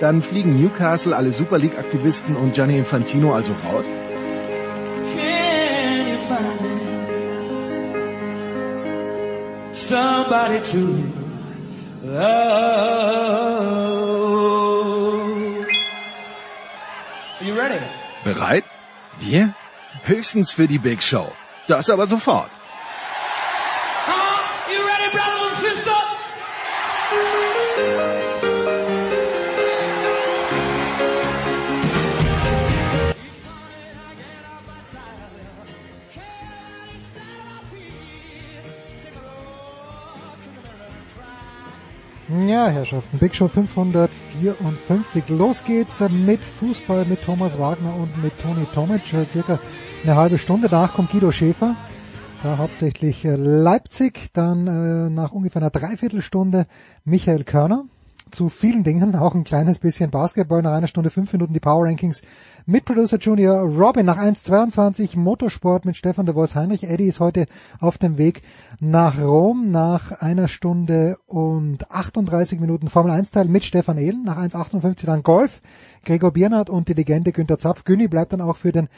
Dann fliegen Newcastle, alle Super League-Aktivisten und Gianni Infantino also raus? Somebody to love. Are you ready? Bereit? Wir? Höchstens für die Big Show. Das aber sofort. Ja, Herrschaften, Big Show 554. Los geht's mit Fußball mit Thomas Wagner und mit Toni Tomic. Circa eine halbe Stunde. Danach kommt Guido Schäfer. Da hauptsächlich äh, Leipzig. Dann äh, nach ungefähr einer Dreiviertelstunde Michael Körner zu vielen Dingen, auch ein kleines bisschen Basketball, nach einer Stunde fünf Minuten die Power Rankings mit Producer Junior Robin, nach 1.22 Motorsport mit Stefan de Vos Heinrich. Eddie ist heute auf dem Weg nach Rom, nach einer Stunde und 38 Minuten Formel 1 Teil mit Stefan Ehlen, nach 1.58 dann Golf, Gregor Biernert und die Legende Günter Zapf. Günni bleibt dann auch für den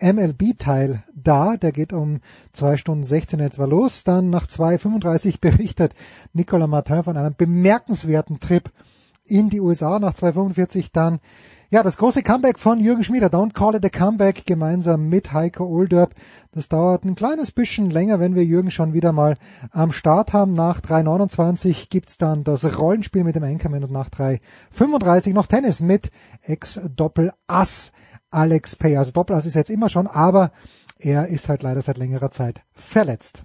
MLB-Teil da. Der geht um zwei Stunden 16 etwa los. Dann nach 2.35 berichtet Nicolas Martin von einem bemerkenswerten Trip in die USA. Nach 2.45 dann ja, das große Comeback von Jürgen Schmieder, Don't Call It a Comeback, gemeinsam mit Heiko Olderb. Das dauert ein kleines bisschen länger, wenn wir Jürgen schon wieder mal am Start haben. Nach 3.29 gibt's dann das Rollenspiel mit dem Anchorman und nach 3.35 noch Tennis mit Ex-Doppel-Ass Alex Pay. Also Doppel-Ass ist jetzt immer schon, aber er ist halt leider seit längerer Zeit verletzt.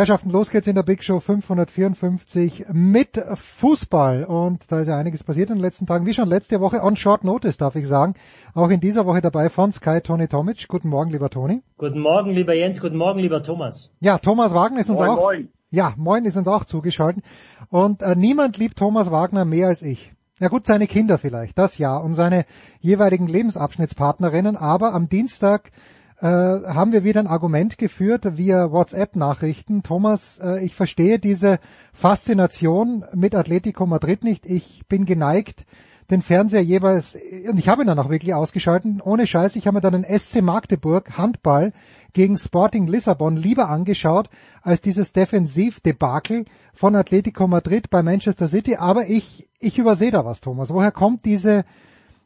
Herrschaften, los geht's in der Big Show 554 mit Fußball. Und da ist ja einiges passiert in den letzten Tagen, wie schon letzte Woche, on short notice, darf ich sagen. Auch in dieser Woche dabei von Sky Tony Tomic. Guten Morgen, lieber Tony. Guten Morgen, lieber Jens. Guten Morgen, lieber Thomas. Ja, Thomas Wagner ist uns moin, auch. Moin. Ja, moin ist uns auch zugeschaltet. Und äh, niemand liebt Thomas Wagner mehr als ich. Ja gut, seine Kinder vielleicht, das ja, und seine jeweiligen Lebensabschnittspartnerinnen. Aber am Dienstag äh, haben wir wieder ein Argument geführt via WhatsApp-Nachrichten. Thomas, äh, ich verstehe diese Faszination mit Atletico Madrid nicht. Ich bin geneigt, den Fernseher jeweils, und ich habe ihn dann auch wirklich ausgeschalten, ohne Scheiß, ich habe mir dann den SC Magdeburg Handball gegen Sporting Lissabon lieber angeschaut, als dieses Defensivdebakel von Atletico Madrid bei Manchester City, aber ich, ich übersehe da was, Thomas. Woher kommt diese,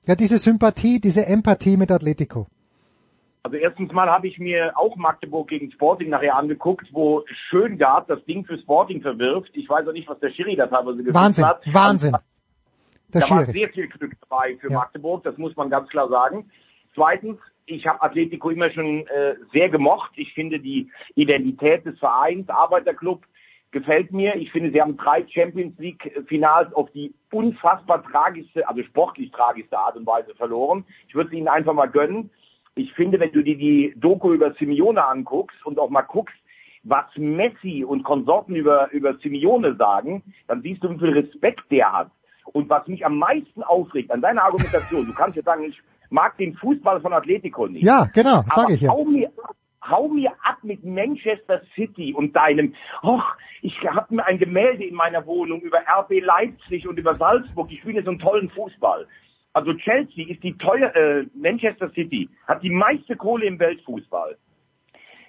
ja, diese Sympathie, diese Empathie mit Atletico? Also erstens mal habe ich mir auch Magdeburg gegen Sporting nachher angeguckt, wo Schöngard das Ding für Sporting verwirft. Ich weiß auch nicht, was der Schiri da teilweise gesagt Wahnsinn, hat. Wahnsinn. Da Der war sehr viel Glück dabei für Ja. Magdeburg, das muss man ganz klar sagen. Zweitens, ich habe Atletico immer schon äh, sehr gemocht. Ich finde die Identität des Vereins, Arbeiterclub, gefällt mir. Ich finde, sie haben drei Champions League Finals auf die unfassbar tragischste, also sportlich tragischste Art und Weise verloren. Ich würde es ihnen einfach mal gönnen. Ich finde, wenn du dir die Doku über Simeone anguckst und auch mal guckst, was Messi und Konsorten über, über Simeone sagen, dann siehst du, wie viel Respekt der hat. Und was mich am meisten aufregt an deiner Argumentation, du kannst ja sagen, ich mag den Fußball von Atletico nicht. Ja, genau, sage ich ja. Hau mir, hau mir ab mit Manchester City und deinem, och, ich habe mir ein Gemälde in meiner Wohnung über RB Leipzig und über Salzburg. Ich spiele so einen tollen Fußball. Also Chelsea ist die teuer, äh, Manchester City hat die meiste Kohle im Weltfußball.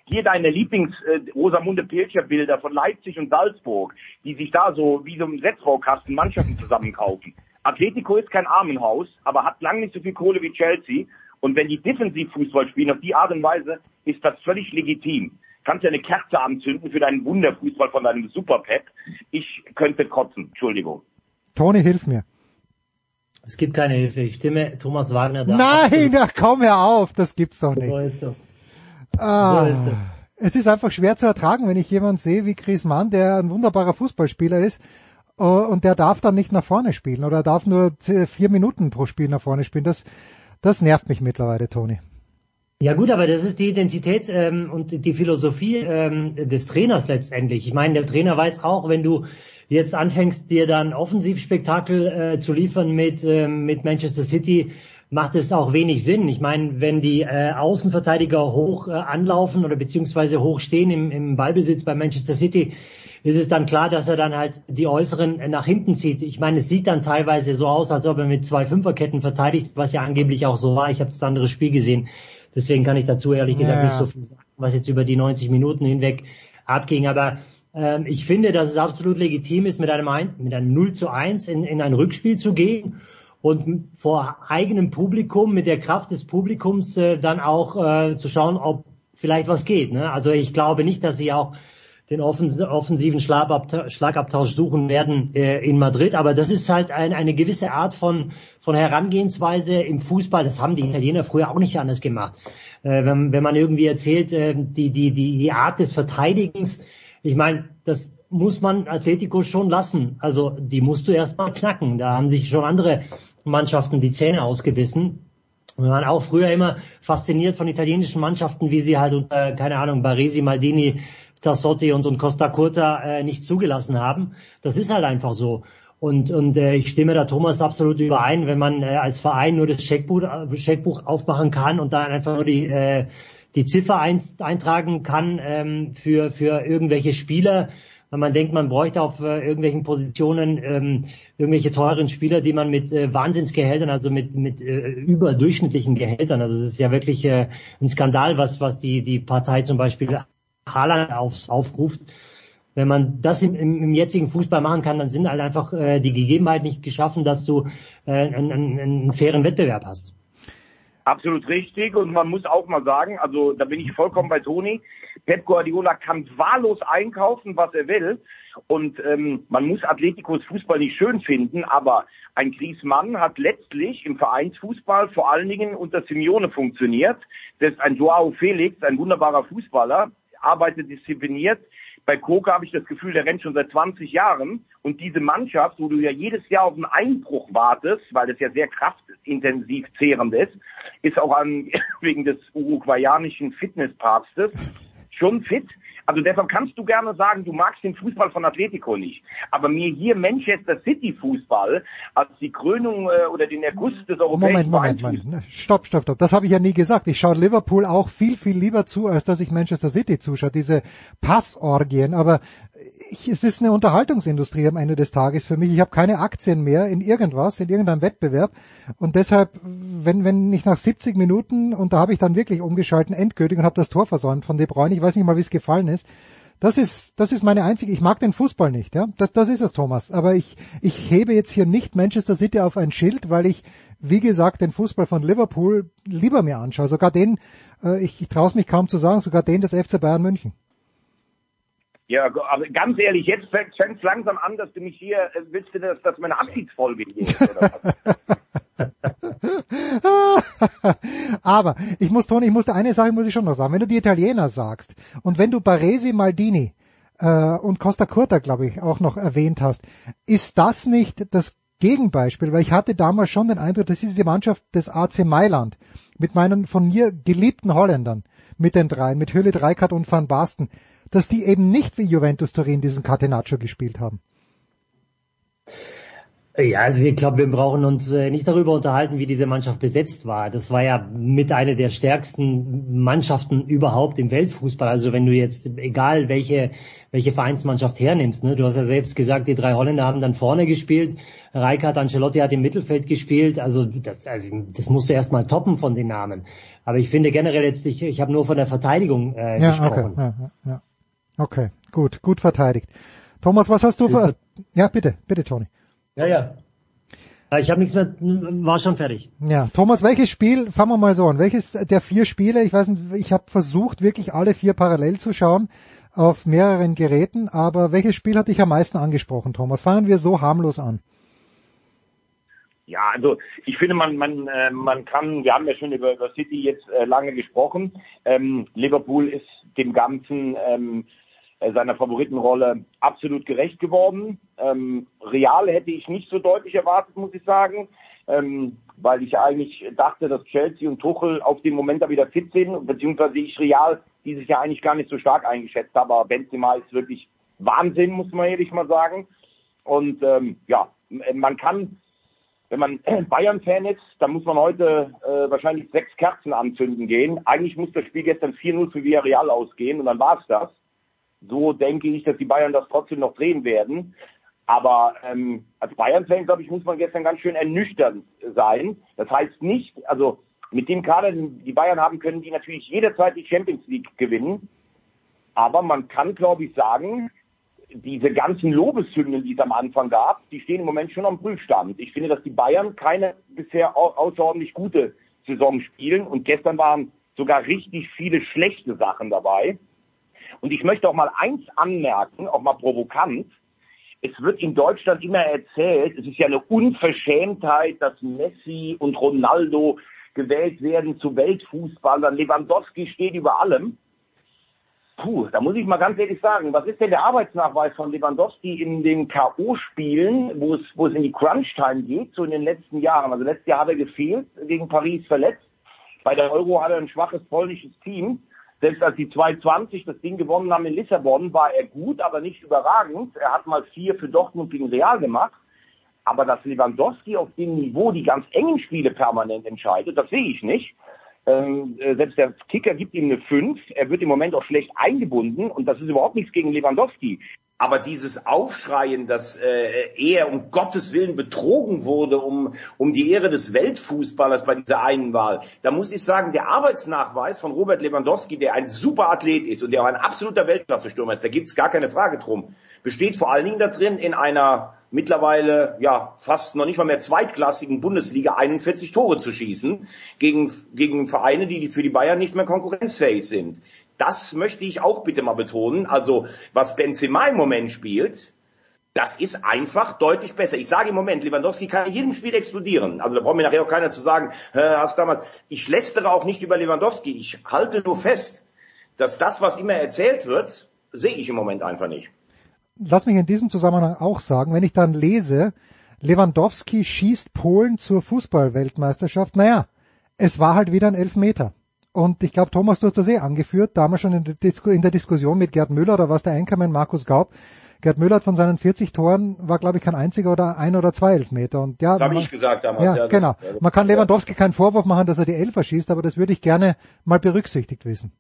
Hier deine Lieblings äh, Rosamunde Pilcher Bilder von Leipzig und Salzburg, die sich da so wie so ein Setzbaukasten Mannschaften zusammenkaufen. Atletico ist kein Armenhaus, aber hat lang nicht so viel Kohle wie Chelsea Und wenn die defensiv Fußball spielen, auf die Art und Weise, ist das völlig legitim. Kannst ja eine Kerze anzünden für deinen Wunderfußball von deinem Superpep. Ich könnte kotzen. Entschuldigung. Toni, hilf mir. Es gibt keine Hilfe. Ich stimme Thomas Wagner da. Nein, ach, komm her auf. Das gibt's doch nicht. So ist das. Ah, so ist das. Es ist einfach schwer zu ertragen, wenn ich jemanden sehe wie Chris Mann, der ein wunderbarer Fußballspieler ist, äh, und der darf dann nicht nach vorne spielen oder darf nur vier Minuten pro Spiel nach vorne spielen. Das, das nervt mich mittlerweile, Toni. Ja gut, aber das ist die Identität ähm, und die Philosophie ähm, des Trainers letztendlich. Ich meine, der Trainer weiß auch, wenn du jetzt anfängst, dir dann Offensivspektakel äh, zu liefern mit, äh, mit Manchester City, macht es auch wenig Sinn. Ich meine, wenn die äh, Außenverteidiger hoch äh, anlaufen oder beziehungsweise hoch stehen im, im Ballbesitz bei Manchester City, ist es dann klar, dass er dann halt die Äußeren nach hinten zieht. Ich meine, es sieht dann teilweise so aus, als ob er mit zwei Fünferketten verteidigt, was ja angeblich auch so war. Ich habe das andere Spiel gesehen. Deswegen kann ich dazu ehrlich gesagt ja. nicht so viel sagen, was jetzt über die 90 Minuten hinweg abging. Aber ähm, ich finde, dass es absolut legitim ist, mit einem, ein, mit einem 0 zu 1 in, in ein Rückspiel zu gehen und vor eigenem Publikum, mit der Kraft des Publikums äh, dann auch äh, zu schauen, ob vielleicht was geht. Ne? Also ich glaube nicht, dass sie auch den offensiven Schlagabtausch suchen werden äh, in Madrid. Aber das ist halt ein, eine gewisse Art von, von Herangehensweise im Fußball. Das haben die Italiener früher auch nicht anders gemacht. Äh, wenn, wenn man irgendwie erzählt, äh, die, die, die, die Art des Verteidigens, ich meine, das muss man Atletico schon lassen. Also die musst du erst mal knacken. Da haben sich schon andere Mannschaften die Zähne ausgebissen. Wir waren auch früher immer fasziniert von italienischen Mannschaften, wie sie halt unter, keine Ahnung, Baresi, Maldini, Tassotti und, und Costa Curta äh, nicht zugelassen haben. Das ist halt einfach so. Und, und äh, ich stimme da Thomas absolut überein, wenn man äh, als Verein nur das Scheckbuch, Scheckbuch aufmachen kann und da einfach nur die, äh, die Ziffer ein, eintragen kann ähm, für, für irgendwelche Spieler, wenn man denkt, man bräuchte auf äh, irgendwelchen Positionen ähm, irgendwelche teuren Spieler, die man mit äh, Wahnsinnsgehältern, also mit, mit äh, überdurchschnittlichen Gehältern, also es ist ja wirklich äh, ein Skandal, was, was die, die Partei zum Beispiel Haaland auf, aufruft. Wenn man das im, im, im jetzigen Fußball machen kann, dann sind halt einfach äh, die Gegebenheiten nicht geschaffen, dass du äh, einen, einen, einen fairen Wettbewerb hast. Absolut richtig. Und man muss auch mal sagen, also da bin ich vollkommen bei Toni. Pep Guardiola kann wahllos einkaufen, was er will. Und ähm, man muss Atleticos Fußball nicht schön finden, aber ein Griezmann hat letztlich im Vereinsfußball vor allen Dingen unter Simeone funktioniert. Das ist ein Joao Felix, ein wunderbarer Fußballer, arbeitet diszipliniert. Bei Koke habe ich das Gefühl, der rennt schon seit 20 Jahren. Und diese Mannschaft, wo du ja jedes Jahr auf einen Einbruch wartest, weil es ja sehr kraftintensiv zehrend ist, ist auch an, wegen des uruguayanischen Fitnesspapstes schon fit. Also deshalb kannst du gerne sagen, du magst den Fußball von Atletico nicht. Aber mir hier Manchester City Fußball als die Krönung äh, oder den Erguss des europäischen Moment, Moment, Moment. Stopp, stopp, stopp. Das habe ich ja nie gesagt. Ich schaue Liverpool auch viel, viel lieber zu, als dass ich Manchester City zuschaue. Diese Passorgien. Aber ich, es ist eine Unterhaltungsindustrie am Ende des Tages für mich. Ich habe keine Aktien mehr in irgendwas, in irgendeinem Wettbewerb. Und deshalb, wenn, wenn ich nach 70 Minuten, und da habe ich dann wirklich umgeschalten, endgültig und habe das Tor versäumt von De Bruyne, ich weiß nicht mal, wie es gefallen ist, das ist, das ist meine einzige, ich mag den Fußball nicht, ja. Das, das ist es, Thomas. Aber ich, ich hebe jetzt hier nicht Manchester City auf ein Schild, weil ich, wie gesagt, den Fußball von Liverpool lieber mir anschaue. Sogar den, äh, ich, ich traue es mich kaum zu sagen, sogar den des FC Bayern München. Ja, aber ganz ehrlich, jetzt fängt es langsam an, dass du mich hier, äh, willst du, dass das meine Abschiedsfolge hier ist, oder aber ich muss, Toni, ich musste eine Sache muss ich schon noch sagen. Wenn du die Italiener sagst und wenn du Baresi, Maldini äh, und Costa Curta, glaube ich, auch noch erwähnt hast, ist das nicht das Gegenbeispiel? Weil ich hatte damals schon den Eindruck, das ist die Mannschaft des AC Mailand mit meinen von mir geliebten Holländern, mit den dreien, mit Höhle Dreikart und Van Basten dass die eben nicht wie Juventus Turin diesen Catenaccio gespielt haben. Ja, also ich glaube, wir brauchen uns äh, nicht darüber unterhalten, wie diese Mannschaft besetzt war. Das war ja mit einer der stärksten Mannschaften überhaupt im Weltfußball. Also wenn du jetzt, egal welche, welche Vereinsmannschaft hernimmst, ne? du hast ja selbst gesagt, die drei Holländer haben dann vorne gespielt, Rijkaard Ancelotti hat im Mittelfeld gespielt. Also das, also das musst du erstmal toppen von den Namen. Aber ich finde generell jetzt, ich, ich habe nur von der Verteidigung äh, ja, gesprochen. Okay, ja, ja. Okay, gut, gut verteidigt. Thomas, was hast du für... Ja, bitte, bitte, Tony. Ja, ja. Ich habe nichts mehr, war schon fertig. Ja, Thomas, welches Spiel, fangen wir mal so an, welches der vier Spiele, ich weiß nicht, ich habe versucht, wirklich alle vier parallel zu schauen auf mehreren Geräten, aber welches Spiel hat dich am meisten angesprochen, Thomas? Fangen wir so harmlos an. Ja, also ich finde, man man äh, man kann, wir haben ja schon über, über City jetzt äh, lange gesprochen. Ähm, Liverpool ist dem Ganzen ähm, äh, seiner Favoritenrolle absolut gerecht geworden. Ähm, Real hätte ich nicht so deutlich erwartet, muss ich sagen, ähm, weil ich eigentlich dachte, dass Chelsea und Tuchel auf dem Moment da wieder fit sind, beziehungsweise ich Real dieses Jahr eigentlich gar nicht so stark eingeschätzt habe. Aber Benzema ist wirklich Wahnsinn, muss man ehrlich mal sagen. Und ähm, ja, man kann wenn man Bayern-Fan ist, dann muss man heute äh, wahrscheinlich sechs Kerzen anzünden gehen. Eigentlich muss das Spiel gestern 4-0 für Villarreal ausgehen und dann war es das. So denke ich, dass die Bayern das trotzdem noch drehen werden. Aber ähm, als Bayern-Fan, glaube ich, muss man gestern ganz schön ernüchternd sein. Das heißt nicht, also mit dem Kader, den die Bayern haben, können die natürlich jederzeit die Champions League gewinnen. Aber man kann, glaube ich, sagen, diese ganzen Lobeshymnen, die es am Anfang gab, die stehen im Moment schon am Prüfstand. Ich finde, dass die Bayern keine bisher außerordentlich gute Saison spielen und gestern waren sogar richtig viele schlechte Sachen dabei. Und ich möchte auch mal eins anmerken, auch mal provokant. Es wird in Deutschland immer erzählt, es ist ja eine Unverschämtheit, dass Messi und Ronaldo gewählt werden zu Weltfußballern. Lewandowski steht über allem. Puh, da muss ich mal ganz ehrlich sagen, was ist denn der Arbeitsnachweis von Lewandowski in den K.O.-Spielen, wo es, wo es in die Crunch-Time geht, so in den letzten Jahren? Also letztes Jahr hat er gefehlt, gegen Paris verletzt. Bei der Euro hat er ein schwaches polnisches Team. Selbst als die 220 das Ding gewonnen haben in Lissabon, war er gut, aber nicht überragend. Er hat mal vier für Dortmund gegen Real gemacht. Aber dass Lewandowski auf dem Niveau die ganz engen Spiele permanent entscheidet, das sehe ich nicht. Ähm, äh, selbst der Kicker gibt ihm eine 5. Er wird im Moment auch schlecht eingebunden und das ist überhaupt nichts gegen Lewandowski. Aber dieses Aufschreien, dass äh, er um Gottes Willen betrogen wurde um, um die Ehre des Weltfußballers bei dieser einen Wahl, da muss ich sagen, der Arbeitsnachweis von Robert Lewandowski, der ein super Athlet ist und der auch ein absoluter Weltklasse-Stürmer ist, da gibt es gar keine Frage drum, besteht vor allen Dingen darin, in einer mittlerweile ja fast noch nicht mal mehr zweitklassigen Bundesliga 41 Tore zu schießen gegen, gegen Vereine, die für die Bayern nicht mehr konkurrenzfähig sind. Das möchte ich auch bitte mal betonen. Also was Benzema im Moment spielt, das ist einfach deutlich besser. Ich sage im Moment, Lewandowski kann in jedem Spiel explodieren. Also da braucht mir nachher auch keiner zu sagen, hast damals. Ich lästere auch nicht über Lewandowski. Ich halte nur fest, dass das, was immer erzählt wird, sehe ich im Moment einfach nicht. Lass mich in diesem Zusammenhang auch sagen, wenn ich dann lese, Lewandowski schießt Polen zur Fußballweltmeisterschaft, naja, es war halt wieder ein Elfmeter. Und ich glaube, Thomas, du hast das eh angeführt, damals schon in der, Disku in der Diskussion mit Gerd Müller oder was der Einkommen Markus Gaub. Gerd Müller hat von seinen 40 Toren war, glaube ich, kein einziger oder ein oder zwei Elfmeter. Und ja, das habe ich gesagt damals. Ja, ja genau. Man kann Lewandowski keinen Vorwurf machen, dass er die Elfer schießt, aber das würde ich gerne mal berücksichtigt wissen.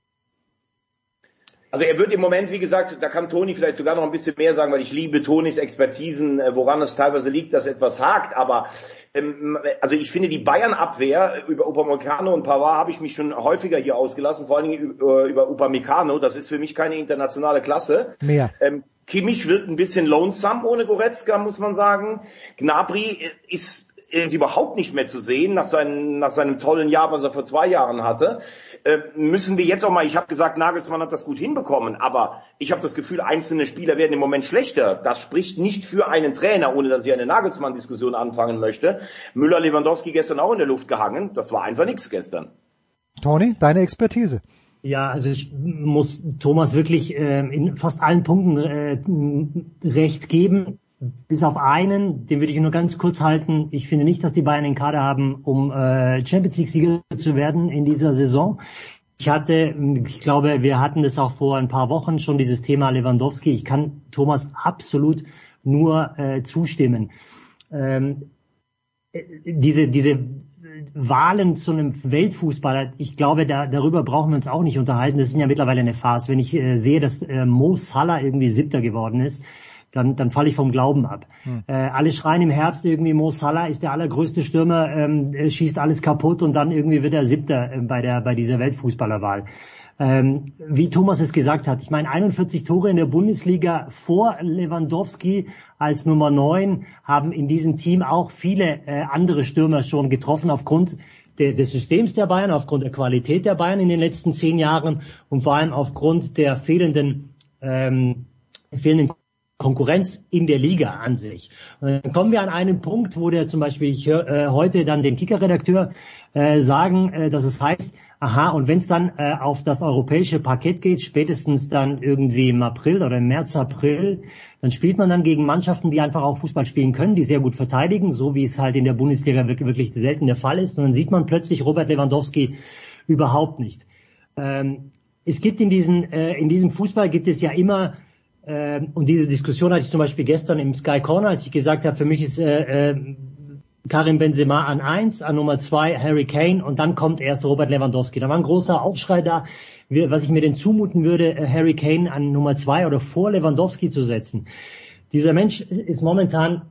Also er wird im Moment, wie gesagt, da kann Toni vielleicht sogar noch ein bisschen mehr sagen, weil ich liebe Tonis Expertisen, äh, woran es teilweise liegt, dass etwas hakt. Aber ähm, also ich finde die Bayern-Abwehr über Upamecano und Pavard habe ich mich schon häufiger hier ausgelassen, vor allen Dingen über, über Upamecano. Das ist für mich keine internationale Klasse. Mehr. Ähm, Kimmich wird ein bisschen lonesome ohne Goretzka, muss man sagen. Gnabry ist irgendwie überhaupt nicht mehr zu sehen nach, seinen, nach seinem tollen Jahr, was er vor zwei Jahren hatte. Äh, müssen wir jetzt auch mal, ich habe gesagt, Nagelsmann hat das gut hinbekommen, aber ich habe das Gefühl, einzelne Spieler werden im Moment schlechter. Das spricht nicht für einen Trainer, ohne dass ich eine Nagelsmann-Diskussion anfangen möchte. Müller, Lewandowski gestern auch in der Luft gehangen. Das war einfach nichts gestern. Tony, deine Expertise. Ja, also ich muss Thomas wirklich äh, in fast allen Punkten äh, recht geben bis auf einen, den würde ich nur ganz kurz halten. Ich finde nicht, dass die Bayern den Kader haben, um äh, Champions League Sieger zu werden in dieser Saison. Ich hatte, ich glaube, wir hatten das auch vor ein paar Wochen schon, dieses Thema Lewandowski. Ich kann Thomas absolut nur äh, zustimmen. Ähm, diese, diese Wahlen zu einem Weltfußballer, ich glaube, da, darüber brauchen wir uns auch nicht unterhalten. Das ist ja mittlerweile eine Farce. Wenn ich äh, sehe, dass äh, Mo Salah irgendwie Siebter geworden ist, dann, dann falle ich vom Glauben ab. Hm. Äh, alle schreien im Herbst irgendwie, Mo Salah ist der allergrößte Stürmer, ähm, schießt alles kaputt und dann irgendwie wird er Siebter äh, bei der bei dieser Weltfußballerwahl. Ähm, wie Thomas es gesagt hat, ich meine 41 Tore in der Bundesliga vor Lewandowski als Nummer 9 haben in diesem Team auch viele äh, andere Stürmer schon getroffen aufgrund der, des Systems der Bayern, aufgrund der Qualität der Bayern in den letzten zehn Jahren und vor allem aufgrund der fehlenden, ähm, fehlenden Konkurrenz in der Liga an sich. Und dann kommen wir an einen Punkt, wo der zum Beispiel, ich höre äh, heute dann den Kicker-Redakteur äh, sagen, äh, dass es heißt, aha, und wenn es dann äh, auf das europäische Parkett geht, spätestens dann irgendwie im April oder im März, April, dann spielt man dann gegen Mannschaften, die einfach auch Fußball spielen können, die sehr gut verteidigen, so wie es halt in der Bundesliga wirklich, wirklich selten der Fall ist. Und dann sieht man plötzlich Robert Lewandowski überhaupt nicht. Ähm, es gibt in, diesen, äh, in diesem Fußball gibt es ja immer und diese Diskussion hatte ich zum Beispiel gestern im Sky Corner, als ich gesagt habe, für mich ist äh, äh, Karim Benzema an eins, an Nummer zwei Harry Kane und dann kommt erst Robert Lewandowski. Da war ein großer Aufschrei da, was ich mir denn zumuten würde, äh, Harry Kane an Nummer zwei oder vor Lewandowski zu setzen. Dieser Mensch ist momentan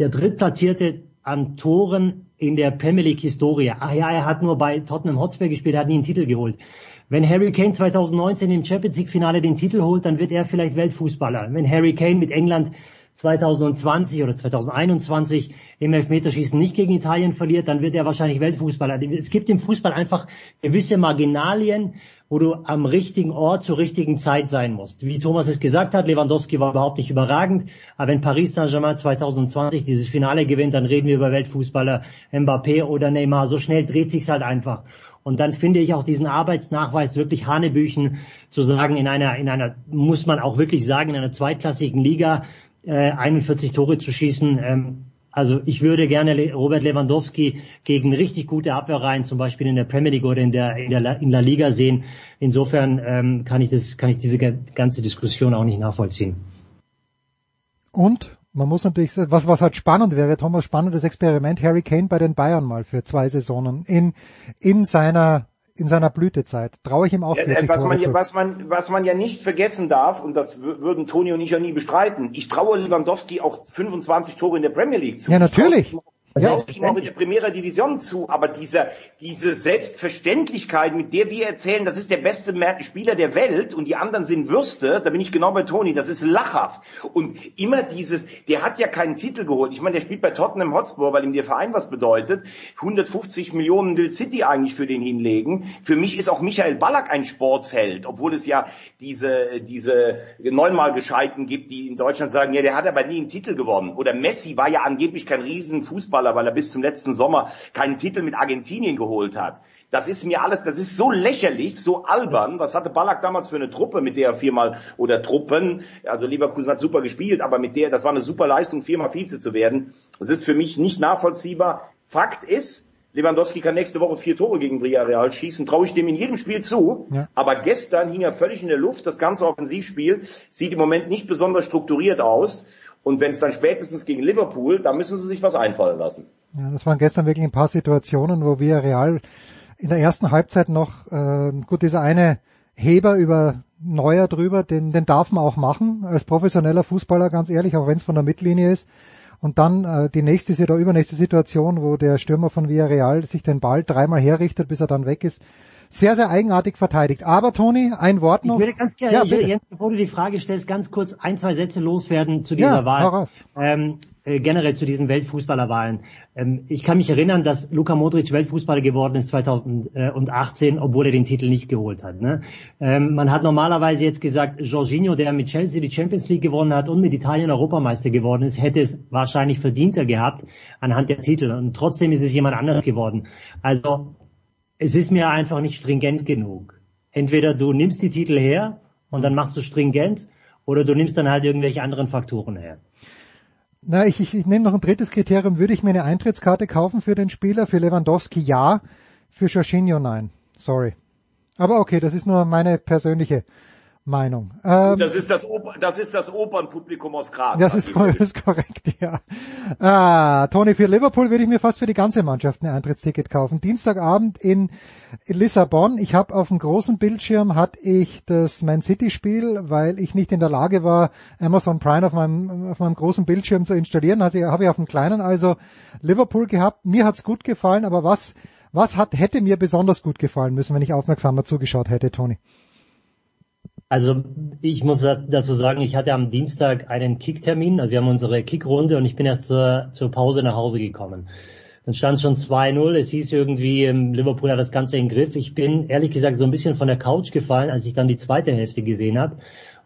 der drittplatzierte an Toren in der Premier League Historie. Ach ja, er hat nur bei Tottenham Hotspur gespielt, er hat nie einen Titel geholt. Wenn Harry Kane 2019 im Champions League Finale den Titel holt, dann wird er vielleicht Weltfußballer. Wenn Harry Kane mit England 2020 oder 2021 im Elfmeterschießen nicht gegen Italien verliert, dann wird er wahrscheinlich Weltfußballer. Es gibt im Fußball einfach gewisse Marginalien, wo du am richtigen Ort zur richtigen Zeit sein musst. Wie Thomas es gesagt hat, Lewandowski war überhaupt nicht überragend, aber wenn Paris Saint-Germain 2020 dieses Finale gewinnt, dann reden wir über Weltfußballer Mbappé oder Neymar. So schnell dreht sich's halt einfach. Und dann finde ich auch diesen Arbeitsnachweis wirklich Hanebüchen zu sagen, in einer, in einer, muss man auch wirklich sagen, in einer zweitklassigen Liga äh, 41 Tore zu schießen. Ähm, also ich würde gerne Robert Lewandowski gegen richtig gute Abwehrreihen, zum Beispiel in der Premier League oder in der in der in der Liga sehen. Insofern ähm, kann ich das kann ich diese ganze Diskussion auch nicht nachvollziehen. Und man muss natürlich, was, was halt spannend wäre, Thomas, spannendes Experiment, Harry Kane bei den Bayern mal für zwei Saisonen in, in seiner, in seiner Blütezeit. Traue ich ihm auch 40 was man, ja, was man, was man ja nicht vergessen darf, und das würden Toni und ich ja nie bestreiten, ich traue Lewandowski auch 25 Tore in der Premier League zu. Ja, natürlich. Das ja, ich auch in der Primera Division zu, aber diese, diese Selbstverständlichkeit, mit der wir erzählen, das ist der beste Spieler der Welt und die anderen sind Würste, da bin ich genau bei Toni, das ist lachhaft. Und immer dieses, der hat ja keinen Titel geholt. Ich meine, der spielt bei Tottenham Hotspur, weil ihm der Verein was bedeutet. 150 Millionen will City eigentlich für den hinlegen. Für mich ist auch Michael Ballack ein Sportsheld, obwohl es ja diese, diese neunmal Gescheiten gibt, die in Deutschland sagen, ja, der hat aber nie einen Titel gewonnen. Oder Messi war ja angeblich kein riesen Fußballer Fußballer, weil er bis zum letzten Sommer keinen Titel mit Argentinien geholt hat. Das ist mir alles, das ist so lächerlich, so albern. Was hatte Ballack damals für eine Truppe, mit der er viermal, oder Truppen, also Leverkusen hat super gespielt, aber mit der, das war eine super Leistung, viermal Vize zu werden. Das ist für mich nicht nachvollziehbar. Fakt ist, Lewandowski kann nächste Woche vier Tore gegen Villarreal schießen, traue ich dem in jedem Spiel zu. Ja. Aber gestern hing er völlig in der Luft. Das ganze Offensivspiel sieht im Moment nicht besonders strukturiert aus. Und wenn es dann spätestens gegen Liverpool, da müssen sie sich was einfallen lassen. Ja, das waren gestern wirklich ein paar Situationen, wo wir Real in der ersten Halbzeit noch, äh, gut, dieser eine Heber über Neuer drüber, den, den darf man auch machen, als professioneller Fußballer, ganz ehrlich, auch wenn es von der Mittellinie ist. Und dann äh, die nächste oder übernächste Situation, wo der Stürmer von Villarreal sich den Ball dreimal herrichtet, bis er dann weg ist sehr, sehr eigenartig verteidigt. Aber Toni, ein Wort noch. Ich würde ganz gerne, ja, Jens, bevor du die Frage stellst, ganz kurz ein, zwei Sätze loswerden zu dieser ja, Wahl. Ähm, äh, generell zu diesen Weltfußballerwahlen. Ähm, ich kann mich erinnern, dass Luka Modric Weltfußballer geworden ist 2018, obwohl er den Titel nicht geholt hat. Ne? Ähm, man hat normalerweise jetzt gesagt, Jorginho, der mit Chelsea die Champions League gewonnen hat und mit Italien Europameister geworden ist, hätte es wahrscheinlich verdienter gehabt anhand der Titel. Und trotzdem ist es jemand anderes geworden. Also es ist mir einfach nicht stringent genug. Entweder du nimmst die Titel her und dann machst du stringent oder du nimmst dann halt irgendwelche anderen Faktoren her. Na, ich, ich, ich nehme noch ein drittes Kriterium. Würde ich mir eine Eintrittskarte kaufen für den Spieler? Für Lewandowski ja, für Jorginho nein. Sorry. Aber okay, das ist nur meine persönliche Meinung. Ähm, das ist das, Oper, das ist das Opernpublikum aus Graz. Das ist, ist korrekt, ja. Ah, Tony, für Liverpool würde ich mir fast für die ganze Mannschaft ein Eintrittsticket kaufen. Dienstagabend in Lissabon. Ich habe auf dem großen Bildschirm hatte ich das Man City Spiel, weil ich nicht in der Lage war, Amazon Prime auf meinem, auf meinem großen Bildschirm zu installieren. Also habe ich auf dem kleinen also Liverpool gehabt. Mir hat's gut gefallen, aber was Was hat, hätte mir besonders gut gefallen müssen, wenn ich aufmerksamer zugeschaut hätte, Toni? Also ich muss dazu sagen, ich hatte am Dienstag einen Kicktermin, also wir haben unsere Kickrunde und ich bin erst zur, zur Pause nach Hause gekommen. Dann stand schon 2-0, es hieß irgendwie, ähm, Liverpool hat das Ganze in Griff. Ich bin ehrlich gesagt so ein bisschen von der Couch gefallen, als ich dann die zweite Hälfte gesehen habe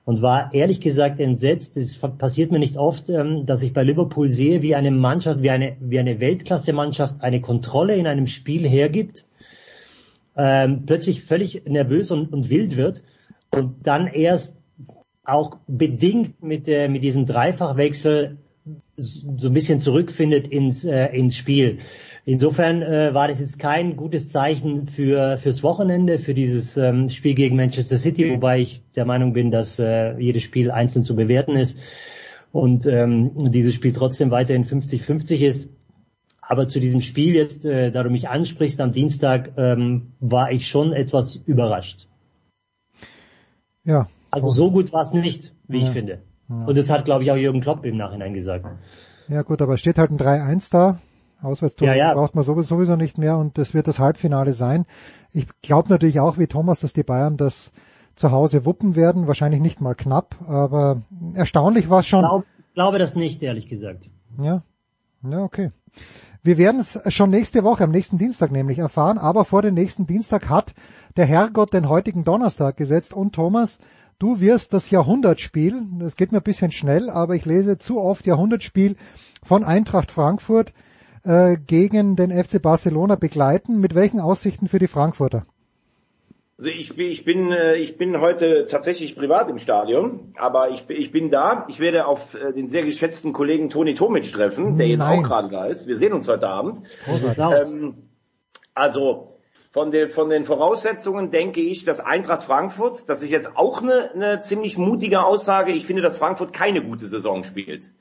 und war ehrlich gesagt entsetzt. Es passiert mir nicht oft, ähm, dass ich bei Liverpool sehe, wie eine Mannschaft, wie eine, wie eine Weltklasse-Mannschaft eine Kontrolle in einem Spiel hergibt, ähm, plötzlich völlig nervös und, und wild wird und dann erst auch bedingt mit, der, mit diesem Dreifachwechsel so ein bisschen zurückfindet ins, äh, ins Spiel. Insofern äh, war das jetzt kein gutes Zeichen für fürs Wochenende, für dieses ähm, Spiel gegen Manchester City, wobei ich der Meinung bin, dass äh, jedes Spiel einzeln zu bewerten ist und ähm, dieses Spiel trotzdem weiterhin 50-50 ist. Aber zu diesem Spiel jetzt, äh, da du mich ansprichst am Dienstag, ähm, war ich schon etwas überrascht. Ja. Also so gut war es nicht, wie ja. ich finde. Ja. Und das hat, glaube ich, auch Jürgen Klopp im Nachhinein gesagt. Ja gut, aber es steht halt ein 3-1 da. Auswärtstor ja, ja. braucht man sowieso nicht mehr und das wird das Halbfinale sein. Ich glaube natürlich auch wie Thomas, dass die Bayern das zu Hause wuppen werden. Wahrscheinlich nicht mal knapp, aber erstaunlich war es schon. Ich glaub, glaube das nicht, ehrlich gesagt. Ja, ja okay. Wir werden es schon nächste Woche, am nächsten Dienstag nämlich erfahren, aber vor dem nächsten Dienstag hat der Herrgott den heutigen Donnerstag gesetzt und Thomas, du wirst das Jahrhundertspiel, das geht mir ein bisschen schnell, aber ich lese zu oft Jahrhundertspiel von Eintracht Frankfurt äh, gegen den FC Barcelona begleiten. Mit welchen Aussichten für die Frankfurter? Also ich bin, ich bin, äh, ich bin heute tatsächlich privat im Stadion, aber ich, ich bin da. Ich werde auf äh, den sehr geschätzten Kollegen Toni Tomic treffen, der jetzt Nein. auch gerade da ist. Wir sehen uns heute Abend. Ähm, also von den, von den Voraussetzungen denke ich, dass Eintracht Frankfurt, das ist jetzt auch eine, eine ziemlich mutige Aussage. Ich finde, dass Frankfurt keine gute Saison spielt.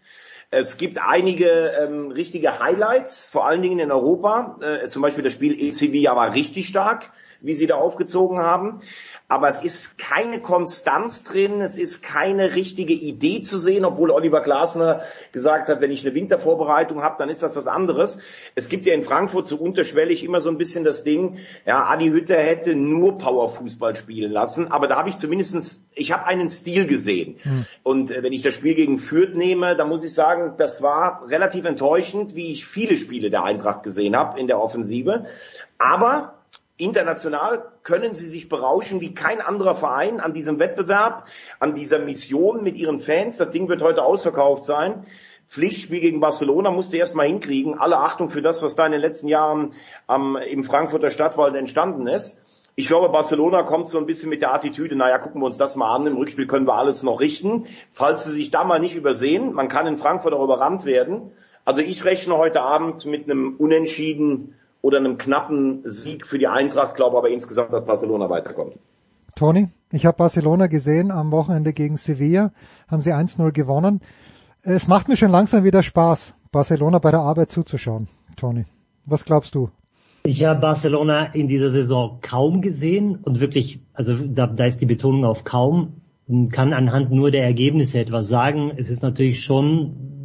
Es gibt einige ähm, richtige Highlights, vor allen Dingen in Europa. Äh, zum Beispiel das Spiel in Sevilla war richtig stark, wie sie da aufgezogen haben aber es ist keine Konstanz drin, es ist keine richtige Idee zu sehen, obwohl Oliver Glasner gesagt hat, wenn ich eine Wintervorbereitung habe, dann ist das was anderes. Es gibt ja in Frankfurt so unterschwellig immer so ein bisschen das Ding, ja, Adi Hütter hätte nur Powerfußball spielen lassen, aber da habe ich zumindestens, ich habe einen Stil gesehen. Hm. Und äh, wenn ich das Spiel gegen Fürth nehme, dann muss ich sagen, das war relativ enttäuschend, wie ich viele Spiele der Eintracht gesehen habe in der Offensive. Aber International können sie sich berauschen wie kein anderer Verein an diesem Wettbewerb, an dieser Mission mit ihren Fans. Das Ding wird heute ausverkauft sein. Pflichtspiel gegen Barcelona musste erst mal hinkriegen. Alle Achtung für das, was da in den letzten Jahren am, im Frankfurter Stadtwald entstanden ist. Ich glaube, Barcelona kommt so ein bisschen mit der Attitüde, naja, gucken wir uns das mal an, im Rückspiel können wir alles noch richten. Falls sie sich da mal nicht übersehen, man kann in Frankfurt auch überrannt werden. Also ich rechne heute Abend mit einem Unentschieden oder einem knappen Sieg für die Eintracht, glaube aber insgesamt, dass Barcelona weiterkommt. Toni, ich habe Barcelona gesehen am Wochenende gegen Sevilla, haben sie 1-0 gewonnen. Es macht mir schon langsam wieder Spaß, Barcelona bei der Arbeit zuzuschauen. Toni, was glaubst du? Ich habe Barcelona in dieser Saison kaum gesehen und wirklich, also da, da ist die Betonung auf kaum, kann anhand nur der Ergebnisse etwas sagen. Es ist natürlich schon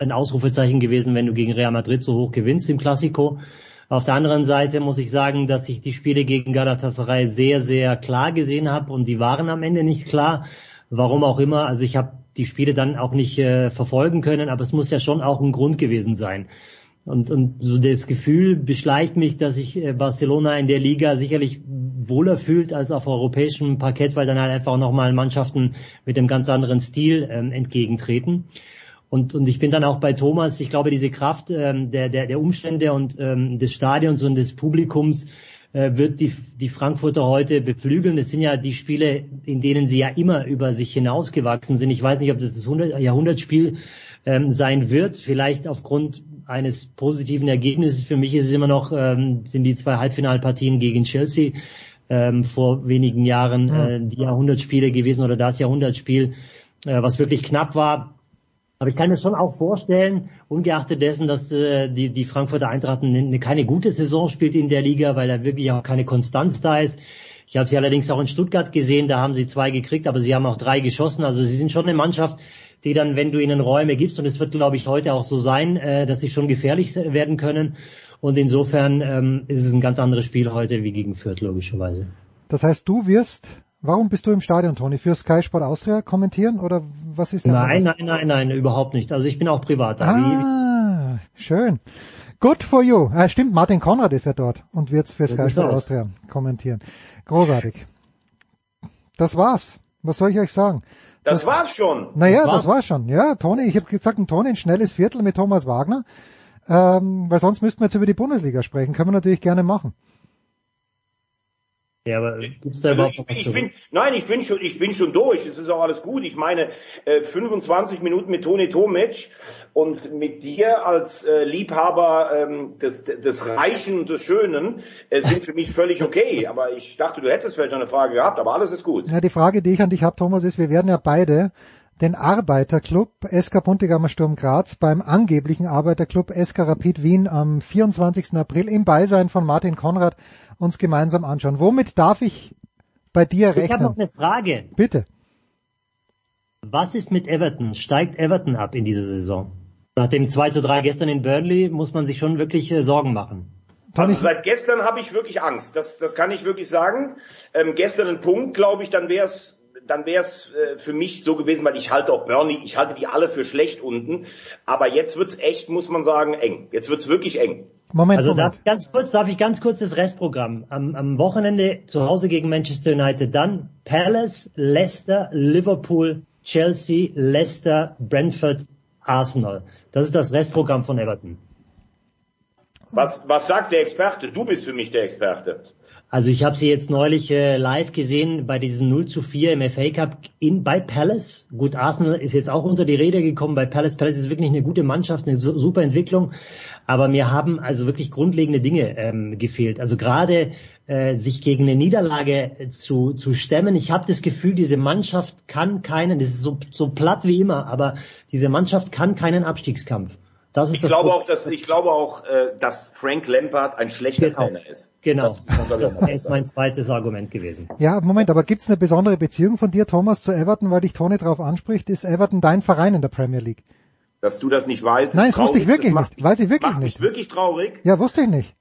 ein Ausrufezeichen gewesen, wenn du gegen Real Madrid so hoch gewinnst im Klassiko. Auf der anderen Seite muss ich sagen, dass ich die Spiele gegen Galatasaray sehr, sehr klar gesehen habe und die waren am Ende nicht klar. Warum auch immer. Also ich habe die Spiele dann auch nicht äh, verfolgen können, aber es muss ja schon auch ein Grund gewesen sein. Und, und so das Gefühl beschleicht mich, dass sich äh, Barcelona in der Liga sicherlich wohler fühlt als auf europäischem Parkett, weil dann halt einfach nochmal Mannschaften mit einem ganz anderen Stil ähm, entgegentreten. Und, und ich bin dann auch bei Thomas, ich glaube, diese Kraft ähm, der, der, der Umstände und ähm, des Stadions und des Publikums äh, wird die, die Frankfurter heute beflügeln. Es sind ja die Spiele, in denen sie ja immer über sich hinausgewachsen sind. Ich weiß nicht, ob das das 100, Jahrhundertspiel ähm, sein wird. Vielleicht aufgrund eines positiven Ergebnisses. Für mich ist es immer noch, ähm, sind die zwei Halbfinalpartien gegen Chelsea ähm, vor wenigen Jahren äh, die Jahrhundertspiele gewesen oder das Jahrhundertspiel, äh, was wirklich knapp war aber ich kann mir schon auch vorstellen, ungeachtet dessen, dass äh, die, die Frankfurter Eintracht eine, keine gute Saison spielt in der Liga, weil da wirklich auch keine Konstanz da ist. Ich habe sie allerdings auch in Stuttgart gesehen, da haben sie zwei gekriegt, aber sie haben auch drei geschossen. Also sie sind schon eine Mannschaft, die dann, wenn du ihnen Räume gibst, und es wird, glaube ich, heute auch so sein, äh, dass sie schon gefährlich werden können. Und insofern ähm, ist es ein ganz anderes Spiel heute wie gegen Fürth, logischerweise. Das heißt, du wirst, warum bist du im Stadion, Toni? Für Sky Sport Austria kommentieren oder was ist das? Nein, nein, nein, nein, überhaupt nicht. Also ich bin auch privat da. Ah, schön. Good for you. Ah, stimmt, Martin Konrad ist ja dort und wird für Sky Sport Austria kommentieren. Großartig. Das war's. Was soll ich euch sagen? Das, das war's schon. Naja, das war's, das war's schon. Ja, Toni, ich habe gesagt, ein Toni, ein schnelles Viertel mit Thomas Wagner. Ähm, weil sonst müssten wir jetzt über die Bundesliga sprechen. Können wir natürlich gerne machen. Ja, aber gibt's da also überhaupt ich, ich bin, Nein, ich bin schon, ich bin schon durch. Es ist auch alles gut. Ich meine, äh, 25 Minuten mit Toni Tomic und mit dir als äh, Liebhaber ähm, des, des Reichen und des Schönen äh, sind für mich völlig okay. Aber ich dachte, du hättest vielleicht noch eine Frage gehabt, aber alles ist gut. Ja, die Frage, die ich an dich habe, Thomas, ist, wir werden ja beide den Arbeiterclub SK Buntegammer Sturm Graz beim angeblichen Arbeiterclub SK Rapid Wien am 24. April im Beisein von Martin Konrad uns gemeinsam anschauen. Womit darf ich bei dir rechnen? Ich habe noch eine Frage. Bitte. Was ist mit Everton? Steigt Everton ab in dieser Saison? Nach dem 2 zu 3 gestern in Burnley muss man sich schon wirklich äh, Sorgen machen. Also seit gestern habe ich wirklich Angst. Das, das kann ich wirklich sagen. Ähm, gestern ein Punkt, glaube ich, dann wäre es dann wäre es äh, für mich so gewesen, weil ich halte auch Bernie, ich halte die alle für schlecht unten. Aber jetzt wird's echt, muss man sagen, eng. Jetzt wird's wirklich eng. Moment, also Moment. Darf, ganz kurz, darf ich ganz kurz das Restprogramm. Am, am Wochenende zu Hause gegen Manchester United, dann Palace, Leicester, Liverpool, Chelsea, Leicester, Brentford, Arsenal. Das ist das Restprogramm von Everton. Was, was sagt der Experte? Du bist für mich der Experte. Also ich habe sie jetzt neulich äh, live gesehen bei diesem 0 zu 4 im FA Cup in, bei Palace. Gut, Arsenal ist jetzt auch unter die Rede gekommen bei Palace. Palace ist wirklich eine gute Mannschaft, eine super Entwicklung. Aber mir haben also wirklich grundlegende Dinge ähm, gefehlt. Also gerade äh, sich gegen eine Niederlage zu, zu stemmen. Ich habe das Gefühl, diese Mannschaft kann keinen, das ist so, so platt wie immer, aber diese Mannschaft kann keinen Abstiegskampf. Das ist ich, das glaube auch, dass, ich glaube auch, äh, dass Frank Lampard ein schlechter genau. Trainer ist. Genau, das, das, das ist mein zweites Argument gewesen. Ja, Moment, aber gibt es eine besondere Beziehung von dir, Thomas, zu Everton, weil dich Tony darauf anspricht? Ist Everton dein Verein in der Premier League? Dass du das nicht weißt. Nein, das wusste ich wirklich nicht. Mich, Weiß ich wirklich macht nicht. Mich wirklich traurig. Ja, wusste ich nicht.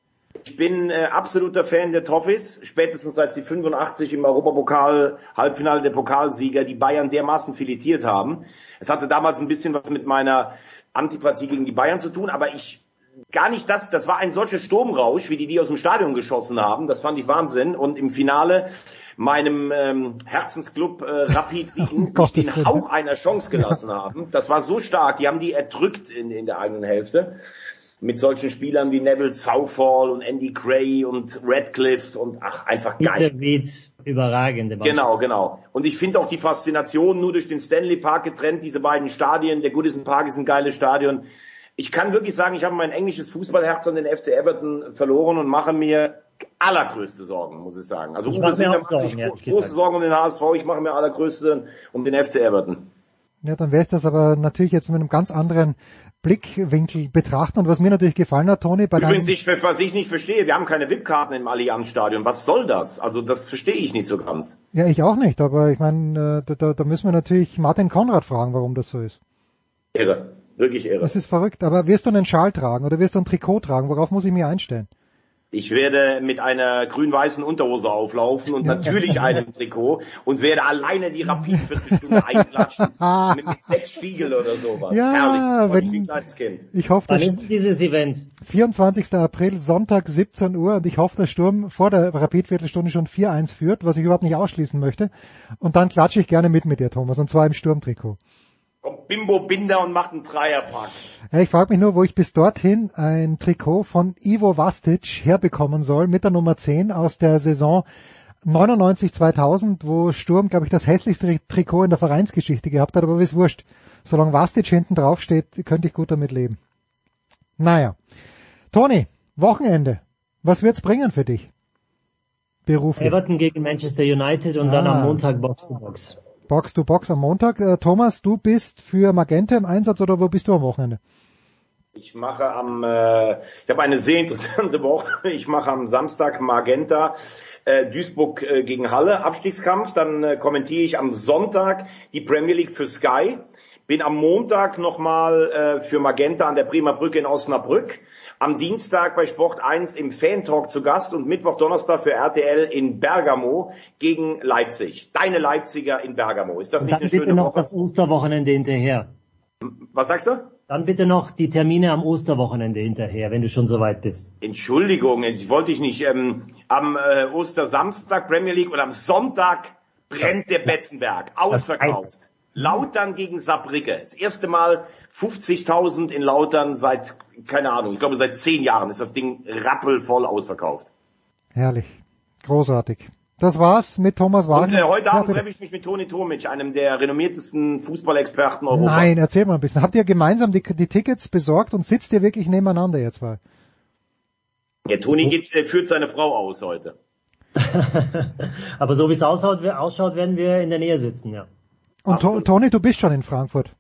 Ich bin äh, absoluter Fan der Toffees, spätestens seit sie 85 im Europapokal Halbfinale der Pokalsieger die Bayern dermaßen filetiert haben. Es hatte damals ein bisschen was mit meiner Antipathie gegen die Bayern zu tun, aber ich gar nicht das, das war ein solcher Sturmrausch, wie die die aus dem Stadion geschossen haben, das fand ich Wahnsinn und im Finale meinem ähm, Herzensclub äh, Rapid Wien oh, den Hauch einer Chance gelassen ja. haben. Das war so stark, die haben die erdrückt in, in der eigenen Hälfte mit solchen Spielern wie Neville Southall und Andy Gray und Radcliffe und ach, einfach geil. Reed, überragende Mann. Genau, genau. Und ich finde auch die Faszination nur durch den Stanley Park getrennt, diese beiden Stadien. Der Goodison Park ist ein geiles Stadion. Ich kann wirklich sagen, ich habe mein englisches Fußballherz an den FC Everton verloren und mache mir allergrößte Sorgen, muss ich sagen. Also Uwe Singer macht sich große Sorgen um den HSV, ich mache mir allergrößte um den FC Everton. Ja, dann wäre das aber natürlich jetzt mit einem ganz anderen Blickwinkel betrachten. Und was mir natürlich gefallen hat, Toni, bei Übrigens, ich, was ich nicht verstehe, wir haben keine VIP-Karten im Allianzstadion. Was soll das? Also das verstehe ich nicht so ganz. Ja, ich auch nicht, aber ich meine, äh, da, da müssen wir natürlich Martin Konrad fragen, warum das so ist. Irre, wirklich irre. Das ist verrückt. Aber wirst du einen Schal tragen oder wirst du ein Trikot tragen? Worauf muss ich mich einstellen? Ich werde mit einer grün-weißen Unterhose auflaufen und natürlich einem Trikot und werde alleine die Rapid-Viertelstunde einklatschen mit, mit sechs Spiegel oder sowas. Ja, Herrlich, wenn, ich, kind. ich hoffe, Wann ist dieses Event? 24. April, Sonntag 17 Uhr und ich hoffe, der Sturm vor der Rapid-Viertelstunde schon 4-1 führt, was ich überhaupt nicht ausschließen möchte. Und dann klatsche ich gerne mit mit dir, Thomas, und zwar im Sturmtrikot kommt Bimbo Binder und macht einen Dreierpack. Ja, ich frage mich nur, wo ich bis dorthin ein Trikot von Ivo Vastic herbekommen soll mit der Nummer 10 aus der Saison 99-2000, wo Sturm, glaube ich, das hässlichste Trikot in der Vereinsgeschichte gehabt hat, aber ist wurscht. Solange Vastic hinten drauf steht, könnte ich gut damit leben. Naja. Toni, Wochenende. Was wird's bringen für dich? Beruflich. Everton gegen Manchester United und ah. dann am Montag Box to Box. Box to Box am Montag. Äh, Thomas, du bist für Magenta im Einsatz oder wo bist du am Wochenende? Ich mache am, äh, ich habe eine sehr interessante Woche. Ich mache am Samstag Magenta äh, Duisburg äh, gegen Halle Abstiegskampf. Dann äh, kommentiere ich am Sonntag die Premier League für Sky bin am Montag nochmal äh, für Magenta an der Bremer Brücke in Osnabrück, am Dienstag bei Sport 1 im Fan Talk zu Gast und Mittwoch, Donnerstag für RTL in Bergamo gegen Leipzig. Deine Leipziger in Bergamo. Ist das nicht eine schöne bitte noch Woche? das Osterwochenende hinterher. Was sagst du? Dann bitte noch die Termine am Osterwochenende hinterher, wenn du schon so weit bist. Entschuldigung, ich wollte ich nicht. Ähm, am äh, Ostersamstag Premier League und am Sonntag brennt der Betzenberg. Ausverkauft. Lautern gegen Saarbrücke. Das erste Mal 50.000 in Lautern seit, keine Ahnung, ich glaube seit zehn Jahren ist das Ding rappelvoll ausverkauft. Herrlich. Großartig. Das war's mit Thomas Wagner. Und äh, heute Abend ja, treffe ich mich mit Toni Tomic, einem der renommiertesten Fußballexperten Europas. Nein, erzähl mal ein bisschen. Habt ihr gemeinsam die, die Tickets besorgt und sitzt ihr wirklich nebeneinander jetzt mal? Ja, Toni geht, äh, führt seine Frau aus heute. Aber so wie es ausschaut, ausschaut, werden wir in der Nähe sitzen, ja. Und to Toni, du bist schon in Frankfurt?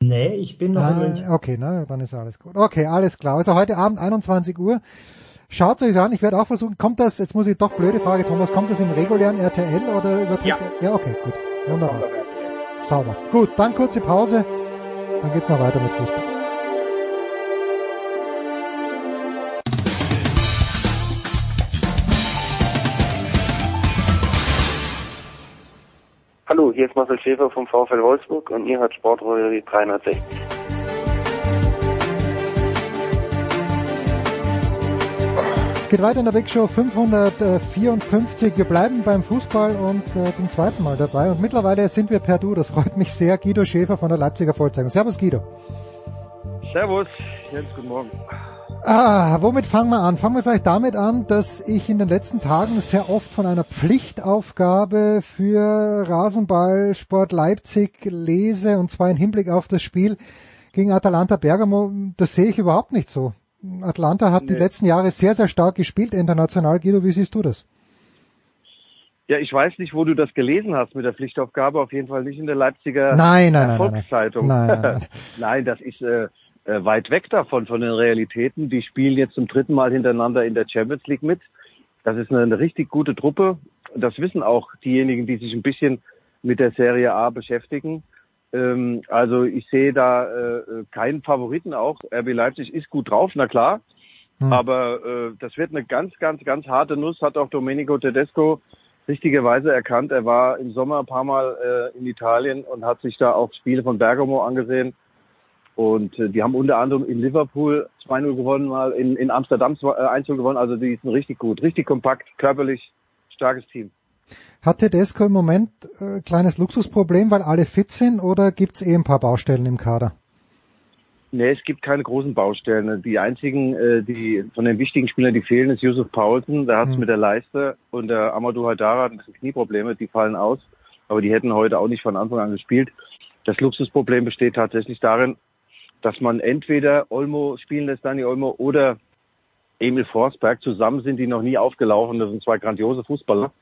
Nee, ich bin noch ah, in München. Okay, na, dann ist alles gut. Okay, alles klar. Also heute Abend 21 Uhr. Schaut euch an, ich werde auch versuchen, kommt das, jetzt muss ich doch blöde Frage, Thomas, kommt das im regulären RTL oder über Ja. ja, okay, gut. Wunderbar. Sauber. Gut, dann kurze Pause, dann geht's noch weiter mit Fußball. Hallo, hier ist Marcel Schäfer vom VfL Wolfsburg und ihr hört Sportrolle 360. Es geht weiter in der Big Show 554. Wir bleiben beim Fußball und äh, zum zweiten Mal dabei. Und mittlerweile sind wir per Du. Das freut mich sehr. Guido Schäfer von der Leipziger Volkszeitung. Servus Guido. Servus. Jens, guten Morgen. Ah, womit fangen wir an? Fangen wir vielleicht damit an, dass ich in den letzten Tagen sehr oft von einer Pflichtaufgabe für Rasenballsport Leipzig lese, und zwar im Hinblick auf das Spiel gegen Atalanta Bergamo. Das sehe ich überhaupt nicht so. Atlanta hat nee. die letzten Jahre sehr, sehr stark gespielt international. Guido, wie siehst du das? Ja, ich weiß nicht, wo du das gelesen hast mit der Pflichtaufgabe. Auf jeden Fall nicht in der Leipziger nein, nein, Volkszeitung. Nein, nein, nein. nein, nein das ist äh, äh, weit weg davon, von den Realitäten. Die spielen jetzt zum dritten Mal hintereinander in der Champions League mit. Das ist eine, eine richtig gute Truppe. Das wissen auch diejenigen, die sich ein bisschen mit der Serie A beschäftigen. Ähm, also ich sehe da äh, keinen Favoriten auch. RB Leipzig ist gut drauf, na klar. Hm. Aber äh, das wird eine ganz, ganz, ganz harte Nuss, hat auch Domenico Tedesco richtigerweise erkannt. Er war im Sommer ein paar Mal äh, in Italien und hat sich da auch Spiele von Bergamo angesehen. Und äh, die haben unter anderem in Liverpool 2-0 gewonnen, mal in, in Amsterdam 1-0 äh, gewonnen. Also die sind richtig gut, richtig kompakt, körperlich, starkes Team. Hat Tedesco im Moment äh, kleines Luxusproblem, weil alle fit sind oder gibt es eh ein paar Baustellen im Kader? Nee, es gibt keine großen Baustellen. Die einzigen, äh, die von den wichtigen Spielern, die fehlen, ist Yusuf Paulsen, der hat es mhm. mit der Leiste und der Amadou Haidara hat ein bisschen Knieprobleme, die fallen aus. Aber die hätten heute auch nicht von Anfang an gespielt. Das Luxusproblem besteht tatsächlich darin, dass man entweder Olmo spielen lässt, Dani Olmo, oder Emil Forsberg. Zusammen sind die noch nie aufgelaufen. Das sind zwei grandiose Fußballer.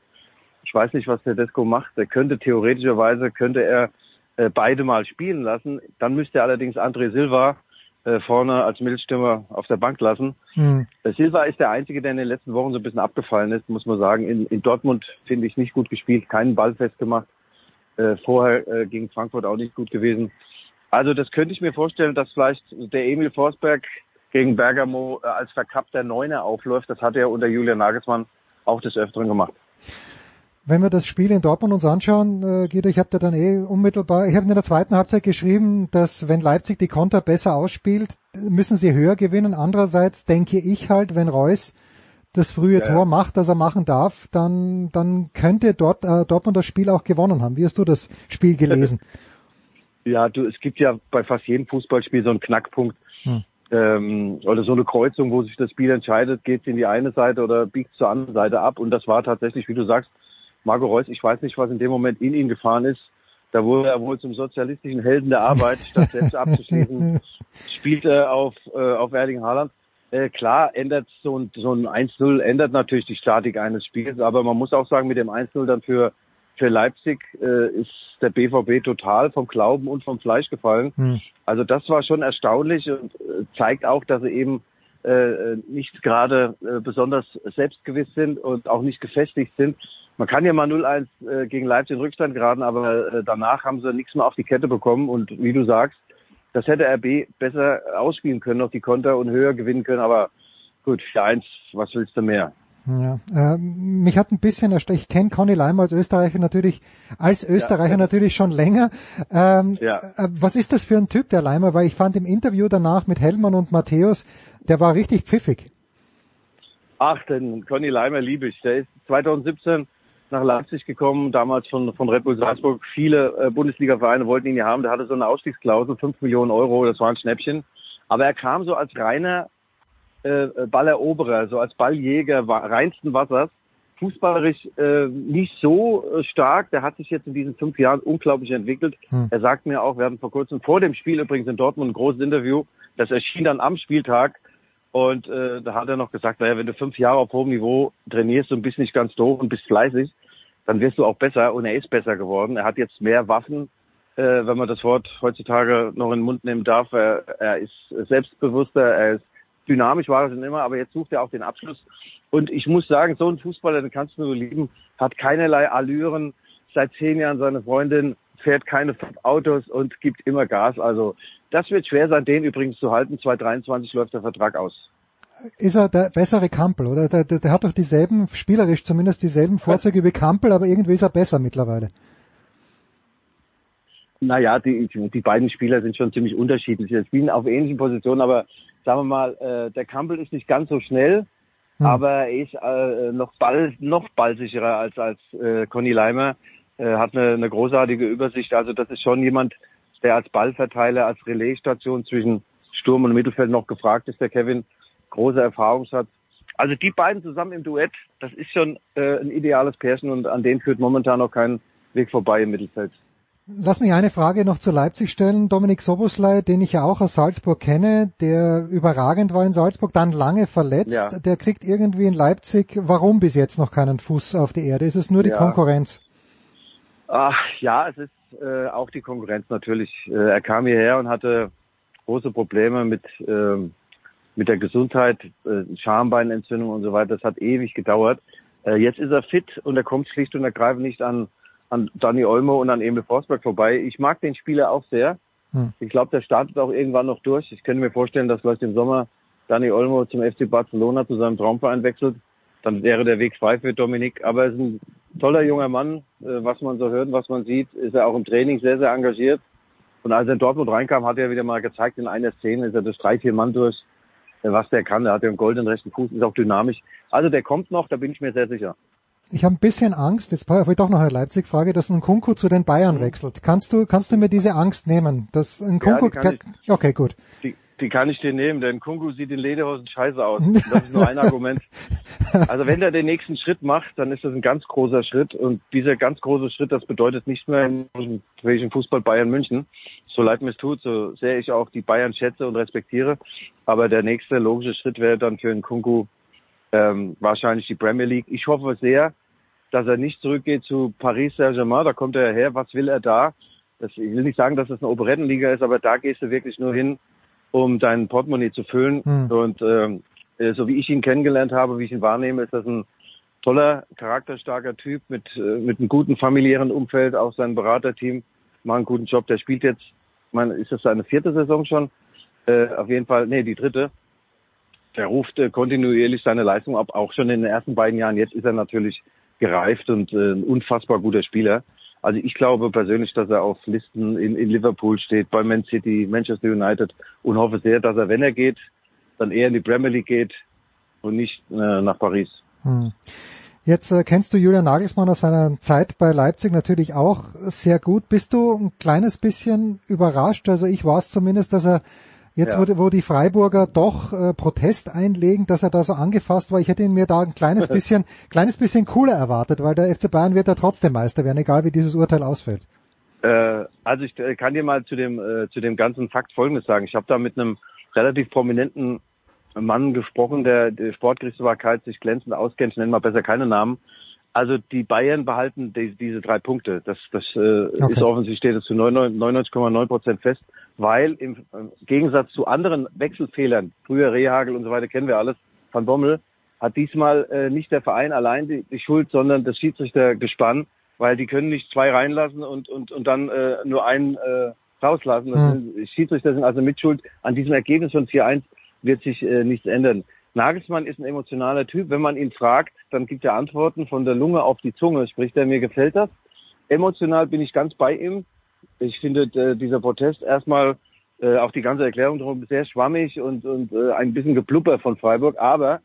Ich weiß nicht, was der Desko macht. Er könnte theoretischerweise, könnte er äh, beide mal spielen lassen. Dann müsste er allerdings André Silva äh, vorne als Mittelstürmer auf der Bank lassen. Hm. Der Silva ist der Einzige, der in den letzten Wochen so ein bisschen abgefallen ist, muss man sagen. In, in Dortmund finde ich nicht gut gespielt, keinen Ball festgemacht. Äh, vorher äh, gegen Frankfurt auch nicht gut gewesen. Also das könnte ich mir vorstellen, dass vielleicht der Emil Forsberg gegen Bergamo äh, als verkappter Neuner aufläuft. Das hat er unter Julian Nagelsmann auch des Öfteren gemacht. Wenn wir das Spiel in Dortmund uns anschauen, äh, Guido, ich habe da dann eh unmittelbar, ich habe in der zweiten Halbzeit geschrieben, dass wenn Leipzig die Konter besser ausspielt, müssen sie höher gewinnen. Andererseits denke ich halt, wenn Reus das frühe ja, Tor macht, das er machen darf, dann, dann könnte dort, äh, Dortmund das Spiel auch gewonnen haben. Wie hast du das Spiel gelesen? Ja, du, es gibt ja bei fast jedem Fußballspiel so einen Knackpunkt hm. ähm, oder so eine Kreuzung, wo sich das Spiel entscheidet, geht es in die eine Seite oder biegt zur anderen Seite ab. Und das war tatsächlich, wie du sagst, Marco Reus, ich weiß nicht, was in dem Moment in ihn gefahren ist. Da wurde er wohl zum sozialistischen Helden der Arbeit, statt selbst abzuschließen, spielt er auf, äh, auf Erling Haaland. Äh, klar, ändert so ein, so ein 1-0 ändert natürlich die Statik eines Spiels, aber man muss auch sagen, mit dem 1-0 dann für für Leipzig äh, ist der BVB total vom Glauben und vom Fleisch gefallen. Hm. Also das war schon erstaunlich und äh, zeigt auch, dass sie eben äh, nicht gerade äh, besonders selbstgewiss sind und auch nicht gefestigt sind. man kann ja mal 0-1 äh, gegen Leipzig in Rückstand geraten, aber äh, danach haben sie nichts mehr auf die Kette bekommen und wie du sagst, das hätte RB besser ausspielen können, noch die Konter und höher gewinnen können, aber gut, 4-1, was willst du mehr? Ja, äh, mich hat ein bisschen erstaunt, ich kenne Conny Leimer als Österreicher natürlich, als Österreicher ja. natürlich schon länger. Ähm, ja. Äh, was ist das für ein Typ, der Leimer? Weil ich fand im Interview danach mit Hellmann und Matthäus, der war richtig pfiffig. Ach, den Conny Leimer liebe ich. Der ist 2017 nach Leipzig gekommen, damals von, von Red Bull Salzburg. Viele äh, Bundesliga-Vereine wollten ihn hier haben. Der hatte so eine Ausstiegsklausel, 5 Millionen Euro, das war ein Schnäppchen. Aber er kam so als reiner äh, Balleroberer, so als Balljäger reinsten Wassers. Fußballerisch äh, nicht so äh, stark. Der hat sich jetzt in diesen fünf Jahren unglaublich entwickelt. Hm. Er sagt mir auch, wir hatten vor kurzem vor dem Spiel übrigens in Dortmund ein großes Interview. Das erschien dann am Spieltag. Und äh, da hat er noch gesagt, naja, wenn du fünf Jahre auf hohem Niveau trainierst und bist nicht ganz doof und bist fleißig, dann wirst du auch besser und er ist besser geworden. Er hat jetzt mehr Waffen, äh, wenn man das Wort heutzutage noch in den Mund nehmen darf. Er, er ist selbstbewusster, er ist dynamisch, war er schon immer, aber jetzt sucht er auch den Abschluss. Und ich muss sagen, so ein Fußballer, den kannst du nur lieben, hat keinerlei Allüren, seit zehn Jahren seine Freundin, fährt keine Autos und gibt immer Gas. Also das wird schwer sein, den übrigens zu halten. 2023 läuft der Vertrag aus ist er der bessere Kampel, oder? Der, der, der hat doch dieselben, spielerisch zumindest dieselben Vorzüge wie Kampel, aber irgendwie ist er besser mittlerweile. Naja, die, die beiden Spieler sind schon ziemlich unterschiedlich. Sie spielen auf ähnlichen Positionen, aber sagen wir mal, äh, der Kampel ist nicht ganz so schnell, hm. aber er ist äh, noch ball, noch ballsicherer als als äh, Conny Leimer. Äh, hat eine, eine großartige Übersicht. Also das ist schon jemand, der als Ballverteiler, als Relaisstation zwischen Sturm und Mittelfeld noch gefragt ist, der Kevin großer Erfahrungsschatz. Also die beiden zusammen im Duett, das ist schon äh, ein ideales Pärchen und an denen führt momentan noch kein Weg vorbei im Mittelfeld. Lass mich eine Frage noch zu Leipzig stellen. Dominik Soboslai, den ich ja auch aus Salzburg kenne, der überragend war in Salzburg, dann lange verletzt, ja. der kriegt irgendwie in Leipzig, warum bis jetzt noch keinen Fuß auf die Erde? Ist es nur die ja. Konkurrenz? Ach, ja, es ist äh, auch die Konkurrenz natürlich. Äh, er kam hierher und hatte große Probleme mit ähm, mit der Gesundheit, äh, Schambeinentzündung und so weiter. Das hat ewig gedauert. Äh, jetzt ist er fit und er kommt schlicht und ergreifend nicht an, an Danny Olmo und an Emil Forsberg vorbei. Ich mag den Spieler auch sehr. Hm. Ich glaube, der startet auch irgendwann noch durch. Ich könnte mir vorstellen, dass vielleicht im Sommer Danny Olmo zum FC Barcelona zu seinem Traumverein wechselt. Dann wäre der Weg frei für Dominik. Aber er ist ein toller junger Mann, äh, was man so hört, was man sieht, ist er auch im Training sehr, sehr engagiert. Und als er in Dortmund reinkam, hat er wieder mal gezeigt, in einer Szene ist er durch drei, vier Mann durch was der kann. Der hat ja einen goldenen rechten Fuß, ist auch dynamisch. Also der kommt noch, da bin ich mir sehr sicher. Ich habe ein bisschen Angst, jetzt habe ich doch noch eine Leipzig-Frage, dass ein Kunku zu den Bayern mhm. wechselt. Kannst du, kannst du mir diese Angst nehmen? Dass ein Kunku, ja, ich, okay, gut. Die, die kann ich dir nehmen, denn Kunku sieht in Lederhosen scheiße aus. Das ist nur ein Argument. Also wenn er den nächsten Schritt macht, dann ist das ein ganz großer Schritt und dieser ganz große Schritt, das bedeutet nicht mehr in welchem Fußball Bayern München, so leid mir es tut, so sehr ich auch die Bayern schätze und respektiere. Aber der nächste logische Schritt wäre dann für einen Kunku ähm, wahrscheinlich die Premier League. Ich hoffe sehr, dass er nicht zurückgeht zu Paris Saint-Germain. Da kommt er her. Was will er da? Das, ich will nicht sagen, dass das eine Operettenliga ist, aber da gehst du wirklich nur hin, um deinen Portemonnaie zu füllen. Hm. Und ähm, äh, so wie ich ihn kennengelernt habe, wie ich ihn wahrnehme, ist das ein toller, charakterstarker Typ mit, äh, mit einem guten familiären Umfeld, auch sein Beraterteam macht einen guten Job. Der spielt jetzt meine, ist das seine vierte Saison schon? Äh, auf jeden Fall, nee, die dritte. Der ruft äh, kontinuierlich seine Leistung ab, auch schon in den ersten beiden Jahren. Jetzt ist er natürlich gereift und äh, ein unfassbar guter Spieler. Also ich glaube persönlich, dass er auf Listen in, in Liverpool steht, bei Man City, Manchester United und hoffe sehr, dass er, wenn er geht, dann eher in die Premier League geht und nicht äh, nach Paris. Hm. Jetzt äh, kennst du Julian Nagelsmann aus seiner Zeit bei Leipzig natürlich auch sehr gut. Bist du ein kleines bisschen überrascht? Also ich war es zumindest, dass er jetzt, ja. wo, wo, die Freiburger doch äh, Protest einlegen, dass er da so angefasst war. Ich hätte ihn mir da ein kleines bisschen, kleines bisschen cooler erwartet, weil der FC Bayern wird ja trotzdem Meister werden, egal wie dieses Urteil ausfällt. Äh, also ich äh, kann dir mal zu dem äh, zu dem ganzen Fakt Folgendes sagen. Ich habe da mit einem relativ prominenten Mann gesprochen, der die Sportgerichtsbarkeit sich glänzend auskennt. Ich nenne mal besser keine Namen. Also die Bayern behalten die, diese drei Punkte. Das, das äh, okay. ist offensichtlich steht es zu 99,9 Prozent fest, weil im, im, Gegensatz zu anderen Wechselfehlern, früher Rehagel und so weiter kennen wir alles, Van Bommel, hat diesmal äh, nicht der Verein allein die, die Schuld, sondern das Schiedsrichtergespann, weil die können nicht zwei reinlassen und, und, und dann äh, nur einen äh, rauslassen. Mhm. Sind, Schiedsrichter sind also mitschuld. An diesem Ergebnis von 4-1 wird sich äh, nichts ändern. Nagelsmann ist ein emotionaler Typ. Wenn man ihn fragt, dann gibt er Antworten von der Lunge auf die Zunge. Spricht er, mir gefällt das. Emotional bin ich ganz bei ihm. Ich finde äh, dieser Protest erstmal äh, auch die ganze Erklärung darum sehr schwammig und, und äh, ein bisschen geplupper von Freiburg. Aber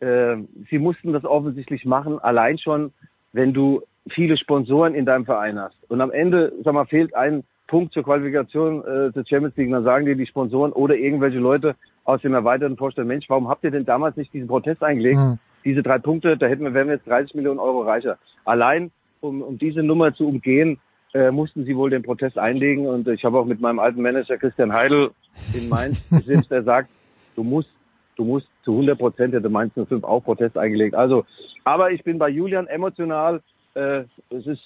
äh, sie mussten das offensichtlich machen, allein schon, wenn du viele Sponsoren in deinem Verein hast. Und am Ende, sag mal, fehlt ein Punkt zur Qualifikation äh, zur Champions League, dann sagen dir die Sponsoren oder irgendwelche Leute aus dem erweiterten Vorstand, Mensch, warum habt ihr denn damals nicht diesen Protest eingelegt? Mhm. Diese drei Punkte, da hätten wir, wären wir jetzt 30 Millionen Euro reicher. Allein, um, um diese Nummer zu umgehen, äh, mussten sie wohl den Protest einlegen. Und ich habe auch mit meinem alten Manager Christian Heidel in Mainz besitzt, der sagt, du musst, du musst zu 100 Prozent hätte Mainz 05 auch Protest eingelegt. Also, aber ich bin bei Julian emotional. Äh, es ist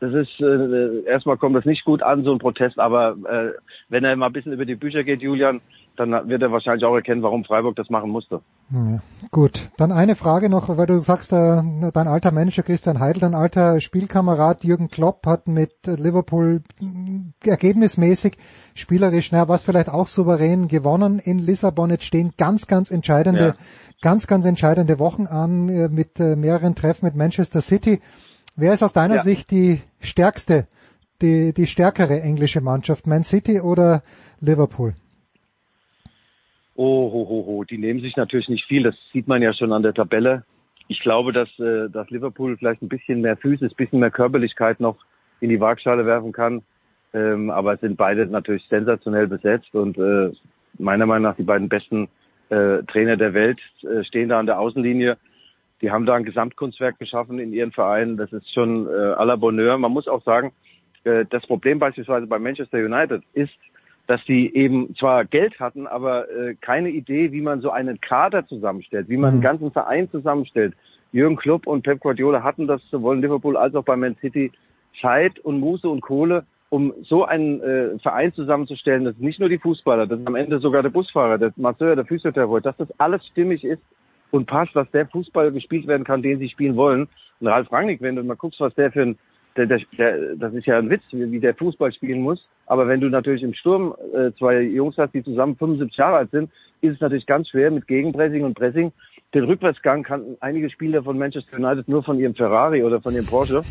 das ist äh, erstmal kommt das nicht gut an, so ein Protest, aber äh, wenn er mal ein bisschen über die Bücher geht, Julian, dann wird er wahrscheinlich auch erkennen, warum Freiburg das machen musste. Ja, gut, dann eine Frage noch, weil du sagst, äh, dein alter Manager Christian Heidel, dein alter Spielkamerad Jürgen Klopp hat mit Liverpool äh, ergebnismäßig, spielerisch, na, was vielleicht auch souverän gewonnen in Lissabon. Jetzt stehen ganz, ganz entscheidende, ja. ganz, ganz entscheidende Wochen an äh, mit äh, mehreren Treffen mit Manchester City. Wer ist aus deiner ja. Sicht die stärkste, die, die stärkere englische Mannschaft? Man City oder Liverpool? Oh, ho, ho, ho. Die nehmen sich natürlich nicht viel. Das sieht man ja schon an der Tabelle. Ich glaube, dass, äh, dass Liverpool vielleicht ein bisschen mehr Physis, ein bisschen mehr Körperlichkeit noch in die Waagschale werfen kann. Ähm, aber es sind beide natürlich sensationell besetzt und äh, meiner Meinung nach die beiden besten äh, Trainer der Welt äh, stehen da an der Außenlinie die haben da ein Gesamtkunstwerk geschaffen in ihren Vereinen. Das ist schon äh, à la Bonheur. Man muss auch sagen, äh, das Problem beispielsweise bei Manchester United ist, dass sie eben zwar Geld hatten, aber äh, keine Idee, wie man so einen Kader zusammenstellt, wie man einen mhm. ganzen Verein zusammenstellt. Jürgen Klopp und Pep Guardiola hatten das sowohl in Liverpool als auch bei Man City Zeit und Muße und Kohle, um so einen äh, Verein zusammenzustellen, dass nicht nur die Fußballer, dass am Ende sogar der Busfahrer, der Masseur, der Physiotherapeut, dass das alles stimmig ist und passt, dass der Fußball gespielt werden kann, den sie spielen wollen. Und Ralf Rangnick, wenn du mal guckst, was der für ein, der, der, der, das ist ja ein Witz, wie der Fußball spielen muss. Aber wenn du natürlich im Sturm äh, zwei Jungs hast, die zusammen 75 Jahre alt sind, ist es natürlich ganz schwer mit Gegenpressing und Pressing. Den Rückwärtsgang kannten einige Spieler von Manchester United nur von ihrem Ferrari oder von ihrem Porsche.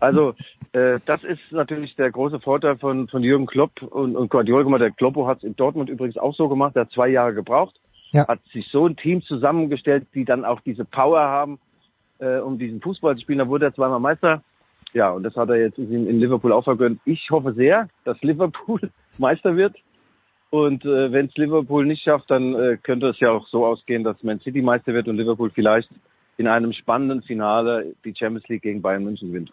Also äh, das ist natürlich der große Vorteil von, von Jürgen Klopp und, und Guardiola. Der Kloppo hat es in Dortmund übrigens auch so gemacht. Der hat zwei Jahre gebraucht ja. hat sich so ein Team zusammengestellt, die dann auch diese Power haben, äh, um diesen Fußball zu spielen. Da wurde er zweimal Meister. Ja, und das hat er jetzt in, Liverpool auch vergönnt. Ich hoffe sehr, dass Liverpool Meister wird. Und äh, wenn es Liverpool nicht schafft, dann äh, könnte es ja auch so ausgehen, dass Man City Meister wird und Liverpool vielleicht in einem spannenden Finale die Champions League gegen Bayern München gewinnt.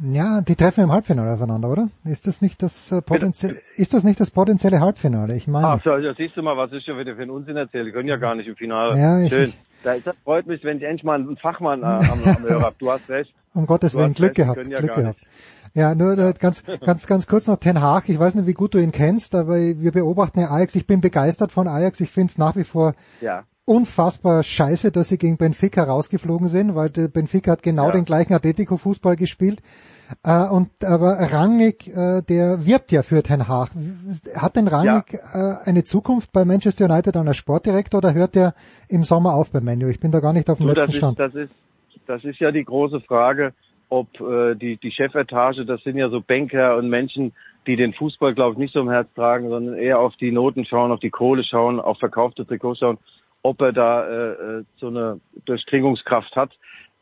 Ja, die treffen im Halbfinale aufeinander, oder? Ist das nicht das äh, potenzielle, ist das nicht das potenzielle Halbfinale? Ich meine. Ach so, ja, siehst du mal, was ich schon wieder für einen Unsinn erzähle. Die können ja gar nicht im Finale. Ja, ich, Schön. Das freut mich, wenn ich endlich mal einen Fachmann äh, am, am Hörer habe. Du hast recht. Um Gottes Willen, Glück gehabt. Ja Glück gehabt. Ja, nur äh, ganz, ganz, ganz kurz noch Ten Hag. Ich weiß nicht, wie gut du ihn kennst, aber wir beobachten ja Ajax. Ich bin begeistert von Ajax. Ich finde es nach wie vor ja unfassbar scheiße, dass sie gegen Benfica rausgeflogen sind, weil Benfica hat genau ja. den gleichen Atletico-Fußball gespielt. Äh, und aber Rangnick, äh, der wirbt ja für Ten Hag. Hat denn Rangnick ja. äh, eine Zukunft bei Manchester United als Sportdirektor oder hört er im Sommer auf bei Menu? Ich bin da gar nicht auf dem so, letzten das Stand. Ist, das ist das ist ja die große Frage, ob äh, die die Chefetage, das sind ja so Banker und Menschen, die den Fußball, glaube ich, nicht so im Herz tragen, sondern eher auf die Noten schauen, auf die Kohle schauen, auf verkaufte Trikots schauen ob er da äh, äh, so eine Durchdringungskraft hat.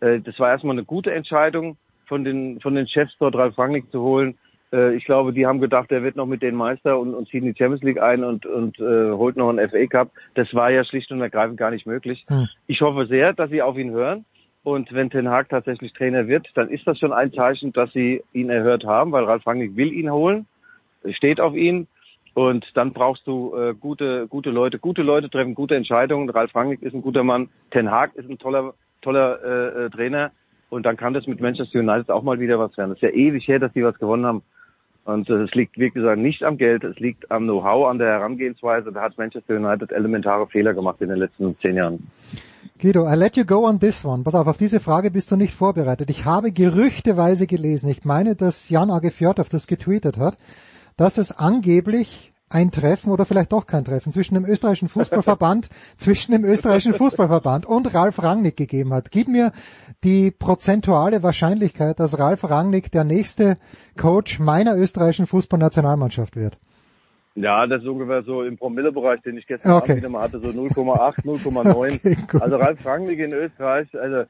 Äh, das war erstmal eine gute Entscheidung von den von den Chefs dort Ralf Rangnick zu holen. Äh, ich glaube, die haben gedacht, er wird noch mit den Meister und, und zieht in die Champions League ein und, und äh, holt noch einen FA Cup. Das war ja schlicht und ergreifend gar nicht möglich. Hm. Ich hoffe sehr, dass sie auf ihn hören. Und wenn Ten Hag tatsächlich Trainer wird, dann ist das schon ein Zeichen, dass sie ihn erhört haben, weil Ralf Rangnick will ihn holen, steht auf ihn. Und dann brauchst du äh, gute, gute Leute. Gute Leute treffen gute Entscheidungen. Ralf Rangnick ist ein guter Mann. Ten Hag ist ein toller, toller äh, äh, Trainer. Und dann kann das mit Manchester United auch mal wieder was werden. Es ist ja ewig her, dass die was gewonnen haben. Und äh, es liegt, wie gesagt, nicht am Geld, es liegt am Know-how, an der Herangehensweise. Da hat Manchester United elementare Fehler gemacht in den letzten zehn Jahren. Guido, I let you go on this one. Pass auf, auf diese Frage bist du nicht vorbereitet. Ich habe gerüchteweise gelesen, ich meine, dass Jan Age Fjordov das getweetet hat, dass es angeblich ein Treffen oder vielleicht doch kein Treffen zwischen dem österreichischen Fußballverband, zwischen dem österreichischen Fußballverband und Ralf Rangnick gegeben hat. Gib mir die prozentuale Wahrscheinlichkeit, dass Ralf Rangnick der nächste Coach meiner österreichischen Fußballnationalmannschaft wird. Ja, das ist ungefähr so im Promillebereich, den ich gestern okay. Abend wieder mal hatte, so 0,8, 0,9. Okay, also Ralf Rangnick in Österreich, also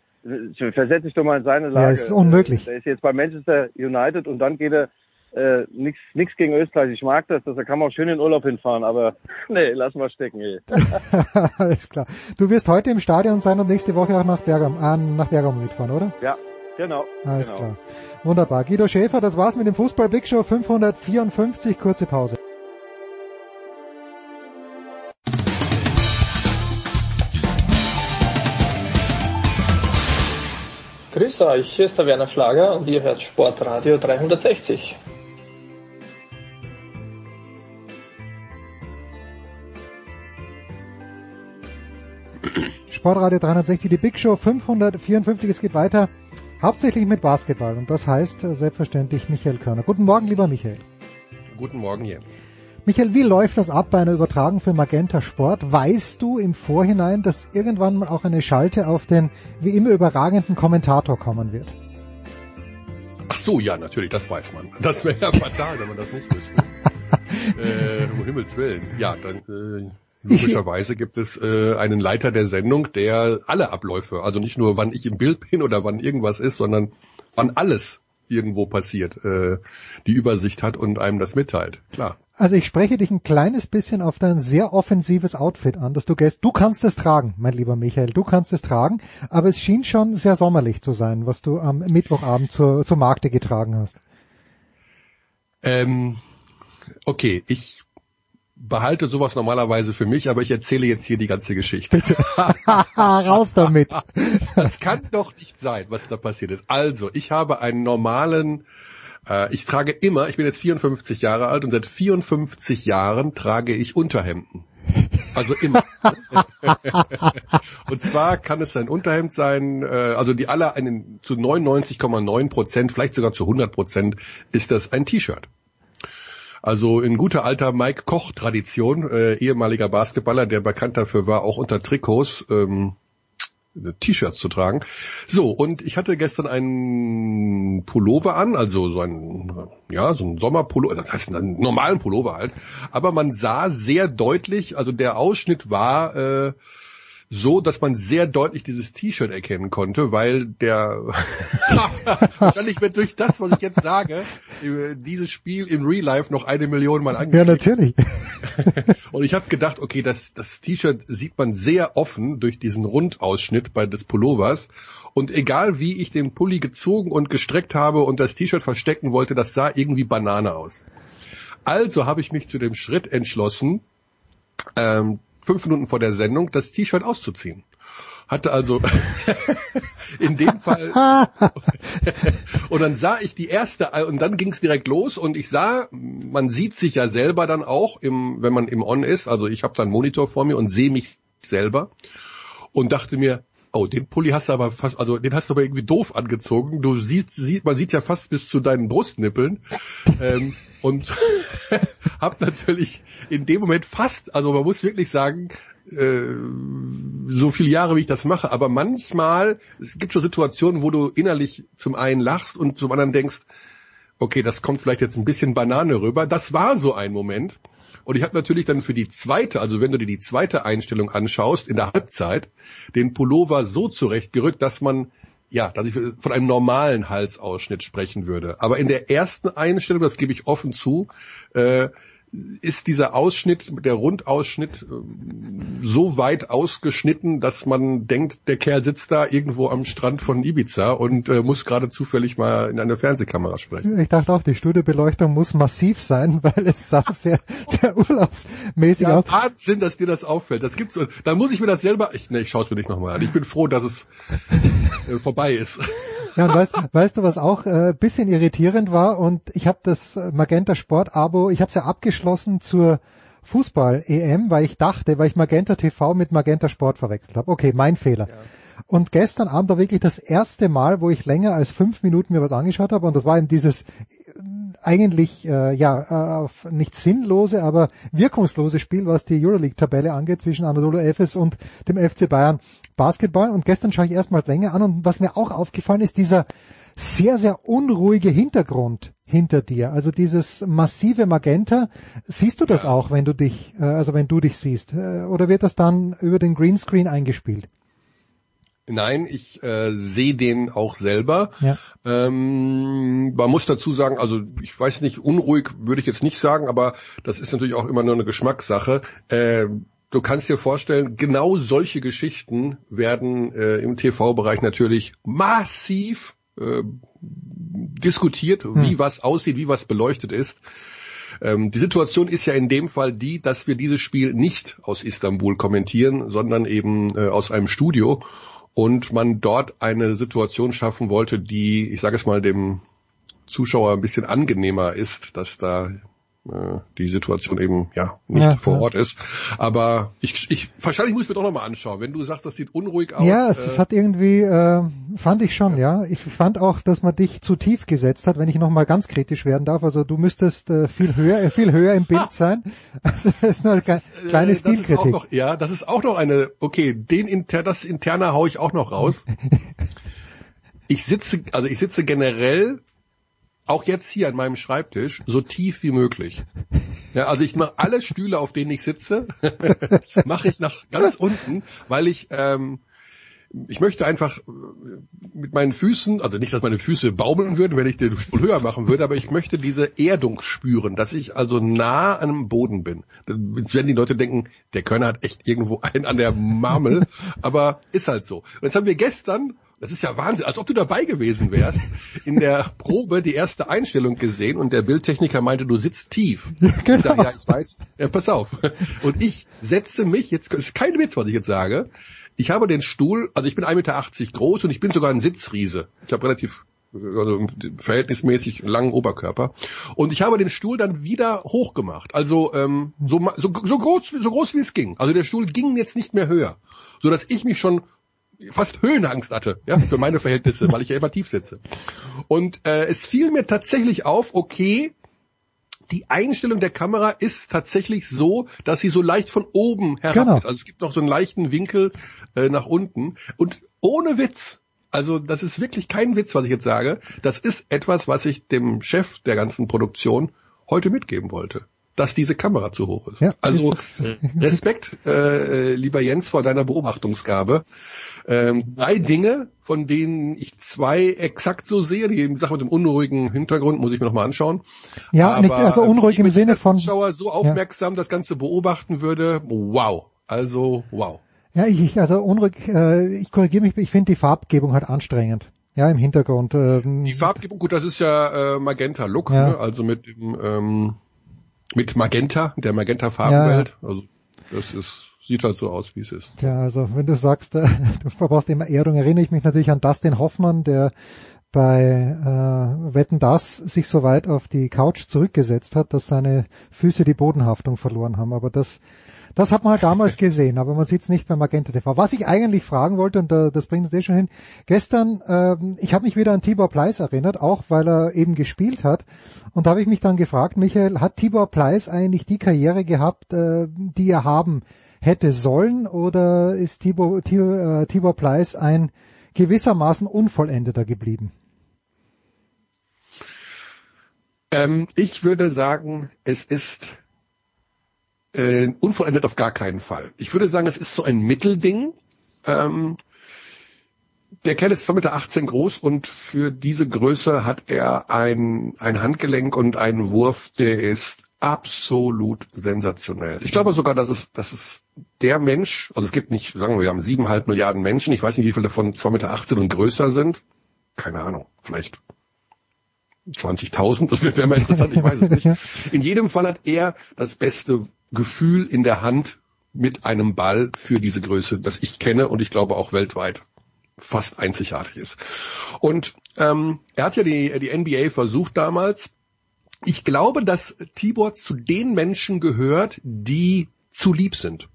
versetze dich doch mal in seine Lage. Ja, ist unmöglich. Der ist jetzt bei Manchester United und dann geht er äh, nichts nix gegen Österreich. Ich mag das, da kann man auch schön in Urlaub hinfahren, aber nee, lass mal stecken. Ey. Alles klar. Du wirst heute im Stadion sein und nächste Woche auch nach Bergamo, äh, nach Bergamo mitfahren, oder? Ja, genau. Alles genau. klar. Wunderbar. Guido Schäfer, das war's mit dem Fußball Big Show 554. Kurze Pause. Grüß euch, hier ist der Werner Schlager und ihr hört Sportradio 360. Sportradio 360, die Big Show 554. Es geht weiter, hauptsächlich mit Basketball. Und das heißt äh, selbstverständlich Michael Körner. Guten Morgen, lieber Michael. Guten Morgen, Jens. Michael, wie läuft das ab bei einer Übertragung für Magenta Sport? Weißt du im Vorhinein, dass irgendwann mal auch eine Schalte auf den wie immer überragenden Kommentator kommen wird? Ach so, ja, natürlich, das weiß man. Das wäre ja fatal, wenn man das nicht wüsste. äh, um Himmels Willen. Ja, dann äh, Logischerweise gibt es äh, einen Leiter der Sendung, der alle Abläufe, also nicht nur wann ich im Bild bin oder wann irgendwas ist, sondern wann alles irgendwo passiert, äh, die Übersicht hat und einem das mitteilt. Klar. Also ich spreche dich ein kleines bisschen auf dein sehr offensives Outfit an, dass du gehst. Du kannst es tragen, mein lieber Michael, du kannst es tragen, aber es schien schon sehr sommerlich zu sein, was du am Mittwochabend zur, zur Markte getragen hast. Ähm, okay, ich behalte sowas normalerweise für mich, aber ich erzähle jetzt hier die ganze Geschichte. Raus damit. Das kann doch nicht sein, was da passiert ist. Also, ich habe einen normalen, äh, ich trage immer, ich bin jetzt 54 Jahre alt und seit 54 Jahren trage ich Unterhemden. Also immer. und zwar kann es ein Unterhemd sein, äh, also die alle einen, zu 99,9 Prozent, vielleicht sogar zu 100 Prozent ist das ein T-Shirt. Also in guter alter Mike Koch-Tradition, äh, ehemaliger Basketballer, der bekannt dafür war, auch unter Trikots ähm, T-Shirts zu tragen. So, und ich hatte gestern einen Pullover an, also so ein, ja, so ein Sommerpullover, das heißt einen normalen Pullover halt. Aber man sah sehr deutlich, also der Ausschnitt war äh, so, dass man sehr deutlich dieses T-Shirt erkennen konnte, weil der wahrscheinlich wird durch das, was ich jetzt sage, dieses Spiel im Real Life noch eine Million Mal angeklickt. Ja, natürlich. Und ich habe gedacht, okay, das, das T-Shirt sieht man sehr offen durch diesen Rundausschnitt bei des Pullovers. Und egal wie ich den Pulli gezogen und gestreckt habe und das T-Shirt verstecken wollte, das sah irgendwie Banane aus. Also habe ich mich zu dem Schritt entschlossen, ähm, fünf Minuten vor der Sendung das T-Shirt auszuziehen. Hatte also in dem Fall und dann sah ich die erste und dann ging es direkt los und ich sah, man sieht sich ja selber dann auch, im, wenn man im On ist. Also ich habe da einen Monitor vor mir und sehe mich selber und dachte mir, oh, den Pulli hast du aber fast, also den hast du aber irgendwie doof angezogen. Du siehst, sieht, man sieht ja fast bis zu deinen Brustnippeln. ähm, und hab natürlich in dem Moment fast, also man muss wirklich sagen, äh, so viele Jahre, wie ich das mache, aber manchmal, es gibt schon Situationen, wo du innerlich zum einen lachst und zum anderen denkst, okay, das kommt vielleicht jetzt ein bisschen Banane rüber. Das war so ein Moment. Und ich habe natürlich dann für die zweite, also wenn du dir die zweite Einstellung anschaust, in der Halbzeit, den Pullover so zurechtgerückt, dass man ja, dass ich von einem normalen Halsausschnitt sprechen würde. Aber in der ersten Einstellung, das gebe ich offen zu, äh, ist dieser Ausschnitt, der Rundausschnitt äh, so weit ausgeschnitten, dass man denkt, der Kerl sitzt da irgendwo am Strand von Ibiza und äh, muss gerade zufällig mal in eine Fernsehkamera sprechen. Ich dachte auch, die Studiobeleuchtung muss massiv sein, weil es sah sehr, sehr urlaubsmäßig ja, aus. Wahnsinn, dass dir das auffällt. Das gibt's. Da muss ich mir das selber. Ich, nee, ich schaue es mir nicht nochmal an. Ich bin froh, dass es äh, vorbei ist. Ja, und weißt, weißt du, was auch äh, bisschen irritierend war? Und ich habe das Magenta Sport Abo, ich habe es ja abgeschlossen zur Fußball-EM, weil ich dachte, weil ich Magenta TV mit Magenta Sport verwechselt habe. Okay, mein Fehler. Ja. Und gestern Abend war wirklich das erste Mal, wo ich länger als fünf Minuten mir was angeschaut habe. Und das war eben dieses äh, eigentlich äh, ja äh, nicht sinnlose, aber wirkungslose Spiel, was die Euroleague-Tabelle angeht zwischen Anadolu Efes und dem FC Bayern Basketball. Und gestern schaue ich erstmal länger an. Und was mir auch aufgefallen ist, dieser sehr, sehr unruhige Hintergrund hinter dir. Also dieses massive Magenta, siehst du das ja. auch, wenn du dich, äh, also wenn du dich siehst? Äh, oder wird das dann über den Greenscreen eingespielt? Nein, ich äh, sehe den auch selber. Ja. Ähm, man muss dazu sagen, also ich weiß nicht, unruhig würde ich jetzt nicht sagen, aber das ist natürlich auch immer nur eine Geschmackssache. Äh, du kannst dir vorstellen, genau solche Geschichten werden äh, im TV-Bereich natürlich massiv äh, diskutiert, hm. wie was aussieht, wie was beleuchtet ist. Ähm, die Situation ist ja in dem Fall die, dass wir dieses Spiel nicht aus Istanbul kommentieren, sondern eben äh, aus einem Studio und man dort eine Situation schaffen wollte, die, ich sage es mal, dem Zuschauer ein bisschen angenehmer ist, dass da äh, die Situation eben ja nicht ja, vor. Ort ist. Aber ich, ich wahrscheinlich muss ich mir doch nochmal anschauen. Wenn du sagst, das sieht unruhig aus. Ja, es, äh, hat irgendwie, äh, fand ich schon, ja. ja. Ich fand auch, dass man dich zu tief gesetzt hat, wenn ich nochmal ganz kritisch werden darf. Also du müsstest äh, viel höher, äh, viel höher im Bild sein. Also das ist nur eine das kleine äh, Stilkritik. Noch, ja, das ist auch noch eine, okay, den inter, das interne hau ich auch noch raus. ich sitze, also ich sitze generell auch jetzt hier an meinem Schreibtisch, so tief wie möglich. Ja, also ich mache alle Stühle, auf denen ich sitze, mache ich nach ganz unten, weil ich ähm, ich möchte einfach äh, mit meinen Füßen, also nicht, dass meine Füße baumeln würden, wenn ich den Stuhl höher machen würde, aber ich möchte diese Erdung spüren, dass ich also nah an dem Boden bin. Jetzt werden die Leute denken, der Körner hat echt irgendwo einen an der Marmel, aber ist halt so. Und jetzt haben wir gestern das ist ja Wahnsinn, als ob du dabei gewesen wärst, in der Probe die erste Einstellung gesehen und der Bildtechniker meinte, du sitzt tief. Ja, genau. Ich sage, ja, ich weiß, ja, pass auf. Und ich setze mich, jetzt ist kein Witz, was ich jetzt sage, ich habe den Stuhl, also ich bin 1,80 Meter groß und ich bin sogar ein Sitzriese. Ich habe relativ also verhältnismäßig langen Oberkörper. Und ich habe den Stuhl dann wieder hochgemacht. Also ähm, so, so, so, groß, so groß wie es ging. Also der Stuhl ging jetzt nicht mehr höher. So dass ich mich schon fast Höhenangst hatte, ja, für meine Verhältnisse, weil ich ja immer tief sitze. Und äh, es fiel mir tatsächlich auf, okay, die Einstellung der Kamera ist tatsächlich so, dass sie so leicht von oben herab genau. ist. Also es gibt noch so einen leichten Winkel äh, nach unten. Und ohne Witz, also das ist wirklich kein Witz, was ich jetzt sage, das ist etwas, was ich dem Chef der ganzen Produktion heute mitgeben wollte dass diese Kamera zu hoch ist. Ja, also Respekt, äh, lieber Jens, vor deiner Beobachtungsgabe. Ähm, drei Dinge, von denen ich zwei exakt so sehe. Die Sache mit dem unruhigen Hintergrund muss ich mir nochmal anschauen. Ja, Aber, also unruhig im Sinne von... Zuschauer so aufmerksam ja. das Ganze beobachten würde, wow. Also, wow. Ja, ich, also unruhig, äh, ich korrigiere mich, ich finde die Farbgebung halt anstrengend. Ja, im Hintergrund. Ähm, die Farbgebung, gut, das ist ja äh, Magenta Look, ja. Ne? also mit dem ähm, mit Magenta, der Magenta-Farbenwelt. Ja. Also das ist, sieht halt so aus, wie es ist. Ja, also wenn du sagst, du verbrauchst immer Erdung, erinnere ich mich natürlich an Dustin Hoffmann, der bei äh, Wetten das sich so weit auf die Couch zurückgesetzt hat, dass seine Füße die Bodenhaftung verloren haben. Aber das das hat man halt damals gesehen, aber man sieht es nicht bei Magenta TV. Was ich eigentlich fragen wollte, und äh, das bringt uns eh schon hin, gestern, äh, ich habe mich wieder an Tibor Pleiss erinnert, auch weil er eben gespielt hat. Und da habe ich mich dann gefragt, Michael, hat Tibor Pleiss eigentlich die Karriere gehabt, äh, die er haben hätte sollen, oder ist Tibor, Tibor, äh, Tibor Pleiss ein gewissermaßen unvollendeter geblieben? Ähm, ich würde sagen, es ist äh, unvollendet auf gar keinen Fall. Ich würde sagen, es ist so ein Mittelding. Ähm, der Kerl ist 2,18 Meter groß und für diese Größe hat er ein, ein Handgelenk und einen Wurf, der ist absolut sensationell. Ich glaube sogar, dass es, dass es der Mensch, also es gibt nicht, sagen wir, wir haben siebeneinhalb Milliarden Menschen, ich weiß nicht, wie viele davon 2,18 Meter und größer sind. Keine Ahnung, vielleicht 20.000, das wäre mal interessant, ich weiß es nicht. In jedem Fall hat er das beste Gefühl in der Hand mit einem Ball für diese Größe, das ich kenne und ich glaube auch weltweit fast einzigartig ist. Und ähm, er hat ja die, die NBA versucht damals, ich glaube, dass Tibor zu den Menschen gehört, die zu lieb sind,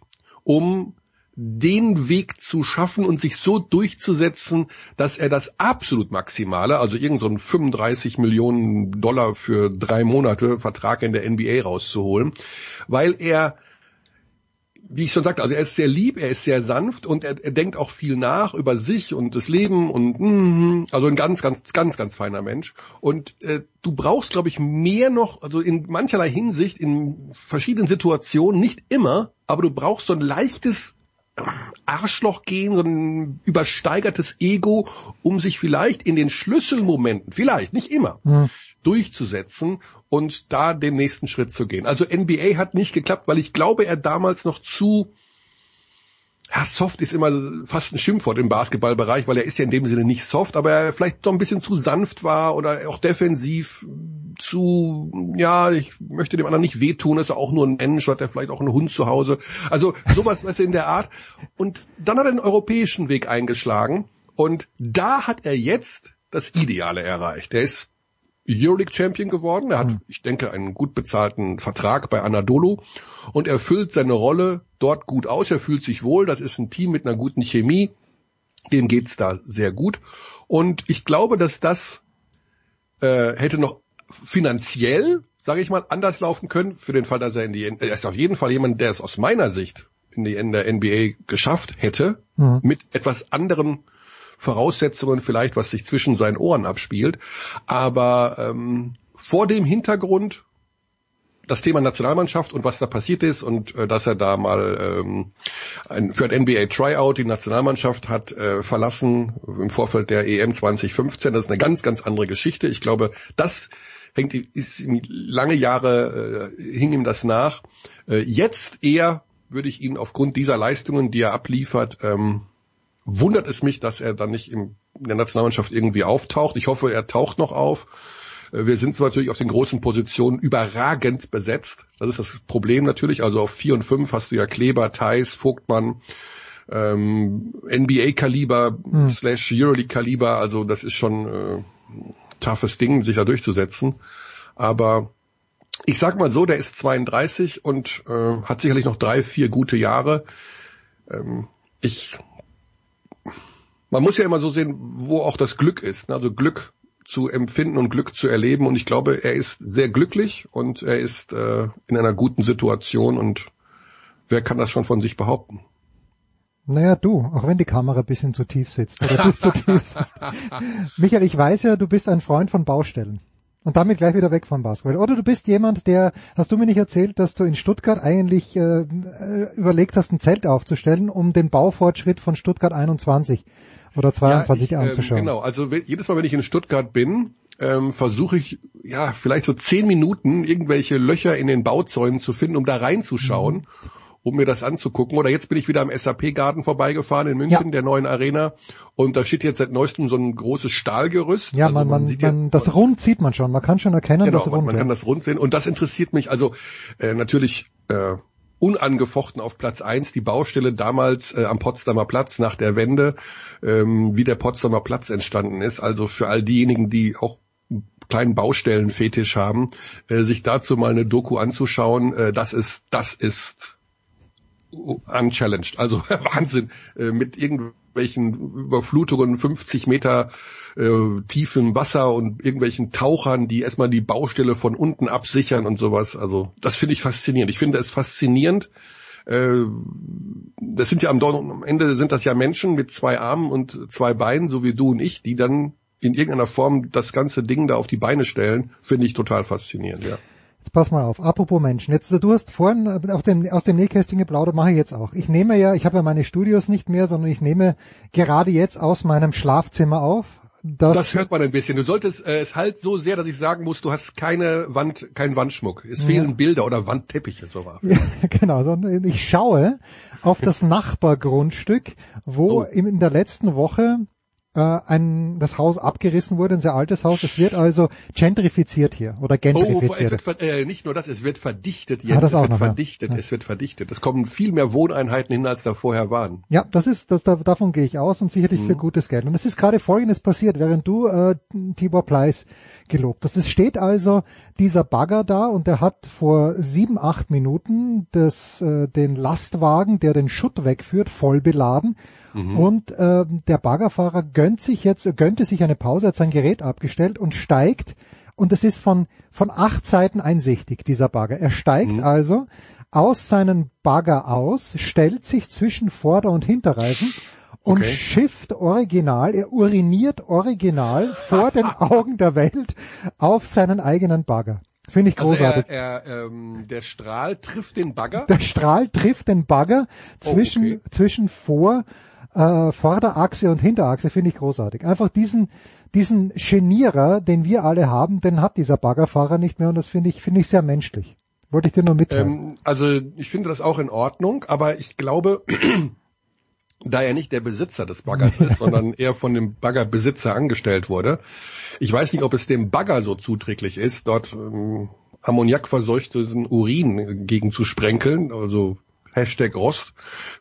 um den Weg zu schaffen und sich so durchzusetzen, dass er das absolut Maximale, also irgendein so 35 Millionen Dollar für drei Monate Vertrag in der NBA rauszuholen, weil er wie ich schon sagte, also er ist sehr lieb, er ist sehr sanft und er, er denkt auch viel nach über sich und das Leben und mm, also ein ganz, ganz, ganz, ganz feiner Mensch. Und äh, du brauchst, glaube ich, mehr noch, also in mancherlei Hinsicht, in verschiedenen Situationen, nicht immer, aber du brauchst so ein leichtes Arschloch gehen, so ein übersteigertes Ego, um sich vielleicht in den Schlüsselmomenten, vielleicht, nicht immer, mhm. durchzusetzen und da den nächsten Schritt zu gehen. Also NBA hat nicht geklappt, weil ich glaube, er damals noch zu ja, soft ist immer fast ein Schimpfwort im Basketballbereich, weil er ist ja in dem Sinne nicht soft, aber er vielleicht doch ein bisschen zu sanft war oder auch defensiv zu, ja, ich möchte dem anderen nicht wehtun, ist er auch nur ein Mensch, hat er vielleicht auch einen Hund zu Hause. Also sowas, was in der Art. Und dann hat er den europäischen Weg eingeschlagen und da hat er jetzt das Ideale erreicht. Er ist Euroleague Champion geworden. Er hat, mhm. ich denke, einen gut bezahlten Vertrag bei Anadolu und er füllt seine Rolle dort gut aus. Er fühlt sich wohl. Das ist ein Team mit einer guten Chemie. Dem geht's da sehr gut. Und ich glaube, dass das äh, hätte noch finanziell, sage ich mal, anders laufen können. Für den Fall, dass er in die, er ist auf jeden Fall jemand, der es aus meiner Sicht in die in der NBA geschafft hätte, mhm. mit etwas anderem Voraussetzungen vielleicht, was sich zwischen seinen Ohren abspielt. Aber ähm, vor dem Hintergrund das Thema Nationalmannschaft und was da passiert ist und äh, dass er da mal ähm, ein, für ein NBA Tryout die Nationalmannschaft hat äh, verlassen im Vorfeld der EM 2015. Das ist eine ganz, ganz andere Geschichte. Ich glaube, das hängt ist lange Jahre äh, hing ihm das nach. Äh, jetzt eher würde ich ihn aufgrund dieser Leistungen, die er abliefert, ähm, wundert es mich, dass er dann nicht in der Nationalmannschaft irgendwie auftaucht. Ich hoffe, er taucht noch auf. Äh, wir sind zwar natürlich auf den großen Positionen überragend besetzt. Das ist das Problem natürlich. Also auf vier und fünf hast du ja Kleber, Theis, Vogtmann, ähm, NBA-Kaliber hm. slash Euroleague-Kaliber. Also das ist schon äh, toughes Ding, sich da durchzusetzen. Aber ich sag mal so, der ist 32 und äh, hat sicherlich noch drei, vier gute Jahre. Ähm, ich man muss ja immer so sehen, wo auch das Glück ist. Ne? Also Glück zu empfinden und Glück zu erleben. Und ich glaube, er ist sehr glücklich und er ist äh, in einer guten Situation. Und wer kann das schon von sich behaupten? Naja, du, auch wenn die Kamera ein bisschen zu tief sitzt oder du zu tief sitzt. Michael, ich weiß ja, du bist ein Freund von Baustellen. Und damit gleich wieder weg vom Basketball. Oder du bist jemand, der, hast du mir nicht erzählt, dass du in Stuttgart eigentlich äh, äh überlegt hast, ein Zelt aufzustellen, um den Baufortschritt von Stuttgart 21 oder 22 ja, ich, anzuschauen. Ähm, genau, also jedes Mal, wenn ich in Stuttgart bin, ähm, versuche ich ja vielleicht so zehn Minuten irgendwelche Löcher in den Bauzäunen zu finden, um da reinzuschauen. Mhm um mir das anzugucken. Oder jetzt bin ich wieder am SAP-Garten vorbeigefahren in München, ja. der neuen Arena. Und da steht jetzt seit neuestem so ein großes Stahlgerüst. Ja, also man, man, man, man das Rund sieht man schon. Man kann schon erkennen, genau, das Rund. Man, man kann das Rund sehen. Und das interessiert mich. Also äh, natürlich äh, unangefochten auf Platz eins die Baustelle damals äh, am Potsdamer Platz nach der Wende, ähm, wie der Potsdamer Platz entstanden ist. Also für all diejenigen, die auch kleinen Baustellenfetisch haben, äh, sich dazu mal eine Doku anzuschauen, äh, das ist, das ist unchallenged. Also Wahnsinn, äh, mit irgendwelchen Überflutungen 50 Meter äh, tiefem Wasser und irgendwelchen Tauchern, die erstmal die Baustelle von unten absichern und sowas. Also das finde ich faszinierend. Ich finde es faszinierend. Äh, das sind ja am, am Ende sind das ja Menschen mit zwei Armen und zwei Beinen, so wie du und ich, die dann in irgendeiner Form das ganze Ding da auf die Beine stellen, finde ich total faszinierend, ja. Jetzt pass mal auf, apropos Menschen. Jetzt, du hast vorhin auf dem, aus dem Nähkästchen geplaudert, mache ich jetzt auch. Ich nehme ja, ich habe ja meine Studios nicht mehr, sondern ich nehme gerade jetzt aus meinem Schlafzimmer auf. Das, das hört man ein bisschen. Du solltest äh, es halt so sehr, dass ich sagen muss, du hast keine Wand, keinen Wandschmuck. Es fehlen ja. Bilder oder Wandteppiche so war. Ja, genau, sondern ich schaue auf das Nachbargrundstück, wo oh. in der letzten Woche äh, ein, das Haus abgerissen wurde, ein sehr altes Haus. Es wird also gentrifiziert hier oder gentrifiziert. Oh, es wird, äh, nicht nur das, es wird verdichtet jetzt. Ah, das es auch wird noch, verdichtet, ja. es wird verdichtet. Es kommen viel mehr Wohneinheiten hin, als da vorher waren. Ja, das ist, das, da, davon gehe ich aus und sicherlich Mhm. für gutes Geld. Und es ist gerade Folgendes passiert, während du äh, Tibor Pleiss gelobt hast. Es steht also dieser Bagger da und der hat vor sieben, acht Minuten das, äh, den Lastwagen, der den Schutt wegführt, voll beladen. Und äh, der Baggerfahrer gönnt sich jetzt, gönnte sich eine Pause, hat sein Gerät abgestellt und steigt. Und es ist von, von acht Seiten einsichtig, dieser Bagger. Er steigt also aus seinen Bagger aus, stellt sich zwischen Vorder- und Hinterreifen und Okay. schifft original, er uriniert original vor den Augen der Welt auf seinen eigenen Bagger. Finde ich Also großartig. er, er, ähm, der Strahl trifft den Bagger. Der Strahl trifft den Bagger zwischen, Oh, okay. zwischen Vor, äh, Vorderachse und Hinterachse, finde ich großartig. Einfach diesen, diesen Genierer, den wir alle haben, den hat dieser Baggerfahrer nicht mehr und das finde ich, finde ich sehr menschlich. Wollte ich dir nur mitteilen. Ähm, also ich finde das auch in Ordnung, aber ich glaube, da er nicht der Besitzer des Baggers ist, sondern er von dem Baggerbesitzer angestellt wurde. Ich weiß nicht, ob es dem Bagger so zuträglich ist, dort ähm, ammoniakverseuchten Urin gegen zu sprenkeln, also Hashtag Rost,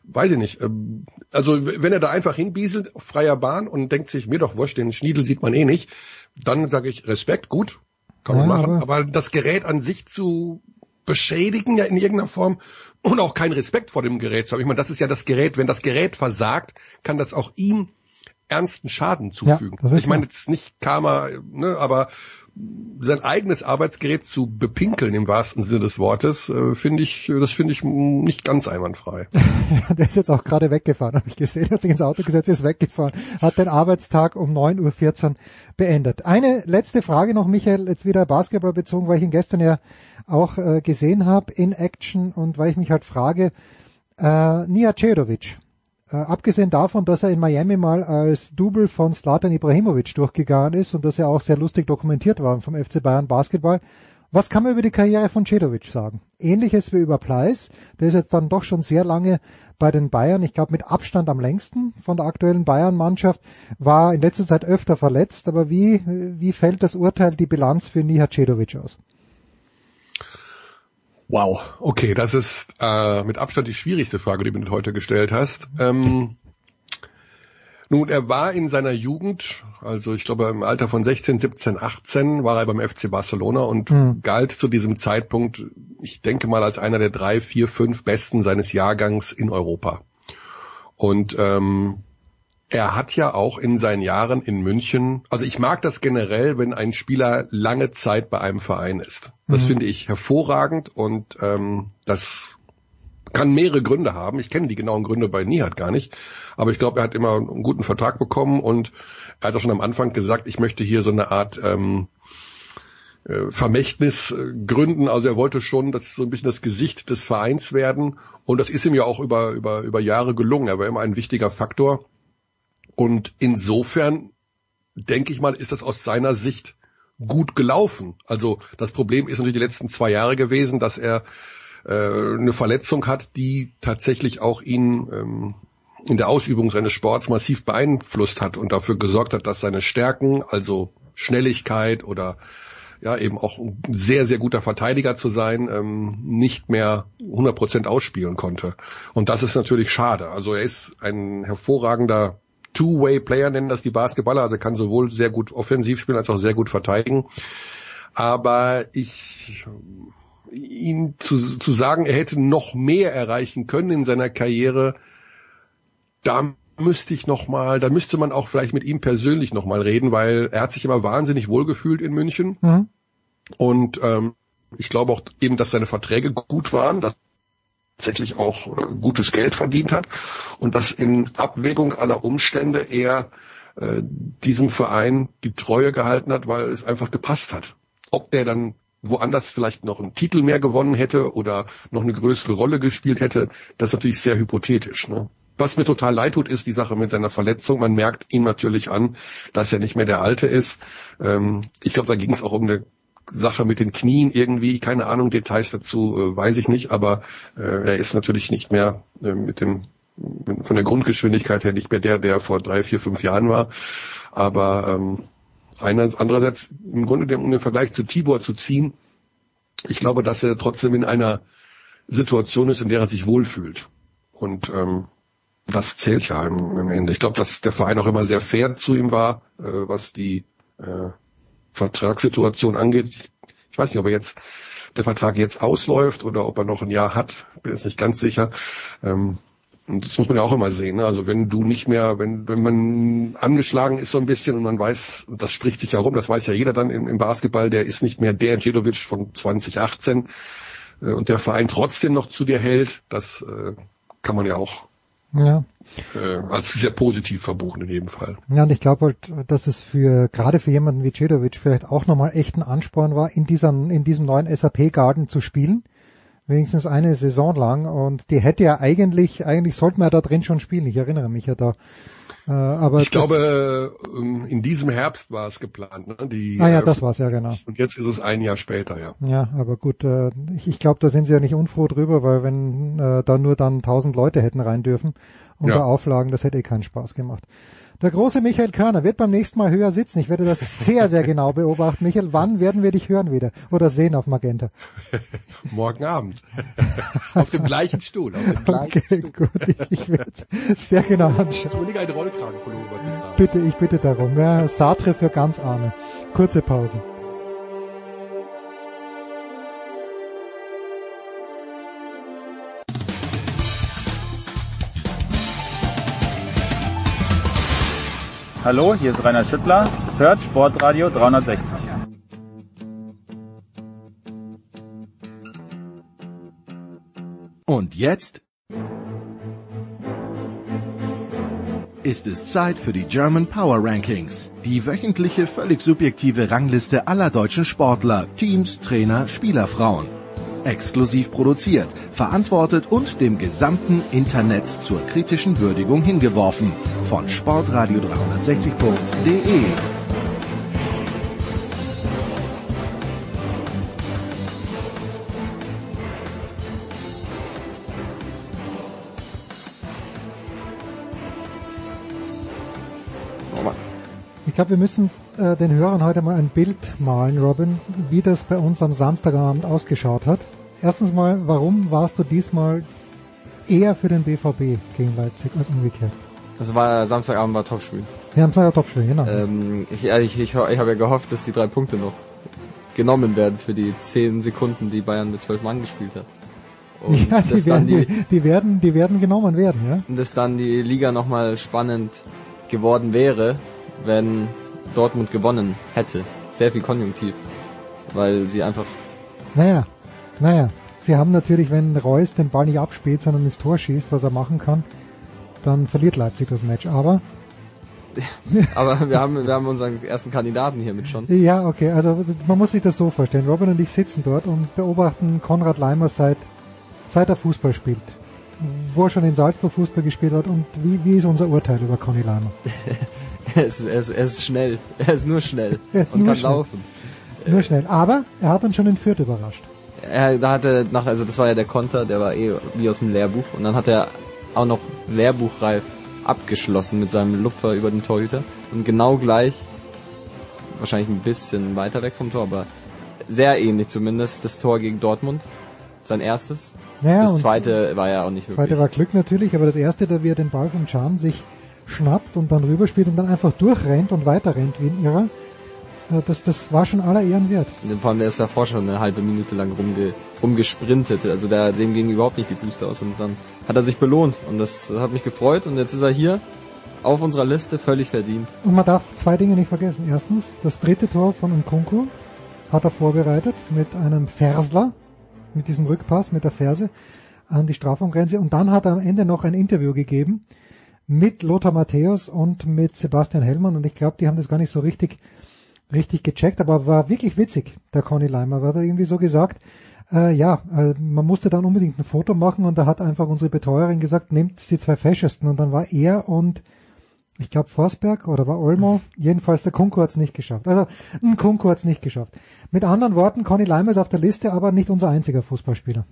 weiß ich nicht. Ähm, Also wenn er da einfach hinbieselt auf freier Bahn und denkt sich, mir doch wurscht, den Schniedel sieht man eh nicht, dann sage ich Respekt, gut, kann man Ja, machen. aber- Aber das Gerät an sich zu beschädigen ja in irgendeiner Form und auch keinen Respekt vor dem Gerät zu haben. Ich meine, das ist ja das Gerät, wenn das Gerät versagt, kann das auch ihm ernsten Schaden zufügen. ist ich meine jetzt nicht Karma, ne, aber sein eigenes Arbeitsgerät zu bepinkeln im wahrsten Sinne des Wortes, äh, finde ich, das finde ich nicht ganz einwandfrei. der ist jetzt auch gerade weggefahren, habe ich gesehen, hat sich ins Auto gesetzt, ist weggefahren, hat den Arbeitstag um 9.14 Uhr beendet. Eine letzte Frage noch, Michael, jetzt wieder Basketball bezogen, weil ich ihn gestern ja auch äh, gesehen habe in Action und weil ich mich halt frage, äh, Nia Cedovic, äh, abgesehen davon, dass er in Miami mal als Double von Zlatan Ibrahimovic durchgegangen ist und dass er auch sehr lustig dokumentiert war vom FC Bayern Basketball, was kann man über die Karriere von Cedovic sagen? Ähnliches wie über Pleiss, der ist jetzt dann doch schon sehr lange bei den Bayern, ich glaube mit Abstand am längsten von der aktuellen Bayern-Mannschaft, war in letzter Zeit öfter verletzt, aber wie, wie fällt das Urteil, die Bilanz für Niha Cedovic aus? Wow, okay, das ist äh, mit Abstand die schwierigste Frage, die du mir heute gestellt hast. Ähm, nun, er war in seiner Jugend, also ich glaube im Alter von 16, 17, 18, war er beim FC Barcelona und Mhm. galt zu diesem Zeitpunkt, ich denke mal, als einer der drei, vier, fünf Besten seines Jahrgangs in Europa. Und ähm, er hat ja auch in seinen Jahren in München, also ich mag das generell, wenn ein Spieler lange Zeit bei einem Verein ist. Das Mhm. finde ich hervorragend und ähm, das kann mehrere Gründe haben. Ich kenne die genauen Gründe bei Nihat gar nicht, aber ich glaube, er hat immer einen guten Vertrag bekommen und er hat auch schon am Anfang gesagt, ich möchte hier so eine Art ähm, äh, Vermächtnis äh, gründen. Also er wollte schon das so ein bisschen das Gesicht des Vereins werden und das ist ihm ja auch über über über Jahre gelungen. Er war immer ein wichtiger Faktor und insofern denke ich mal, ist das aus seiner Sicht gut gelaufen. Also das Problem ist natürlich die letzten zwei Jahre gewesen, dass er äh, eine Verletzung hat, die tatsächlich auch ihn ähm, in der Ausübung seines Sports massiv beeinflusst hat und dafür gesorgt hat, dass seine Stärken, also Schnelligkeit oder ja eben auch ein sehr, sehr guter Verteidiger zu sein, ähm, nicht mehr 100% ausspielen konnte. Und das ist natürlich schade. Also er ist ein hervorragender Two-Way-Player, nennen das die Basketballer. Also er kann sowohl sehr gut offensiv spielen als auch sehr gut verteidigen. Aber ich ihn zu, zu sagen, er hätte noch mehr erreichen können in seiner Karriere, da müsste ich noch mal, da müsste man auch vielleicht mit ihm persönlich noch mal reden, weil er hat sich immer wahnsinnig wohlgefühlt in München Mhm. und ähm, ich glaube auch eben, dass seine Verträge gut waren, dass tatsächlich auch äh, gutes Geld verdient hat und dass in Abwägung aller Umstände er äh, diesem Verein die Treue gehalten hat, weil es einfach gepasst hat. Ob der dann woanders vielleicht noch einen Titel mehr gewonnen hätte oder noch eine größere Rolle gespielt hätte, das ist natürlich sehr hypothetisch. Ne? Was mir total leid tut, ist die Sache mit seiner Verletzung. Man merkt ihm natürlich an, dass er nicht mehr der Alte ist. Ähm, ich glaube, da ging es auch um eine Sache mit den Knien irgendwie, keine Ahnung, Details dazu äh, weiß ich nicht, aber äh, er ist natürlich nicht mehr äh, mit dem von der Grundgeschwindigkeit her nicht mehr der, der vor drei, vier, fünf Jahren war. Aber ähm, andererseits im Grunde um den Vergleich zu Tibor zu ziehen, ich glaube, dass er trotzdem in einer Situation ist, in der er sich wohlfühlt. Und ähm, das zählt ja am Ende. Ich glaube, dass der Verein auch immer sehr fair zu ihm war, äh, was die äh, Vertragssituation angeht. Ich weiß nicht, ob er jetzt der Vertrag jetzt ausläuft oder ob er noch ein Jahr hat. Bin jetzt nicht ganz sicher. Ähm, und das muss man ja auch immer sehen. Ne? Also wenn du nicht mehr, wenn, wenn man angeschlagen ist so ein bisschen und man weiß, das spricht sich ja rum, das weiß ja jeder dann im, im Basketball, der ist nicht mehr der Djedovic von 2018 äh, und der Verein trotzdem noch zu dir hält, das äh, kann man ja auch ja. Äh, als sehr positiv verbuchen in jedem Fall. Ja, und ich glaube halt, dass es für gerade für jemanden wie Cedovic vielleicht auch nochmal echt ein Ansporn war, in diesem, in diesem neuen SAP-Garden zu spielen. Wenigstens eine Saison lang. Und die hätte ja eigentlich, eigentlich sollten wir ja da drin schon spielen. Ich erinnere mich ja da äh, aber ich glaube, ähm, in diesem Herbst war es geplant. Ne? Die, ah ja, das war's ja genau. Und jetzt ist es ein Jahr später, ja. Ja, aber gut, äh, ich, ich glaube, da sind sie ja nicht unfroh drüber, weil wenn äh, da nur dann tausend Leute hätten rein dürfen unter ja. Auflagen, das hätte eh keinen Spaß gemacht. Der große Michael Körner wird beim nächsten Mal höher sitzen. Ich werde das sehr, sehr genau beobachten. Michael, wann werden wir dich hören wieder? Oder sehen auf Magenta? Morgen Abend. auf dem gleichen Stuhl. Auf dem gleichen okay, Stuhl. gut. Ich, ich werde sehr genau anschauen. Ich eine Rollkragenpullover. Bitte, ich bitte darum. Ja, Sartre für ganz Arme. Kurze Pause. Hallo, hier ist Rainer Schüttler. Hört Sportradio 360. Und jetzt ist es Zeit für die German Power Rankings, die wöchentliche völlig subjektive Rangliste aller deutschen Sportler, Teams, Trainer, Spielerfrauen. Exklusiv produziert, verantwortet und dem gesamten Internet zur kritischen Würdigung hingeworfen. Von sportradio360.de. glaube, wir müssen äh, den Hörern heute mal ein Bild malen, Robin, wie das bei uns am Samstagabend ausgeschaut hat. Erstens mal, warum warst du diesmal eher für den BVB gegen Leipzig als umgekehrt? Das war Samstagabend war Topspiel. Ja, Samstag war Topspiel, genau. Ähm, ich ich, ich, ich habe ja gehofft, dass die drei Punkte noch genommen werden für die zehn Sekunden, die Bayern mit zwölf Mann gespielt hat. Und ja, die werden, die, die, werden, die werden genommen werden, ja. Und dass dann die Liga nochmal spannend geworden wäre, wenn Dortmund gewonnen hätte. Sehr viel Konjunktiv. Weil sie einfach. Naja, naja. Sie haben natürlich, wenn Reus den Ball nicht abspielt, sondern ins Tor schießt, was er machen kann, dann verliert Leipzig das Match. Aber aber wir haben, wir haben unseren ersten Kandidaten hier mit schon. Ja, okay, also man muss sich das so vorstellen. Robin und ich sitzen dort und beobachten Konrad Leimer seit, seit er Fußball spielt. Wo er schon in Salzburg Fußball gespielt hat und wie, wie ist unser Urteil über Conny Leimer? er, ist, er, ist, er ist schnell. Er ist nur schnell. Er ist und kann schnell. laufen. Nur schnell. Aber er hat uns schon in Fürth überrascht. Er, da hatte nach, also das war ja der Konter, der war eh wie aus dem Lehrbuch. Und dann hat er auch noch lehrbuchreif abgeschlossen mit seinem Lupfer über den Torhüter. Und genau gleich, wahrscheinlich ein bisschen weiter weg vom Tor, aber sehr ähnlich zumindest, das Tor gegen Dortmund. Sein erstes. Ja, das zweite war ja auch nicht wirklich. Das zweite war Glück natürlich, aber das erste, da wie er den Ball vom Chan sich schnappt und dann rüberspielt und dann einfach durchrennt und weiter rennt wie ein Irrer. Äh, das, das war schon aller Ehren wert. Vor allem, der ist davor schon eine halbe Minute lang rumge, rumgesprintet. Also der, dem ging überhaupt nicht die Puste aus und dann hat er sich belohnt und das, das hat mich gefreut und jetzt ist er hier auf unserer Liste völlig verdient. Und man darf zwei Dinge nicht vergessen. Erstens, das dritte Tor von Nkunku hat er vorbereitet mit einem Fersler, mit diesem Rückpass, mit der Ferse an die Strafraumgrenze und dann hat er am Ende noch ein Interview gegeben mit Lothar Matthäus und mit Sebastian Hellmann und ich glaube, die haben das gar nicht so richtig richtig gecheckt, aber war wirklich witzig, der Conny Leimer, war da irgendwie so gesagt, äh, ja, äh, man musste dann unbedingt ein Foto machen und da hat einfach unsere Betreuerin gesagt, nehmt die zwei feschesten und dann war er und ich glaube Forsberg oder war Olmo, jedenfalls der Kunko hat es nicht geschafft. Also ein Kunko hat es nicht geschafft. Mit anderen Worten, Conny Leimer ist auf der Liste, aber nicht unser einziger Fußballspieler.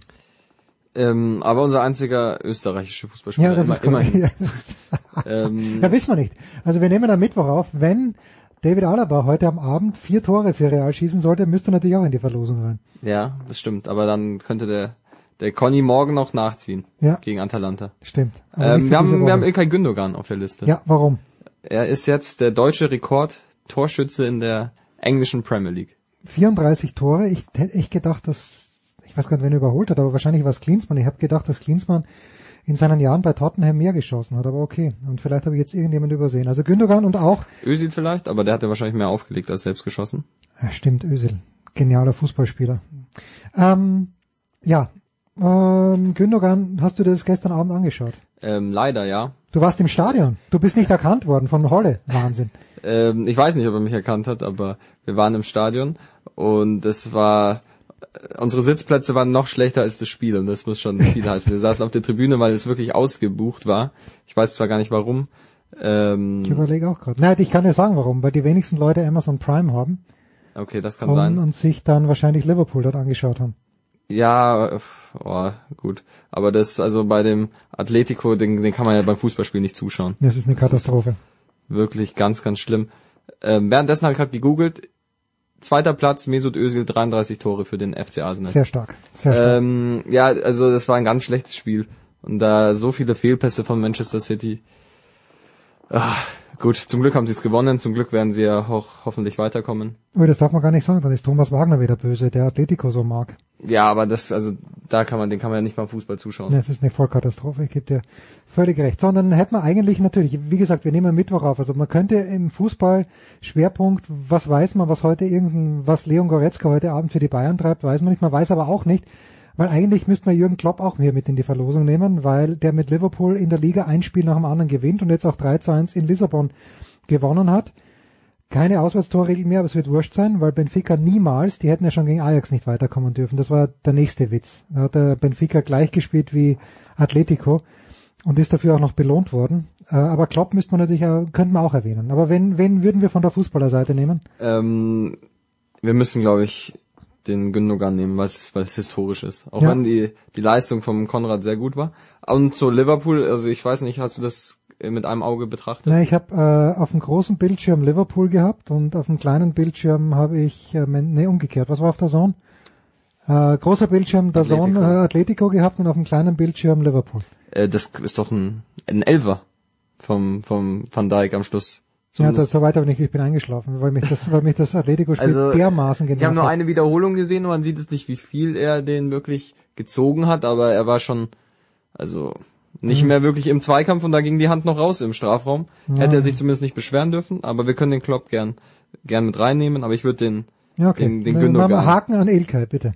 Ähm, aber unser einziger österreichischer Fußballspieler. Ja, das immer, ist immerhin. Ja, das Ähm, ja, wissen wir nicht. Also wir nehmen am Mittwoch auf. Wenn David Alaba heute am Abend vier Tore für Real schießen sollte, müsste natürlich auch in die Verlosung rein. ja, das stimmt. Aber dann könnte der der Conny morgen noch nachziehen Ja. gegen Atalanta. Stimmt. Ähm, wir, haben, wir haben Ilkay Gündogan auf der Liste. Ja, warum? Er ist jetzt der deutsche Rekord-Torschütze in der englischen Premier League. 34 Tore. Ich hätte echt gedacht, dass, ich weiß gar nicht, wen er überholt hat, aber wahrscheinlich war es Klinsmann. Ich habe gedacht, dass Klinsmann in seinen Jahren bei Tottenham mehr geschossen hat, aber okay. Und vielleicht habe ich jetzt irgendjemand übersehen. Also Gündogan und auch, Özil vielleicht, aber der hat ja wahrscheinlich mehr aufgelegt als selbst geschossen. ja, stimmt, Özil. Genialer Fußballspieler. Ähm, ja, ähm, Gündogan, hast du dir das gestern Abend angeschaut? Ähm, leider, ja. Du warst im Stadion. Du bist nicht erkannt worden von Holle. Wahnsinn. Ähm, ich weiß nicht, ob er mich erkannt hat, aber wir waren im Stadion und es war unsere Sitzplätze waren noch schlechter als das Spiel und das muss schon viel heißen. Wir saßen auf der Tribüne, weil es wirklich ausgebucht war. Ich weiß zwar gar nicht warum. Ähm, Ich überlege auch gerade. Nein, ich kann dir sagen, warum. Weil die wenigsten Leute Amazon Prime haben okay, das kann und, sein. und sich dann wahrscheinlich Liverpool dort angeschaut haben. Ja, äh, oh, gut. Aber das, also bei dem Atletico, den, den kann man ja beim Fußballspiel nicht zuschauen. Das ist eine Katastrophe. Wirklich ganz, ganz schlimm. Ähm, währenddessen habe ich gerade gegoogelt. Zweiter Platz, Mesut Özil, 33 Tore für den FC Arsenal. Sehr stark. Sehr stark. Ähm, ja, also das war ein ganz schlechtes Spiel. Und da so viele Fehlpässe von Manchester City. Ah, gut, zum Glück haben sie es gewonnen. Zum Glück werden sie ja auch hoffentlich weiterkommen. Oh, das darf man gar nicht sagen. Dann ist Thomas Wagner wieder böse, der Atletico so mag. Ja, aber das, also da kann man, den kann man ja nicht beim Fußball zuschauen. Das ist eine Vollkatastrophe. Ich gebe dir völlig recht. Sondern hätte man eigentlich natürlich, wie gesagt, wir nehmen Mittwoch auf. Also man könnte im Fußball Schwerpunkt, was weiß man, was heute irgendein, was Leon Goretzka heute Abend für die Bayern treibt, weiß man nicht. Man weiß aber auch nicht, weil eigentlich müsste man Jürgen Klopp auch hier mit in die Verlosung nehmen, weil der mit Liverpool in der Liga ein Spiel nach dem anderen gewinnt und jetzt auch 3 zu 1 in Lissabon gewonnen hat. Keine Auswärtstorregel mehr, aber es wird wurscht sein, weil Benfica niemals, die hätten ja schon gegen Ajax nicht weiterkommen dürfen. Das war der nächste Witz. Da hat der Benfica gleich gespielt wie Atletico und ist dafür auch noch belohnt worden. Äh, Aber Klopp müsste man natürlich, könnte man auch erwähnen. Aber wen, wen würden wir von der Fußballerseite nehmen? Ähm, wir müssen, glaube ich, den Gündogan nehmen, weil es weil es historisch ist. Auch Ja. wenn die die Leistung vom Konrad sehr gut war. Und zu Liverpool, also ich weiß nicht, hast du das äh, mit einem Auge betrachtet? Na, ich habe äh, auf dem großen Bildschirm Liverpool gehabt und auf dem kleinen Bildschirm habe ich, äh, nee, umgekehrt. Was war auf der Zone? Äh, großer Bildschirm der Atletico. Zone äh, Atletico gehabt und auf dem kleinen Bildschirm Liverpool. Äh, das ist doch ein, ein Elfer vom, vom Van Dijk am Schluss. Ja, das, so weit aber nicht, ich bin eingeschlafen, weil mich das, weil mich das Atletico-Spiel Also, dermaßen Ich habe genervt nur eine Wiederholung gesehen und man sieht es nicht, wie viel er den wirklich gezogen hat, aber er war schon, also nicht Mhm. mehr wirklich im Zweikampf und da ging die Hand noch raus im Strafraum. Hätte er sich zumindest nicht beschweren dürfen, aber wir können den Klopp gern, gern mit reinnehmen, aber ich würde den, Ja, okay. den, den wir Gündogan. Haken an Ilkay, bitte.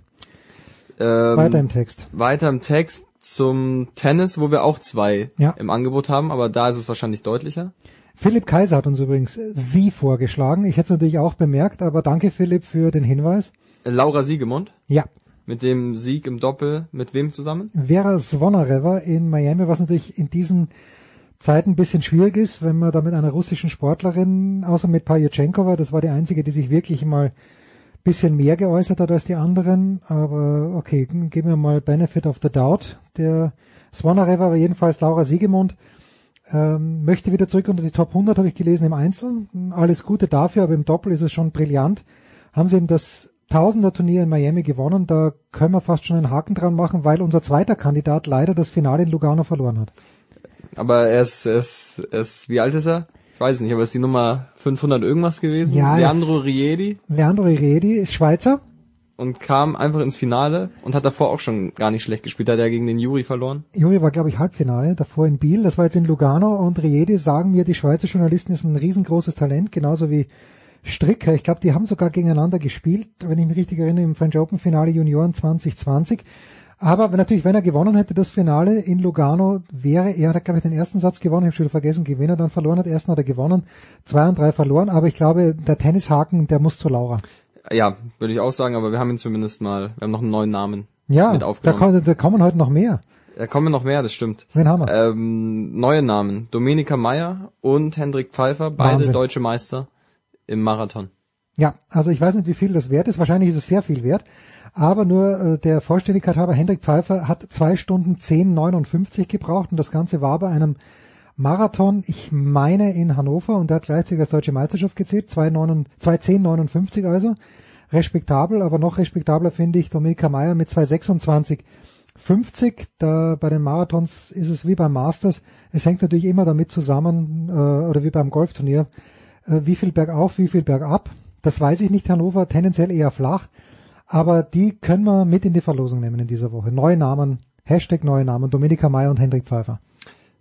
Ähm, Weiter im Text. Weiter im Text zum Tennis, wo wir auch zwei Ja. im Angebot haben, aber da ist es wahrscheinlich deutlicher. Philipp Kaiser hat uns übrigens Sie vorgeschlagen. Ich hätte es natürlich auch bemerkt, aber danke Philipp für den Hinweis. Laura Siegemund Ja, mit dem Sieg im Doppel mit wem zusammen? Vera Zvonareva in Miami, was natürlich in diesen Zeiten ein bisschen schwierig ist, wenn man da mit einer russischen Sportlerin, außer mit Pajutschenkova, das war die einzige, die sich wirklich mal ein bisschen mehr geäußert hat als die anderen, aber okay, geben wir mal Benefit of the Doubt. Der Zvonareva war jedenfalls Laura Siegemund, ähm, möchte wieder zurück unter die Top 100, habe ich gelesen, im Einzelnen. Alles Gute dafür, aber im Doppel ist es schon brillant. Haben sie eben das Tausender-Turnier in Miami gewonnen. Da können wir fast schon einen Haken dran machen, weil unser zweiter Kandidat leider das Finale in Lugano verloren hat. Aber er ist, er ist, er ist, wie alt ist er? Ich weiß nicht, aber ist die Nummer 500 irgendwas gewesen? Ja, Leandro Riedi Leandro Iredi ist Schweizer. Und kam einfach ins Finale und hat davor auch schon gar nicht schlecht gespielt. Hat er gegen den Juri verloren. Juri war, glaube ich, Halbfinale, davor in Biel. Das war jetzt in Lugano. Und Riedi sagen mir, die Schweizer Journalisten ist ein riesengroßes Talent, genauso wie Stricker. Ich glaube, die haben sogar gegeneinander gespielt, wenn ich mich richtig erinnere, im French Open Finale Junioren 2020. Aber natürlich, wenn er gewonnen hätte, das Finale in Lugano, wäre er, hat, glaube ich, den ersten Satz gewonnen, ich habe schon wieder vergessen, gegen wen er dann verloren hat. Ersten hat er gewonnen, zwei und drei verloren, aber ich glaube, der Tennishaken, der muss zu Laura. Ja, würde ich auch sagen, aber wir haben ihn zumindest mal, wir haben noch einen neuen Namen Ja, mit da, aufgenommen. kommen, da kommen heute noch mehr. Da kommen noch mehr, das stimmt. Wen haben wir? Ähm, neue Namen. Domenica Meyer und Hendrik Pfeiffer, beide Wahnsinn. deutsche Meister im Marathon. Ja, also ich weiß nicht, wie viel das wert ist. Wahrscheinlich ist es sehr viel wert. Aber nur äh, der Vollständigkeit halber, Hendrik Pfeiffer hat zwei Stunden 10,59 gebraucht und das Ganze war bei einem Marathon, ich meine in Hannover und der hat gleichzeitig als deutsche Meisterschaft gezählt, 2,10,59 also. Respektabel, aber noch respektabler finde ich Dominika Meyer mit 2,26,50. Da bei den Marathons ist es wie beim Masters. Es hängt natürlich immer damit zusammen, äh, oder wie beim Golfturnier, äh, wie viel bergauf, wie viel bergab. Das weiß ich nicht, Hannover, tendenziell eher flach. Aber die können wir mit in die Verlosung nehmen in dieser Woche. Neue Namen, Hashtag neue Namen, Dominika Meyer und Hendrik Pfeiffer.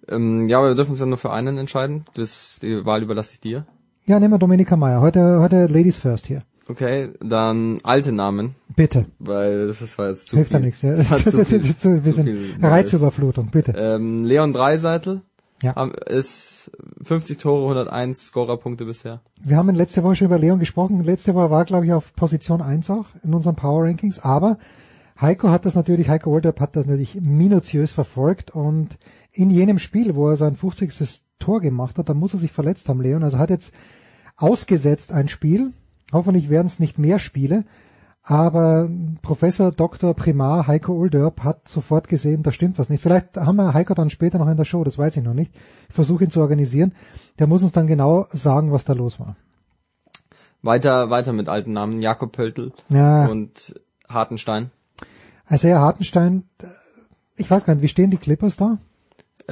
Ähm, ja, aber wir dürfen uns ja nur für einen entscheiden. Das, die Wahl überlasse ich dir. Ja, nehmen wir Dominika Meyer. Heute, heute Ladies first hier. Okay, dann alte Namen. Bitte. Weil das ist war jetzt zu Hilft viel. ja nichts. Ja. Das Das ist zu ein bisschen Reizüberflutung, bitte. Ähm, Leon Dreiseitel Ja. haben- ist 50 Tore, 101 Scorerpunkte bisher. Wir haben in letzter Woche schon über Leon gesprochen. Letzte Woche war, glaube ich, auf Position 1 auch in unseren Power Rankings. Aber Heiko hat das natürlich, Heiko Olderb hat das natürlich minutiös verfolgt und in jenem Spiel, wo er sein 50. Tor gemacht hat, da muss er sich verletzt haben, Leon. Also hat jetzt ausgesetzt ein Spiel. Hoffentlich werden es nicht mehr Spiele. Aber Professor Dr. Primar Heiko Olderb hat sofort gesehen, da stimmt was nicht. Vielleicht haben wir Heiko dann später noch in der Show, das weiß ich noch nicht. Ich versuche ihn zu organisieren. Der muss uns dann genau sagen, was da los war. Weiter, weiter mit alten Namen. Jakob Pöltl Ja. und Hartenstein. Isaiah Hartenstein, äh, ich weiß gar nicht, wie stehen die Clippers da?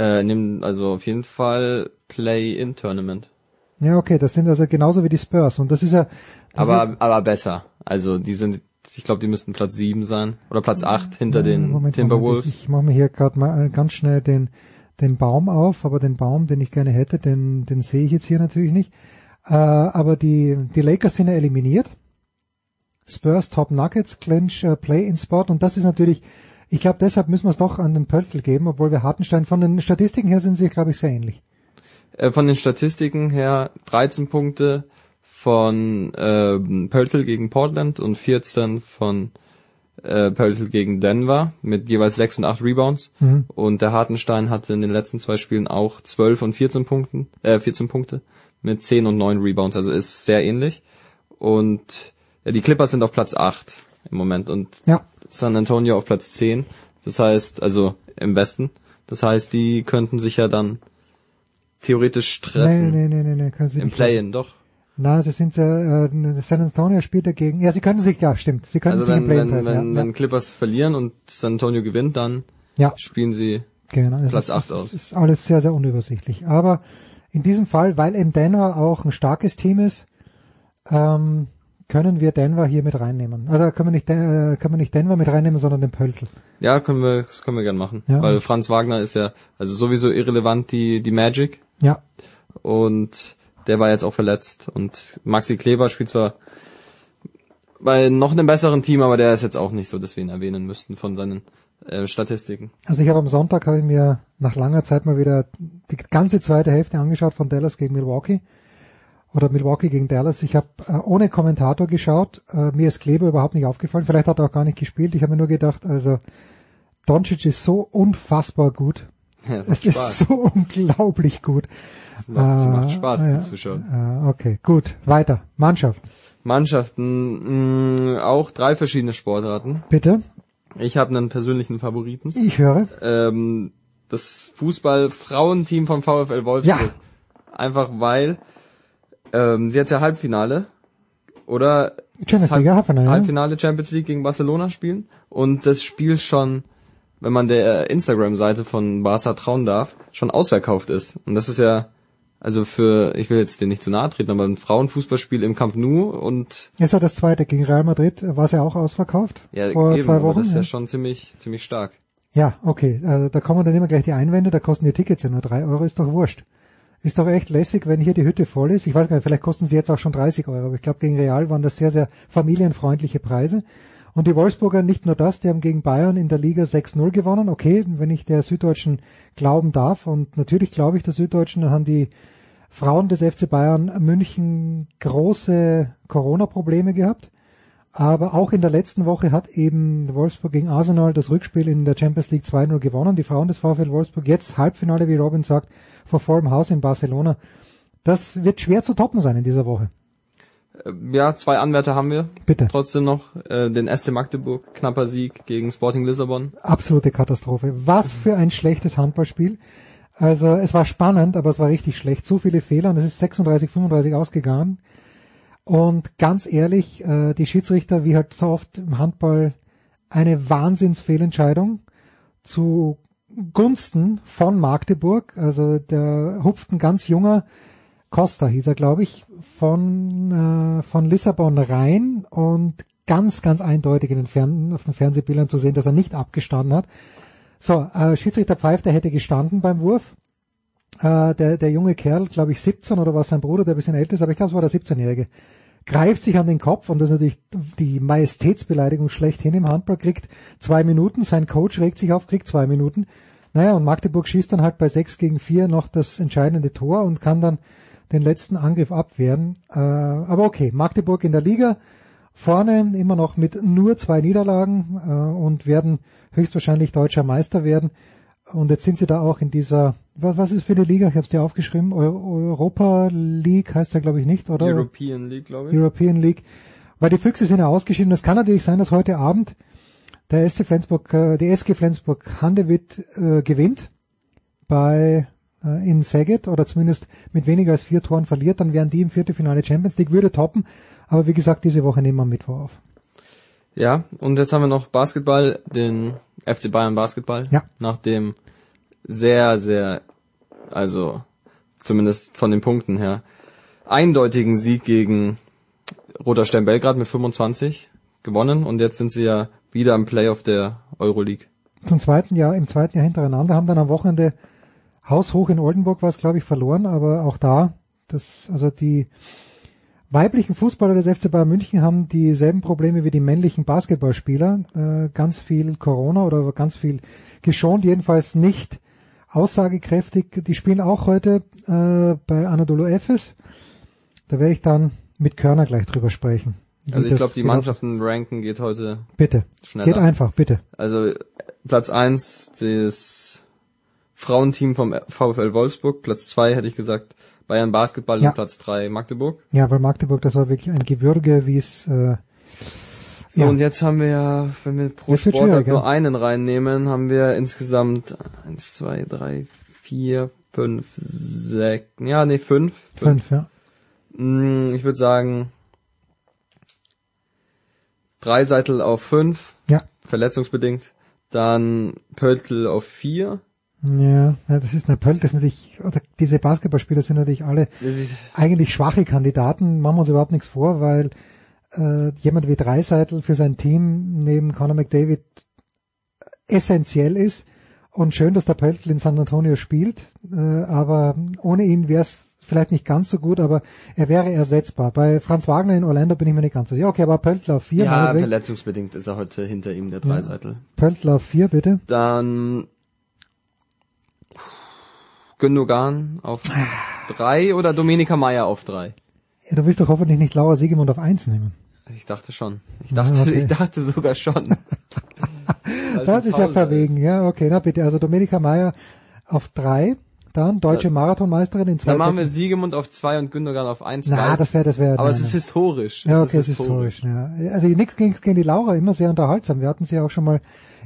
Äh, nehmen also auf jeden Fall Play-in-Tournament. Ja, okay, das sind also genauso wie die Spurs. Und das ist ja, das Aber, aber besser. Also die sind, ich glaube, die müssten Platz 7 sein. Oder Platz 8 hinter ist, den Moment, Timberwolves. Moment, ich, ich mache mir hier gerade mal äh, ganz schnell den, den Baum auf, aber den Baum, den ich gerne hätte, den, den sehe ich jetzt hier natürlich nicht. Äh, aber die, die Lakers sind ja eliminiert. Spurs, Top Nuggets, Clinch, äh, Play-in-Spot und das ist natürlich, ich glaube, deshalb müssen wir es doch an den Pöltl geben, obwohl wir Hartenstein von den Statistiken her sind sie, glaube ich, sehr ähnlich. Äh, von den Statistiken her 13 Punkte von ähm, Pöltl gegen Portland und 14 von äh, Pöltl gegen Denver mit jeweils 6 und 8 Rebounds. Mhm. Und der Hartenstein hatte in den letzten zwei Spielen auch 12 und 14 Punkten, äh, 14 Punkte mit 10 und 9 Rebounds, also ist sehr ähnlich. Und ja, die Clippers sind auf Platz 8 im Moment und Ja. San Antonio auf Platz 10. Das heißt, also im Westen. Das heißt, die könnten sich ja dann theoretisch Nee, treffen. nee, nee, nee, nee, können sie Im. Play-In, doch. Na, sie sind äh, äh, San Antonio spielt dagegen. Ja, sie können sich, ja, stimmt. Sie können Also sich im wenn, Play wenn, treffen. wenn, ja, wenn Clippers verlieren und San Antonio gewinnt, dann ja. spielen sie Genau, Platz ist, 8 es aus. ist alles sehr, sehr unübersichtlich. Aber in diesem Fall, weil eben Denver auch ein starkes Team ist, ähm, können wir Denver hier mit reinnehmen. Also können wir nicht, äh, können wir nicht Denver mit reinnehmen, sondern den Pöltl. Ja, können wir, das können wir gern machen. Ja. Weil Franz Wagner ist ja, also sowieso irrelevant die, die Magic. Ja, Und der war jetzt auch verletzt. Und Maxi Kleber spielt zwar bei noch einem besseren Team, aber der ist jetzt auch nicht so, dass wir ihn erwähnen müssten von seinen äh, Statistiken. also ich habe am Sonntag habe ich mir nach langer Zeit mal wieder die ganze zweite Hälfte angeschaut von Dallas gegen Milwaukee oder Milwaukee gegen Dallas. Ich habe äh, ohne Kommentator geschaut. Äh, mir ist Kleber überhaupt nicht aufgefallen. Vielleicht hat er auch gar nicht gespielt. Ich habe mir nur gedacht, also Doncic ist so unfassbar gut. Ja, Es ist Spaß. so unglaublich gut. Das macht, Äh, macht Spaß ja, zuzuschauen. äh, okay, gut. Weiter. Mannschaft. Mannschaften, mh, auch drei verschiedene Sportarten. Bitte. Ich habe einen persönlichen Favoriten. Ich höre. ähm, das Fußball-Frauenteam vom VfL Wolfsburg. Ja. Einfach weil ähm, sie jetzt ja Halbfinale oder Champions League, Halbfinale, ja. Halbfinale Champions League gegen Barcelona spielen und das Spiel schon, wenn man der Instagram-Seite von Barca trauen darf, schon ausverkauft ist. Und das ist ja also für, ich will jetzt den nicht zu nahe treten, aber ein Frauenfußballspiel im Camp Nou und Ist ja das zweite gegen Real Madrid. War es ja auch ausverkauft. ja, vor eben, zwei Wochen. das ist ja. ja schon ziemlich, ziemlich stark. Ja, okay. Also da kommen dann immer gleich die Einwände, da kosten die Tickets ja nur drei Euro, ist doch wurscht. Ist doch echt lässig, wenn hier die Hütte voll ist. Ich weiß gar nicht, vielleicht kosten sie jetzt auch schon 30 Euro, aber ich glaube gegen Real waren das sehr, sehr familienfreundliche Preise. Und die Wolfsburger nicht nur das, die haben gegen Bayern in der Liga 6-0 gewonnen. Okay, wenn ich der Süddeutschen glauben darf, und natürlich glaube ich der Süddeutschen, dann haben die Frauen des FC Bayern München große Corona-Probleme gehabt. Aber auch in der letzten Woche hat eben Wolfsburg gegen Arsenal das Rückspiel in der Champions League 2-0 gewonnen. Die Frauen des VfL Wolfsburg jetzt Halbfinale, wie Robin sagt, vor vollem Haus in Barcelona. Das wird schwer zu toppen sein in dieser Woche. Äh, Ja, zwei Anwärter haben wir. Bitte. Trotzdem noch äh, den SC Magdeburg, knapper Sieg gegen Sporting Lissabon. Absolute Katastrophe. Was für ein schlechtes Handballspiel. Also es war spannend, aber es war richtig schlecht. So viele Fehler und es ist 36, 35 ausgegangen. Und ganz ehrlich, äh, die Schiedsrichter, wie halt so oft im Handball, eine Wahnsinnsfehlentscheidung zu Gunsten von Magdeburg. Also der hupft ein ganz junger Costa hieß er, glaube ich, von, äh, von Lissabon rein und ganz, ganz eindeutig in den Fern auf den Fernsehbildern zu sehen, dass er nicht abgestanden hat. So, äh, Schiedsrichter Pfeif, der hätte gestanden beim Wurf. Äh, der, der junge Kerl, glaube ich 17 oder war sein Bruder, der ein bisschen älter ist, aber ich glaube, es war der 17-Jährige, greift sich an den Kopf und das ist natürlich die Majestätsbeleidigung schlechthin im Handball, kriegt zwei Minuten, sein Coach regt sich auf, kriegt zwei Minuten. Naja, und Magdeburg schießt dann halt bei 6 gegen 4 noch das entscheidende Tor und kann dann den letzten Angriff abwehren. Äh, aber okay, Magdeburg in der Liga, vorne immer noch mit nur zwei Niederlagen äh, und werden höchstwahrscheinlich deutscher Meister werden. Und jetzt sind sie da auch in dieser, was, was ist für eine Liga? Ich habe es dir aufgeschrieben. Eu Europa League heißt ja, glaube ich, nicht, oder? European League, glaube ich. European League. Weil die Füchse sind ja ausgeschieden. Es kann natürlich sein, dass heute Abend der SC Flensburg, äh, die SG Flensburg Handewitt äh, gewinnt bei äh, in Saget oder zumindest mit weniger als vier Toren verliert, dann wären die im Viertelfinale Champions League, würde toppen. Aber wie gesagt, diese Woche nehmen wir am Mittwoch auf. Ja, und jetzt haben wir noch Basketball, den FC Bayern Basketball. Ja. Nach dem sehr, sehr, also zumindest von den Punkten her, eindeutigen Sieg gegen Roter Stern Belgrad mit 25 gewonnen und jetzt sind sie ja wieder im Playoff der Euroleague. Zum zweiten Jahr, im zweiten Jahr hintereinander haben dann am Wochenende haushoch in Oldenburg war es, glaube ich, verloren, aber auch da, das, also die weiblichen Fußballer des FC Bayern München haben dieselben Probleme wie die männlichen Basketballspieler. Äh, ganz viel Corona oder ganz viel geschont, jedenfalls nicht aussagekräftig. Die spielen auch heute äh, bei Anadolu Efes. Da werde ich dann mit Körner gleich drüber sprechen. Also ich glaube, die gelaufen Mannschaften ranken geht heute. Bitte. schneller. Geht einfach, bitte. Also Platz eins das Frauenteam vom VfL Wolfsburg, Platz zwei hätte ich gesagt Bayern Basketball Ja. und Platz drei Magdeburg. Ja, weil Magdeburg, das war wirklich ein Gewürge, wie es äh, So, Ja. und jetzt haben wir ja, wenn wir pro Das Sportart nur einen reinnehmen, haben wir insgesamt eins, zwei, drei, vier, fünf, sechs, ja, nee, fünf. fünf, ja. Mm, Ich würde sagen, drei Seitel auf fünf, Ja. verletzungsbedingt. Dann Pöltl auf vier. Ja, das ist eine Pöll, das ist natürlich, oder diese Basketballspieler sind natürlich alle eigentlich schwache Kandidaten, machen wir uns überhaupt nichts vor, weil äh, jemand wie Dreiseitel für sein Team neben Conor McDavid essentiell ist und schön, dass der Pöltl in San Antonio spielt, äh, aber ohne ihn wäre es vielleicht nicht ganz so gut, aber er wäre ersetzbar. Bei Franz Wagner in Orlando bin ich mir nicht ganz so sicher. Okay, aber Pöltl auf vier, Ja, meinetwegen. verletzungsbedingt ist er heute hinter ihm, der Dreiseitel. Pöltl auf vier, bitte. Dann Gündogan auf drei oder Dominika Meier auf drei. Ja, du willst doch hoffentlich nicht Laura Siegemund auf eins nehmen. Ich dachte schon. Ich dachte, okay. ich dachte sogar schon. Das ist ja verwegen, ja, okay, na bitte. Also Dominika Meier auf drei, dann deutsche Marathonmeisterin in zwei Dann machen wir. Siegemund auf zwei und Gündogan auf eins. Na, das wäre, das wäre. Aber nein, es ist historisch. Ja, okay, es ist historisch. Ja. Also nichts gegen, gegen die Laura, immer sehr unterhaltsam. Wir hatten sie auch schon mal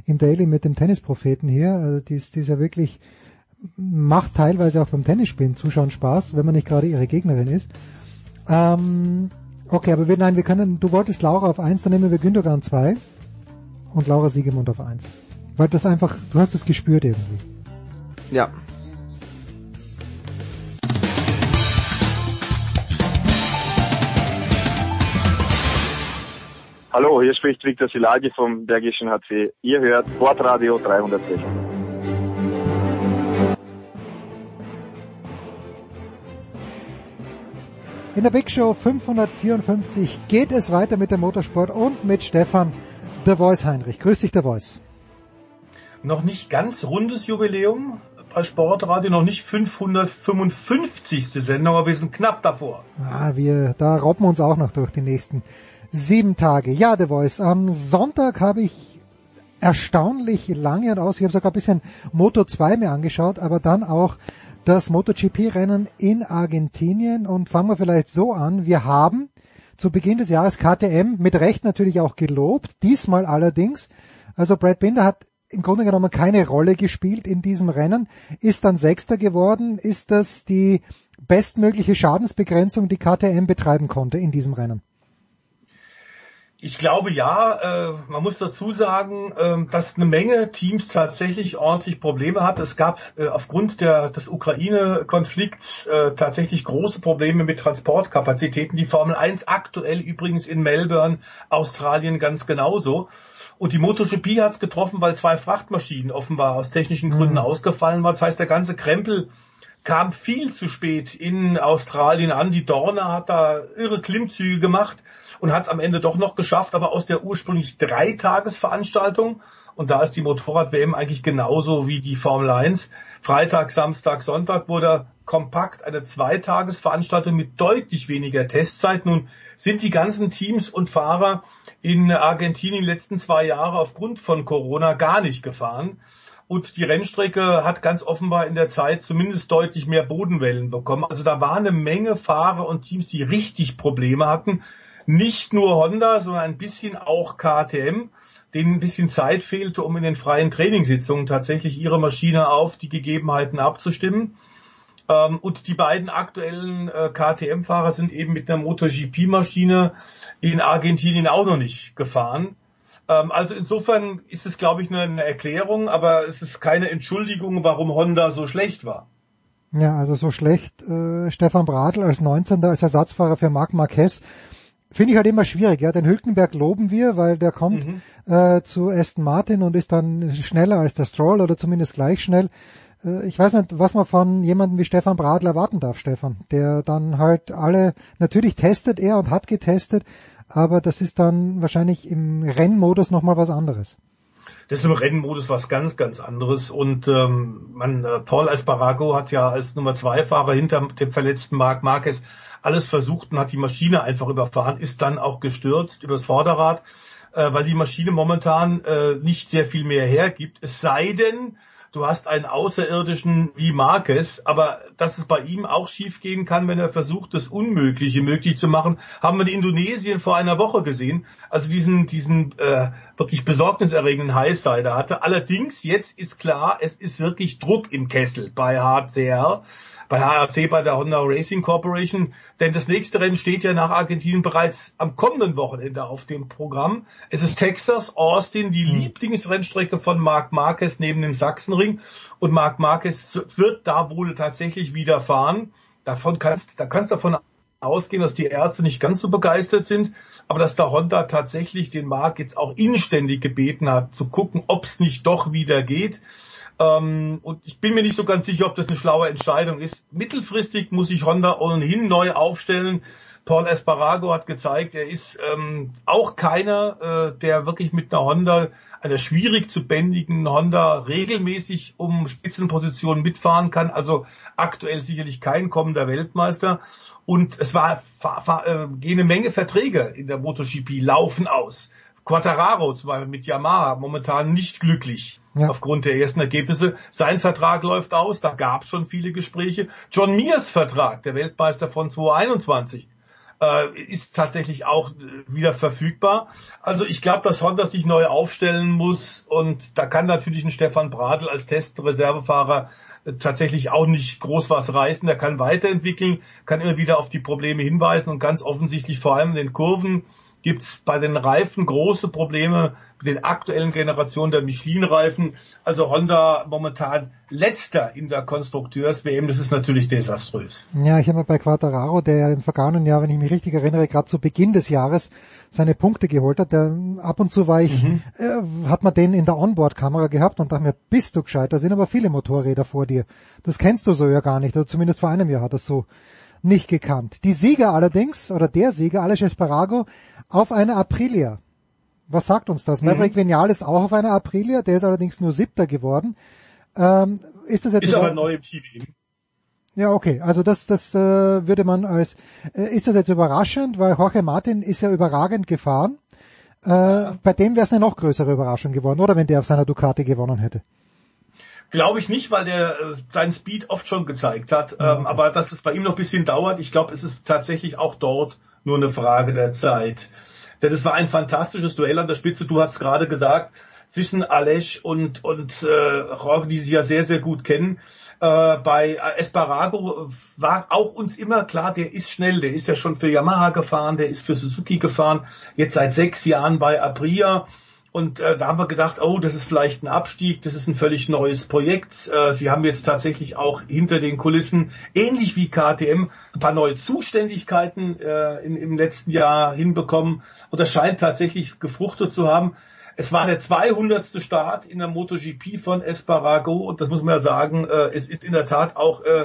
im Daily mit dem Tennispropheten hier. Also die, ist, die ist ja wirklich, macht teilweise auch beim Tennisspielen Zuschauen Spaß, wenn man nicht gerade ihre Gegnerin ist. Ähm, okay, aber wir, nein, wir können, du wolltest Laura auf eins, dann nehmen wir Gündogan zwei und Laura Siegemund auf eins. Weil das einfach, du hast es gespürt irgendwie. Ja. Hallo, hier spricht Viktor Silagi vom Bergischen HC. Ihr hört Sportradio 360. In der Big Show 554 geht es weiter mit dem Motorsport und mit Stefan The Voice Heinrich. Grüß dich, The Voice. noch nicht ganz rundes Jubiläum bei Sportradio, noch nicht 555. Sendung, aber wir sind knapp davor. Ah, wir, da robben wir uns auch noch durch die nächsten sieben Tage. Ja, The Voice. Am Sonntag habe ich erstaunlich lange und aus, ich habe sogar ein bisschen Moto 2 mir angeschaut, aber dann auch das MotoGP-Rennen in Argentinien und fangen wir vielleicht so an. Wir haben zu Beginn des Jahres KTM mit Recht natürlich auch gelobt, diesmal allerdings. Also Brad Binder hat im Grunde genommen keine Rolle gespielt in diesem Rennen, ist dann Sechster geworden. Ist das die bestmögliche Schadensbegrenzung, die KTM betreiben konnte in diesem Rennen? Ich glaube ja, äh, man muss dazu sagen, äh, dass eine Menge Teams tatsächlich ordentlich Probleme hat. Es gab äh, aufgrund der, des Ukraine-Konflikts äh, tatsächlich große Probleme mit Transportkapazitäten. Die Formel 1 aktuell übrigens in Melbourne, Australien ganz genauso. Und die MotoGP hat es getroffen, weil zwei Frachtmaschinen offenbar aus technischen Gründen mhm. ausgefallen waren. Das heißt, der ganze Krempel kam viel zu spät in Australien an. Die Dorna hat da irre Klimmzüge gemacht und hat es am Ende doch noch geschafft, aber aus der ursprünglich Dreitagesveranstaltung, und da ist die Motorrad-WM eigentlich genauso wie die Formel 1, Freitag, Samstag, Sonntag wurde kompakt eine Zweitagesveranstaltung mit deutlich weniger Testzeit. Nun sind die ganzen Teams und Fahrer in Argentinien die letzten zwei Jahre aufgrund von Corona gar nicht gefahren. Und die Rennstrecke hat ganz offenbar in der Zeit zumindest deutlich mehr Bodenwellen bekommen. Also da war eine Menge Fahrer und Teams, die richtig Probleme hatten. Nicht nur Honda, sondern ein bisschen auch KTM, denen ein bisschen Zeit fehlte, um in den freien Trainingssitzungen tatsächlich ihre Maschine auf die Gegebenheiten abzustimmen. Ähm, und die beiden aktuellen äh, KTM-Fahrer sind eben mit einer MotoGP-Maschine in Argentinien auch noch nicht gefahren. Ähm, also insofern ist es, glaube ich, nur eine Erklärung, aber es ist keine Entschuldigung, warum Honda so schlecht war. Ja, also so schlecht äh, Stefan Bradl als 19. als Ersatzfahrer für Marc Marquez finde ich halt immer schwierig. Ja, den Hülkenberg loben wir, weil der kommt mhm. äh, zu Aston Martin und ist dann schneller als der Stroll oder zumindest gleich schnell. Äh, ich weiß nicht, was man von jemandem wie Stefan Bradl erwarten darf, Stefan, der dann halt alle, natürlich testet er und hat getestet, aber das ist dann wahrscheinlich im Rennmodus nochmal was anderes. Das ist im Rennmodus was ganz, ganz anderes. Und ähm, man, äh, Paul Esparago hat ja als Nummer zwei Fahrer hinter dem verletzten Marc Marquez alles versucht und hat die Maschine einfach überfahren, ist dann auch gestürzt übers Vorderrad, äh, weil die Maschine momentan äh, nicht sehr viel mehr hergibt. Es sei denn, du hast einen Außerirdischen wie Marquez, aber dass es bei ihm auch schiefgehen kann, wenn er versucht, das Unmögliche möglich zu machen, haben wir in Indonesien vor einer Woche gesehen, also diesen, diesen äh, wirklich besorgniserregenden Highsider hatte. Allerdings, jetzt ist klar, es ist wirklich Druck im Kessel bei HCR bei HRC, bei der Honda Racing Corporation. Denn das nächste Rennen steht ja nach Argentinien bereits am kommenden Wochenende auf dem Programm. Es ist Texas, Austin, die mhm. Lieblingsrennstrecke von Marc Marquez neben dem Sachsenring. Und Marc Marquez wird da wohl tatsächlich wieder fahren. Davon kannst, da kannst davon ausgehen, dass die Ärzte nicht ganz so begeistert sind, aber dass der Honda tatsächlich den Marc jetzt auch inständig gebeten hat, zu gucken, ob es nicht doch wieder geht. Ähm, und ich bin mir nicht so ganz sicher, ob das eine schlaue Entscheidung ist. Mittelfristig muss sich Honda ohnehin neu aufstellen. Paul Esparago hat gezeigt, er ist ähm, auch keiner, äh, der wirklich mit einer Honda, einer schwierig zu bändigen Honda regelmäßig um Spitzenpositionen mitfahren kann. Also aktuell sicherlich kein kommender Weltmeister. Und es war, äh, gehen eine Menge Verträge in der MotoGP laufen aus. Quattararo zum Beispiel mit Yamaha momentan nicht glücklich ja. aufgrund der ersten Ergebnisse. Sein Vertrag läuft aus, da gab es schon viele Gespräche. John Mears Vertrag, der Weltmeister von 2021, äh, ist tatsächlich auch äh, wieder verfügbar. Also ich glaube, dass Honda sich neu aufstellen muss und da kann natürlich ein Stefan Bradl als Testreservefahrer äh, tatsächlich auch nicht groß was reißen. Der kann weiterentwickeln, kann immer wieder auf die Probleme hinweisen und ganz offensichtlich vor allem in den Kurven gibt es bei den Reifen große Probleme mit den aktuellen Generationen der Michelin-Reifen. Also Honda momentan letzter in der Konstrukteurs-WM, das ist natürlich desaströs. Ja, ich habe bei Quattararo, der ja im vergangenen Jahr, wenn ich mich richtig erinnere, gerade zu Beginn des Jahres seine Punkte geholt hat. Der, ab und zu war ich, mhm. äh, hat man den in der Onboard-Kamera gehabt und dachte mir, bist du gescheit, da sind aber viele Motorräder vor dir. Das kennst du so ja gar nicht, oder zumindest vor einem Jahr hat das so nicht gekannt. Die Sieger allerdings, oder der Sieger, Alex Esparago, auf einer Aprilia. Was sagt uns das? Mhm. Maverick Vinales auch auf einer Aprilia, der ist allerdings nur siebter geworden. Ähm, ist das jetzt ist aber neu im Team. Ja, okay. Also das, das äh, würde man als äh, ist das jetzt überraschend, weil Jorge Martin ist ja überragend gefahren. Äh, ja. Bei dem wäre es eine noch größere Überraschung geworden, oder wenn der auf seiner Ducati gewonnen hätte. Glaube ich nicht, weil der äh, seinen Speed oft schon gezeigt hat. Ähm, okay. aber dass es bei ihm noch ein bisschen dauert, ich glaube, es ist tatsächlich auch dort nur eine Frage der Zeit. Denn es war ein fantastisches Duell an der Spitze. Du hast gerade gesagt, zwischen Alej und, und äh, Jorge, die sie ja sehr, sehr gut kennen. Äh, bei Esparago war auch uns immer klar, der ist schnell, der ist ja schon für Yamaha gefahren, der ist für Suzuki gefahren, jetzt seit sechs Jahren bei Aprilia. Und äh, da haben wir gedacht, oh, das ist vielleicht ein Abstieg, das ist ein völlig neues Projekt. Äh, sie haben jetzt tatsächlich auch hinter den Kulissen, ähnlich wie KTM, ein paar neue Zuständigkeiten äh, in, im letzten Jahr hinbekommen. Und das scheint tatsächlich gefruchtet zu haben. Es war der 200. Start in der MotoGP von Esparago und das muss man ja sagen, äh, es ist in der Tat auch äh,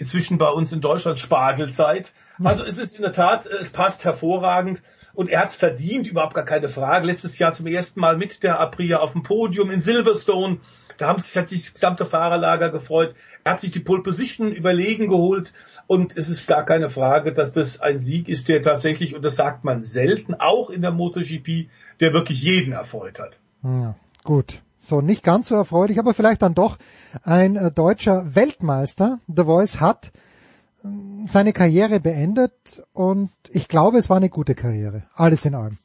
inzwischen bei uns in Deutschland Spargelzeit. Also es ist in der Tat, es passt hervorragend und er hat es verdient, überhaupt gar keine Frage. Letztes Jahr zum ersten Mal mit der Aprilia auf dem Podium in Silverstone. Da haben sich, hat sich das gesamte Fahrerlager gefreut. Er hat sich die Pole Position überlegen geholt und es ist gar keine Frage, dass das ein Sieg ist, der tatsächlich, und das sagt man selten, auch in der MotoGP, der wirklich jeden erfreut hat. Ja, gut. So, nicht ganz so erfreulich, aber vielleicht dann doch ein äh, deutscher Weltmeister. The Voice hat äh, seine Karriere beendet und ich glaube, es war eine gute Karriere. Alles in allem.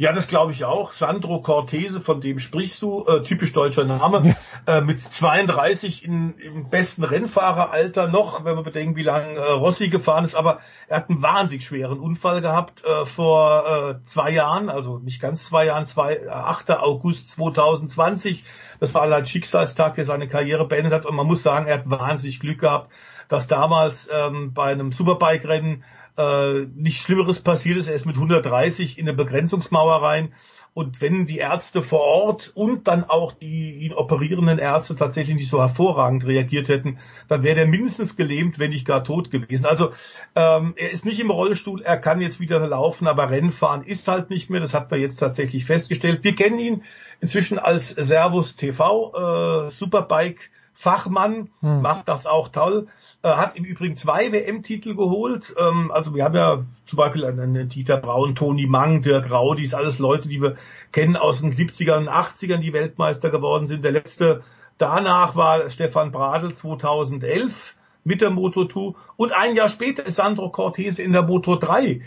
Ja, das glaube ich auch. Sandro Cortese, von dem sprichst du, äh, typisch deutscher Name, äh, mit 32 in, im besten Rennfahreralter noch, wenn man bedenkt, wie lange äh, Rossi gefahren ist. Aber er hat einen wahnsinnig schweren Unfall gehabt äh, vor äh, zwei Jahren, also nicht ganz zwei Jahren, zwei, äh, 8. August 2020. Das war halt Schicksalstag, der seine Karriere beendet hat. Und man muss sagen, er hat wahnsinnig Glück gehabt, dass damals ähm, bei einem Superbike-Rennen äh, nichts Schlimmeres passiert ist. Er ist mit 130 in eine Begrenzungsmauer rein. Und wenn die Ärzte vor Ort und dann auch die ihn operierenden Ärzte tatsächlich nicht so hervorragend reagiert hätten, dann wäre er mindestens gelähmt, wenn nicht gar tot gewesen. Also ähm, er ist nicht im Rollstuhl, er kann jetzt wieder laufen, aber Rennfahren ist halt nicht mehr. Das hat man jetzt tatsächlich festgestellt. Wir kennen ihn inzwischen als Servus TV äh, Superbike Fachmann, hm. macht das auch toll. Äh, hat im Übrigen zwei WM-Titel geholt. Ähm, also wir haben ja zum Beispiel einen Dieter Braun, Toni Mang, Dirk Raudis, alles Leute, die wir kennen aus den 70ern und 80ern, die Weltmeister geworden sind. Der letzte danach war Stefan Bradl 2011 mit der Moto 2 und ein Jahr später ist Sandro Cortese in der Moto 3 äh,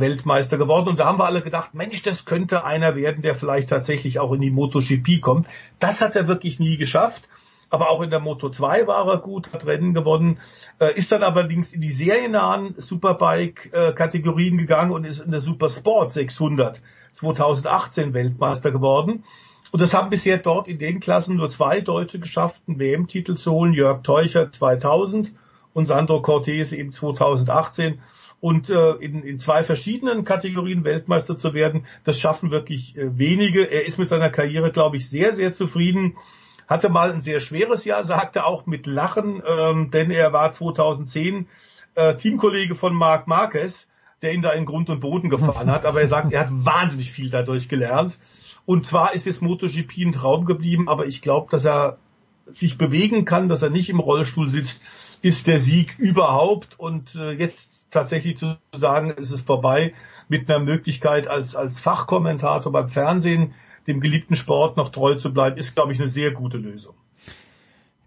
Weltmeister geworden und da haben wir alle gedacht, Mensch, das könnte einer werden, der vielleicht tatsächlich auch in die MotoGP kommt. Das hat er wirklich nie geschafft aber auch in der Moto 2 war er gut, hat Rennen gewonnen, äh, ist dann allerdings in die seriennahen Superbike-Kategorien gegangen und ist in der Supersport 600 2018 Weltmeister geworden. Und das haben bisher dort in den Klassen nur zwei Deutsche geschafft, einen WM-Titel zu holen, Jörg Teucher 2000 und Sandro Cortese eben 2018 und äh, in, in zwei verschiedenen Kategorien Weltmeister zu werden, das schaffen wirklich äh, wenige. Er ist mit seiner Karriere, glaube ich, sehr, sehr zufrieden hatte mal ein sehr schweres Jahr, sagte auch mit Lachen, ähm, denn er war 2010 äh, Teamkollege von Marc Marquez, der ihn da in Grund und Boden gefahren hat. Aber er sagt, er hat wahnsinnig viel dadurch gelernt. Und zwar ist jetzt MotoGP ein Traum geblieben, aber ich glaube, dass er sich bewegen kann, dass er nicht im Rollstuhl sitzt, ist der Sieg überhaupt. Und äh, jetzt tatsächlich zu sagen, ist es vorbei mit einer Möglichkeit als, als Fachkommentator beim Fernsehen dem geliebten Sport noch treu zu bleiben, ist, glaube ich, eine sehr gute Lösung.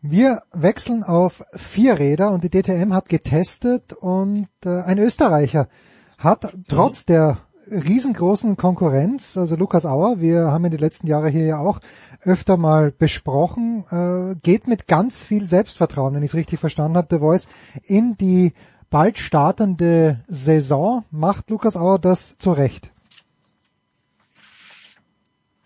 Wir wechseln auf vier Räder und die DTM hat getestet und äh, ein Österreicher hat trotz mhm. der riesengroßen Konkurrenz, also Lukas Auer, wir haben ihn die letzten Jahre hier ja auch öfter mal besprochen, äh, geht mit ganz viel Selbstvertrauen, wenn ich es richtig verstanden habe, The Voice, in die bald startende Saison. Macht Lukas Auer das zurecht?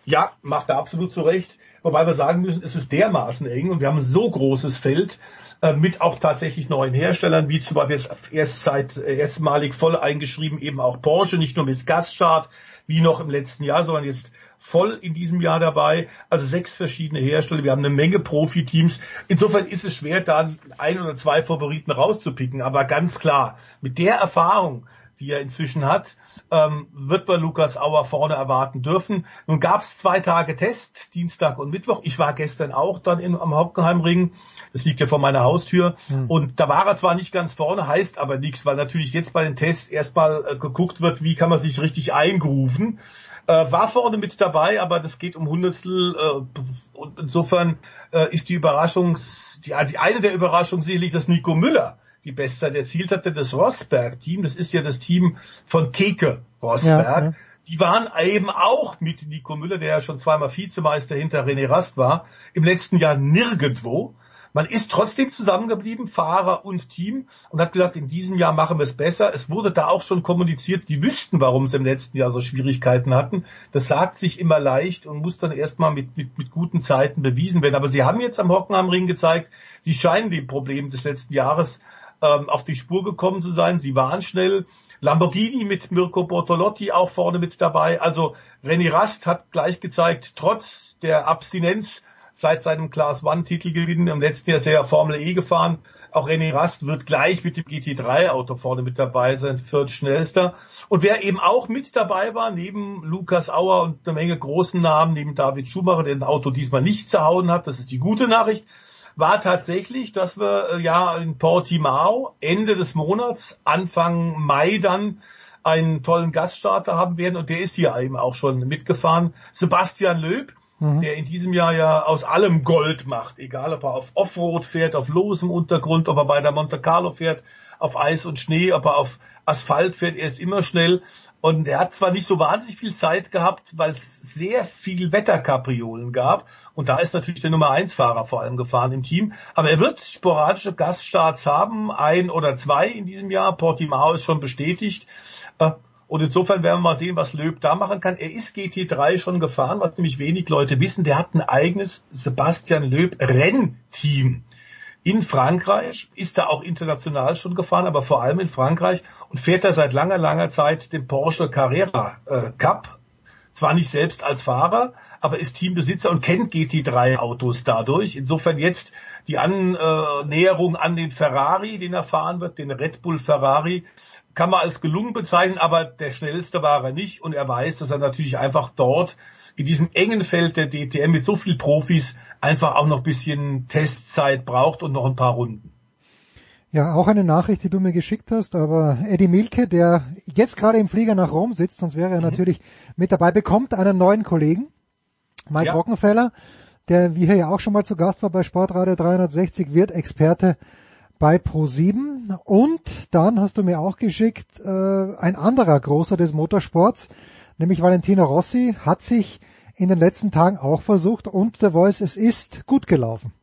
Ja, macht er absolut zurecht. Wobei wir sagen müssen, es ist dermaßen eng und wir haben so großes Feld äh, mit auch tatsächlich neuen Herstellern, wie zum Beispiel erst seit äh, erstmalig voll eingeschrieben eben auch Porsche, nicht nur mit Gaststart wie noch im letzten Jahr, sondern jetzt voll in diesem Jahr dabei. Also sechs verschiedene Hersteller. Wir haben eine Menge Profiteams. Insofern ist es schwer, da ein oder zwei Favoriten rauszupicken. Aber ganz klar, mit der Erfahrung, die er inzwischen hat, ähm, wird man Lukas Auer vorne erwarten dürfen. Nun gab es zwei Tage Test, Dienstag und Mittwoch. Ich war gestern auch dann in, am Hockenheimring. Das liegt ja vor meiner Haustür. Mhm. Und da war er zwar nicht ganz vorne, heißt aber nichts, weil natürlich jetzt bei den Tests erstmal äh, geguckt wird, wie kann man sich richtig eingrufen. Äh, war vorne mit dabei, aber das geht um Hundertstel. Äh, und insofern äh, ist die Überraschung, die, die eine der Überraschungen sicherlich, dass Nico Müller die Bestzeit erzielt hatte. Das Rosberg-Team, das ist ja das Team von Keke Rosberg. Ja, ja. Die waren eben auch mit Nico Müller, der ja schon zweimal Vizemeister hinter René Rast war, im letzten Jahr nirgendwo. Man ist trotzdem zusammengeblieben, Fahrer und Team, und hat gesagt, in diesem Jahr machen wir es besser. Es wurde da auch schon kommuniziert, die wüssten, warum sie im letzten Jahr so Schwierigkeiten hatten. Das sagt sich immer leicht und muss dann erstmal mit, mit, mit guten Zeiten bewiesen werden. Aber sie haben jetzt am Hockenheimring gezeigt, sie scheinen dem Problem des letzten Jahres ähm, auf die Spur gekommen zu sein. Sie waren schnell. Lamborghini mit Mirko Bortolotti auch vorne mit dabei. Also René Rast hat gleich gezeigt, trotz der Abstinenz seit seinem Class One Titelgewinn im letzten Jahr sehr Formel E gefahren. Auch René Rast wird gleich mit dem GT3 Auto vorne mit dabei sein, viertschnellster. Und wer eben auch mit dabei war, neben Lukas Auer und eine Menge großen Namen, neben David Schumacher, der ein Auto diesmal nicht zerhauen hat, das ist die gute Nachricht, war tatsächlich, dass wir äh, ja in Portimao Ende des Monats, Anfang Mai dann einen tollen Gaststarter haben werden und der ist hier eben auch schon mitgefahren. Sebastian Löb, mhm. der in diesem Jahr ja aus allem Gold macht, egal ob er auf Offroad fährt, auf losem Untergrund, ob er bei der Monte Carlo fährt, auf Eis und Schnee, ob er auf Asphalt fährt, er ist immer schnell. Und er hat zwar nicht so wahnsinnig viel Zeit gehabt, weil es sehr viel Wetterkapriolen gab. Und da ist natürlich der Nummer 1 Fahrer vor allem gefahren im Team. Aber er wird sporadische Gaststarts haben, ein oder zwei in diesem Jahr. Portimao ist schon bestätigt. Äh, und insofern werden wir mal sehen, was Löb da machen kann. Er ist GT3 schon gefahren, was nämlich wenig Leute wissen. Der hat ein eigenes Sebastian Löb Rennteam in Frankreich, ist da auch international schon gefahren, aber vor allem in Frankreich und fährt da seit langer, langer Zeit den Porsche Carrera äh, Cup. Zwar nicht selbst als Fahrer, aber ist Teambesitzer und kennt GT3 Autos dadurch. Insofern jetzt die Annäherung an den Ferrari, den er fahren wird, den Red Bull Ferrari, kann man als gelungen bezeichnen, aber der schnellste war er nicht und er weiß, dass er natürlich einfach dort in diesem engen Feld der DTM mit so viel Profis einfach auch noch ein bisschen Testzeit braucht und noch ein paar Runden. Ja, auch eine Nachricht, die du mir geschickt hast, aber Eddie Milke, der jetzt gerade im Flieger nach Rom sitzt, sonst wäre er mhm. natürlich mit dabei, bekommt einen neuen Kollegen, Mike ja. Rockenfeller, der wie hier ja auch schon mal zu Gast war bei Sportradio 360, wird Experte bei Pro7 und dann hast du mir auch geschickt, äh, ein anderer großer des Motorsports, nämlich Valentino Rossi, hat sich in den letzten Tagen auch versucht und der Voice, es ist gut gelaufen.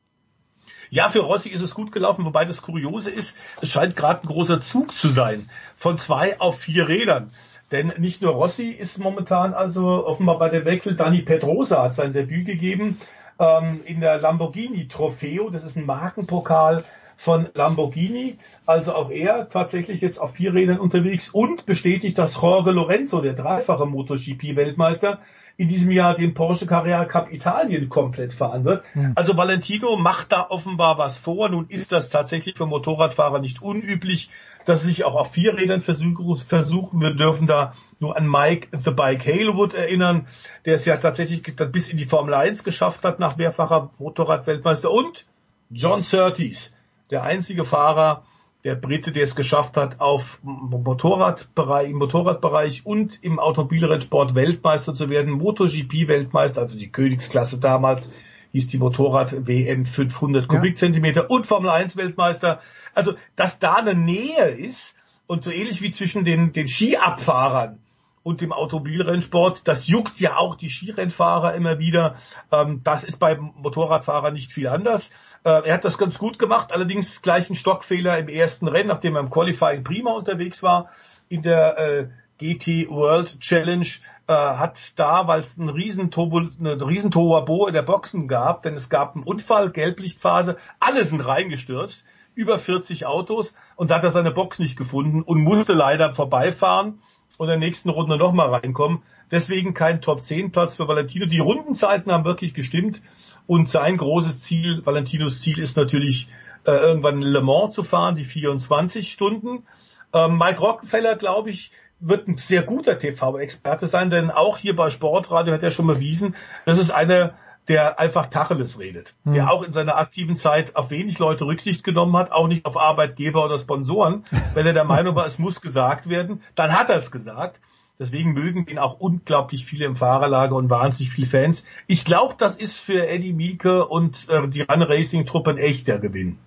Ja, für Rossi ist es gut gelaufen, wobei das Kuriose ist, es scheint gerade ein großer Zug zu sein. Von zwei auf vier Rädern. Denn nicht nur Rossi ist momentan also offenbar bei der Wechsel, Dani Pedrosa hat sein Debüt gegeben ähm, in der Lamborghini Trofeo. Das ist ein Markenpokal von Lamborghini. Also auch er tatsächlich jetzt auf vier Rädern unterwegs und bestätigt, dass Jorge Lorenzo, der dreifache MotoGP-Weltmeister, in diesem Jahr den Porsche Carrera Cup Italien komplett fahren wird. Ja. Also Valentino macht da offenbar was vor. Nun ist das tatsächlich für Motorradfahrer nicht unüblich, dass sie sich auch auf vier Rädern versuchen. Wir dürfen da nur an Mike The Bike Halewood erinnern, der es ja tatsächlich bis in die Formel 1 geschafft hat nach mehrfacher Motorradweltmeister und John Surtees, der einzige Fahrer, der Brite, der es geschafft hat, auf Motorradbereich, im Motorradbereich und im Automobilrennsport Weltmeister zu werden, MotoGP Weltmeister, also die Königsklasse damals, hieß die Motorrad WM 500 Kubikzentimeter ja. und Formel 1 Weltmeister. Also, dass da eine Nähe ist und so ähnlich wie zwischen den, den Skiabfahrern und dem Automobilrennsport. Das juckt ja auch die Skirennfahrer immer wieder. Ähm, das ist beim Motorradfahrer nicht viel anders. Äh, er hat das ganz gut gemacht, allerdings gleich ein Stockfehler im ersten Rennen, nachdem er im Qualifying prima unterwegs war. In der äh, GT World Challenge äh, hat da, weil es ein riesen riesen in der Boxen gab, denn es gab einen Unfall, Gelblichtphase, alle sind reingestürzt, über 40 Autos und da hat er seine Box nicht gefunden und musste leider vorbeifahren und in der nächsten Runde nochmal reinkommen. Deswegen kein Top 10 Platz für Valentino. Die Rundenzeiten haben wirklich gestimmt und sein großes Ziel, Valentinos Ziel ist natürlich äh, irgendwann Le Mans zu fahren, die 24 Stunden. Ähm, Mike Rockefeller, glaube ich, wird ein sehr guter TV-Experte sein, denn auch hier bei Sportradio hat er schon bewiesen, das ist einer, der einfach Tacheles redet, mhm. der auch in seiner aktiven Zeit auf wenig Leute Rücksicht genommen hat, auch nicht auf Arbeitgeber oder Sponsoren. Wenn er der Meinung war, es muss gesagt werden, dann hat er es gesagt. Deswegen mögen ihn auch unglaublich viele im Fahrerlager und wahnsinnig viele Fans. Ich glaube, das ist für Eddie Mielke und äh, die Run Racing Truppe ein echter Gewinn.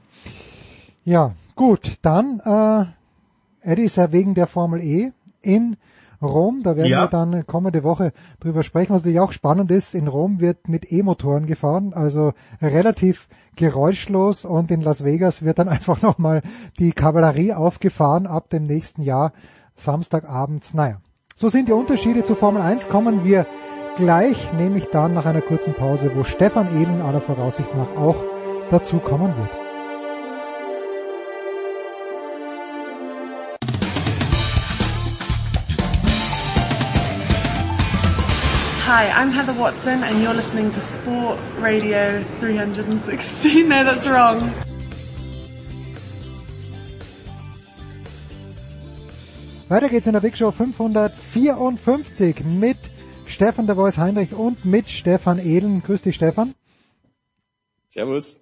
Ja, gut, dann äh, Eddie ist ja wegen der Formel E in Rom, da werden Ja. wir dann kommende Woche drüber sprechen. Was natürlich auch spannend ist, in Rom wird mit E-Motoren gefahren, also relativ geräuschlos und in Las Vegas wird dann einfach nochmal die Kavallerie aufgefahren ab dem nächsten Jahr, Samstagabends. Naja, so sind die Unterschiede zu Formel 1, kommen wir gleich, nämlich dann nach einer kurzen Pause, wo Stefan Ehlen aller Voraussicht nach auch dazu kommen wird. Hi, I'm Heather Watson, and you're listening to Sport Radio 360. No, that's wrong. Weiter geht's in der Big Show 554 mit Stefan der Voice Heinrich und mit Stefan Ehlen. Grüß dich, Stefan. Servus.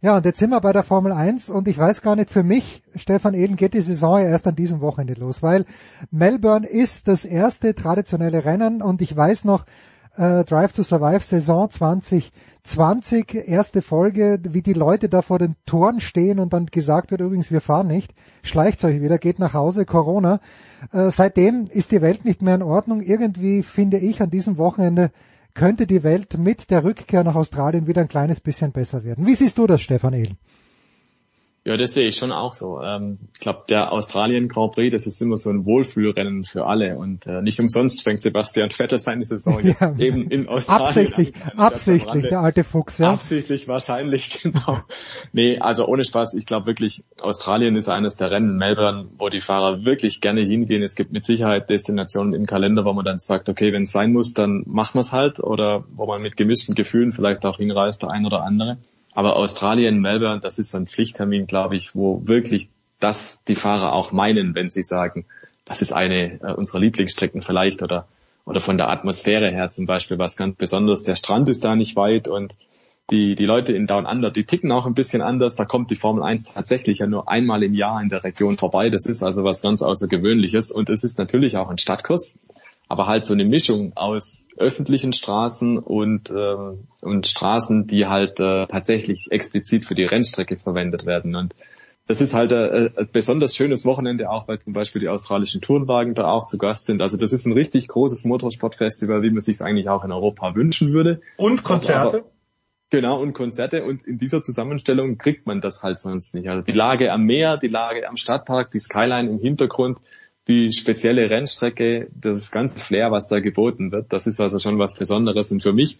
Ja, und jetzt sind wir bei der Formel 1 und ich weiß gar nicht, für mich, Stefan Ehlen, geht die Saison ja erst an diesem Wochenende los, weil Melbourne ist das erste traditionelle Rennen und ich weiß noch, äh, Drive to Survive Saison 2020, erste Folge, wie die Leute da vor den Toren stehen und dann gesagt wird, übrigens, wir fahren nicht, schleicht euch wieder, geht nach Hause, Corona. Äh, seitdem ist die Welt nicht mehr in Ordnung. Irgendwie finde ich an diesem Wochenende könnte die Welt mit der Rückkehr nach Australien wieder ein kleines bisschen besser werden. Wie siehst du das, Stefan Ehlen? Ja, das sehe ich schon auch so. Ähm, ich glaube, der Australien Grand Prix, das ist immer so ein Wohlfühlrennen für alle und äh, nicht umsonst fängt Sebastian Vettel seine Saison jetzt Ja. eben in Australien Absichtlich, an. absichtlich, der alte Fuchs, ja. Absichtlich wahrscheinlich, genau. Nee, also ohne Spaß, ich glaube wirklich, Australien ist eines der Rennen, Melbourne, wo die Fahrer wirklich gerne hingehen. Es gibt mit Sicherheit Destinationen im Kalender, wo man dann sagt, okay, wenn es sein muss, dann machen wir es halt oder wo man mit gemischten Gefühlen vielleicht auch hinreist, der ein oder andere. Aber Australien, Melbourne, das ist so ein Pflichttermin, glaube ich, wo wirklich das die Fahrer auch meinen, wenn sie sagen, das ist eine äh, unserer Lieblingsstrecken vielleicht oder oder von der Atmosphäre her zum Beispiel was ganz Besonderes. Der Strand ist da nicht weit und die, die Leute in Down Under, die ticken auch ein bisschen anders. Da kommt die Formel 1 tatsächlich ja nur einmal im Jahr in der Region vorbei. Das ist also was ganz Außergewöhnliches und es ist natürlich auch ein Stadtkurs, aber halt so eine Mischung aus öffentlichen Straßen und, ähm, und Straßen, die halt äh, tatsächlich explizit für die Rennstrecke verwendet werden. Und das ist halt äh, ein besonders schönes Wochenende, auch weil zum Beispiel die australischen Tourenwagen da auch zu Gast sind. Also das ist ein richtig großes Motorsportfestival, wie man sich eigentlich auch in Europa wünschen würde. Und Konzerte? Aber, genau, und Konzerte. Und in dieser Zusammenstellung kriegt man das halt sonst nicht. Also die Lage am Meer, die Lage am Stadtpark, die Skyline im Hintergrund, die spezielle Rennstrecke, das ganze Flair, was da geboten wird, das ist also schon was Besonderes. Und für mich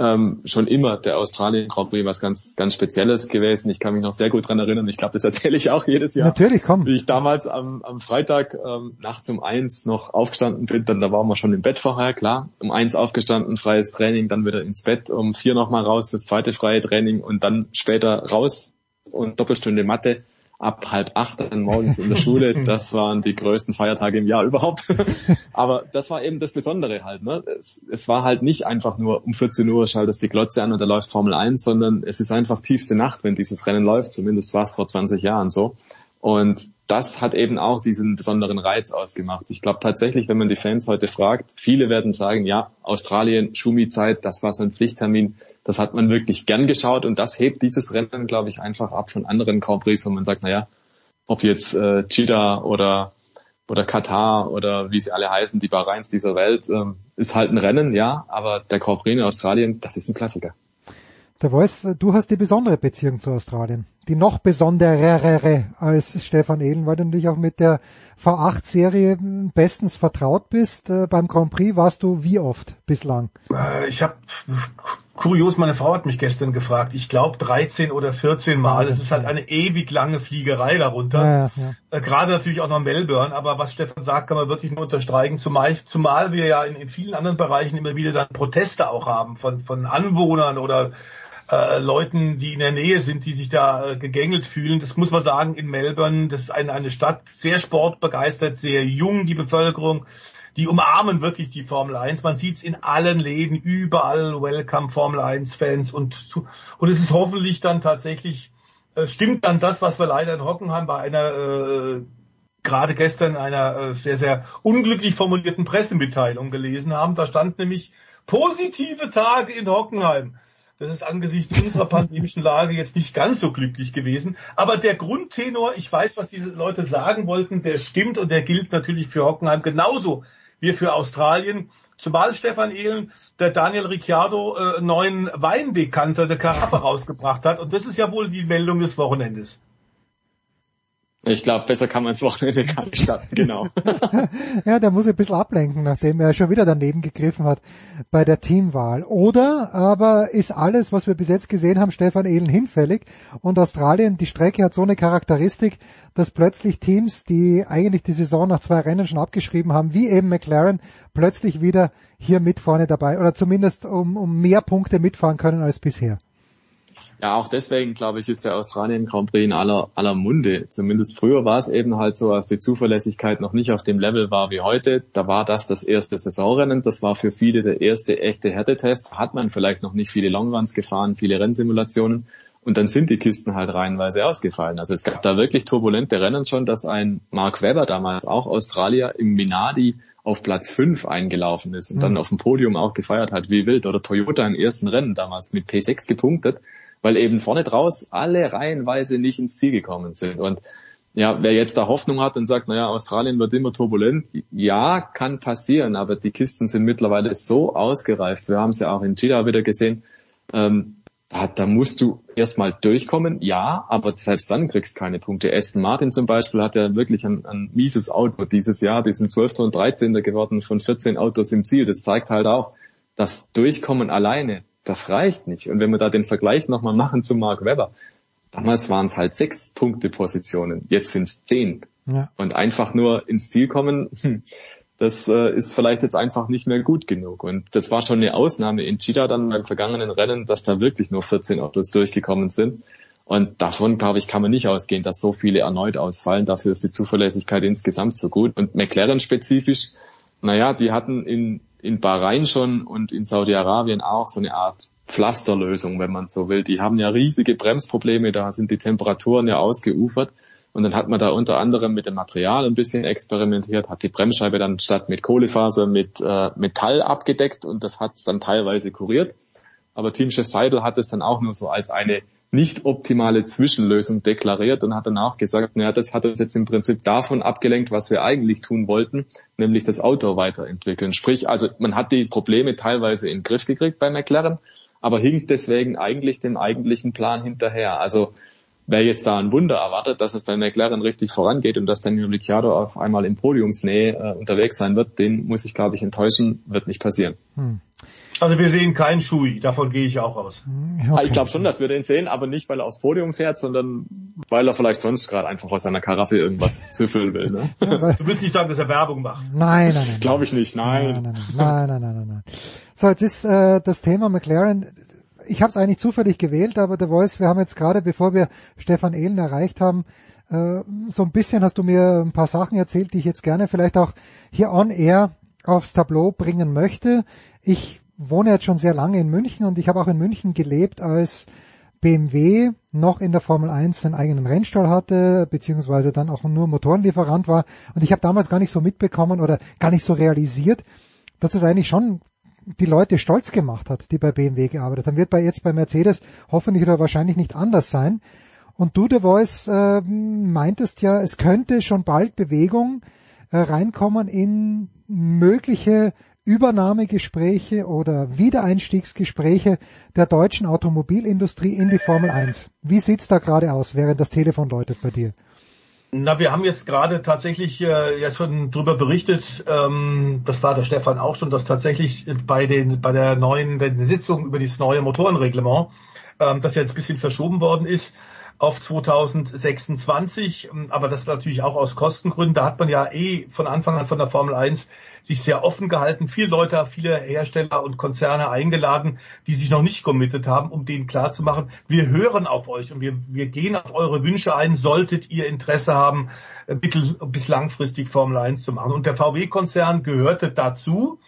ähm, schon immer der Australien Grand Prix was ganz, ganz Spezielles gewesen. Ich kann mich noch sehr gut dran erinnern. Ich glaube, das erzähle ich auch jedes Jahr. Natürlich, komm. Wie ich damals am, am Freitag ähm, nachts um eins noch aufgestanden bin, dann da waren wir schon im Bett vorher, klar. Um eins aufgestanden, freies Training, dann wieder ins Bett, um vier nochmal raus fürs zweite freie Training und dann später raus und Doppelstunde Mathe ab halb acht dann morgens in der Schule. Das waren die größten Feiertage im Jahr überhaupt. Aber das war eben das Besondere halt. Ne? Es, es war halt nicht einfach nur um 14 Uhr schaltest die Glotze an und da läuft Formel 1, sondern es ist einfach tiefste Nacht, wenn dieses Rennen läuft. Zumindest war es vor 20 Jahren so. Und das hat eben auch diesen besonderen Reiz ausgemacht. Ich glaube tatsächlich, wenn man die Fans heute fragt, viele werden sagen, ja, Australien, Schumi-Zeit, das war so ein Pflichttermin. Das hat man wirklich gern geschaut und das hebt dieses Rennen, glaube ich, einfach ab von anderen Grand Prix, wo man sagt, naja, ob jetzt äh, Cheetah oder oder Katar oder wie sie alle heißen, die Bahrains dieser Welt, ähm, ist halt ein Rennen, ja, aber der Grand Prix in Australien, das ist ein Klassiker. Der Voice, du hast die besondere Beziehung zu Australien. Die noch besonderere als Stefan Ehlen, weil du natürlich auch mit der V8-Serie bestens vertraut bist. Äh, beim Grand Prix warst du wie oft bislang? Äh, Ich habe kurios, meine Frau hat mich gestern gefragt. Ich glaube 13 oder 14 Mal. Es ist halt eine ewig lange Fliegerei darunter. Ja, ja, ja. Äh, Gerade natürlich auch noch Melbourne, aber was Stefan sagt, kann man wirklich nur unterstreichen, zumal, zumal wir ja in, in vielen anderen Bereichen immer wieder dann Proteste auch haben von, von Anwohnern oder äh, Leuten, die in der Nähe sind, die sich da äh, gegängelt fühlen. Das muss man sagen, in Melbourne, das ist eine, eine Stadt, sehr sportbegeistert, sehr jung, die Bevölkerung. Die umarmen wirklich die Formel 1. Man sieht's in allen Läden, überall Welcome Formel 1 Fans und, und es ist hoffentlich dann tatsächlich, äh, stimmt dann das, was wir leider in Hockenheim bei einer, äh, gerade gestern einer äh, sehr, sehr unglücklich formulierten Pressemitteilung gelesen haben. Da stand nämlich positive Tage in Hockenheim. Das ist angesichts unserer pandemischen Lage jetzt nicht ganz so glücklich gewesen. Aber der Grundtenor, ich weiß, was diese Leute sagen wollten, der stimmt und der gilt natürlich für Hockenheim genauso wie für Australien. Zumal Stefan Ehlen der Daniel Ricciardo äh, neuen Weindekanter der Karaffe rausgebracht hat. Und das ist ja wohl die Meldung des Wochenendes. Ich glaube, besser kann man ins Wochenende gar nicht starten, genau. ja, der muss ein bisschen ablenken, nachdem er schon wieder daneben gegriffen hat bei der Teamwahl. Oder aber ist alles, was wir bis jetzt gesehen haben, Stefan Ehlen hinfällig und Australien, die Strecke hat so eine Charakteristik, dass plötzlich Teams, die eigentlich die Saison nach zwei Rennen schon abgeschrieben haben, wie eben McLaren, plötzlich wieder hier mit vorne dabei oder zumindest um, um mehr Punkte mitfahren können als bisher. Ja, auch deswegen, glaube ich, ist der Australien Grand Prix in aller, aller Munde. Zumindest früher war es eben halt so, als die Zuverlässigkeit noch nicht auf dem Level war wie heute. Da war das das erste Saisonrennen. Das war für viele der erste echte Härtetest. Hat man vielleicht noch nicht viele Longruns gefahren, viele Rennsimulationen. Und dann sind die Kisten halt reihenweise ausgefallen. Also es gab da wirklich turbulente Rennen schon, dass ein Mark Webber damals auch Australier im Minardi auf Platz 5 eingelaufen ist und mhm. dann auf dem Podium auch gefeiert hat wie wild. Oder Toyota im ersten Rennen damals mit P6 gepunktet weil eben vorne draus alle reihenweise nicht ins Ziel gekommen sind. Und ja, wer jetzt da Hoffnung hat und sagt, naja, Australien wird immer turbulent, ja, kann passieren, aber die Kisten sind mittlerweile so ausgereift. Wir haben es ja auch in China wieder gesehen. Ähm, da, da musst du erstmal durchkommen, ja, aber selbst dann kriegst keine Punkte. Aston Martin zum Beispiel hat ja wirklich ein, ein mieses Auto dieses Jahr, die sind 12. und 13. geworden von 14 Autos im Ziel. Das zeigt halt auch, das Durchkommen alleine das reicht nicht. Und wenn wir da den Vergleich nochmal machen zu Mark Webber, damals waren es halt sechs Punkte Positionen, jetzt sind es zehn. Ja. Und einfach nur ins Ziel kommen, hm, das äh, ist vielleicht jetzt einfach nicht mehr gut genug. Und das war schon eine Ausnahme in Cheetah dann beim vergangenen Rennen, dass da wirklich nur 14 Autos durchgekommen sind. Und davon, glaube ich, kann man nicht ausgehen, dass so viele erneut ausfallen. Dafür ist die Zuverlässigkeit insgesamt so gut. Und McLaren spezifisch, naja, die hatten in in Bahrain schon und in Saudi-Arabien auch so eine Art Pflasterlösung, wenn man so will. Die haben ja riesige Bremsprobleme, da sind die Temperaturen ja ausgeufert. Und dann hat man da unter anderem mit dem Material ein bisschen experimentiert, hat die Bremsscheibe dann statt mit Kohlefaser mit äh, Metall abgedeckt und das hat dann teilweise kuriert. Aber Teamchef Seidel hat es dann auch nur so als eine nicht optimale Zwischenlösung deklariert und hat dann auch gesagt, naja, das hat uns jetzt im Prinzip davon abgelenkt, was wir eigentlich tun wollten, nämlich das Auto weiterentwickeln. Sprich, also man hat die Probleme teilweise in den Griff gekriegt bei McLaren, aber hinkt deswegen eigentlich dem eigentlichen Plan hinterher. Also wer jetzt da ein Wunder erwartet, dass es bei McLaren richtig vorangeht und dass Daniel Ricciardo auf einmal in Podiumsnähe äh, unterwegs sein wird, den muss ich glaube ich enttäuschen, wird nicht passieren. Hm. Also wir sehen keinen Schui, davon gehe ich auch aus. Okay. Ah, ich glaube schon, dass wir den sehen, aber nicht, weil er aufs Podium fährt, sondern weil er vielleicht sonst gerade einfach aus seiner Karaffe irgendwas züffeln will. Ne? du willst nicht sagen, dass er Werbung macht. Nein, nein, nein. Glaube ich nicht, nein. Nein, nein, nein, nein, nein, nein, nein. So, jetzt ist äh, das Thema McLaren, ich habe es eigentlich zufällig gewählt, aber der Voice, wir haben jetzt gerade, bevor wir Stefan Ehlen erreicht haben, äh, so ein bisschen hast du mir ein paar Sachen erzählt, die ich jetzt gerne vielleicht auch hier on air aufs Tableau bringen möchte. Ich wohne jetzt schon sehr lange in München und ich habe auch in München gelebt, als BMW noch in der Formel 1 seinen eigenen Rennstall hatte, beziehungsweise dann auch nur Motorenlieferant war. Und ich habe damals gar nicht so mitbekommen oder gar nicht so realisiert, dass es eigentlich schon die Leute stolz gemacht hat, die bei BMW gearbeitet haben. Wird bei jetzt bei Mercedes hoffentlich oder wahrscheinlich nicht anders sein. Und du, The Voice, äh, meintest ja, es könnte schon bald Bewegung äh, reinkommen in mögliche Übernahmegespräche oder Wiedereinstiegsgespräche der deutschen Automobilindustrie in die Formel 1. Wie sieht's da gerade aus, während das Telefon läutet bei dir? Na, wir haben jetzt gerade tatsächlich äh, ja schon drüber berichtet, ähm, das war der Stefan auch schon, dass tatsächlich bei den bei der neuen Sitzung über das neue Motorenreglement, ähm, das jetzt ein bisschen verschoben worden ist, auf 2026, aber das natürlich auch aus Kostengründen. Da hat man ja eh von Anfang an von der Formel 1 sich sehr offen gehalten, viele Leute, viele Hersteller und Konzerne eingeladen, die sich noch nicht committed haben, um denen klarzumachen, wir hören auf euch und wir, wir gehen auf eure Wünsche ein, solltet ihr Interesse haben, mittel- bis langfristig Formel 1 zu machen. Und der VW-Konzern gehörte dazu.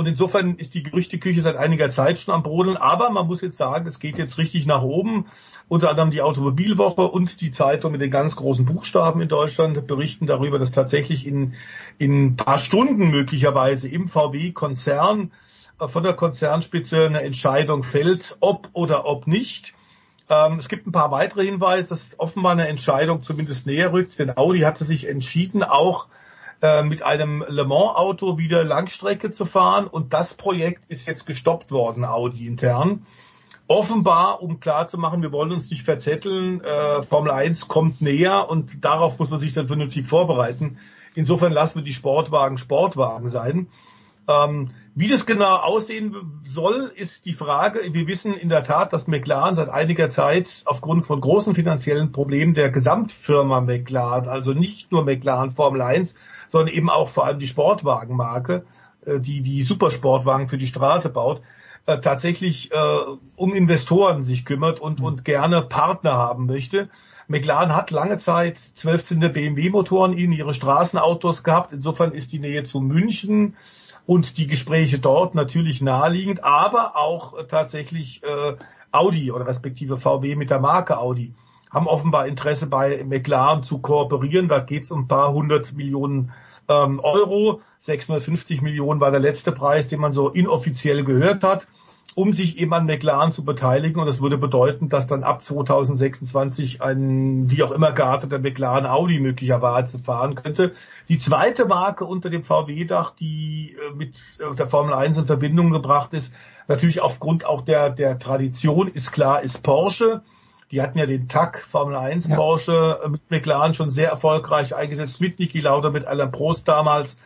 Und insofern ist die Gerüchteküche seit einiger Zeit schon am Brodeln. Aber man muss jetzt sagen, es geht jetzt richtig nach oben. Unter anderem die Automobilwoche und die Zeitung mit den ganz großen Buchstaben in Deutschland berichten darüber, dass tatsächlich in, in ein paar Stunden möglicherweise im VW-Konzern von der Konzernspitze eine Entscheidung fällt, ob oder ob nicht. Ähm, es gibt ein paar weitere Hinweise, dass offenbar eine Entscheidung zumindest näher rückt, denn Audi hatte sich entschieden, auch äh, mit einem Le Mans Auto wieder Langstrecke zu fahren und das Projekt ist jetzt gestoppt worden, Audi intern. Offenbar, um klar zu machen, wir wollen uns nicht verzetteln, äh, Formel 1 kommt näher und darauf muss man sich dann vernünftig vorbereiten. Insofern lassen wir die Sportwagen Sportwagen sein. Ähm, wie das genau aussehen soll, ist die Frage. Wir wissen in der Tat, dass McLaren seit einiger Zeit aufgrund von großen finanziellen Problemen der Gesamtfirma McLaren, also nicht nur McLaren Formel 1, sondern eben auch vor allem die Sportwagenmarke, äh, die die Supersportwagen für die Straße baut, äh, tatsächlich äh, um Investoren sich kümmert und, und gerne Partner haben möchte. McLaren hat lange Zeit 12 Zylinder BMW-Motoren in ihre Straßenautos gehabt. Insofern ist die Nähe zu München und die Gespräche dort natürlich naheliegend, aber auch äh, tatsächlich äh, Audi oder respektive VW mit der Marke Audi haben offenbar Interesse bei McLaren zu kooperieren. Da geht es um ein paar hundert Millionen ähm, Euro. 650 Millionen war der letzte Preis, den man so inoffiziell gehört hat, um sich eben an McLaren zu beteiligen. Und das würde bedeuten, dass dann ab 2026 ein wie auch immer gearteter McLaren Audi möglicherweise fahren könnte. Die zweite Marke unter dem VW-Dach, die äh, mit äh, der Formel 1 in Verbindung gebracht ist, natürlich aufgrund auch der, der Tradition, ist klar, ist Porsche. Die hatten ja den TAC Formel 1 ja. Porsche mit McLaren schon sehr erfolgreich eingesetzt, mit Niki Lauda, mit Alain Prost damals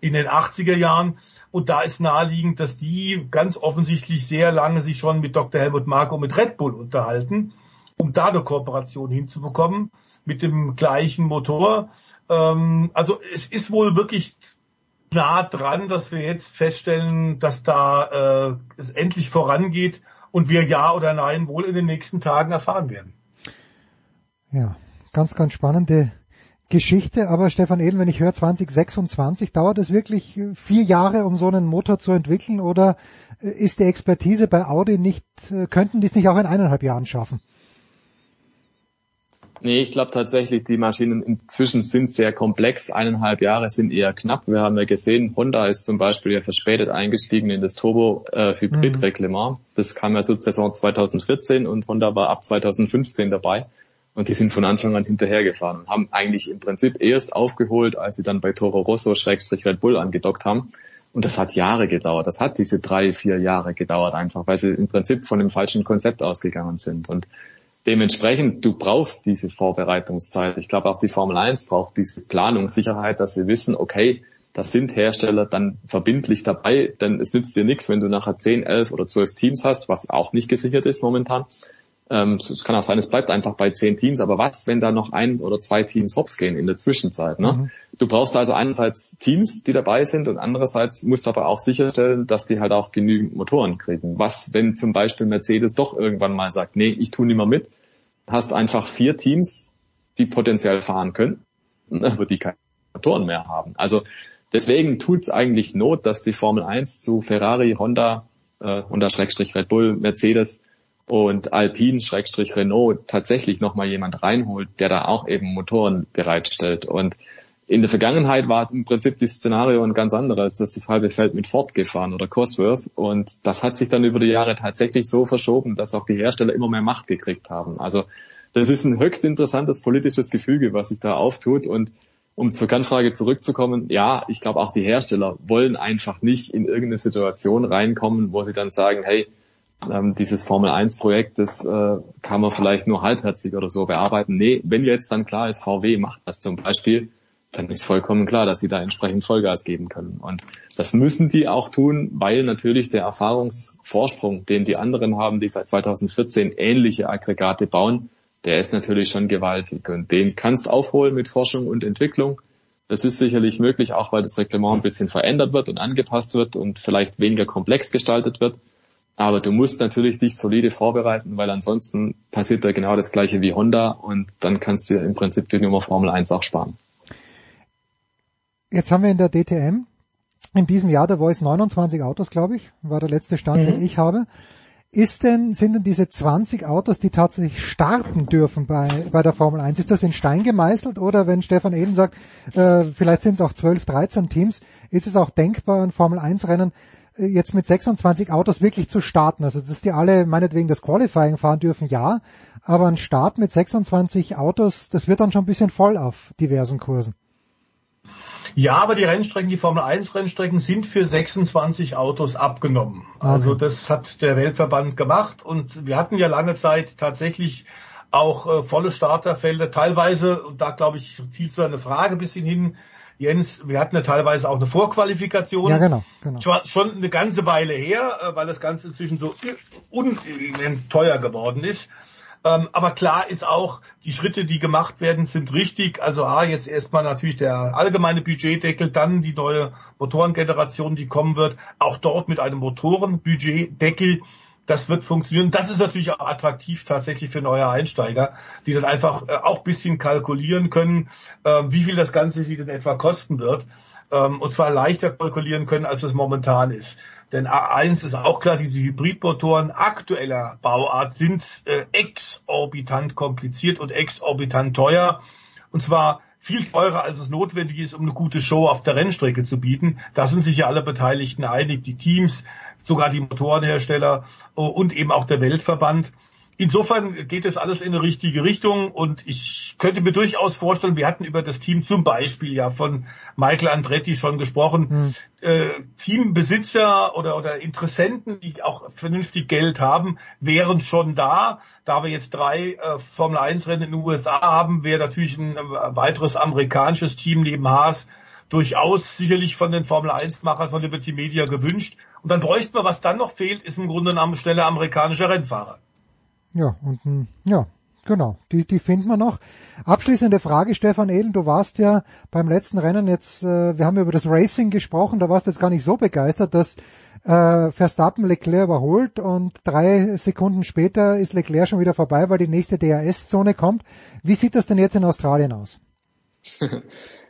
in den 80er Jahren. Und da ist naheliegend, dass die ganz offensichtlich sehr lange sich schon mit Dr. Helmut Marko mit Red Bull unterhalten, um da eine Kooperation hinzubekommen mit dem gleichen Motor. Ähm, also es ist wohl wirklich nah dran, dass wir jetzt feststellen, dass da äh, es endlich vorangeht und wir ja oder nein wohl in den nächsten Tagen erfahren werden. Ja, ganz, ganz spannende Geschichte. Aber Stefan Edel, wenn ich höre 2026, dauert es wirklich vier Jahre, um so einen Motor zu entwickeln oder ist die Expertise bei Audi nicht, könnten die es nicht auch in eineinhalb Jahren schaffen? Nee, ich glaube tatsächlich, die Maschinen inzwischen sind sehr komplex. Eineinhalb Jahre sind eher knapp. Wir haben ja gesehen, Honda ist zum Beispiel ja verspätet eingestiegen in das Turbo-Hybrid-Reglement. Äh, mhm. Das kam ja so Saison 2014 und Honda war ab 2015 dabei. Und die sind von Anfang an hinterhergefahren und haben eigentlich im Prinzip erst aufgeholt, als sie dann bei Toro Rosso Schrägstrich Red Bull angedockt haben. Und das hat Jahre gedauert. Das hat diese drei, vier Jahre gedauert einfach, weil sie im Prinzip von dem falschen Konzept ausgegangen sind. Und Dementsprechend, du brauchst diese Vorbereitungszeit. Ich glaube, auch die Formel 1 braucht diese Planungssicherheit, dass sie wissen, okay, das sind Hersteller dann verbindlich dabei, denn es nützt dir nichts, wenn du nachher 10, 11 oder 12 Teams hast, was auch nicht gesichert ist momentan. Ähm, es kann auch sein, es bleibt einfach bei 10 Teams, aber was, wenn da noch ein oder zwei Teams hops gehen in der Zwischenzeit? Ne? Mhm. Du brauchst also einerseits Teams, die dabei sind und andererseits musst du aber auch sicherstellen, dass die halt auch genügend Motoren kriegen. Was, wenn zum Beispiel Mercedes doch irgendwann mal sagt, nee, ich tu nicht mehr mit, hast einfach vier Teams, die potenziell fahren können, aber die keine Motoren mehr haben. Also deswegen tut es eigentlich Not, dass die Formel 1 zu Ferrari, Honda, äh, Honda Schrägstrich Red Bull, Mercedes und Alpine Schrägstrich Renault tatsächlich nochmal jemand reinholt, der da auch eben Motoren bereitstellt. Und in der Vergangenheit war im Prinzip das Szenario ein ganz anderes, dass das halbe Feld mit Ford gefahren oder Cosworth und das hat sich dann über die Jahre tatsächlich so verschoben, dass auch die Hersteller immer mehr Macht gekriegt haben. Also das ist ein höchst interessantes politisches Gefüge, was sich da auftut und um zur Kernfrage zurückzukommen, ja, ich glaube auch die Hersteller wollen einfach nicht in irgendeine Situation reinkommen, wo sie dann sagen, hey, ähm, dieses Formel 1 Projekt, das äh, kann man vielleicht nur halbherzig oder so bearbeiten. Nee, wenn jetzt dann klar ist, VW macht das zum Beispiel, dann ist vollkommen klar, dass sie da entsprechend Vollgas geben können. Und das müssen die auch tun, weil natürlich der Erfahrungsvorsprung, den die anderen haben, die seit 2014 ähnliche Aggregate bauen, der ist natürlich schon gewaltig. Und den kannst aufholen mit Forschung und Entwicklung. Das ist sicherlich möglich, auch weil das Reglement ein bisschen verändert wird und angepasst wird und vielleicht weniger komplex gestaltet wird. Aber du musst natürlich dich solide vorbereiten, weil ansonsten passiert da genau das gleiche wie Honda und dann kannst du im Prinzip die Nummer Formel 1 auch sparen. Jetzt haben wir in der DTM in diesem Jahr der Voice 29 Autos, glaube ich, war der letzte Stand, mhm. den ich habe. Ist denn, sind denn diese 20 Autos, die tatsächlich starten dürfen bei, bei der Formel 1, ist das in Stein gemeißelt oder wenn Stefan eben sagt, äh, vielleicht sind es auch 12, 13 Teams, ist es auch denkbar, ein Formel 1 Rennen äh, jetzt mit 26 Autos wirklich zu starten. Also dass die alle meinetwegen das Qualifying fahren dürfen, ja, aber ein Start mit 26 Autos, das wird dann schon ein bisschen voll auf diversen Kursen. Ja, aber die Rennstrecken, die Formel 1 Rennstrecken sind für 26 Autos abgenommen. Okay. Also das hat der Weltverband gemacht und wir hatten ja lange Zeit tatsächlich auch äh, volle Starterfelder, teilweise, und da glaube ich, zielt so eine Frage ein bisschen hin, Jens, wir hatten ja teilweise auch eine Vorqualifikation. Ja, genau. genau. Schon eine ganze Weile her, äh, weil das Ganze inzwischen so un teuer geworden ist. Ähm, aber klar ist auch, die Schritte, die gemacht werden, sind richtig. Also A, jetzt erstmal natürlich der allgemeine Budgetdeckel, dann die neue Motorengeneration, die kommen wird. Auch dort mit einem Motorenbudgetdeckel. Das wird funktionieren. Das ist natürlich auch attraktiv tatsächlich für neue Einsteiger, die dann einfach äh, auch bisschen kalkulieren können, äh, wie viel das Ganze sie denn etwa kosten wird. Ähm, und zwar leichter kalkulieren können, als es momentan ist. Denn A1 ist auch klar, diese Hybridmotoren aktueller Bauart sind äh, exorbitant kompliziert und exorbitant teuer. Und zwar viel teurer, als es notwendig ist, um eine gute Show auf der Rennstrecke zu bieten. Da sind sich ja alle Beteiligten einig, die Teams, sogar die Motorenhersteller äh, und eben auch der Weltverband. Insofern geht es alles in eine richtige Richtung und ich könnte mir durchaus vorstellen, wir hatten über das Team zum Beispiel ja von Michael Andretti schon gesprochen, hm. äh, Teambesitzer oder, oder Interessenten, die auch vernünftig Geld haben, wären schon da. Da wir jetzt drei äh, Formel 1 Rennen in den USA haben, wäre natürlich ein äh, weiteres amerikanisches Team neben Haas durchaus sicherlich von den Formel 1 Machern von Liberty Media gewünscht. Und dann bräuchten wir, was dann noch fehlt, ist im Grunde genommen schnelle amerikanische Rennfahrer. Ja, und ja, genau, die, die finden wir noch. Abschließende Frage, Stefan Ehlen, du warst ja beim letzten Rennen jetzt, äh, wir haben über das Racing gesprochen, da warst du jetzt gar nicht so begeistert, dass äh, Verstappen Leclerc überholt und drei Sekunden später ist Leclerc schon wieder vorbei, weil die nächste DRS-Zone kommt. Wie sieht das denn jetzt in Australien aus?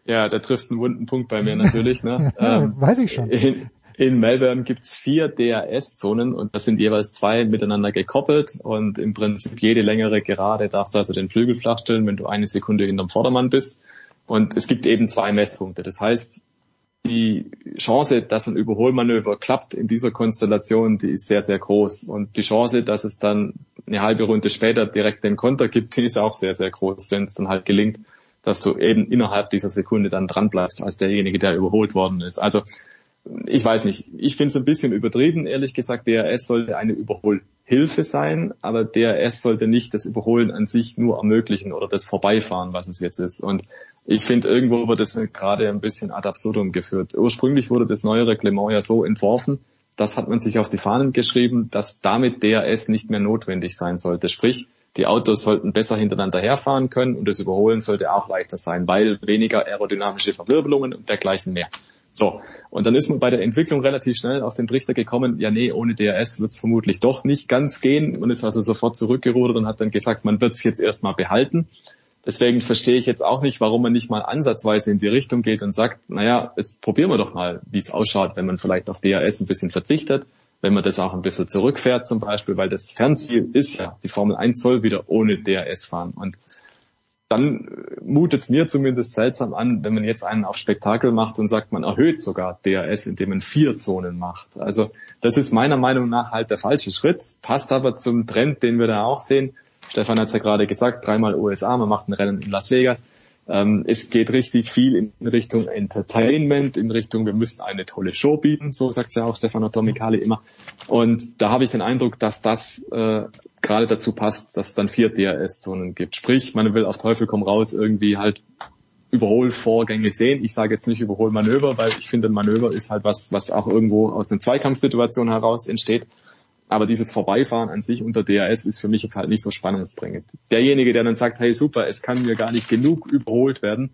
ja, da triffst einen wunden Punkt bei mir natürlich. Ne? ähm, Weiß ich schon. In, in Melbourne gibt's vier DRS-Zonen und das sind jeweils zwei miteinander gekoppelt und im Prinzip jede längere Gerade darfst du also den Flügel flachstellen, wenn du eine Sekunde hinterm Vordermann bist. Und es gibt eben zwei Messpunkte. Das heißt, die Chance, dass ein Überholmanöver klappt in dieser Konstellation, die ist sehr, sehr groß. Und die Chance, dass es dann eine halbe Runde später direkt den Konter gibt, die ist auch sehr, sehr groß, wenn es dann halt gelingt, dass du eben innerhalb dieser Sekunde dann dran bleibst als derjenige, der überholt worden ist. Also ich weiß nicht, ich finde es ein bisschen übertrieben, ehrlich gesagt. DRS sollte eine Überholhilfe sein, aber DRS sollte nicht das Überholen an sich nur ermöglichen oder das Vorbeifahren, was es jetzt ist. Und ich finde, irgendwo wird es gerade ein bisschen ad absurdum geführt. Ursprünglich wurde das neue Reglement ja so entworfen, das hat man sich auf die Fahnen geschrieben, dass damit DRS nicht mehr notwendig sein sollte. Sprich, die Autos sollten besser hintereinander herfahren können und das Überholen sollte auch leichter sein, weil weniger aerodynamische Verwirbelungen und dergleichen mehr. So, und dann ist man bei der Entwicklung relativ schnell auf den Trichter gekommen, ja nee, ohne DRS wird es vermutlich doch nicht ganz gehen. Man ist also sofort zurückgerudert und hat dann gesagt, man wird es jetzt erstmal behalten. Deswegen verstehe ich jetzt auch nicht, warum man nicht mal ansatzweise in die Richtung geht und sagt, naja, jetzt probieren wir doch mal, wie es ausschaut, wenn man vielleicht auf DRS ein bisschen verzichtet, wenn man das auch ein bisschen zurückfährt zum Beispiel, weil das Fernziel ist ja, die Formel 1 soll wieder ohne DRS fahren. Und dann mutet es mir zumindest seltsam an, wenn man jetzt einen auf Spektakel macht und sagt, man erhöht sogar DRS, indem man vier Zonen macht. Also das ist meiner Meinung nach halt der falsche Schritt, passt aber zum Trend, den wir da auch sehen. Stefan hat es ja gerade gesagt, dreimal USA, man macht ein Rennen in Las Vegas. Ähm, es geht richtig viel in Richtung Entertainment, in Richtung, wir müssen eine tolle Show bieten, so sagt ja auch Stefano Tomikali immer. Und da habe ich den Eindruck, dass das äh, gerade dazu passt, dass es dann vier DRS-Zonen gibt. Sprich, man will auf Teufel komm raus irgendwie halt Überholvorgänge sehen. Ich sage jetzt nicht Überholmanöver, weil ich finde, ein Manöver ist halt was, was auch irgendwo aus einer Zweikampfsituation heraus entsteht. Aber dieses Vorbeifahren an sich unter DRS ist für mich jetzt halt nicht so spannungsbringend. Derjenige, der dann sagt, hey super, es kann mir gar nicht genug überholt werden,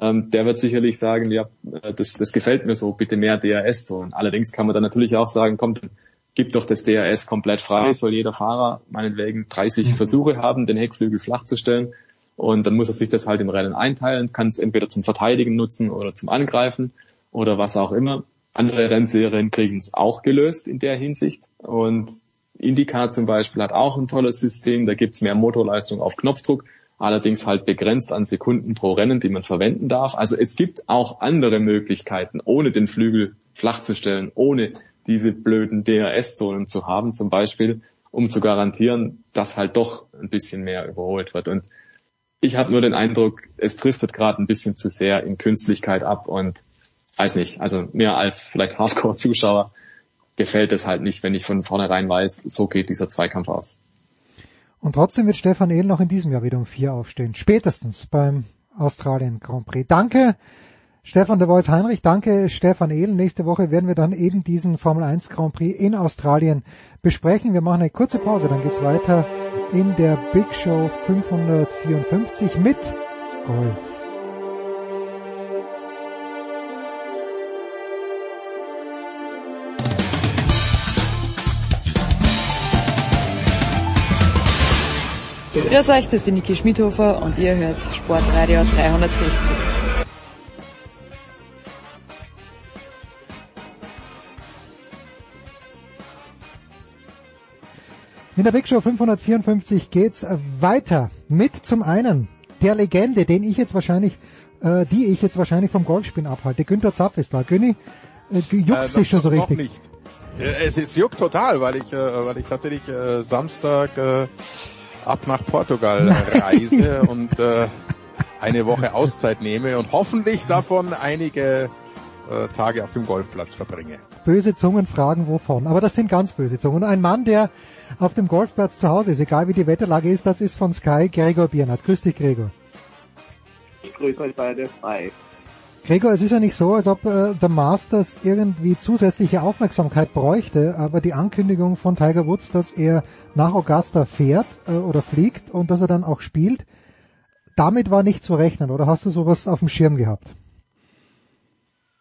ähm, der wird sicherlich sagen, ja, äh, das, das gefällt mir so, bitte mehr DRS-Zonen. Allerdings kann man dann natürlich auch sagen, komm, dann gib doch das DRS komplett frei, soll jeder Fahrer meinetwegen 30 mhm. Versuche haben, den Heckflügel flach zu stellen. Und dann muss er sich das halt im Rennen einteilen, kann es entweder zum Verteidigen nutzen oder zum Angreifen oder was auch immer. Andere Rennserien kriegen es auch gelöst in der Hinsicht. Und IndyCar zum Beispiel hat auch ein tolles System. Da gibt's mehr Motorleistung auf Knopfdruck, allerdings halt begrenzt an Sekunden pro Rennen, die man verwenden darf. Also es gibt auch andere Möglichkeiten, ohne den Flügel flach zu stellen, ohne diese blöden DRS-Zonen zu haben, zum Beispiel, um zu garantieren, dass halt doch ein bisschen mehr überholt wird. Und ich habe nur den Eindruck, es driftet gerade ein bisschen zu sehr in Künstlichkeit ab und weiß nicht, also mehr als vielleicht Hardcore-Zuschauer gefällt es halt nicht, wenn ich von vornherein weiß, so geht dieser Zweikampf aus. Und trotzdem wird Stefan Ehl noch in diesem Jahr wieder um vier aufstehen. Spätestens beim Australien Grand Prix. Danke, Stefan de Vois Heinrich. Danke, Stefan Ehl. Nächste Woche werden wir dann eben diesen Formel 1 Grand Prix in Australien besprechen. Wir machen eine kurze Pause, dann geht's weiter in der Big Show 554 mit Golf. Grüß euch, das ist die Niki Schmidhofer und ihr hört Sportradio 360. In der Big Show 554 geht's weiter mit zum einen der Legende, den ich jetzt wahrscheinlich, äh, die ich jetzt wahrscheinlich vom Golfspielen abhalte. Günther Zapf ist da. Günni, äh, juckst äh, dich schon so richtig? Nicht. Es, es juckt total, weil ich, äh, weil ich tatsächlich äh, Samstag äh, ab nach Portugal reise und äh, eine Woche Auszeit nehme und hoffentlich davon einige äh, Tage auf dem Golfplatz verbringe. Böse Zungen fragen wovon, aber das sind ganz böse Zungen. Und ein Mann, der auf dem Golfplatz zu Hause ist, egal wie die Wetterlage ist, das ist von Sky Gregor Biernat. Grüß dich, Gregor. Ich grüße euch beide. Hi. Gregor, es ist ja nicht so, als ob äh, The Masters irgendwie zusätzliche Aufmerksamkeit bräuchte, aber die Ankündigung von Tiger Woods, dass er nach Augusta fährt äh, oder fliegt und dass er dann auch spielt, damit war nicht zu rechnen, oder hast du sowas auf dem Schirm gehabt?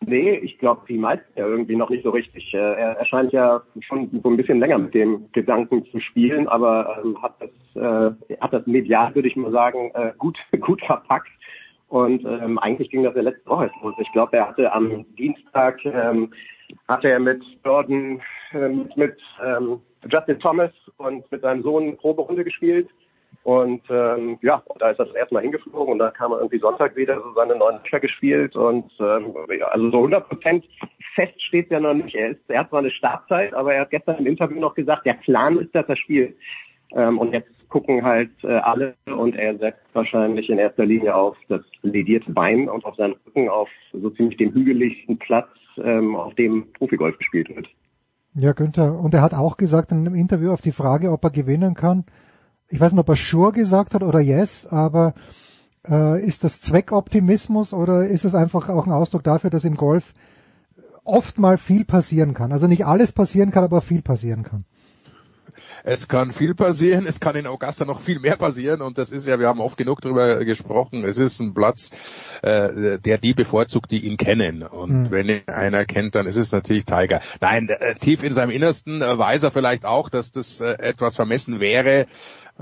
Nee, ich glaube, die meisten ja irgendwie noch nicht so richtig. Äh, er, er scheint ja schon so ein bisschen länger mit dem Gedanken zu spielen, aber ähm, hat das äh, hat das medial, würde ich mal sagen, äh, gut gut verpackt und ähm, eigentlich ging das ja letzte Woche los. Ich glaube, er hatte am Dienstag ähm, hatte er mit Jordan, mit ähm, Justin Thomas und mit seinem Sohn eine Proberunde gespielt. Und ähm, ja, da ist er das erstmal hingeflogen und da kam er irgendwie Sonntag wieder so seine neuen Löcher gespielt und ähm, ja, also so 100 Prozent fest steht ja noch nicht. Er ist, er hat zwar eine Startzeit, aber er hat gestern im Interview noch gesagt, der Plan ist, dass er spielt. Ähm, und jetzt gucken halt äh, alle und er setzt wahrscheinlich in erster Linie auf das ledierte Bein und auf seinen Rücken auf so ziemlich den hügeligsten Platz, ähm, auf dem Profigolf gespielt wird. Ja, Günther. Und er hat auch gesagt in einem Interview auf die Frage, ob er gewinnen kann. Ich weiß nicht, ob er Sure gesagt hat oder Yes, aber äh, ist das Zweckoptimismus oder ist es einfach auch ein Ausdruck dafür, dass im Golf oft mal viel passieren kann? Also nicht alles passieren kann, aber viel passieren kann. Es kann viel passieren, es kann in Augusta noch viel mehr passieren und das ist ja, wir haben oft genug darüber gesprochen, es ist ein Platz, äh, der die bevorzugt, die ihn kennen und mhm. wenn ihn einer kennt, dann ist es natürlich Tiger. Nein, äh, tief in seinem Innersten äh, weiß er vielleicht auch, dass das äh, etwas vermessen wäre,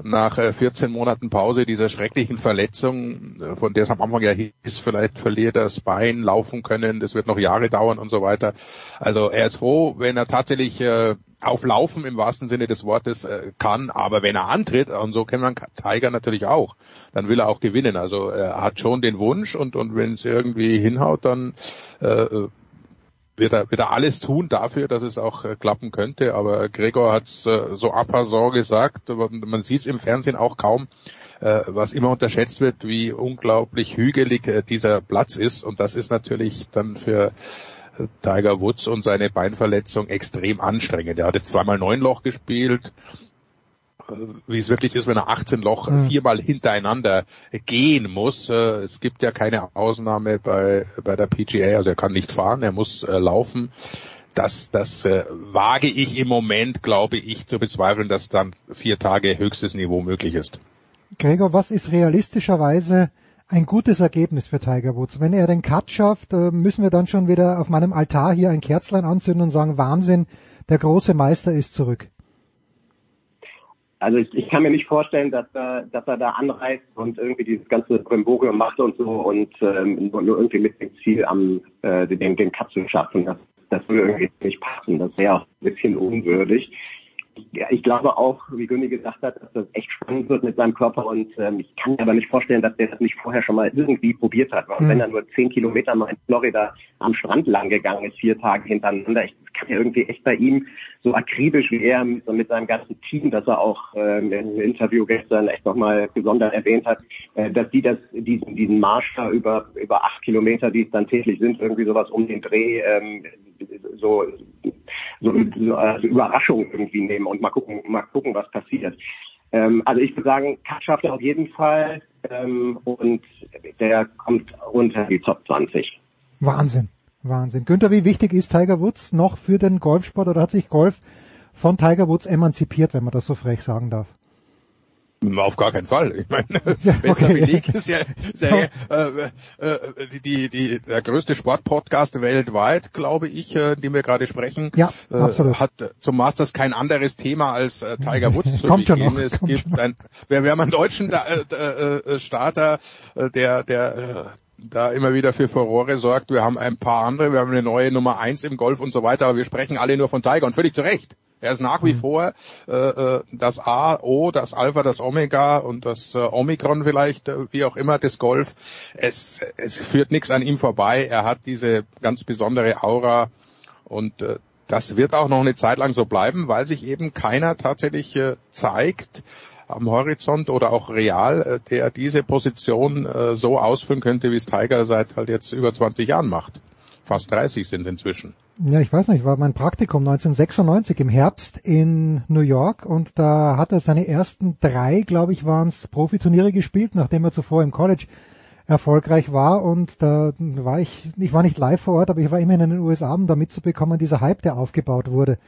nach 14 äh, Monaten Pause dieser schrecklichen Verletzung, äh, von der es am Anfang ja hieß, vielleicht verliert er das Bein, laufen können, das wird noch Jahre dauern und so weiter. Also er ist froh, wenn er tatsächlich äh, auflaufen im wahrsten Sinne des Wortes kann, aber wenn er antritt, und so kennt man Tiger natürlich auch, dann will er auch gewinnen. Also er hat schon den Wunsch und, und wenn es irgendwie hinhaut, dann äh, wird er, wird er alles tun dafür, dass es auch äh, klappen könnte. Aber Gregor hat es äh, so a passant gesagt, man sieht es im Fernsehen auch kaum, äh, was immer unterschätzt wird, wie unglaublich hügelig äh, dieser Platz ist. Und das ist natürlich dann für Tiger Woods und seine Beinverletzung extrem anstrengend. Er hat jetzt zweimal neun Loch gespielt, äh, wie es wirklich ist, wenn er 18 Loch mhm. viermal hintereinander gehen muss. Äh, es gibt ja keine Ausnahme bei, bei der PGA, also er kann nicht fahren, er muss äh, laufen. Das, das äh, wage ich im Moment, glaube ich, zu bezweifeln, dass dann vier Tage höchstes Niveau möglich ist. Gregor, was ist realistischerweise ein gutes Ergebnis für Tiger Woods. Wenn er den Cut schafft, äh, müssen wir dann schon wieder auf meinem Altar hier ein Kerzlein anzünden und sagen, Wahnsinn, der große Meister ist zurück. Also ich, ich kann mir nicht vorstellen, dass er, dass er da anreist und irgendwie dieses ganze Brimborium macht und so und ähm, nur irgendwie mit dem Ziel am äh, den, den Cut zu schaffen. Das, das würde irgendwie nicht passen. Das wäre auch ein bisschen unwürdig. ja, ich glaube auch, wie Günni gesagt hat, dass das echt spannend wird mit seinem Körper und ähm, ich kann mir aber nicht vorstellen, dass der das nicht vorher schon mal irgendwie probiert hat. Weil mhm. wenn er nur zehn Kilometer mal in Florida am Strand lang gegangen ist, vier Tage hintereinander, ich kann ja irgendwie echt bei ihm so akribisch wie er mit, seinem ganzen Team, das er auch ähm, im Interview gestern echt nochmal besonders erwähnt hat, äh, dass die das, diesen, diesen Marsch da über, über acht Kilometer, die es dann täglich sind, irgendwie sowas um den Dreh, ähm, so, so, so also Überraschung irgendwie nehmen und mal gucken, mal gucken, was passiert. Ähm, also ich würde sagen, er auf jeden Fall ähm, und der kommt unter die Top 20. Wahnsinn. Wahnsinn. Günther, wie wichtig ist Tiger Woods noch für den Golfsport oder hat sich Golf von Tiger Woods emanzipiert, wenn man das so frech sagen darf? Auf gar keinen Fall. Ich meine, ja, okay. Beleg ist ja, ist ja äh, äh, die, die, der größte Sportpodcast weltweit, glaube ich, äh, den wir gerade sprechen. Ja, äh, absolut. Hat zum Masters kein anderes Thema als äh, Tiger Woods zu Kommt schon noch. Es Kommt gibt ein, wir, wir haben einen deutschen da, äh, äh, Starter, äh, der, der äh, da immer wieder für Furore sorgt. Wir haben ein paar andere, wir haben eine neue Nummer eins im Golf und so weiter, aber wir sprechen alle nur von Tiger und völlig zu Recht. Er ist nach wie mhm. vor äh, äh, das A, O, das Alpha, das Omega und das äh, Omikron vielleicht, äh, wie auch immer, des Golf. Es, es führt nichts an ihm vorbei. Er hat diese ganz besondere Aura und äh, das wird auch noch eine Zeit lang so bleiben, weil sich eben keiner tatsächlich äh, zeigt am Horizont oder auch real, äh, der diese Position äh, so ausfüllen könnte, wie es Tiger seit halt jetzt über 20 Jahren macht. Fast 30 sind inzwischen. Ja, ich weiß nicht, war mein Praktikum 1996 im Herbst in New York und da hat er seine ersten drei, glaube ich, waren es Profiturniere gespielt, nachdem er zuvor im College erfolgreich war und da war ich, ich war nicht live vor Ort, aber ich war immer in den USA, um da mitzubekommen, dieser Hype, der aufgebaut wurde.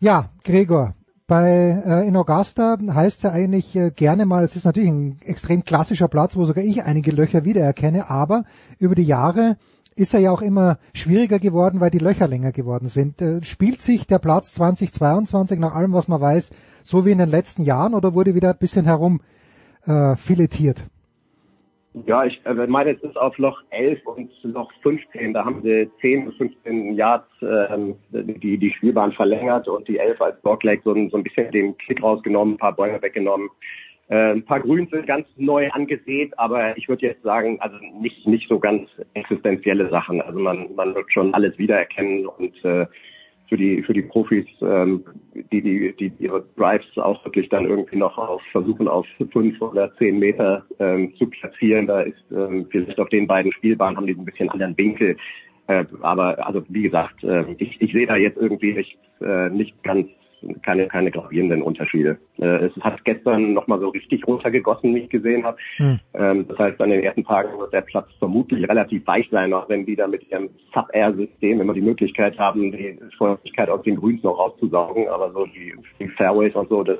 Ja, Gregor, bei äh, in Augusta heißt ja eigentlich äh, gerne mal, es ist natürlich ein extrem klassischer Platz, wo sogar ich einige Löcher wiedererkenne, aber über die Jahre ist er ja auch immer schwieriger geworden, weil die Löcher länger geworden sind. Äh, spielt sich der Platz 2022 nach allem, was man weiß, so wie in den letzten Jahren oder wurde wieder ein bisschen herum äh, filetiert? Ja, ich äh, meine, es ist auf Loch 11 und Loch 15. Da haben sie 10 bis 15 Yards ähm, die, die Spielbahn verlängert und die 11 als Dogleg so, so ein bisschen den Klick rausgenommen, ein paar Bäume weggenommen. Äh, ein paar Grün sind ganz neu angesät, aber ich würde jetzt sagen, also nicht nicht so ganz existenzielle Sachen. Also man man wird schon alles wiedererkennen und äh, für die für die Profis, ähm, die, die die ihre Drives auch wirklich dann irgendwie noch auf versuchen auf fünf oder zehn Meter ähm, zu platzieren. Da ist ähm, vielleicht auf den beiden Spielbahnen haben die ein bisschen anderen Winkel. Äh, aber also wie gesagt, äh, ich, ich sehe da jetzt irgendwie nicht, äh, nicht ganz keine, keine gravierenden Unterschiede. Äh, es hat gestern nochmal so richtig runtergegossen, wie ich gesehen habe. Hm. Ähm, das heißt, an den ersten Tagen wird der Platz vermutlich relativ weich sein, auch wenn die da mit ihrem Sub-Air-System immer die Möglichkeit haben, die Feuchtigkeit aus den Grüns noch rauszusaugen. Aber so die, die Fairways und so, das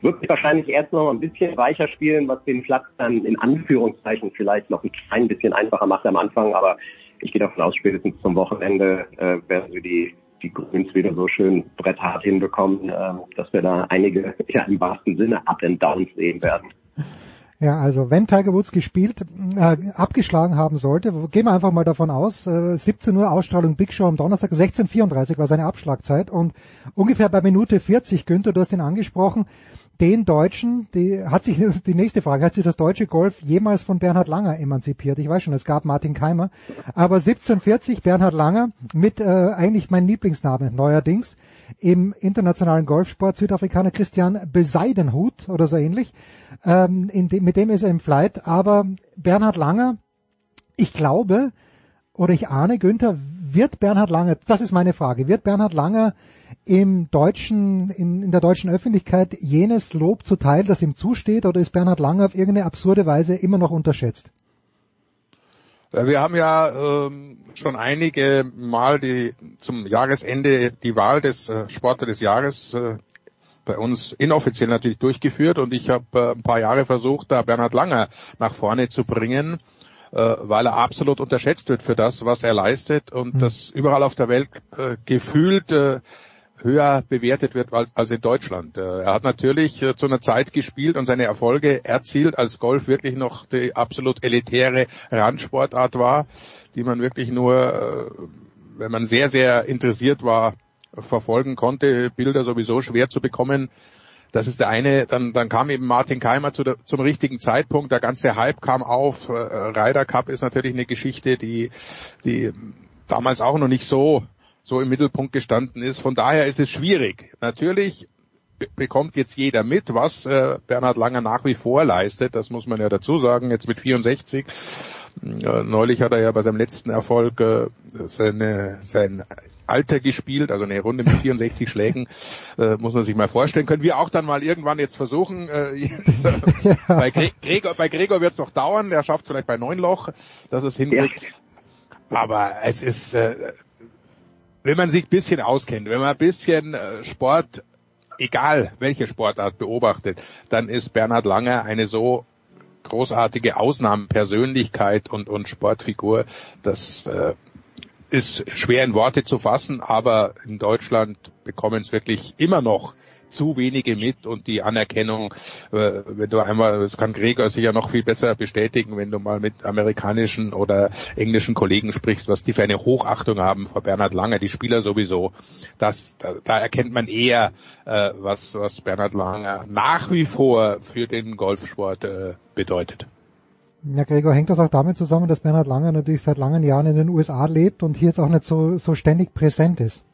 wird sich wahrscheinlich erst noch ein bisschen weicher spielen, was den Platz dann in Anführungszeichen vielleicht noch ein klein bisschen einfacher macht am Anfang. Aber ich gehe davon aus, spätestens zum Wochenende äh, werden sie die die Grüns wieder so schön bretthart hinbekommen, äh, dass wir da einige ja, im wahrsten Sinne Up and Downs sehen werden. Ja, also wenn Tiger Woods gespielt, äh, abgeschlagen haben sollte, gehen wir einfach mal davon aus, äh, 17 Uhr Ausstrahlung Big Show am Donnerstag, 16.34 war seine Abschlagzeit und ungefähr bei Minute 40, Günther, du hast ihn angesprochen, den Deutschen, die hat sich die nächste Frage, hat sich das deutsche Golf jemals von Bernhard Langer emanzipiert? Ich weiß schon, es gab Martin Keimer, aber 1740 Bernhard Langer mit äh, eigentlich mein Lieblingsname neuerdings im internationalen Golfsport Südafrikaner Christian Beseidenhut oder so ähnlich. Ähm, dem, mit dem ist er im Flight, aber Bernhard Langer, ich glaube oder ich ahne, Günther, wird Bernhard Langer, das ist meine Frage, wird Bernhard Langer im deutschen, in, in der deutschen Öffentlichkeit jenes Lob zuteil, das ihm zusteht, oder ist Bernhard Langer auf irgendeine absurde Weise immer noch unterschätzt? Wir haben ja ähm, schon einige Mal die zum Jahresende die Wahl des äh, Sportler des Jahres äh, bei uns inoffiziell natürlich durchgeführt und ich habe äh, ein paar Jahre versucht, da Bernhard Langer nach vorne zu bringen, äh, weil er absolut unterschätzt wird für das, was er leistet und mhm. das überall auf der Welt äh, gefühlt äh, höher bewertet wird als in Deutschland. Äh, er hat natürlich äh, zu einer Zeit gespielt und seine Erfolge erzielt, als Golf wirklich noch die absolut elitäre Randsportart war, die man wirklich nur, äh, wenn man sehr, sehr interessiert war, verfolgen konnte. Bilder sowieso schwer zu bekommen. Das ist der eine. Dann, dann kam eben Martin Keimer zu der, zum richtigen Zeitpunkt. Der ganze Hype kam auf. Ryder Cup ist natürlich eine Geschichte, die, die damals auch noch nicht so, so im Mittelpunkt gestanden ist. Von daher ist es schwierig. Natürlich bekommt jetzt jeder mit, was äh, Bernhard Langer nach wie vor leistet. Das muss man ja dazu sagen. Jetzt mit 64. Äh, neulich hat er ja bei seinem letzten Erfolg äh, seine, sein Alter gespielt, also eine Runde mit 64 Schlägen, äh, muss man sich mal vorstellen. Können wir auch dann mal irgendwann jetzt versuchen. Äh, jetzt, ja. bei, Gregor, bei Gregor wird es noch dauern, der schafft vielleicht bei neun Loch, dass es hinkriegt. Ja. Aber es ist, äh, wenn man sich ein bisschen auskennt, wenn man ein bisschen äh, Sport egal welche Sportart beobachtet, dann ist Bernhard Langer eine so großartige Ausnahmepersönlichkeit und, und Sportfigur, das äh, ist schwer in Worte zu fassen, aber in Deutschland bekommen es wirklich immer noch zu wenige mit und die Anerkennung, äh, wenn du einmal, das kann Gregor sicher noch viel besser bestätigen, wenn du mal mit amerikanischen oder englischen Kollegen sprichst, was die für eine Hochachtung haben vor Bernhard Langer, die Spieler sowieso, das, da, da erkennt man eher, äh, was, was Bernhard Langer nach wie vor für den Golfsport äh, bedeutet. Ja, Gregor, hängt das auch damit zusammen, dass Bernhard Langer natürlich seit langen Jahren in den USA lebt und hier jetzt auch nicht so, so ständig präsent ist?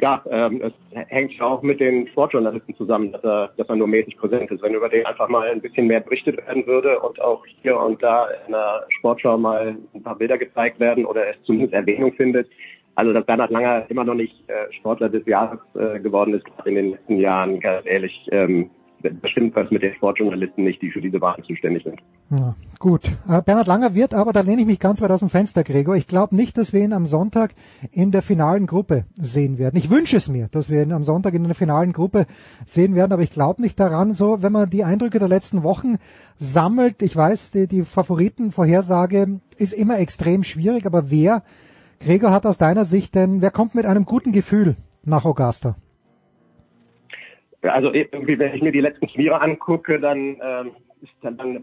Ja, ähm, es hängt auch mit den Sportjournalisten zusammen, dass er, dass er nur mäßig präsent ist. Wenn über den einfach mal ein bisschen mehr berichtet werden würde und auch hier und da in der Sportschau mal ein paar Bilder gezeigt werden oder es zumindest Erwähnung findet. Also, dass Bernhard Langer immer noch nicht äh, Sportler des Jahres äh, geworden ist in den letzten Jahren, ganz ehrlich, ähm, bestimmt was mit den Sportjournalisten nicht, die für diese Wahlen zuständig sind. Ja, gut. Äh, Bernhard Langer wird aber, da lehne ich mich ganz weit aus dem Fenster, Gregor. Ich glaube nicht, dass wir ihn am Sonntag in der finalen Gruppe sehen werden. Ich wünsche es mir, dass wir ihn am Sonntag in der finalen Gruppe sehen werden, aber ich glaube nicht daran, so, wenn man die Eindrücke der letzten Wochen sammelt. Ich weiß, die, die Favoritenvorhersage ist immer extrem schwierig, aber wer, Gregor, hat aus deiner Sicht denn, wer kommt mit einem guten Gefühl nach Augusta? Also irgendwie, wenn ich mir die letzten Turniere angucke, dann, ähm, dann, dann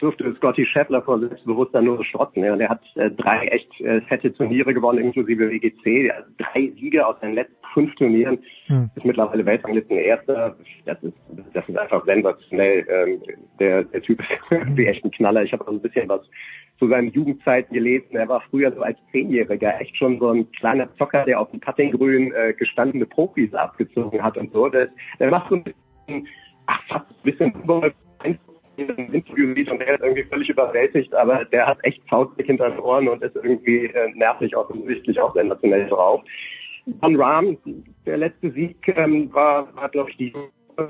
dürfte Scotty Scheffler vor Selbstbewusstsein nur strotzen. Ja. Der hat äh, drei echt äh, fette Turniere gewonnen, inklusive WGC. Also drei Siege aus seinen letzten fünf Turnieren. Hm. Ist mittlerweile Weltranglisten Erster. Das ist, das ist einfach sensationell. Ähm, der, der Typ ist irgendwie echt ein Knaller. Ich habe auch ein bisschen was zu seinen Jugendzeiten gelesen. Er war früher so als Zehnjähriger echt schon so ein kleiner Zocker, der auf dem Puttinggrün äh, gestandene Profis abgezogen hat und so. Der, der macht so ein bisschen, ach, fast ein bisschen im Interview sieht und der ist irgendwie völlig überwältigt, aber der hat echt Faustdick hinter den Ohren und ist irgendwie äh, nervig offensichtlich auch sensationell drauf. Von Rahm, der letzte Sieg ähm, war, war glaube ich, die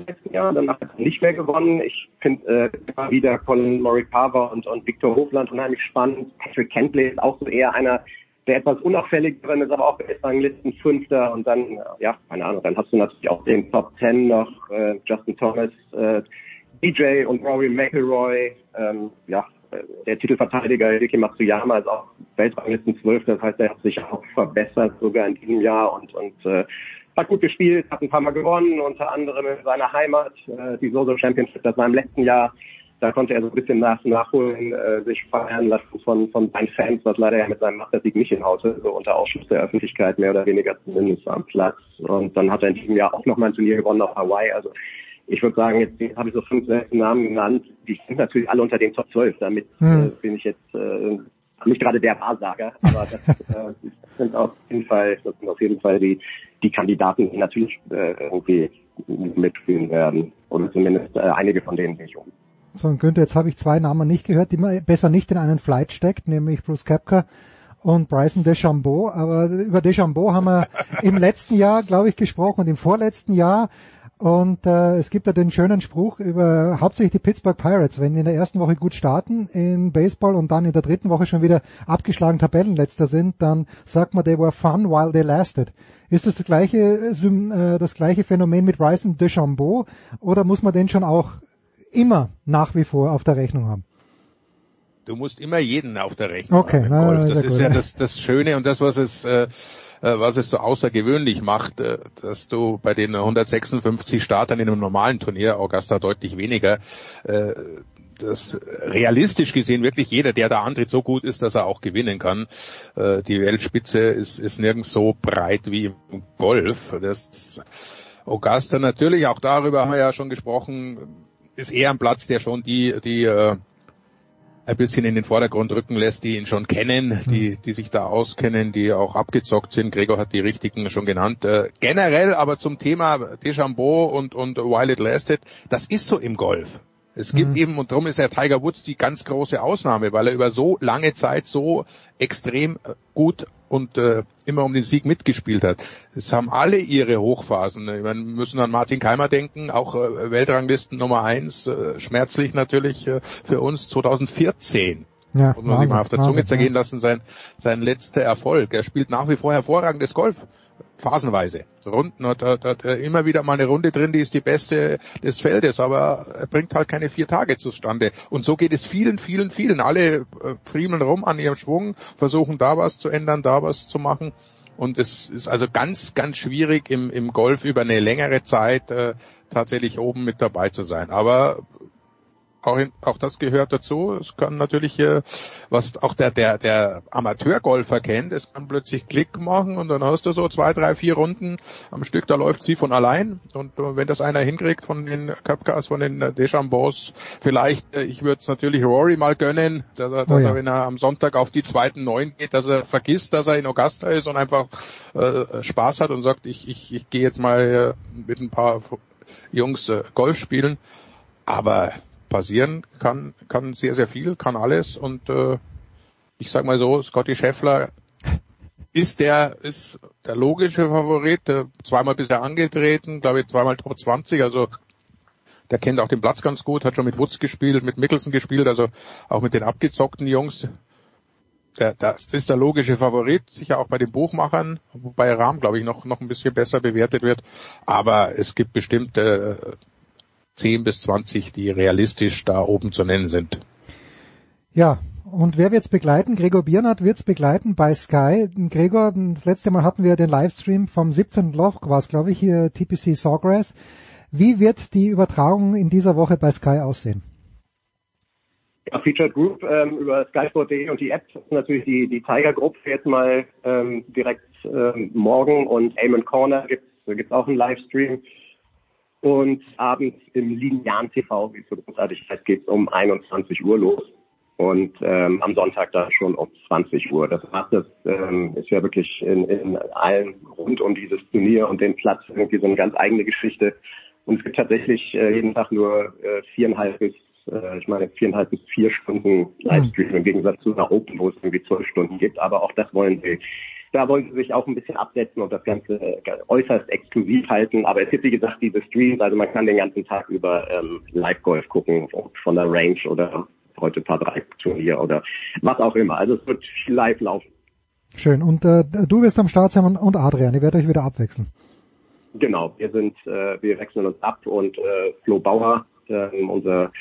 letzten Jahr, danach hat er nicht mehr gewonnen. Ich finde äh, wieder Colin Morikawa und, und Victor Hofland unheimlich spannend. Patrick Kentley ist auch so eher einer der etwas unauffälligeren ist, aber auch Listen Fünfter und dann, ja, keine Ahnung, dann hast du natürlich auch den Top Ten noch, äh, Justin Thomas, äh, DJ und Rory McIlroy, ähm, ja, der Titelverteidiger Yuki Matsuyama ist auch Weltranglisten 12, das heißt, er hat sich auch verbessert sogar in diesem Jahr und, und äh, hat gut gespielt, hat ein paar Mal gewonnen, unter anderem in seiner Heimat, äh, die Soso Championship, das war im letzten Jahr. Da konnte er so ein bisschen nach, nachholen, äh, sich feiern lassen von, von seinen Fans, was leider ja mit seinem Mastersieg nicht hinhaute, so unter Ausschluss der Öffentlichkeit, mehr oder weniger zumindest am Platz. Und dann hat er in diesem Jahr auch nochmal ein Turnier gewonnen auf Hawaii. Also ich würde sagen, jetzt habe ich so fünf, sechs Namen genannt, die sind natürlich alle unter den Top 12. Damit hm. äh, bin ich jetzt äh, nicht gerade der Wahrsager, aber das, äh, das sind auf jeden Fall, das sind auf jeden Fall die, die Kandidaten, die natürlich äh, irgendwie mitspielen werden. Oder zumindest äh, einige von denen ich um. So, und Günther, jetzt habe ich zwei Namen nicht gehört, die man besser nicht in einen Flight steckt, nämlich Bruce Kepka und Bryson DeChambeau. Aber über DeChambeau haben wir im letzten Jahr, glaube ich, gesprochen und im vorletzten Jahr. Und äh, es gibt da den schönen Spruch über hauptsächlich die Pittsburgh Pirates, wenn die in der ersten Woche gut starten in Baseball und dann in der dritten Woche schon wieder abgeschlagen Tabellenletzter sind, dann sagt man, they were fun while they lasted. Ist das das gleiche, äh, das gleiche Phänomen mit Bryson DeChambeau oder muss man den schon auch immer nach wie vor auf der Rechnung haben? Du musst immer jeden auf der Rechnung okay, haben. Okay, das ist gut. ja das, das Schöne und das, was es äh, was es so außergewöhnlich macht, äh, dass du bei den 156 Startern in einem normalen Turnier, Augusta deutlich weniger, äh, dass realistisch gesehen wirklich jeder, der da antritt, so gut ist, dass er auch gewinnen kann. Äh, die Weltspitze ist, ist nirgends so breit wie im Golf. Das Augusta natürlich, auch darüber haben wir ja schon gesprochen, ist eher ein Platz, der schon die, die äh, ein bisschen in den Vordergrund rücken lässt, die ihn schon kennen, die, die sich da auskennen, die auch abgezockt sind. Gregor hat die richtigen schon genannt. Äh, generell aber zum Thema Deschambeau und, und While It Lasted, das ist so im Golf. Es gibt mhm. eben, und darum ist der Tiger Woods die ganz große Ausnahme, weil er über so lange Zeit so extrem äh, gut und äh, immer um den Sieg mitgespielt hat. Es haben alle ihre Hochphasen. Wir müssen an Martin Keimer denken, auch äh, Weltranglisten Nummer eins, äh, schmerzlich natürlich äh, für uns 2014. Ja, muss man sich mal auf der Zunge Wahnsinn, zergehen lassen, sein, sein letzter Erfolg. Er spielt nach wie vor hervorragendes Golf phasenweise. Runden hat, hat, hat immer wieder mal eine Runde drin, die ist die beste des Feldes, aber er bringt halt keine vier Tage zustande. Und so geht es vielen, vielen, vielen. Alle äh, friemeln rum an ihrem Schwung, versuchen da was zu ändern, da was zu machen. Und es ist also ganz, ganz schwierig im, im Golf über eine längere Zeit äh, tatsächlich oben mit dabei zu sein. Aber auch, in, auch das gehört dazu. Es kann natürlich, äh, was auch der, der, der Amateurgolfer kennt, es kann plötzlich Klick machen und dann hast du so zwei, drei, vier Runden am Stück, da läuft sie von allein. Und äh, wenn das einer hinkriegt von den Cupcars, von den äh, Deschambeaus, vielleicht, äh, ich würde es natürlich Rory mal gönnen, dass er, dass oh ja. er, wenn er am Sonntag auf die zweiten neun geht, dass er vergisst, dass er in Augusta ist und einfach äh, Spaß hat und sagt, ich, ich, ich gehe jetzt mal äh, mit ein paar Jungs äh, Golf spielen. Aber passieren kann, kann sehr, sehr viel, kann alles und äh, ich sag mal so, Scotty Scheffler ist der, ist der logische Favorit, der zweimal bisher angetreten, glaube ich zweimal Top 20, also der kennt auch den Platz ganz gut, hat schon mit Woods gespielt, mit Mickelson gespielt, also auch mit den abgezockten Jungs. Der, das ist der logische Favorit, sicher auch bei den Buchmachern, wobei Rahm, glaube ich, noch, noch ein bisschen besser bewertet wird. Aber es gibt bestimmt äh, 10 bis 20, die realistisch da oben zu nennen sind. Ja, und wer wird's begleiten? Gregor Biernat wird's begleiten bei Sky. Gregor, das letzte Mal hatten wir den Livestream vom 17. Loch, war es glaube ich, hier TPC Sawgrass. Wie wird die Übertragung in dieser Woche bei Sky aussehen? Ja, Featured Group ähm, über skysport.de und die App ist natürlich die, die Tiger Group jetzt mal ähm, direkt ähm, morgen und Eamon Corner gibt's gibt's auch einen Livestream. Und abends im linearen TV, wie es so großartig heißt, geht es um 21 Uhr los. Und ähm, am Sonntag dann schon um 20 Uhr. Das macht das ähm, ist ja wirklich in, in allen rund um dieses Turnier und den Platz irgendwie so eine ganz eigene Geschichte. Und es gibt tatsächlich äh, jeden Tag nur äh, viereinhalb bis äh, ich meine viereinhalb bis vier Stunden Livestream im Gegensatz zu einer Open, wo es irgendwie zwölf Stunden gibt. Aber auch das wollen sie da wollen sie sich auch ein bisschen absetzen und das Ganze äh, äußerst exklusiv halten. Aber es gibt, wie gesagt, diese Streams, also man kann den ganzen Tag über ähm, Live-Golf gucken, von der Range oder heute Paar 3 Turnier oder was auch immer. Also es wird live laufen. Schön. Und äh, du wirst am Start sein und Adrian, ihr werdet euch wieder abwechseln. Genau, wir sind, äh, wir wechseln uns ab und äh, Flo Bauer, äh, unser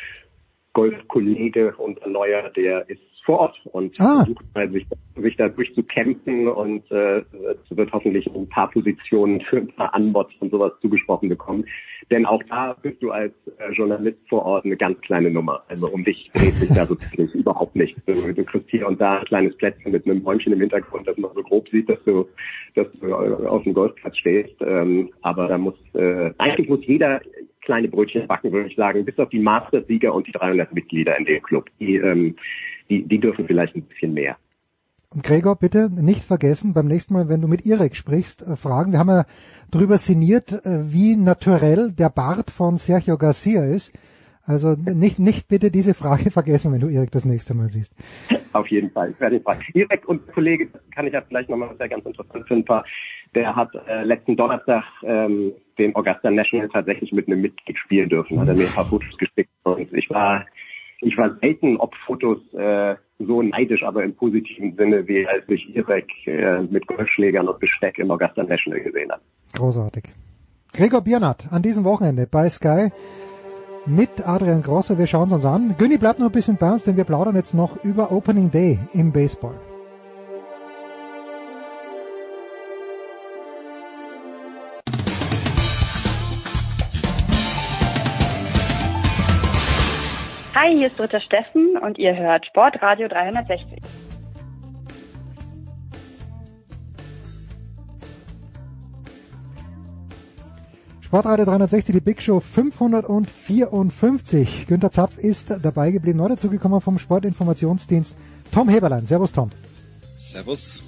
Golfkollege und neuer, der ist vor Ort und ah. versucht sich, sich da durchzukämpfen und äh, es wird hoffentlich ein paar Positionen für ein paar Anbots und sowas zugesprochen bekommen. Denn auch da bist du als äh, Journalist vor Ort eine ganz kleine Nummer. Also um dich dreht sich da wirklich überhaupt nicht. Du, du kriegst hier und da ein kleines Plätzchen mit einem Bäumchen im Hintergrund, dass man so grob sieht, dass du, dass du auf dem Golfplatz stehst. Ähm, aber da muss äh, eigentlich muss jeder kleine Brötchen backen, würde ich sagen, bis auf die Masters-Sieger und die 300 Mitglieder in dem Club. Die ähm, die, die dürfen vielleicht ein bisschen mehr. Gregor, bitte nicht vergessen, beim nächsten Mal, wenn du mit Irek sprichst, äh, fragen. Wir haben ja darüber sinniert, äh, wie naturell der Bart von Sergio Garcia ist. Also nicht, nicht bitte diese Frage vergessen, wenn du Irek das nächste Mal siehst. Auf jeden Fall, werde ich fragen. Irek und Kollege, kann ich ja vielleicht nochmal sehr ganz interessant finden, der hat äh, letzten Donnerstag ähm, den Augusta National tatsächlich mit einem Mitglied spielen dürfen, hat er mir ein paar Fotos geschickt und ich war ich war selten ob Fotos äh, so neidisch, aber im positiven Sinne, wie als ich Irek äh, mit Golfschlägern und Besteck im Augusta National gesehen habe. Großartig. Gregor Biernat an diesem Wochenende bei Sky mit Adrian Grosser. Wir schauen uns an. Günni bleibt noch ein bisschen bei uns, denn wir plaudern jetzt noch über Opening Day im Baseball. Hi, hier ist Britta Steffen und ihr hört Sportradio 360. Sportradio 360, die Big Show 554. Günter Zapf ist dabei geblieben, neu dazugekommen vom Sportinformationsdienst Tom Heberlein. Servus Tom. Servus.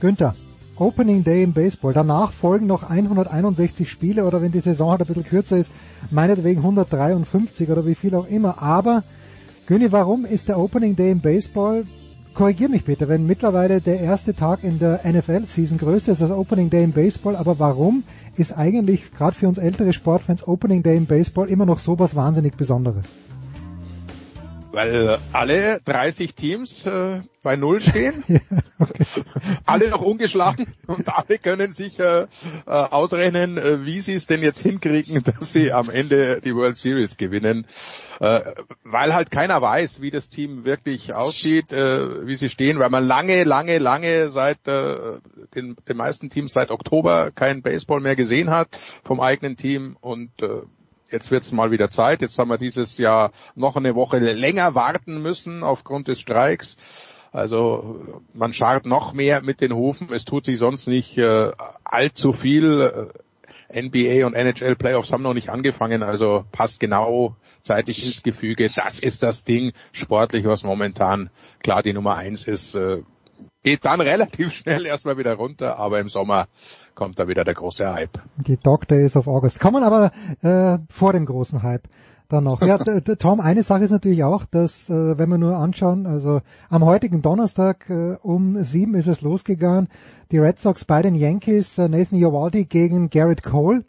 Günther, Opening Day im Baseball. Danach folgen noch 161 Spiele oder wenn die Saison halt ein bisschen kürzer ist, meinetwegen 153 oder wie viel auch immer. Aber Günni, warum ist der Opening Day im Baseball korrigier mich bitte, wenn mittlerweile der erste Tag in der NFL-Season größer ist als Opening Day im Baseball, aber warum ist eigentlich gerade für uns ältere Sportfans Opening Day im Baseball immer noch so was wahnsinnig Besonderes? Weil alle 30 Teams äh, bei Null stehen, ja, okay. alle noch ungeschlagen und alle können sich äh, äh, ausrechnen, äh, wie sie es denn jetzt hinkriegen, dass sie am Ende die World Series gewinnen. Äh, weil halt keiner weiß, wie das Team wirklich aussieht, äh, wie sie stehen, weil man lange, lange, lange seit äh, den, den meisten Teams seit Oktober kein Baseball mehr gesehen hat vom eigenen Team und äh, jetzt wird es mal wieder Zeit. Jetzt haben wir dieses Jahr noch eine Woche länger warten müssen aufgrund des Streiks. Also man scharrt noch mehr mit den Hufen. Es tut sich sonst nicht äh, allzu viel. NBA und NHL Playoffs haben noch nicht angefangen, also passt genau zeitig ins Gefüge. Das ist das Ding sportlich, was momentan klar die Nummer eins ist. Äh, geht dann relativ schnell erstmal wieder runter, aber im Sommer kommt da wieder der große Hype. Die Dog Days of August kommen aber äh, vor dem großen Hype dann noch. Ja, Tom, eine Sache ist natürlich auch, dass äh, wenn wir nur anschauen, also am heutigen Donnerstag äh, um sieben ist es losgegangen, die Red Sox bei den Yankees, äh, Nathan Eovaldi gegen Garrett Cole.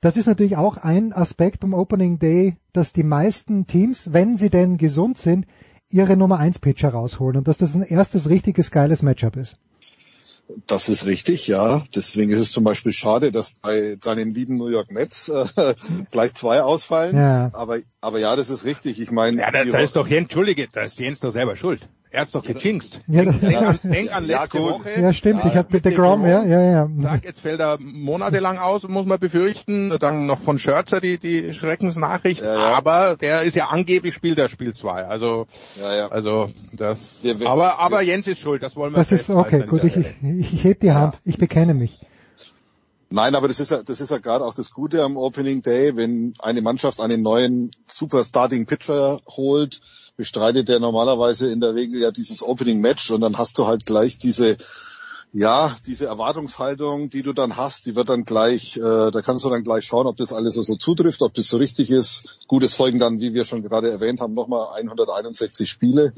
Das ist natürlich auch ein Aspekt beim Opening Day, dass die meisten Teams, wenn sie denn gesund sind, ihre Nummer 1 Pitcher rausholen und dass das ein erstes richtiges geiles Matchup ist. Das ist richtig, ja. Deswegen ist es zum Beispiel schade, dass bei deinen lieben New York Mets äh, gleich zwei ausfallen. Ja. Aber, aber ja, das ist richtig. Ich meine, ja, da, da ist doch Jens, entschuldige, da ist Jens doch selber schuld. Er hat's doch gejinxt. Ja, denk, an, denk an letzte ja, Woche. Ja, stimmt. Ich habe mit der Grom, ja, ja, ja. Sag, jetzt fällt er monatelang aus, muss man befürchten. Dann noch von Scherzer die, die Schreckensnachricht. Ja, ja. Aber der ist ja angeblich spielt der Spiel 2. Also, ja, ja. also das. Aber aber Jens ist schuld. Das wollen wir. Das ist okay. Gut, ich, ich, ich heb die Hand. Ich bekenne mich. Nein, aber das ist ja, das ist ja gerade auch das Gute am Opening Day, wenn eine Mannschaft einen neuen Super Starting Pitcher holt bestreitet der normalerweise in der Regel ja dieses Opening Match und dann hast du halt gleich diese ja, diese Erwartungshaltung, die du dann hast, die wird dann gleich, äh, da kannst du dann gleich schauen, ob das alles so, zutrifft, ob das so richtig ist. Gut, es folgen dann, wie wir schon gerade erwähnt haben, nochmal 161 Spiele.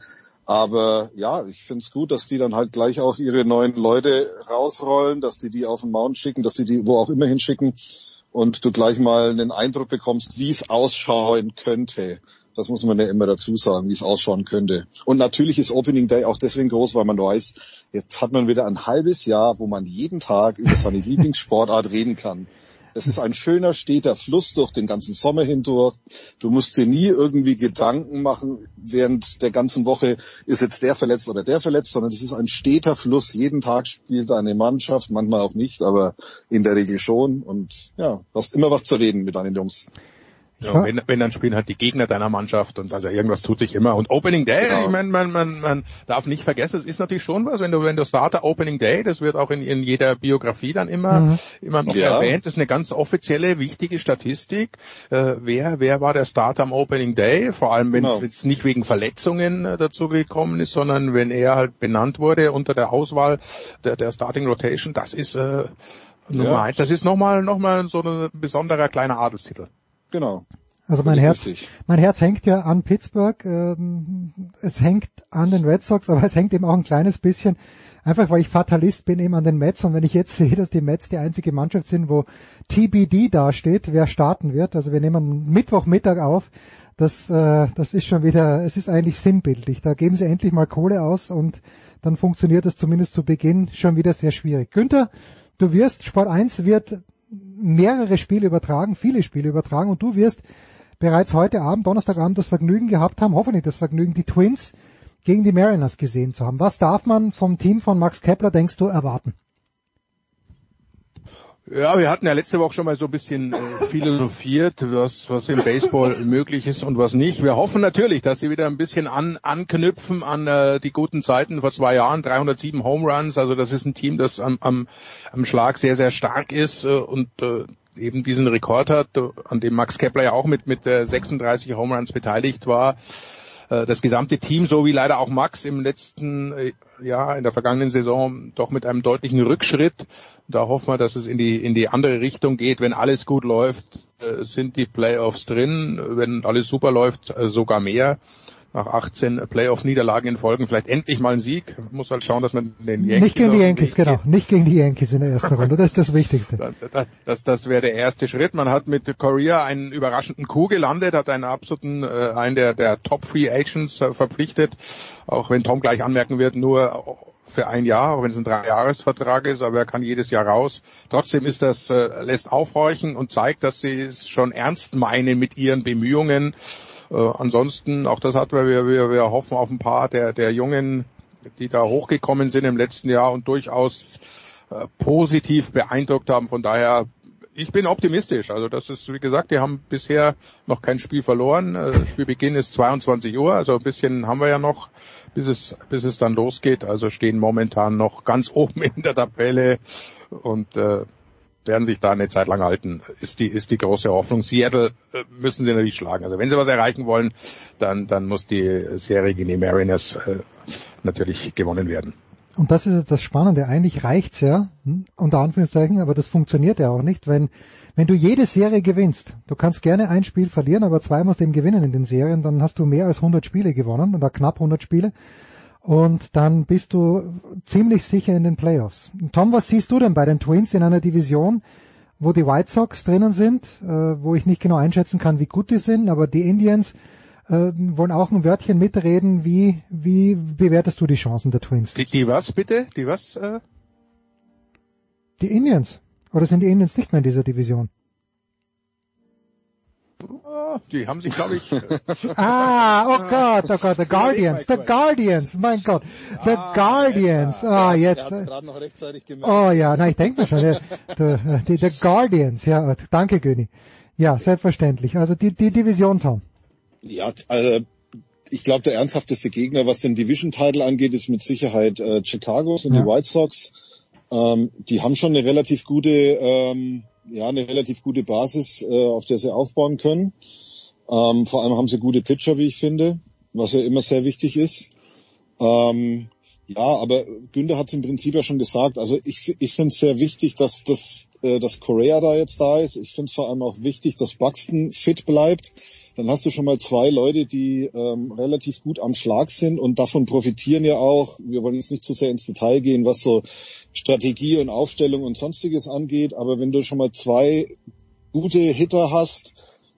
Aber ja, ich finde es gut, dass die dann halt gleich auch ihre neuen Leute rausrollen, dass die die auf den Mount schicken, dass die die wo auch immer hinschicken und du gleich mal einen Eindruck bekommst, wie es ausschauen könnte. Das muss man ja immer dazu sagen, wie es ausschauen könnte. Und natürlich ist Opening Day auch deswegen groß, weil man weiß, jetzt hat man wieder ein halbes Jahr, wo man jeden Tag über seine Lieblingssportart reden kann. Das ist ein schöner, steter Fluss durch den ganzen Sommer hindurch. Du musst dir nie irgendwie Gedanken machen, während der ganzen Woche ist jetzt der verletzt oder der verletzt, sondern es ist ein steter Fluss. Jeden Tag spielt eine Mannschaft, manchmal auch nicht, aber in der Regel schon. Und ja, du hast immer was zu reden mit deinen Jungs. Ja, wenn, wenn dann spielen halt die Gegner deiner Mannschaft und also irgendwas tut sich immer. Und Opening Day, genau. ich meine, man, man, man darf nicht vergessen, es ist natürlich schon was, wenn du, wenn du Starter Opening Day, das wird auch in, in jeder Biografie dann immer, mhm. immer noch ja. erwähnt, das ist eine ganz offizielle, wichtige Statistik. Äh, wer, wer war der Starter am Opening Day? Vor allem, wenn genau. es nicht wegen Verletzungen äh, dazu gekommen ist, sondern wenn er halt benannt wurde unter der Auswahl der, der Starting Rotation, das ist äh, Nummer ja. eins. Das ist nochmal, nochmal so ein besonderer kleiner Adelstitel. Genau. Also mein Herz, mein Herz hängt ja an Pittsburgh. Ähm, es hängt an den Red Sox, aber es hängt eben auch ein kleines bisschen, einfach weil ich Fatalist bin, eben an den Mets. Und wenn ich jetzt sehe, dass die Mets die einzige Mannschaft sind, wo TBD dasteht, wer starten wird, also wir nehmen Mittwochmittag auf, das, äh, das ist schon wieder, es ist eigentlich sinnbildlich. Da geben sie endlich mal Kohle aus und dann funktioniert das zumindest zu Beginn schon wieder sehr schwierig. Günther, du wirst, Sport 1 wird mehrere Spiele übertragen, viele Spiele übertragen und du wirst bereits heute Abend, Donnerstagabend, das Vergnügen gehabt haben, hoffentlich das Vergnügen, die Twins gegen die Mariners gesehen zu haben. Was darf man vom Team von Max Kepler, denkst du, erwarten? Ja, wir hatten ja letzte Woche schon mal so ein bisschen äh, philosophiert, was, was im Baseball möglich ist und was nicht. Wir hoffen natürlich, dass sie wieder ein bisschen an, anknüpfen an äh, die guten Zeiten vor zwei Jahren, 307 Home Runs. Also das ist ein Team, das am, am, am Schlag sehr, sehr stark ist äh, und äh, eben diesen Rekord hat, an dem Max Kepler ja auch mit, mit äh, 36 Home Runs beteiligt war. Äh, das gesamte Team, so wie leider auch Max im letzten äh, Jahr, in der vergangenen Saison, doch mit einem deutlichen Rückschritt. Da hoffen wir, dass es in die, in die andere Richtung geht. Wenn alles gut läuft, äh, sind die Playoffs drin. Wenn alles super läuft, sogar mehr nach 18 Playoff-Niederlagen in Folgen vielleicht endlich mal ein Sieg. Man muss halt schauen, dass man den Yankees... Nicht gegen die Yankees, genau. Nicht gegen die Yankees in der ersten Runde. Das ist das Wichtigste. Das, das, das wäre der erste Schritt. Man hat mit Korea einen überraschenden Coup gelandet, hat einen absoluten, äh, einen der, der Top Free Agents äh, verpflichtet. Auch wenn Tom gleich anmerken wird, nur für ein Jahr, auch wenn es ein Dreijahresvertrag ist, aber er kann jedes Jahr raus. Trotzdem ist das, äh, lässt aufhorchen und zeigt, dass sie es schon ernst meinen mit ihren Bemühungen. Äh, ansonsten, auch das hatten wir, wir, wir hoffen auf ein paar der, der Jungen, die da hochgekommen sind im letzten Jahr und durchaus äh, positiv beeindruckt haben. Von daher, ich bin optimistisch. Also das ist, wie gesagt, die haben bisher noch kein Spiel verloren. Äh, Spielbeginn ist 22 Uhr, also ein bisschen haben wir ja noch, bis es, bis es dann losgeht. Also stehen momentan noch ganz oben in der Tabelle und äh, werden sich da eine Zeit lang halten, ist die, ist die große Hoffnung. Seattle äh, müssen sie natürlich schlagen. Also wenn sie was erreichen wollen, dann, dann muss die Serie gegen die Mariners äh, natürlich gewonnen werden. Und das ist das Spannende. Eigentlich reicht's ja, hm, unter Anführungszeichen, aber das funktioniert ja auch nicht, wenn, wenn du jede Serie gewinnst. Du kannst gerne ein Spiel verlieren, aber zwei musst eben gewinnen in den Serien, dann hast du mehr als 100 Spiele gewonnen oder knapp 100 Spiele und dann bist du ziemlich sicher in den Playoffs. Tom, was siehst du denn bei den Twins in einer Division, wo die White Sox drinnen sind, äh, wo ich nicht genau einschätzen kann, wie gut die sind, aber die Indians äh, wollen auch ein Wörtchen mitreden. Wie, wie bewertest du die Chancen der Twins? Die, die was bitte? Die was? Äh? Die Indians. Oder sind die Indians nicht mehr in dieser Division? Die haben sich, glaube ich. ah, oh Gott, oh Gott, The Guardians, The Guardians, mein Gott, The ah, Guardians. Ah, ja, jetzt. Oh ja, na, ich denke mir schon, ja, die, die, The Guardians, ja, danke Göni. Ja, selbstverständlich. Also die, die Division, Tom. Ja, also ich glaube, der ernsthafeste Gegner, was den Division-Title angeht, ist mit Sicherheit äh, Chicago, sind ja. die White Sox. Ähm, die haben schon eine relativ gute ähm, ja, eine relativ gute Basis, äh, auf der sie aufbauen können. Ähm, vor allem haben sie gute Pitcher, wie ich finde, was ja immer sehr wichtig ist. Ähm, ja, aber Günther hat es im Prinzip ja schon gesagt. Also ich, ich finde es sehr wichtig, dass, dass, äh, dass Korea da jetzt da ist. Ich finde es vor allem auch wichtig, dass Buxton fit bleibt dann hast du schon mal zwei Leute, die ähm, relativ gut am Schlag sind und davon profitieren ja auch. Wir wollen jetzt nicht zu sehr ins Detail gehen, was so Strategie und Aufstellung und sonstiges angeht, aber wenn du schon mal zwei gute Hitter hast,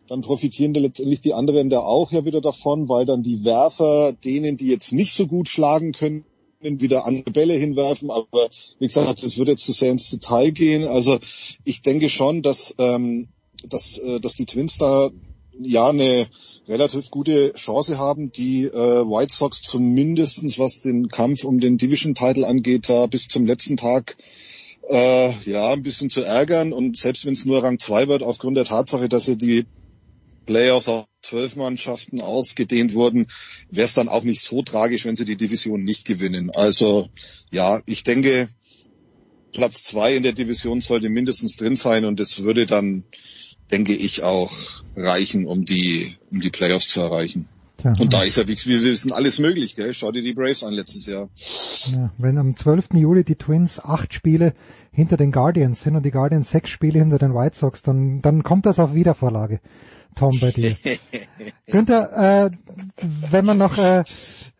dann profitieren da letztendlich die anderen da auch ja wieder davon, weil dann die Werfer denen, die jetzt nicht so gut schlagen können, wieder andere Bälle hinwerfen, aber wie gesagt, das würde jetzt zu sehr ins Detail gehen. Also ich denke schon, dass, ähm, dass, äh, dass die Twins da ja eine relativ gute Chance haben, die äh, White Sox zumindestens was den Kampf um den Division-Title angeht, da bis zum letzten Tag äh, ja ein bisschen zu ärgern. Und selbst wenn es nur Rang 2 wird, aufgrund der Tatsache, dass sie die Playoffs auf zwölf Mannschaften ausgedehnt wurden, wäre es dann auch nicht so tragisch, wenn sie die Division nicht gewinnen. Also ja, ich denke, Platz zwei in der Division sollte mindestens drin sein und es würde dann denke ich, auch reichen, um die, um die Playoffs zu erreichen. Tja, und da ist ja, wie wir wissen, alles möglich, gell? Schau dir die Braves an letztes Jahr. Ja, wenn am 12. Juli die Twins acht Spiele hinter den Guardians sind und die Guardians sechs Spiele hinter den White Sox, dann, dann kommt das auf Wiedervorlage. Tom bei dir. Günther, äh, wenn man noch äh,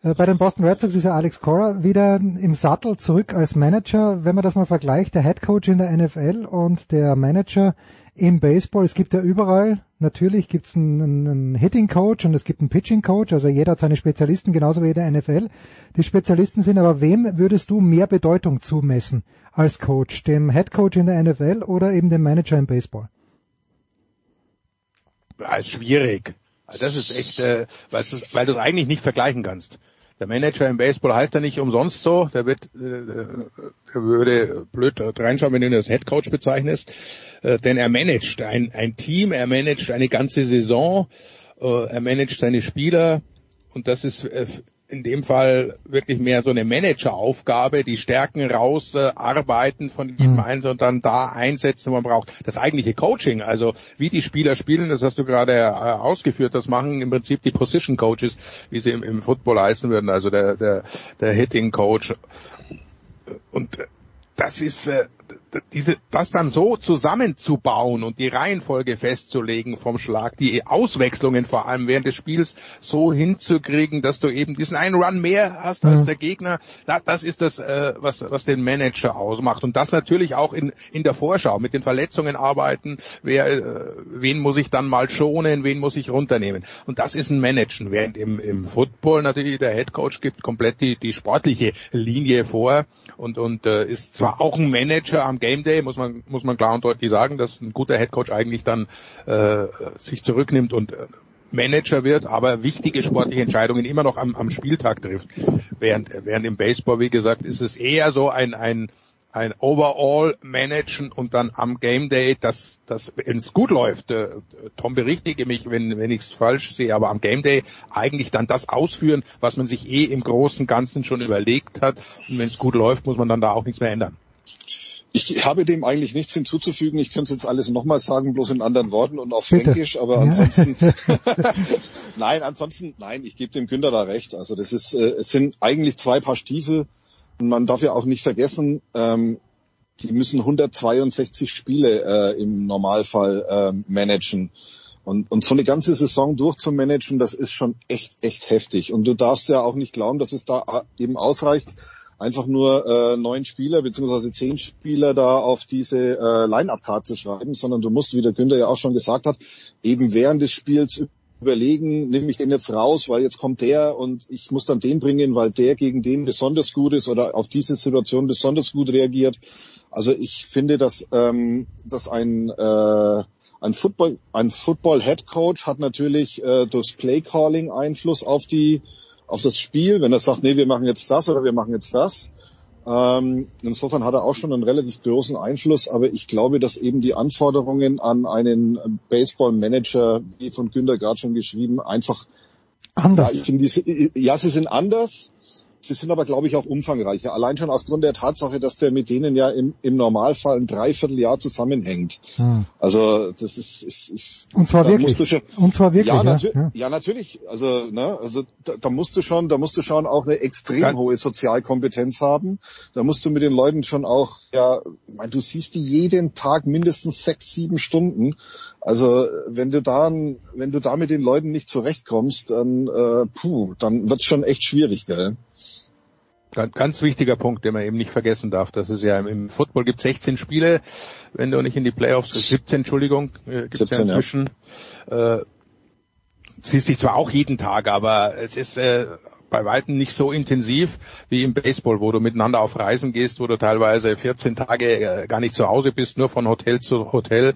äh, bei den Boston Red Sox ist ja Alex Cora wieder im Sattel zurück als Manager. Wenn man das mal vergleicht, der Head Coach in der NFL und der Manager im Baseball. Es gibt ja überall, natürlich gibt es einen, einen Hitting Coach und es gibt einen Pitching Coach, also jeder hat seine Spezialisten, genauso wie in der NFL. Die Spezialisten sind aber, wem würdest du mehr Bedeutung zumessen als Coach? Dem Head Coach in der NFL oder eben dem Manager im Baseball? Ja, ist schwierig. Das ist echt, äh, weil du es eigentlich nicht vergleichen kannst. Der Manager im Baseball heißt ja nicht umsonst so. Der wird, äh, würde blöd reinschauen, wenn du ihn als Head Coach bezeichnest. Äh, denn er managt ein, ein Team, er managt eine ganze Saison, äh, er managt seine Spieler. Und das ist äh, in dem Fall wirklich mehr so eine Manageraufgabe, die Stärken rausarbeiten äh, von jedem mhm. Einzelnen und dann da einsetzen, wo man braucht. Das eigentliche Coaching, also wie die Spieler spielen, das hast du gerade äh, ausgeführt, das machen im Prinzip die Position Coaches, wie sie im, im Football heißen würden, also der, der, der Hitting Coach. Und das ist äh, diese, das dann so zusammenzubauen und die Reihenfolge festzulegen vom Schlag, die Auswechslungen vor allem während des Spiels so hinzukriegen, dass du eben diesen einen Run mehr hast als mhm. der Gegner, das, das ist das, äh, was, was den Manager ausmacht. Und das natürlich auch in, in der Vorschau, mit den Verletzungen arbeiten, wer, äh, wen muss ich dann mal schonen, wen muss ich runternehmen. Und das ist ein Managen, während im, im Football natürlich der Head Coach gibt komplett die, die sportliche Linie vor und, und äh, ist zwar auch ein Manager am Game Day, muss man, muss man klar und deutlich sagen, dass ein guter Headcoach eigentlich dann äh, sich zurücknimmt und äh, Manager wird, aber wichtige sportliche Entscheidungen immer noch am, am Spieltag trifft. Während, während im Baseball, wie gesagt, ist es eher so ein, ein, ein Overall managen und dann am Game Day, dass das, wenn es gut läuft, äh, Tom berichtige mich, wenn, wenn ich es falsch sehe, aber am Game Day eigentlich dann das ausführen, was man sich eh im Großen Ganzen schon überlegt hat. Und wenn es gut läuft, muss man dann da auch nichts mehr ändern. Ich habe dem eigentlich nichts hinzuzufügen. Ich könnte es jetzt alles nochmal sagen, bloß in anderen Worten und auf Fränkisch, aber ansonsten, nein, ansonsten, nein, ich gebe dem Günther da recht. Also das ist, äh, es sind eigentlich zwei Paar Stiefel und man darf ja auch nicht vergessen, ähm, die müssen 162 Spiele äh, im Normalfall äh, managen. Und, und so eine ganze Saison durchzumanagen, das ist schon echt, echt heftig. Und du darfst ja auch nicht glauben, dass es da eben ausreicht, einfach nur äh, neun Spieler beziehungsweise zehn Spieler da auf diese äh, Line-Up-Card zu schreiben, sondern du musst, wie der Günther ja auch schon gesagt hat, eben während des Spiels überlegen, nehme ich den jetzt raus, weil jetzt kommt der und ich muss dann den bringen, weil der gegen den besonders gut ist oder auf diese Situation besonders gut reagiert. Also ich finde, dass, ähm, dass ein, äh, ein Football, ein Football Head Coach hat natürlich äh, durchs Play Calling Einfluss auf die auf das Spiel, wenn er sagt, nee, wir machen jetzt das oder wir machen jetzt das. Ähm, insofern hat er auch schon einen relativ großen Einfluss, aber ich glaube, dass eben die Anforderungen an einen Baseball-Manager, wie von Günter gerade schon geschrieben, einfach anders. Ja, ich finde, ja, sie sind anders. Sie sind aber, glaube ich, auch umfangreicher. Allein schon aufgrund der Tatsache, dass der mit denen ja im, im Normalfall ein Dreivierteljahr zusammenhängt. Hm. Also das ist ich, ich, und zwar wirklich. Schon, und zwar wirklich. Ja, natür ja. ja, natürlich. Also ne, also da, da musst du schon, da musst du schon auch eine extrem ja. hohe Sozialkompetenz haben. Da musst du mit den Leuten schon auch, ja, ich mein, du siehst die jeden Tag mindestens sechs, sieben Stunden. Also wenn du da, wenn du da mit den Leuten nicht zurechtkommst, dann äh, puh, dann wird's schon echt schwierig, gell? Ganz wichtiger Punkt, den man eben nicht vergessen darf. Das ist ja im Football gibt 16 Spiele, wenn du nicht in die Playoffs, 17, Entschuldigung, äh, gibt es ja inzwischen. Ja. Äh, siehst dich zwar auch jeden Tag, aber es ist äh, bei weitem nicht so intensiv wie im Baseball, wo du miteinander auf Reisen gehst, wo du teilweise 14 Tage äh, gar nicht zu Hause bist, nur von Hotel zu Hotel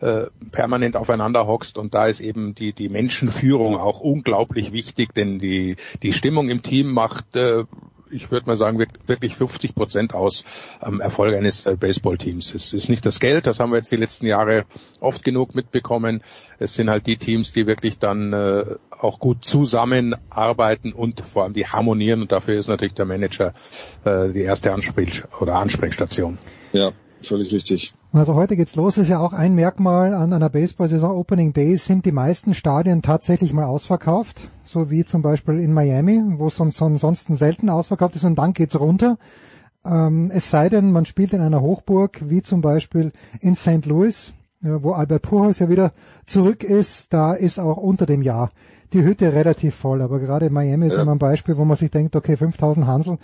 äh, permanent aufeinander hockst und da ist eben die die Menschenführung auch unglaublich wichtig, denn die die Stimmung im Team macht äh, ich würde mal sagen, wirklich 50 Prozent aus am Erfolg eines äh, Baseballteams. Es ist nicht das Geld, das haben wir jetzt die letzten Jahre oft genug mitbekommen. Es sind halt die Teams, die wirklich dann äh, auch gut zusammenarbeiten und vor allem die harmonieren und dafür ist natürlich der Manager äh, die erste Ansprech oder Ansprechstation. Ja, völlig richtig. Also heute geht's los, ist ja auch ein Merkmal an einer Baseball-Saison. Opening Days sind die meisten Stadien tatsächlich mal ausverkauft, so wie zum Beispiel in Miami, wo es sonst, ansonsten selten ausverkauft ist und dann geht's runter. Ähm, es sei denn, man spielt in einer Hochburg, wie zum Beispiel in St. Louis, wo Albert Pujols ja wieder zurück ist, da ist auch unter dem Jahr die Hütte relativ voll. Aber gerade in Miami ist ja. immer ein Beispiel, wo man sich denkt, okay, 5000 Hansel,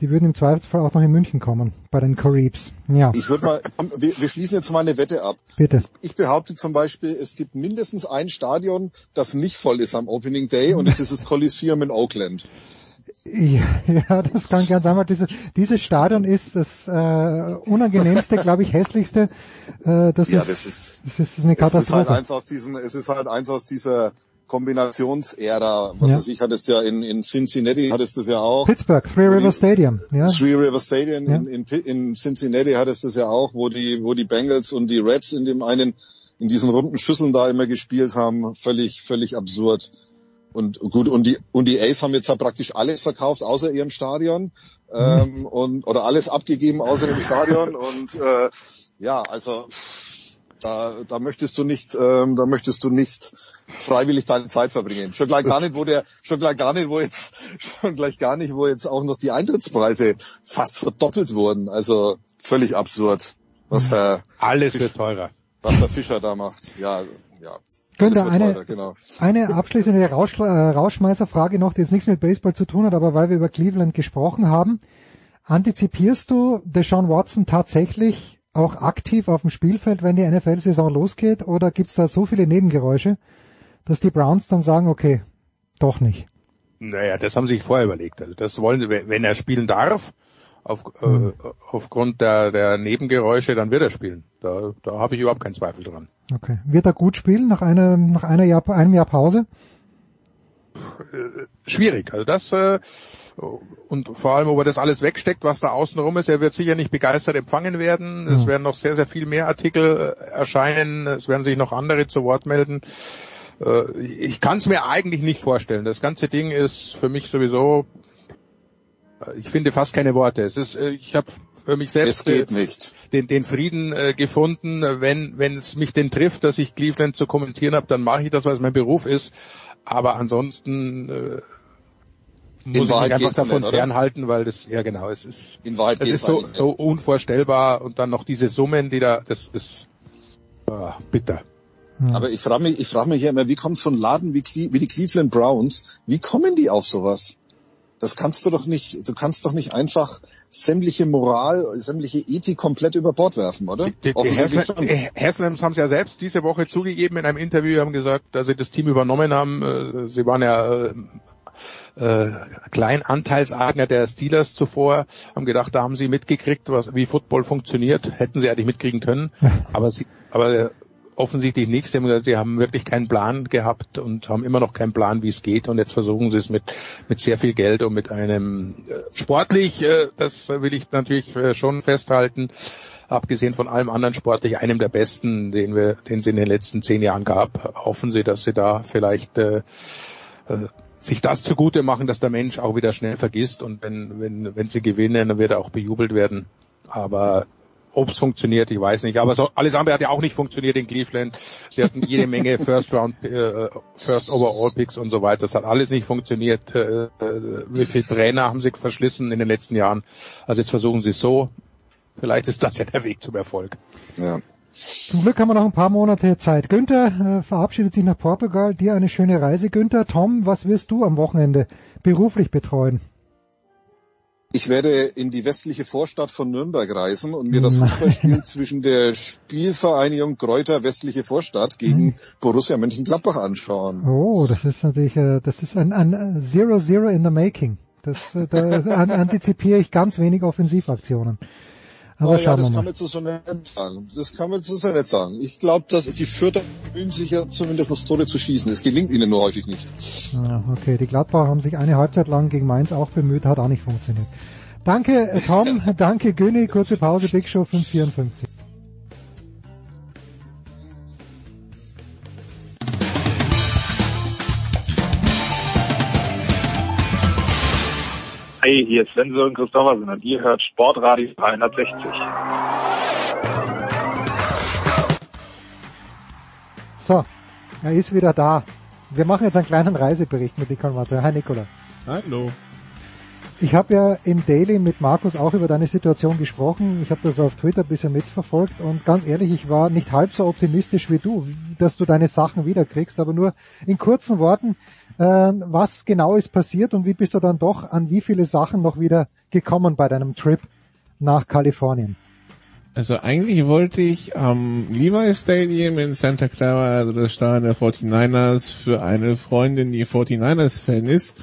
die würden im Zweifelsfall auch noch in München kommen, bei den Caribs. Ja. Ich würde mal, wir, wir schließen jetzt mal eine Wette ab. Bitte. Ich, ich behaupte zum Beispiel, es gibt mindestens ein Stadion, das nicht voll ist am Opening Day und es ist das Coliseum in Oakland. Ja, ja, das kann ganz einfach. Diese, dieses Stadion ist das äh, unangenehmste, glaube ich, hässlichste. Äh, das, ja, ist, das ist das ist eine Katastrophe. Es ist halt eins aus diesen, es ist halt eins aus dieser Kombinationsära. Was Ja. weiß ich, hattest ja in, in Cincinnati, hattest du das ja auch. Pittsburgh, Three River Stadium. Ja. Three River Stadium Ja. in, in, in Cincinnati hattest du das ja auch, wo die, wo die Bengals und die Reds in dem einen, in diesen runden Schüsseln da immer gespielt haben. Völlig, völlig absurd. Und gut, und die, und die A's haben jetzt ja praktisch alles verkauft, außer ihrem Stadion, ähm, und, oder alles abgegeben außer dem Stadion und, äh, ja, also, da, da möchtest du nicht, ähm, da möchtest du nicht freiwillig deine Zeit verbringen. Schon gleich gar nicht, wo der, schon gleich gar nicht, wo jetzt, schon gleich gar nicht, wo jetzt auch noch die Eintrittspreise fast verdoppelt wurden. Also völlig absurd, was Herr Alles Fisch- wird teurer. was der Fischer da macht. Ja, ja. Günther, eine, teurer, genau. eine abschließende Rausch, äh, Rauschmeißerfrage noch, die jetzt nichts mit Baseball zu tun hat, aber weil wir über Cleveland gesprochen haben. Antizipierst du Deshaun Watson tatsächlich auch aktiv auf dem Spielfeld, wenn die NFL-Saison losgeht, oder gibt's da so viele Nebengeräusche, dass die Browns dann sagen, okay, doch nicht? Naja, das haben sie sich vorher überlegt. Also das wollen sie, wenn er spielen darf, auf, Hm. äh, aufgrund der, der Nebengeräusche, dann wird er spielen. Da, da habe ich überhaupt keinen Zweifel dran. Okay. Wird er gut spielen nach einer, nach einer Jahr, einem Jahr Pause? Schwierig. Also das äh, und vor allem, ob er das alles wegsteckt, was da außen rum ist. Er wird sicher nicht begeistert empfangen werden. Es Ja. werden noch sehr, sehr viel mehr Artikel äh, erscheinen. Es werden sich noch andere zu Wort melden. Äh, Ich kann es mir eigentlich nicht vorstellen. Das ganze Ding ist für mich sowieso, äh, ich finde fast keine Worte. Es ist, ich habe für mich Es selbst geht nicht. den, den Frieden äh, gefunden. Wenn wenn es mich denn trifft, dass ich Cleveland zu kommentieren habe, dann mache ich das, weil es mein Beruf ist. Aber ansonsten äh, muss ich mich einfach davon nicht, oder? fernhalten, weil das, ja genau, es ist, In Wahrheit es ist so, so unvorstellbar und dann noch diese Summen, die da, das ist ah, bitter. Aber ich frage mich, ich frage mich ja immer, wie kommt so ein Laden wie, Cle wie die Cleveland Browns, wie kommen die auf sowas? Das kannst du doch nicht, du kannst doch nicht einfach sämtliche Moral, sämtliche Ethik komplett über Bord werfen, oder? Die, die die Haslams haben es ja selbst diese Woche zugegeben in einem Interview, haben gesagt, dass sie das Team übernommen haben. Äh, Sie waren ja äh, äh, Kleinanteilseigner der Steelers zuvor, haben gedacht, da haben sie mitgekriegt, was, wie Football funktioniert. Hätten sie eigentlich mitkriegen können, aber sie, aber offensichtlich nicht. Sie haben gesagt, sie haben wirklich keinen Plan gehabt und haben immer noch keinen Plan, wie es geht. Und jetzt versuchen sie es mit mit sehr viel Geld und mit einem äh, sportlich, äh, das will ich natürlich äh, schon festhalten, abgesehen von allem anderen sportlich einem der besten, den wir, den es in den letzten zehn Jahren gab. Hoffen Sie, dass Sie da vielleicht äh, äh, sich das zugute machen, dass der Mensch auch wieder schnell vergisst und wenn, wenn, wenn sie gewinnen, dann wird er auch bejubelt werden. Aber ob es funktioniert, ich weiß nicht. Aber so, alles andere hat ja auch nicht funktioniert in Cleveland. Sie hatten jede Menge First Round, äh, First Overall Picks und so weiter. Das hat alles nicht funktioniert. Äh, äh, wie viele Trainer haben sie verschlissen in den letzten Jahren? Also jetzt versuchen sie es so. Vielleicht ist das ja der Weg zum Erfolg. Ja. Zum Glück haben wir noch ein paar Monate Zeit. Günther äh, verabschiedet sich nach Portugal. Dir eine schöne Reise, Günther. Tom, was wirst du am Wochenende beruflich betreuen? Ich werde in die westliche Vorstadt von Nürnberg reisen und mir das. Fußballspiel zwischen der Spielvereinigung Kräuter westliche Vorstadt gegen Borussia Mönchengladbach anschauen. Oh, das ist natürlich, äh, das ist ein, ein Zero Zero in the Making. Das, äh, da an, antizipiere ich ganz wenig Offensivaktionen. Aber oh ja, schauen das wir kann mal. man zu so nicht sagen. Das kann man zu so nicht sagen. Ich glaube, dass die Fürther bemühen sich ja zumindest das Tore zu schießen. Es gelingt ihnen nur häufig nicht. Ja, okay, die Gladbacher haben sich eine Halbzeit lang gegen Mainz auch bemüht, hat auch nicht funktioniert. Danke Tom, danke Günni, kurze Pause, Big Show 554. Hey, hier ist Sven Sören Christoffersen und ihr hört Sportradio 360. So, er ist wieder da. Wir machen jetzt einen kleinen Reisebericht mit Nicole Matte. Hi Nicola. Hallo. Ich habe ja im Daily mit Markus auch über deine Situation gesprochen. Ich habe das auf Twitter ein bisschen mitverfolgt und ganz ehrlich, ich war nicht halb so optimistisch wie du, dass du deine Sachen wiederkriegst, aber nur in kurzen Worten, was genau ist passiert und wie bist du dann doch an wie viele Sachen noch wieder gekommen bei deinem Trip nach Kalifornien? Also eigentlich wollte ich am Levi Stadium in Santa Clara, also das Stadion der 49ers, für eine Freundin, die 49ers-Fan ist,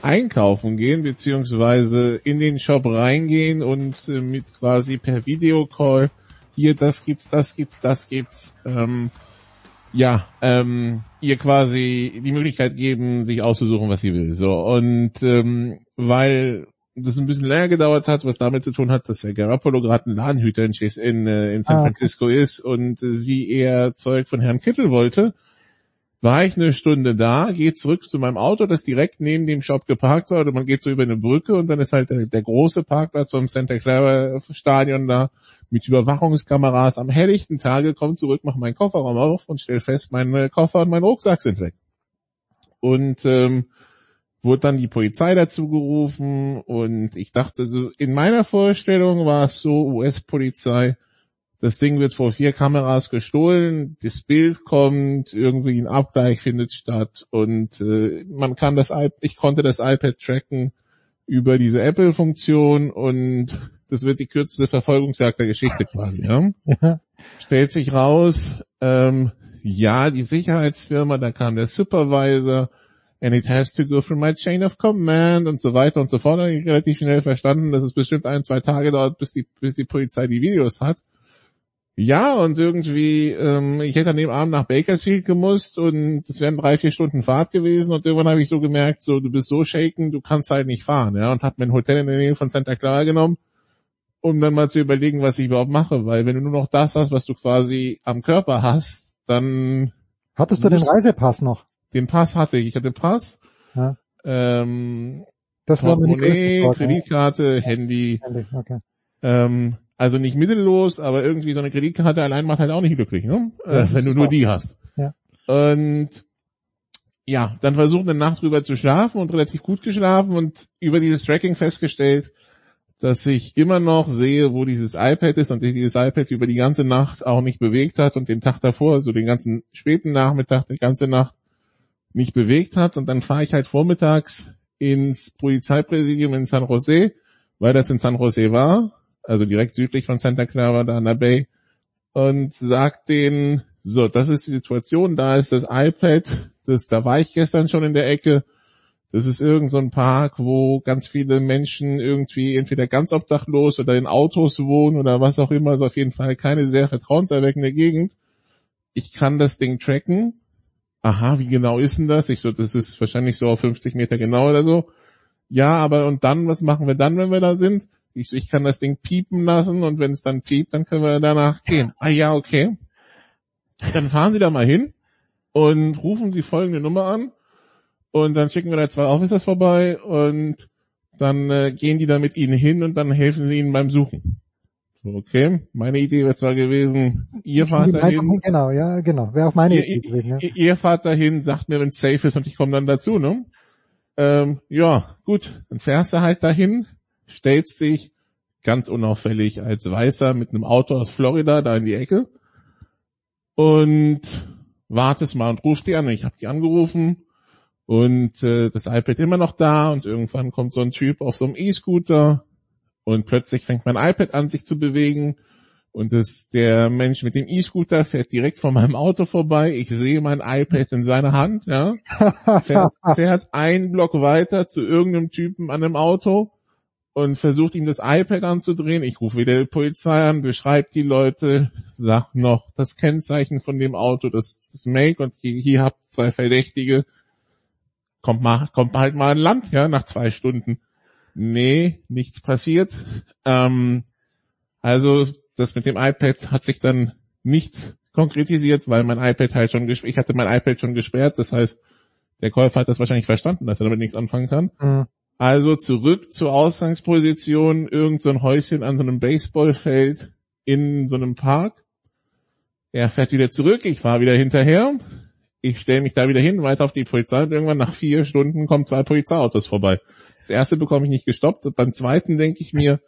einkaufen gehen, beziehungsweise in den Shop reingehen und äh, mit quasi per Videocall hier, das gibt's, das gibt's, das gibt's, ähm, ja, ähm, ihr quasi die Möglichkeit geben, sich auszusuchen, was sie will. So und ähm, weil das ein bisschen länger gedauert hat, was damit zu tun hat, dass der Garoppolo gerade ein Ladenhüter in, in, äh, in San Ah. Francisco ist und sie eher Zeug von Herrn Kittel wollte, war ich eine Stunde da, gehe zurück zu meinem Auto, das direkt neben dem Shop geparkt war, oder man geht so über eine Brücke und dann ist halt der, der große Parkplatz vom Santa Clara Stadion da mit Überwachungskameras am helllichten Tage, komme zurück, mache meinen Kofferraum auf und stell fest, mein Koffer und mein Rucksack sind weg. Und ähm, wurde dann die Polizei dazu gerufen und ich dachte so, in meiner Vorstellung war es so, US-Polizei, das Ding wird vor vier Kameras gestohlen, das Bild kommt, irgendwie ein Abgleich findet statt und äh, man kann das iPad, ich konnte das iPad tracken über diese Apple-Funktion und das wird die kürzeste Verfolgungsjagd der Geschichte quasi, ja. Ja. Stellt sich raus, ähm, ja, die Sicherheitsfirma, da kam der Supervisor, and it has to go through my chain of command und so weiter und so fort. Da habe ich relativ schnell verstanden, dass es bestimmt ein, zwei Tage dauert, bis die, bis die Polizei die Videos hat. Ja, und irgendwie, ähm, ich hätte an dem Abend nach Bakersfield gemusst und es wären drei, vier Stunden Fahrt gewesen und irgendwann habe ich so gemerkt, so, du bist so shaken, du kannst halt nicht fahren, ja, und habe mir ein Hotel in der Nähe von Santa Clara genommen, um dann mal zu überlegen, was ich überhaupt mache, weil wenn du nur noch das hast, was du quasi am Körper hast, dann... Hattest du den Reisepass noch? Den Pass hatte ich, ich hatte Pass, Ja. ähm, Das war Portemonnaie, Sorge, ja. Kreditkarte, Handy, Handy, Okay. ähm, also nicht mittellos, aber irgendwie so eine Kreditkarte allein macht halt auch nicht glücklich, ne? Äh, wenn du nur die hast. Ja. Und ja, dann versucht eine Nacht drüber zu schlafen und relativ gut geschlafen und über dieses Tracking festgestellt, dass ich immer noch sehe, wo dieses iPad ist und sich dieses iPad über die ganze Nacht auch nicht bewegt hat und den Tag davor, so den ganzen späten Nachmittag, die ganze Nacht nicht bewegt hat und dann fahre ich halt vormittags ins Polizeipräsidium in San Jose, weil das in San Jose war, also direkt südlich von Santa Clara, da an der Bay, und sagt denen, so, das ist die Situation, da ist das iPad, das, da war ich gestern schon in der Ecke, das ist irgend so ein Park, wo ganz viele Menschen irgendwie entweder ganz obdachlos oder in Autos wohnen oder was auch immer, also auf jeden Fall keine sehr vertrauenserweckende Gegend. Ich kann das Ding tracken, aha, wie genau ist denn das? Ich so, das ist wahrscheinlich so auf 50 Meter genau oder so. Ja, aber und dann, was machen wir dann, wenn wir da sind? Ich ich kann das Ding piepen lassen und wenn es dann piept, dann können wir danach gehen. Ah ja, okay. Dann fahren Sie da mal hin und rufen Sie folgende Nummer an und dann schicken wir da zwei Officers vorbei und dann äh, gehen die da mit Ihnen hin und dann helfen Sie ihnen beim Suchen. Okay, meine Idee wäre zwar gewesen, ihr fahrt dahin, Genau, ja, genau. Wäre auch meine ihr, Idee gewesen. Ja. ihr, ihr fahrt dahin, sagt mir, wenn es safe ist und ich komme dann dazu, ne? Ähm, ja, gut, dann fährst du halt dahin, stellst dich ganz unauffällig als Weißer mit einem Auto aus Florida da in die Ecke und wartest mal und rufst die an. Ich habe die angerufen und äh, das iPad immer noch da und irgendwann kommt so ein Typ auf so einem E-Scooter und plötzlich fängt mein iPad an sich zu bewegen und das, der Mensch mit dem E-Scooter fährt direkt vor meinem Auto vorbei. Ich sehe mein iPad in seiner Hand, ja. Fährt, fährt einen Block weiter zu irgendeinem Typen an einem Auto und versucht ihm das iPad anzudrehen. Ich rufe wieder die Polizei an, beschreibe die Leute, sag noch das Kennzeichen von dem Auto, das, das Make und hier, hier habt zwei Verdächtige. Kommt mal, kommt halt mal an Land, ja, nach zwei Stunden. Nee, nichts passiert. Ähm, also das mit dem iPad hat sich dann nicht konkretisiert, weil mein iPad halt schon gesperrt, ich hatte mein iPad schon gesperrt, das heißt, der Käufer hat das wahrscheinlich verstanden, dass er damit nichts anfangen kann. Mhm. Also zurück zur Ausgangsposition, irgend so ein Häuschen an so einem Baseballfeld in so einem Park. Er fährt wieder zurück, ich fahre wieder hinterher. Ich stelle mich da wieder hin, weiter auf die Polizei und irgendwann nach vier Stunden kommen zwei Polizeiautos vorbei. Das erste bekomme ich nicht gestoppt. Beim zweiten denke ich mir,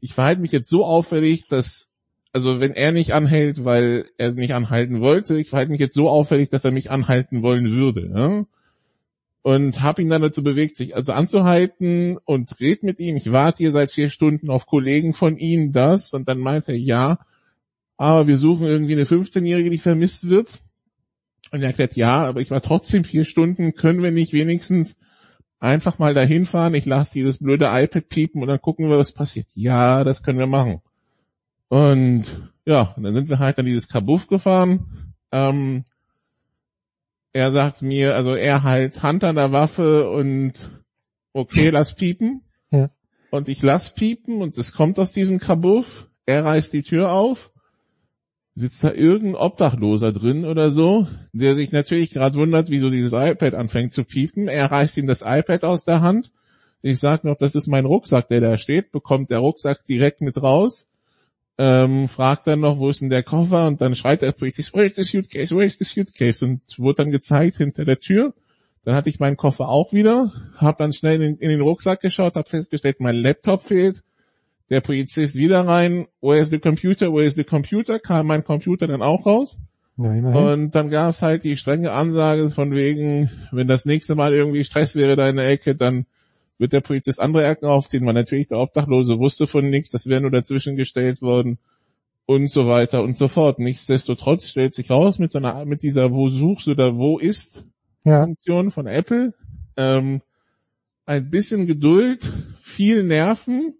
ich verhalte mich jetzt so auffällig, dass, also wenn er nicht anhält, weil er nicht anhalten wollte, ich verhalte mich jetzt so auffällig, dass er mich anhalten wollen würde. Ja? Und habe ihn dann dazu bewegt, sich also anzuhalten und red mit ihm. Ich warte hier seit vier Stunden auf Kollegen von Ihnen das und dann meinte er, ja, aber wir suchen irgendwie eine 15-Jährige, die vermisst wird. Und er erklärt, ja, aber ich war trotzdem vier Stunden, können wir nicht wenigstens einfach mal dahin fahren, ich lasse dieses blöde iPad piepen und dann gucken wir, was passiert. Ja, das können wir machen. Und ja, und dann sind wir halt an dieses Kabuff gefahren. Ähm, er sagt mir, also er halt Hand an der Waffe und okay, lass piepen. Ja. Und ich lass piepen und es kommt aus diesem Kabuff. Er reißt die Tür auf. Sitzt da irgendein Obdachloser drin oder so, der sich natürlich gerade wundert, wieso dieses iPad anfängt zu piepen. Er reißt ihm das iPad aus der Hand. Ich sag noch, das ist mein Rucksack, der da steht, bekommt der Rucksack direkt mit raus ähm, fragt dann noch, wo ist denn der Koffer? Und dann schreit der Polizist, where is the suitcase, where is the suitcase? Und wurde dann gezeigt hinter der Tür. Dann hatte ich meinen Koffer auch wieder, habe dann schnell in, in, den Rucksack geschaut, habe festgestellt, mein Laptop fehlt. Der Polizist wieder rein, where is the computer, where is the computer? Kam mein Computer dann auch raus. Ja, und dann gab es halt die strenge Ansage von wegen, wenn das nächste Mal irgendwie Stress wäre da in der Ecke, dann wird der Polizist andere Ecken aufziehen, weil natürlich der Obdachlose wusste von nichts, das wäre nur dazwischen gestellt worden und so weiter und so fort. Nichtsdestotrotz stellt sich raus mit so einer, mit dieser Wo suchst oder Wo ist ja. Funktion von Apple, ähm, ein bisschen Geduld, viel Nerven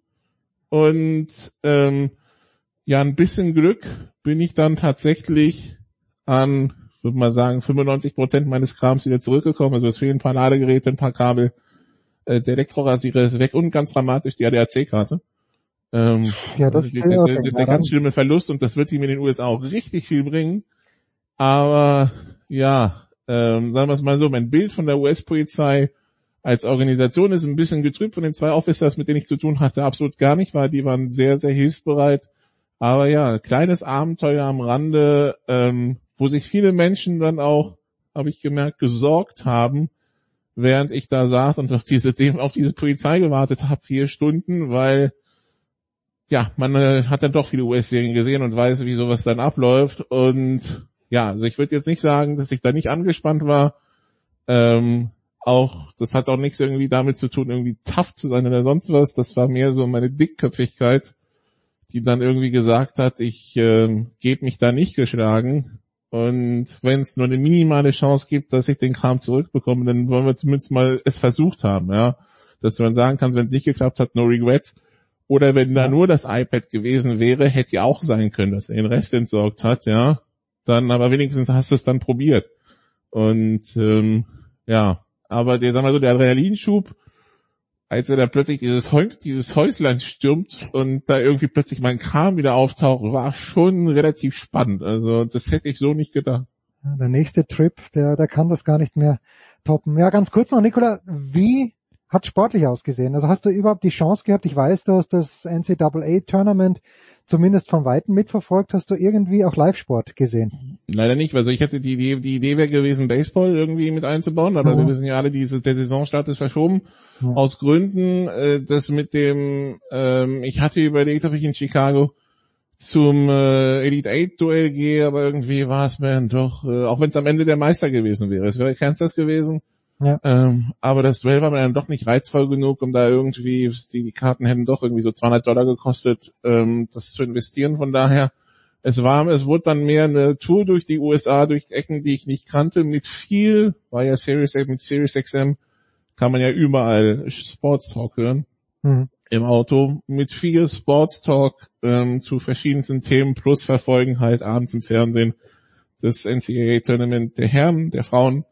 und ähm, ja, ein bisschen Glück bin ich dann tatsächlich an, würde mal sagen, 95 Prozent meines Krams wieder zurückgekommen. Also es fehlen ein paar Ladegeräte, ein paar Kabel äh, der Elektrorasierer ist weg und ganz dramatisch die ADAC-Karte. Ähm, ja, das ist der, der, der, der ganz schlimme Verlust und das wird ihm in den USA auch richtig viel bringen. Aber ja, ähm, sagen wir es mal so, mein Bild von der US-Polizei als Organisation ist ein bisschen getrübt von den zwei Officers, mit denen ich zu tun hatte, absolut gar nicht, weil die waren sehr, sehr hilfsbereit. Aber ja, kleines Abenteuer am Rande, ähm, wo sich viele Menschen dann auch, habe ich gemerkt, gesorgt haben, während ich da saß und auf diese, auf diese Polizei gewartet habe, vier Stunden, weil ja, man äh, hat dann doch viele US-Serien gesehen und weiß, wie sowas dann abläuft. Und ja, also ich würde jetzt nicht sagen, dass ich da nicht angespannt war. Ähm, auch, das hat auch nichts irgendwie damit zu tun, irgendwie tough zu sein oder sonst was. Das war mehr so meine Dickköpfigkeit, die dann irgendwie gesagt hat, ich äh, gebe mich da nicht geschlagen. Und wenn es nur eine minimale Chance gibt, dass ich den Kram zurückbekomme, dann wollen wir zumindest mal es versucht haben, ja. Dass man sagen kann, wenn es nicht geklappt hat, no regrets. Oder wenn da nur das iPad gewesen wäre, hätte ja auch sein können, dass er den Rest entsorgt hat, ja. Dann, aber wenigstens hast du es dann probiert. Und ähm, ja, aber der, sag mal so, der Adrenalinschub, als er da plötzlich dieses, dieses Häuslein stürmt und da irgendwie plötzlich mein Kram wieder auftaucht, war schon relativ spannend. Also das hätte ich so nicht gedacht. Der nächste Trip, der, der kann das gar nicht mehr toppen. Ja, ganz kurz noch, Nicola, wie hat sportlich ausgesehen? Also hast du überhaupt die Chance gehabt? Ich weiß, du hast das NCAA-Tournament zumindest von Weitem mitverfolgt. Hast du irgendwie auch Live-Sport gesehen? Leider nicht. Also ich hätte die Idee, die Idee wäre gewesen, Baseball irgendwie mit einzubauen, aber mhm. wir wissen ja alle, diese, der Saisonstart ist verschoben. Mhm. Aus Gründen, äh, das mit dem, ähm, ich hatte überlegt, ob ich in Chicago zum äh, Elite 8 Duell gehe, aber irgendwie war es mir doch, äh, auch wenn es am Ende der Meister gewesen wäre. Es wäre Kansas gewesen. Ja. Ähm, aber das Duell war mir dann doch nicht reizvoll genug, um da irgendwie, die, die Karten hätten doch irgendwie so 200 Dollar gekostet, ähm, das zu investieren. Von daher, es war, es wurde dann mehr eine Tour durch die USA, durch Ecken, die ich nicht kannte, mit viel, war ja Series mit Series XM, kann man ja überall Sports Talk hören. Mhm. Im Auto mit viel Sports Talk ähm, zu verschiedensten Themen plus verfolgen halt abends im Fernsehen das NCAA Tournament der Herren, der Frauen,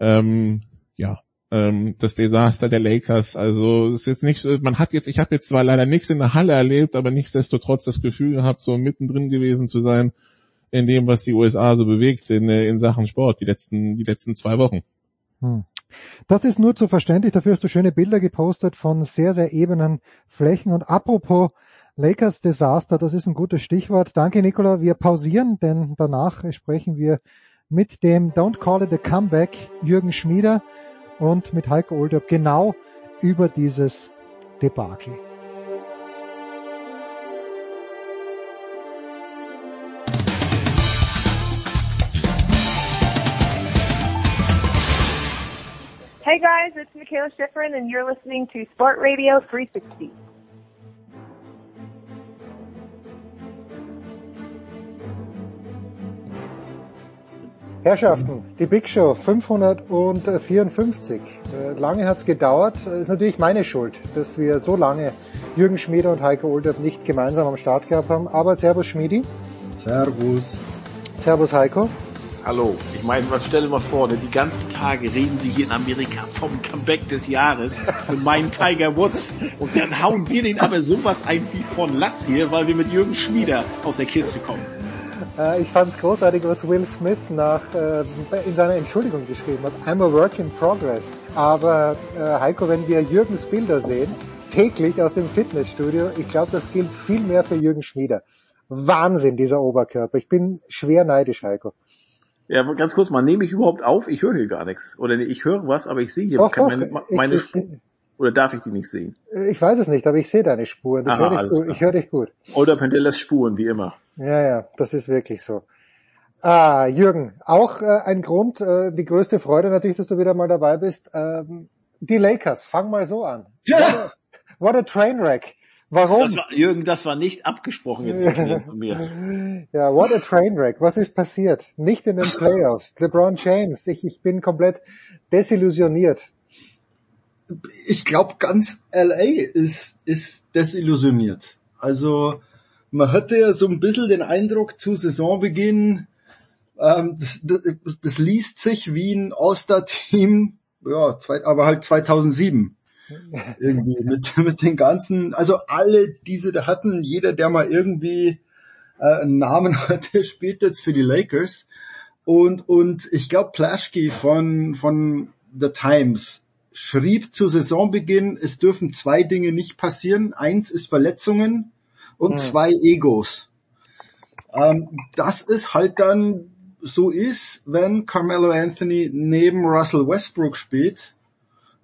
ähm, ja, ähm, das Desaster der Lakers. Also ist jetzt nicht so, man hat jetzt, ich habe jetzt zwar leider nichts in der Halle erlebt, aber nichtsdestotrotz das Gefühl gehabt, so mittendrin gewesen zu sein in dem, was die USA so bewegt in, äh, in Sachen Sport, die letzten, die letzten zwei Wochen. Hm. Das ist nur zu verständlich, dafür hast du schöne Bilder gepostet von sehr, sehr ebenen Flächen. Und apropos Lakers Desaster, das ist ein gutes Stichwort. Danke, Nicola. Wir pausieren, denn danach sprechen wir mit dem Don't Call It a Comeback Jürgen Schmieder und mit Heiko Olderb genau über dieses Debakel. Hey guys, it's Michaela Schifrin and you're listening to Sport Radio 360. Herrschaften, die Big Show 554. Äh, lange hat's gedauert. Ist natürlich meine Schuld, dass wir so lange Jürgen Schmieder und Heiko Olderb nicht gemeinsam am Start gehabt haben. Aber Servus Schmiedi. Servus. Servus Heiko. Hallo. Ich meine, man stelle mal vor, ne, die ganzen Tage reden sie hier in Amerika vom Comeback des Jahres mit meinem Tiger Woods. Und dann hauen wir den aber sowas ein wie von Latz hier, weil wir mit Jürgen Schmieder aus der Kiste kommen. Äh, ich fand es großartig, was Will Smith nach, äh, in seiner Entschuldigung geschrieben hat. I'm a work in progress. Aber äh, Heiko, wenn wir Jürgens Bilder sehen, täglich aus dem Fitnessstudio, ich glaube, das gilt viel mehr für Jürgen Schmieder. Wahnsinn, dieser Oberkörper. Ich bin schwer neidisch, Heiko. Ja, ganz kurz mal, nehme ich überhaupt auf? Ich höre hier gar nichts. Oder nee, ich höre was, aber ich sehe hier Doch, keine, doch, meine ich- Spuren. Oder darf ich die nicht sehen? Ich weiß es nicht, aber ich sehe deine Spuren. Ich Aha, höre dich, alles gut. klar. ich hör dich gut. Oder Pendellas Spuren, wie immer. Ja, ja, das ist wirklich so. Ah, Jürgen, auch äh, ein Grund, äh, die größte Freude natürlich, dass du wieder mal dabei bist. Ähm, die Lakers, fang mal so an. Ja. What a, what a Trainwreck. Warum? Das war, Jürgen, das war nicht abgesprochen jetzt zwischen und mir. Ja, what a Trainwreck. Was ist passiert? Nicht in den Playoffs. LeBron James, ich, ich bin komplett desillusioniert. Ich glaube, ganz LA ist, ist desillusioniert. Also man hatte ja so ein bisschen den Eindruck zu Saisonbeginn, ähm, das, das, das liest sich wie ein All-Star-Team, ja, zwei, aber halt 2007 irgendwie mit, mit den ganzen, also alle diese da hatten, jeder, der mal irgendwie äh, einen Namen hatte, spielt jetzt für die Lakers. Und, und ich glaube, Plaschke von, von The Times schrieb zu Saisonbeginn, es dürfen zwei Dinge nicht passieren. Eins ist Verletzungen und Hm. zwei Egos. Ähm, das ist halt dann so ist, wenn Carmelo Anthony neben Russell Westbrook spielt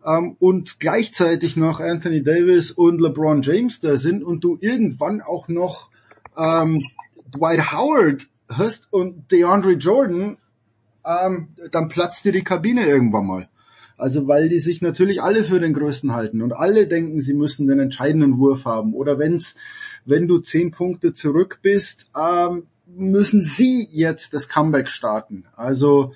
ähm, und gleichzeitig noch Anthony Davis und LeBron James da sind und du irgendwann auch noch ähm, Dwight Howard hast und DeAndre Jordan, ähm, dann platzt dir die Kabine irgendwann mal. Also weil die sich natürlich alle für den Größten halten und alle denken, sie müssen den entscheidenden Wurf haben. Oder wenn's, wenn du zehn Punkte zurück bist, ähm, müssen sie jetzt das Comeback starten. Also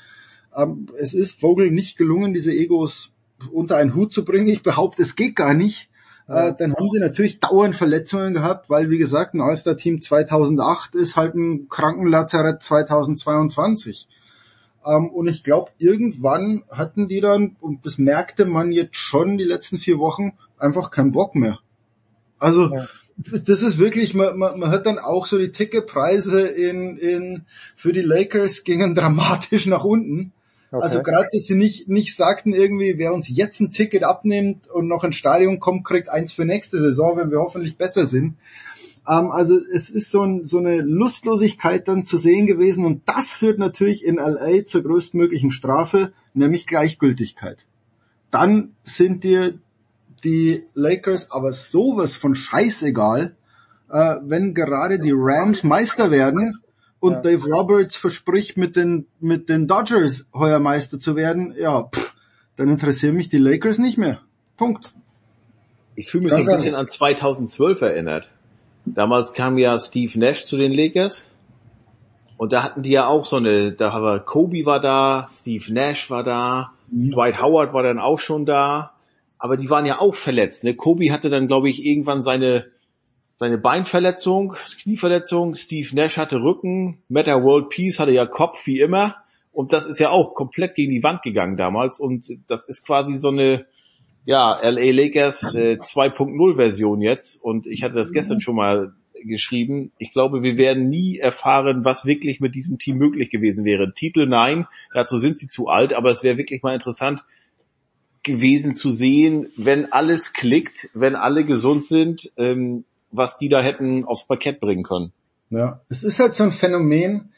ähm, es ist Vogel nicht gelungen, diese Egos unter einen Hut zu bringen. Ich behaupte, es geht gar nicht. Äh, dann haben sie natürlich dauernd Verletzungen gehabt, weil wie gesagt, ein All-Star-Team 2008 ist halt ein Krankenlazarett 2022. Ähm, und ich glaube, irgendwann hatten die dann, und das merkte man jetzt schon die letzten vier Wochen, einfach keinen Bock mehr. Also das ist wirklich, man, man, man hat dann auch so die Ticketpreise in, in für die Lakers gingen dramatisch nach unten. Okay. Also gerade, dass sie nicht, nicht sagten irgendwie, wer uns jetzt ein Ticket abnimmt und noch ins Stadion kommt, kriegt eins für nächste Saison, wenn wir hoffentlich besser sind. Ähm, also es ist so, ein, so eine Lustlosigkeit dann zu sehen gewesen und das führt natürlich in LA zur größtmöglichen Strafe, nämlich Gleichgültigkeit. Dann sind dir die Lakers aber sowas von scheißegal, äh, wenn gerade die Rams Meister werden und Dave Roberts verspricht mit den mit den Dodgers heuer Meister zu werden, ja, pff, dann interessieren mich die Lakers nicht mehr. Punkt. Ich fühle mich so ein bisschen an 2012 erinnert. Damals kam ja Steve Nash zu den Lakers. Und da hatten die ja auch so eine, da war Kobe war da, Steve Nash war da, Dwight Howard war dann auch schon da. Aber die waren ja auch verletzt. Ne? Kobe hatte dann, glaube ich, irgendwann seine, seine Beinverletzung, Knieverletzung. Steve Nash hatte Rücken. Meta World Peace hatte ja Kopf, wie immer. Und das ist ja auch komplett gegen die Wand gegangen damals. Und das ist quasi so eine, ja, LA Lakers äh, 2.0 Version jetzt. Und ich hatte das gestern schon mal geschrieben. Ich glaube, wir werden nie erfahren, was wirklich mit diesem Team möglich gewesen wäre. Titel nein, dazu sind sie zu alt, aber es wäre wirklich mal interessant gewesen zu sehen, wenn alles klickt, wenn alle gesund sind, ähm, was die da hätten aufs Parkett bringen können. Ja, es ist halt so ein Phänomen,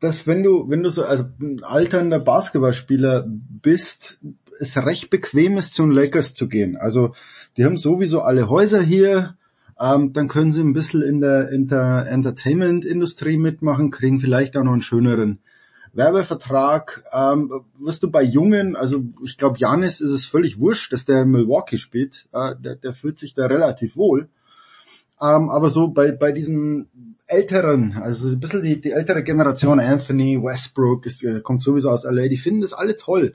dass wenn du, wenn du so also ein alternder Basketballspieler bist, es recht bequem ist, zu den Lakers zu gehen. Also die haben sowieso alle Häuser hier, ähm, dann können sie ein bisschen in der, in der Entertainment-Industrie mitmachen, kriegen vielleicht auch noch einen schöneren Werbevertrag. Ähm, wirst du bei Jungen, also ich glaube, Janis ist es völlig wurscht, dass der in Milwaukee spielt. Äh, der, der fühlt sich da relativ wohl. Ähm, aber so bei, bei diesen älteren, also ein bisschen die, die ältere Generation, Anthony, Westbrook, ist, äh, kommt sowieso aus LA, die finden das alle toll.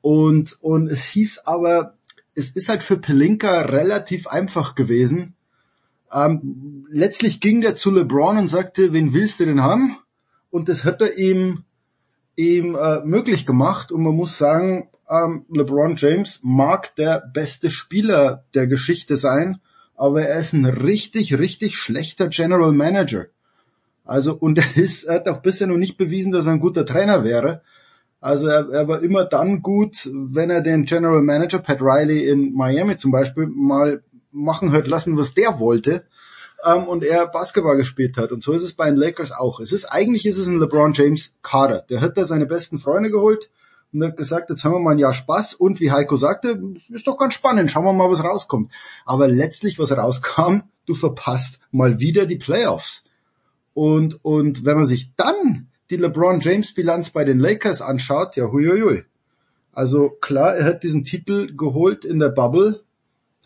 Und, und es hieß aber, es ist halt für Pelinka relativ einfach gewesen. Ähm, letztlich ging der zu LeBron und sagte, wen willst du denn haben? Und das hat er ihm ihm äh, möglich gemacht und man muss sagen, ähm, LeBron James mag der beste Spieler der Geschichte sein, aber er ist ein richtig, richtig schlechter General Manager. Also, und er ist, er hat auch bisher noch nicht bewiesen, dass er ein guter Trainer wäre. Also er, er war immer dann gut, wenn er den General Manager Pat Riley in Miami zum Beispiel mal machen hat lassen, was der wollte ähm, und er Basketball gespielt hat. Und so ist es bei den Lakers auch. Es ist eigentlich ist es ein LeBron James Kader. Der hat da seine besten Freunde geholt und hat gesagt, jetzt haben wir mal ein Jahr Spaß und wie Heiko sagte, ist doch ganz spannend, schauen wir mal, was rauskommt. Aber letztlich, was rauskam, du verpasst mal wieder die Playoffs. Und, und wenn man sich dann die LeBron James Bilanz bei den Lakers anschaut, ja huiuiui. Also klar, er hat diesen Titel geholt in der Bubble,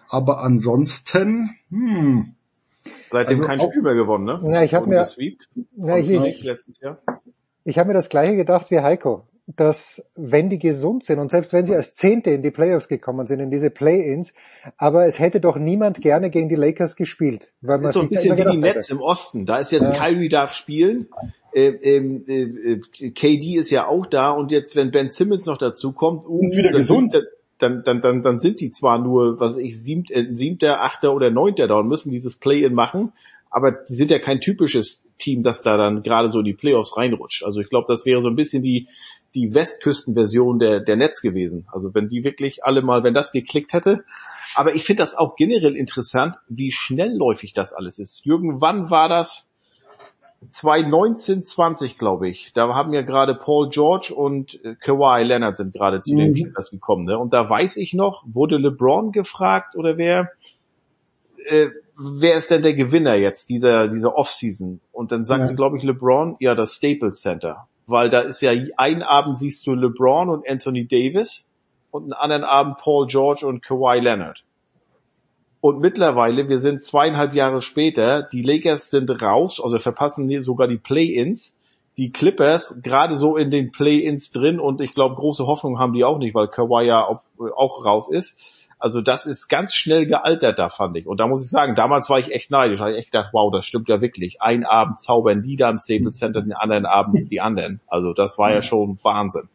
aber ansonsten, hm. Seitdem Also kein auch- Spiel mehr gewonnen, ne? Ja, ich hab Und mir- von ich- letztes Jahr. Ich habe mir das gleiche gedacht wie Heiko, dass wenn die gesund sind und selbst wenn sie als Zehnte in die Playoffs gekommen sind, in diese Play-ins, aber es hätte doch niemand gerne gegen die Lakers gespielt. Weil Das man ist so ein bisschen wie die Nets hätte. im Osten. Da ist jetzt Ja. Kyrie darf spielen. Äh, ähm, äh, äh, KD ist ja auch da und jetzt, wenn Ben Simmons noch dazu kommt, uh, Und wieder dann gesund. Sind, dann, dann, dann, dann sind die zwar nur, was weiß ich, siebt, äh, siebter, achter oder neunter da und müssen dieses Play-in machen, aber die sind ja kein typisches Team, das da dann gerade so in die Playoffs reinrutscht. Also ich glaube, das wäre so ein bisschen die, die Westküstenversion der, der Netz gewesen. Also wenn die wirklich alle mal, wenn das geklickt hätte. Aber ich finde das auch generell interessant, wie schnellläufig das alles ist. Jürgen, wann war das? 2019, 20, glaube ich. Da haben ja gerade Paul George und äh, Kawhi Leonard sind gerade zu den Mhm. Clippers gekommen. Ne? Und da weiß ich noch, wurde LeBron gefragt oder wer, äh, wer ist denn der Gewinner jetzt dieser, dieser Offseason? Und dann sagte, Ja. glaube ich, LeBron, ja, das Staples Center. Weil da ist ja, einen Abend siehst du LeBron und Anthony Davis und einen anderen Abend Paul George und Kawhi Leonard. Und mittlerweile, wir sind zweieinhalb Jahre später, die Lakers sind raus, also verpassen hier sogar die Play-Ins. Die Clippers gerade so in den Play-Ins drin und ich glaube, große Hoffnung haben die auch nicht, weil Kawhi ja auch, raus ist. Also das ist ganz schnell gealtert da, fand ich. Und da muss ich sagen, damals war ich echt neidisch. Da habe ich echt gedacht, wow, das stimmt ja wirklich. Ein Abend zaubern die da im Staples Center, den anderen Abend die anderen. Also das war ja schon Wahnsinn.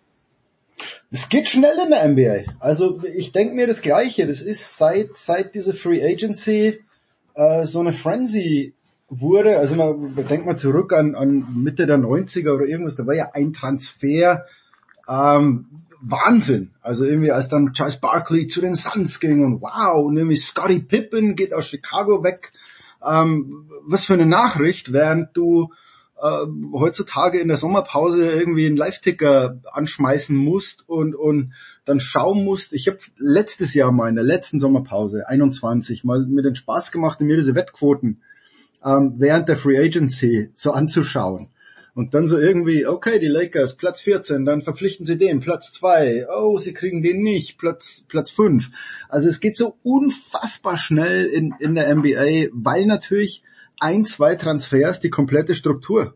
Es geht schnell in der NBA. Also ich denke mir das Gleiche. Das ist seit seit diese Free Agency äh, so eine Frenzy wurde. Also man, denkt mal zurück an, an Mitte der 90er oder irgendwas. Da war ja ein Transfer ähm, Wahnsinn. Also irgendwie als dann Charles Barkley zu den Suns ging und wow und irgendwie Scottie Pippen geht aus Chicago weg. Ähm, was für eine Nachricht, während du äh, heutzutage in der Sommerpause irgendwie einen Live-Ticker anschmeißen musst und, und dann schauen musst. Ich habe letztes Jahr mal in der letzten Sommerpause, 21, mal mir den Spaß gemacht, mir diese Wettquoten ähm, während der Free Agency so anzuschauen. Und dann so irgendwie, okay, die Lakers, Platz 14, dann verpflichten sie den, Platz 2, oh, sie kriegen den nicht, Platz, Platz 5. Also es geht so unfassbar schnell in, in der NBA, weil natürlich ein, zwei Transfers die komplette Struktur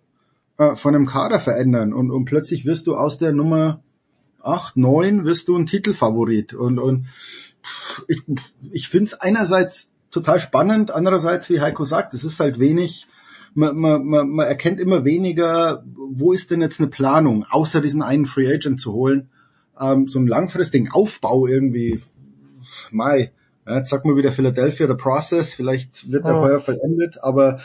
äh, von einem Kader verändern und, und plötzlich wirst du aus der Nummer 8, 9 wirst du ein Titelfavorit und, und ich, ich finde es einerseits total spannend, andererseits, wie Heiko sagt, es ist halt wenig, man, man, man, man erkennt immer weniger, wo ist denn jetzt eine Planung, außer diesen einen Free Agent zu holen, ähm, so einen langfristigen Aufbau irgendwie, Mai, jetzt sagt man wieder Philadelphia, the process, vielleicht wird der Ja. heuer vollendet, aber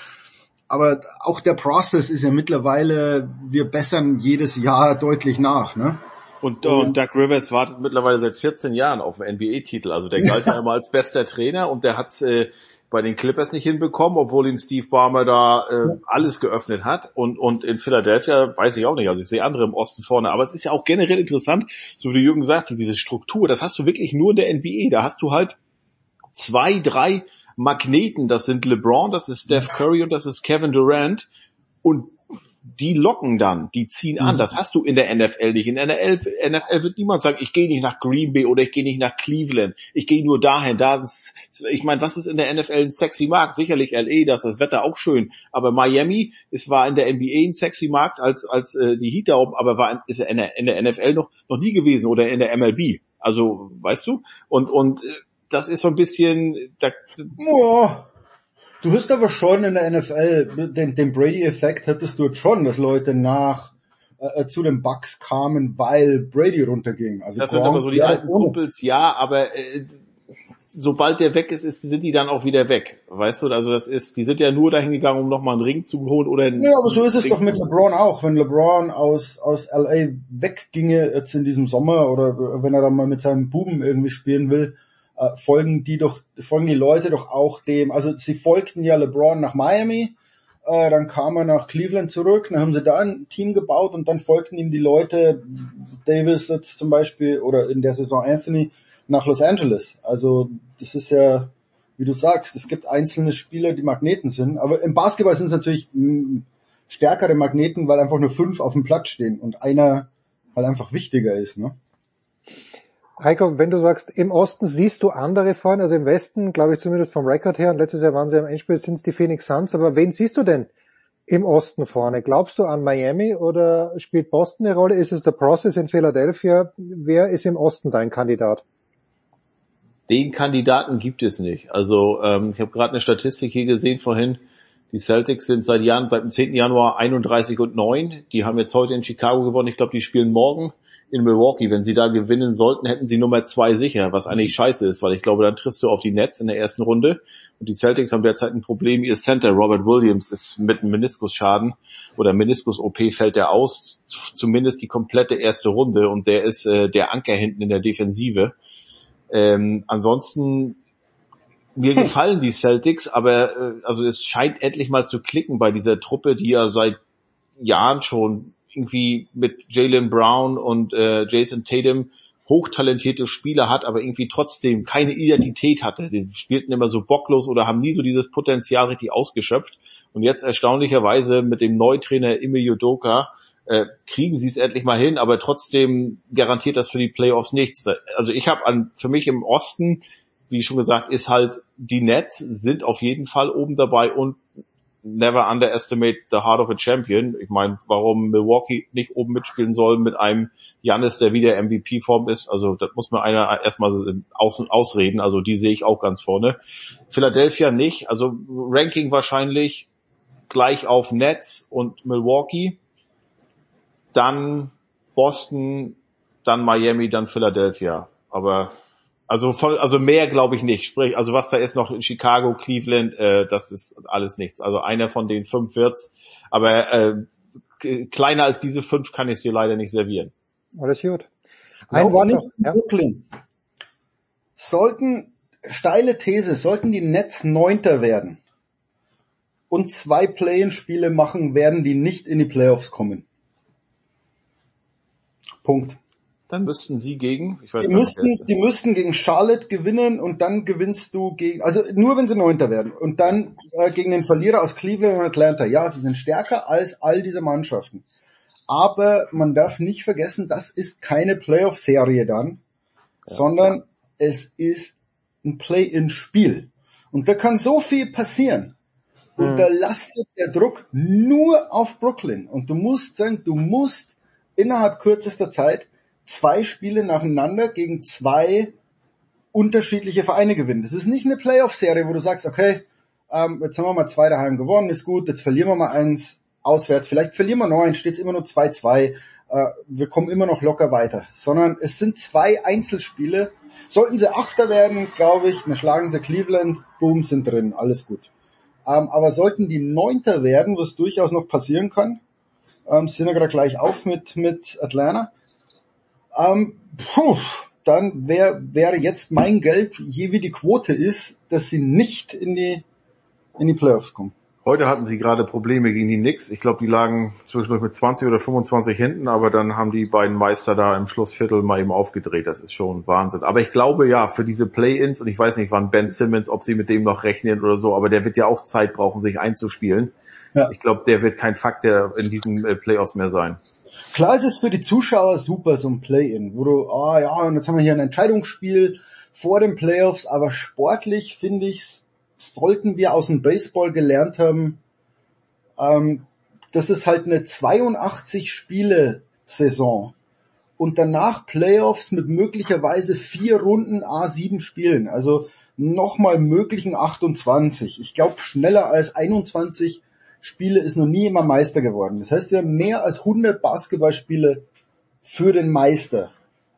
aber auch der Process ist ja mittlerweile, wir bessern jedes Jahr deutlich nach, ne? Und, und Doug Rivers wartet mittlerweile seit 14 Jahren auf einen NBA-Titel. Also der galt ja immer als bester Trainer und der hat äh, bei den Clippers nicht hinbekommen, obwohl ihm Steve Barmer da äh, alles geöffnet hat. Und, und in Philadelphia weiß ich auch nicht. Also ich sehe andere im Osten vorne. Aber es ist ja auch generell interessant, so wie Jürgen sagte, diese Struktur, das hast du wirklich nur in der NBA. Da hast du halt zwei, drei Magneten. Das sind LeBron, das ist Steph Curry und das ist Kevin Durant. Und die locken dann, die ziehen an. Mhm. Das hast du in der NFL nicht. In der NFL, NFL wird niemand sagen, ich gehe nicht nach Green Bay oder ich gehe nicht nach Cleveland. Ich gehe nur dahin. Da ist, ich meine, was ist in der NFL ein sexy Markt? Sicherlich LA, das ist das Wetter auch schön. Aber Miami, es war in der NBA ein sexy Markt als als äh, die Heat da oben, aber war ist in der, in der NFL noch noch nie gewesen oder in der MLB. Also weißt du? Und und äh, das ist so ein bisschen, da, Boah. Du hast aber schon in der NFL, den, den Brady-Effekt hattest du jetzt schon, dass Leute nach äh, zu den Bucks kamen, weil Brady runterging. Also das sind aber so die alten Kumpels, ja, aber äh, sobald der weg ist, ist, sind die dann auch wieder weg. Weißt du, also das ist, die sind ja nur dahin gegangen, um nochmal einen Ring zu holen oder einen Ja, aber so ist es Ring doch mit LeBron auch. Wenn LeBron aus, aus LA wegginge jetzt in diesem Sommer oder wenn er dann mal mit seinem Buben irgendwie spielen will, äh, folgen die doch, folgen die Leute doch auch dem, also sie folgten ja LeBron nach Miami, äh, dann kam er nach Cleveland zurück, dann haben sie da ein Team gebaut und dann folgten ihm die Leute, Davis jetzt zum Beispiel oder in der Saison Anthony, nach Los Angeles. Also das ist ja, wie du sagst, es gibt einzelne Spieler, die Magneten sind, aber im Basketball sind es natürlich mh, stärkere Magneten, weil einfach nur fünf auf dem Platz stehen und einer halt einfach wichtiger ist. Ne? Heiko, wenn du sagst, im Osten siehst du andere vorne, also im Westen, glaube ich zumindest vom Rekord her, und letztes Jahr waren sie am Endspiel, sind es die Phoenix Suns, aber wen siehst du denn im Osten vorne? Glaubst du an Miami oder spielt Boston eine Rolle? Ist es der Process in Philadelphia? Wer ist im Osten dein Kandidat? Den Kandidaten gibt es nicht. Also ähm, ich habe gerade eine Statistik hier gesehen vorhin. Die Celtics sind seit Jahren, seit dem 10. Januar 31 und 9. Die haben jetzt heute in Chicago gewonnen. Ich glaube, die spielen morgen in Milwaukee. Wenn sie da gewinnen sollten, hätten sie Nummer zwei sicher, was eigentlich scheiße ist, weil ich glaube, dann triffst du auf die Nets in der ersten Runde. Und die Celtics haben derzeit ein Problem. Ihr Center, Robert Williams, ist mit einem Meniskusschaden oder Meniskus-OP fällt er aus, zumindest die komplette erste Runde. Und der ist äh, der Anker hinten in der Defensive. Ähm, ansonsten mir gefallen die Celtics, aber äh, also es scheint endlich mal zu klicken bei dieser Truppe, die ja seit Jahren schon irgendwie mit Jalen Brown und äh, Jason Tatum hochtalentierte Spieler hat, aber irgendwie trotzdem keine Identität hatte. Die spielten immer so bocklos oder haben nie so dieses Potenzial richtig ausgeschöpft. Und jetzt erstaunlicherweise mit dem Neutrainer Emilio Doka äh, kriegen sie es endlich mal hin, aber trotzdem garantiert das für die Playoffs nichts. Also ich habe an für mich im Osten, wie schon gesagt, ist halt die Nets sind auf jeden Fall oben dabei und never underestimate the heart of a champion. Ich meine, warum Milwaukee nicht oben mitspielen soll mit einem Janis, der wieder MVP-Form ist, also das muss man einer erstmal außen ausreden, also die sehe ich auch ganz vorne. Philadelphia nicht, also Ranking wahrscheinlich gleich auf Nets und Milwaukee, dann Boston, dann Miami, dann Philadelphia. Aber also voll, also mehr glaube ich nicht. Sprich, also was da ist noch in Chicago, Cleveland, äh, das ist alles nichts. Also einer von den fünf wird's. Aber äh, kleiner als diese fünf kann ich dir leider nicht servieren. Alles gut. Ein Wort noch. Ja. Brooklyn. Sollten, steile These, sollten die Nets Neunter werden und zwei Play-in-Spiele machen, werden die nicht in die Playoffs kommen. Punkt. Dann müssten sie gegen, ich weiß Die gar nicht, müssten, die müssten gegen Charlotte gewinnen und dann gewinnst du gegen, also nur wenn sie Neunter werden und dann äh, gegen den Verlierer aus Cleveland und Atlanta. Ja, sie sind stärker als all diese Mannschaften. Aber man darf nicht vergessen, das ist keine Playoff-Serie dann, sondern es ist ein Play-in-Spiel. Und da kann so viel passieren. Und Mhm. da lastet der Druck nur auf Brooklyn. Und du musst sagen, du musst innerhalb kürzester Zeit zwei Spiele nacheinander gegen zwei unterschiedliche Vereine gewinnen. Das ist nicht eine Playoff-Serie, wo du sagst, okay, ähm, jetzt haben wir mal zwei daheim gewonnen, ist gut, jetzt verlieren wir mal eins auswärts, vielleicht verlieren wir noch eins, steht immer nur 2-2, äh, wir kommen immer noch locker weiter. Sondern es sind zwei Einzelspiele. Sollten sie Achter werden, glaube ich, dann schlagen sie Cleveland, boom, sind drin, alles gut. Ähm, aber sollten die Neunter werden, was durchaus noch passieren kann, ähm, sind ja gerade gleich auf mit, mit Atlanta, ähm, puh, dann wäre wäre jetzt mein Geld, je wie die Quote ist, dass sie nicht in die, in die Playoffs kommen. Heute hatten sie gerade Probleme gegen die Knicks. Ich glaube, die lagen zwischendurch mit 20 oder 25 hinten, aber dann haben die beiden Meister da im Schlussviertel mal eben aufgedreht. Das ist schon Wahnsinn. Aber ich glaube ja, für diese Play-ins, und ich weiß nicht, wann Ben Simmons, ob sie mit dem noch rechnen oder so, aber der wird ja auch Zeit brauchen, sich einzuspielen. Ja. Ich glaube, der wird kein Faktor in diesen äh, Playoffs mehr sein. Klar ist es für die Zuschauer super, so ein Play-In, wo du, ah ja, und jetzt haben wir hier ein Entscheidungsspiel vor den Playoffs, aber sportlich finde ich, sollten wir aus dem Baseball gelernt haben, ähm, das ist halt eine 82 Spiele Saison und danach Playoffs mit möglicherweise vier Runden A7 Spielen, also nochmal möglichen 28. Ich glaube, schneller als 21 Spiele ist noch nie immer Meister geworden. Das heißt, wir haben mehr als 100 Basketballspiele für den Meister.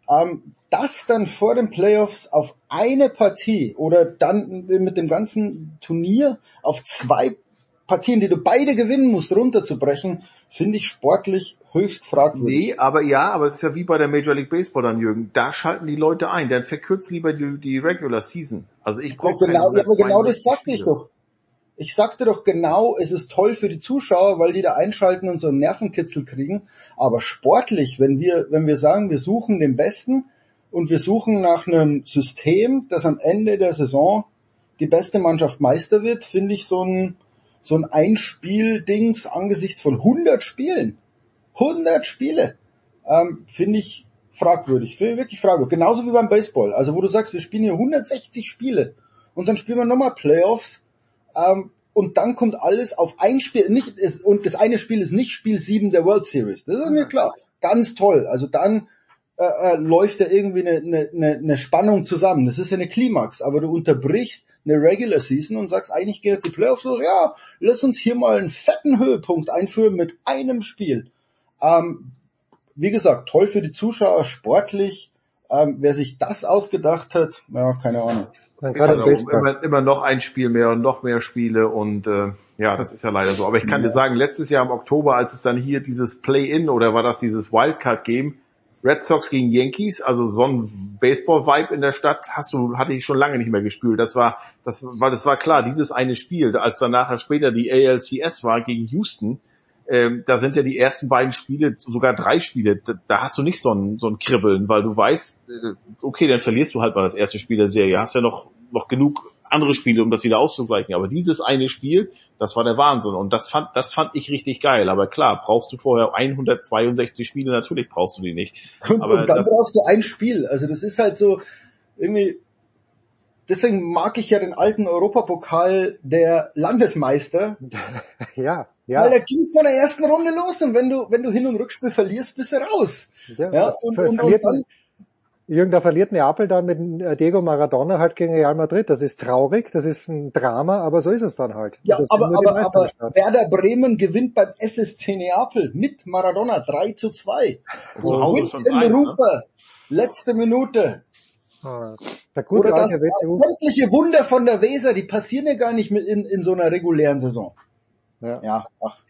Ähm, das dann vor den Playoffs auf eine Partie oder dann mit dem ganzen Turnier auf zwei Partien, die du beide gewinnen musst, runterzubrechen, finde ich sportlich höchst fragwürdig. Nee, aber ja, aber es ist ja wie bei der Major League Baseball dann, Jürgen. Da schalten die Leute ein. Dann verkürzt lieber die, die Regular Season. Also ich brauche genau, aber genau das sagte ich doch. Ich sagte doch genau, es ist toll für die Zuschauer, weil die da einschalten und so einen Nervenkitzel kriegen. Aber sportlich, wenn wir, wenn wir sagen, wir suchen den Besten und wir suchen nach einem System, das am Ende der Saison die beste Mannschaft Meister wird, finde ich so ein, so ein Einspiel-Dings angesichts von 100 Spielen. 100 Spiele. Ähm, finde ich fragwürdig. Finde ich wirklich fragwürdig. Genauso wie beim Baseball. Also wo du sagst, wir spielen hier 160 Spiele und dann spielen wir nochmal Playoffs ähm, und dann kommt alles auf ein Spiel. Nicht, und das eine Spiel ist nicht Spiel 7 der World Series. Das ist mir klar. Ganz toll. Also dann äh, äh, läuft da irgendwie eine, eine, eine Spannung zusammen. Das ist ja eine Klimax, aber du unterbrichst eine Regular Season und sagst, eigentlich gehen jetzt die Playoffs los, ja, lass uns hier mal einen fetten Höhepunkt einführen mit einem Spiel. Ähm, wie gesagt, toll für die Zuschauer, sportlich. Ähm, wer sich das ausgedacht hat, ja, keine Ahnung. Dann gerade genau, immer, immer noch ein Spiel mehr und noch mehr Spiele und äh, ja, das ist ja leider so. Aber ich kann ja. dir sagen, letztes Jahr im Oktober, als es dann hier dieses Play-In oder war das dieses Wildcard-Game, Red Sox gegen Yankees, also so ein Baseball-Vibe in der Stadt hast du, hatte ich schon lange nicht mehr gespielt. Das war, das war, das war klar, dieses eine Spiel, als dann nachher später die ALCS war gegen Houston, ähm, da sind ja die ersten beiden Spiele, sogar drei Spiele, da, da, hast du nicht so ein, so ein Kribbeln, weil du weißt, äh, okay, dann verlierst du halt mal das erste Spiel der Serie, hast ja noch, noch genug andere Spiele, um das wieder auszugleichen. Aber dieses eine Spiel, das war der Wahnsinn. Und das fand, das fand ich richtig geil. Aber klar, brauchst du vorher 162 Spiele, natürlich brauchst du die nicht. Und, Aber und dann brauchst du ein Spiel. Also das ist halt so, irgendwie, deswegen mag ich ja den alten Europapokal der Landesmeister. ja, ja. Weil er ging von der ersten Runde los und wenn du, wenn du Hin- und Rückspiel verlierst, bist du raus. Ja, ja und, und, und dann, Jürgen, da verliert Neapel dann mit äh, Diego Maradona halt gegen Real Madrid. Das ist traurig, das ist ein Drama, aber so ist es dann halt. Ja, aber, aber, aber Werder Bremen gewinnt beim SSC Neapel mit Maradona 3 zu 2. Zu Hause schon eins, Rufer, ne? letzte Minute. Der gute Oder das, das sämtliche Wunder von der Weser, die passieren ja gar nicht mit in, in so einer regulären Saison. Ja. ja, ach.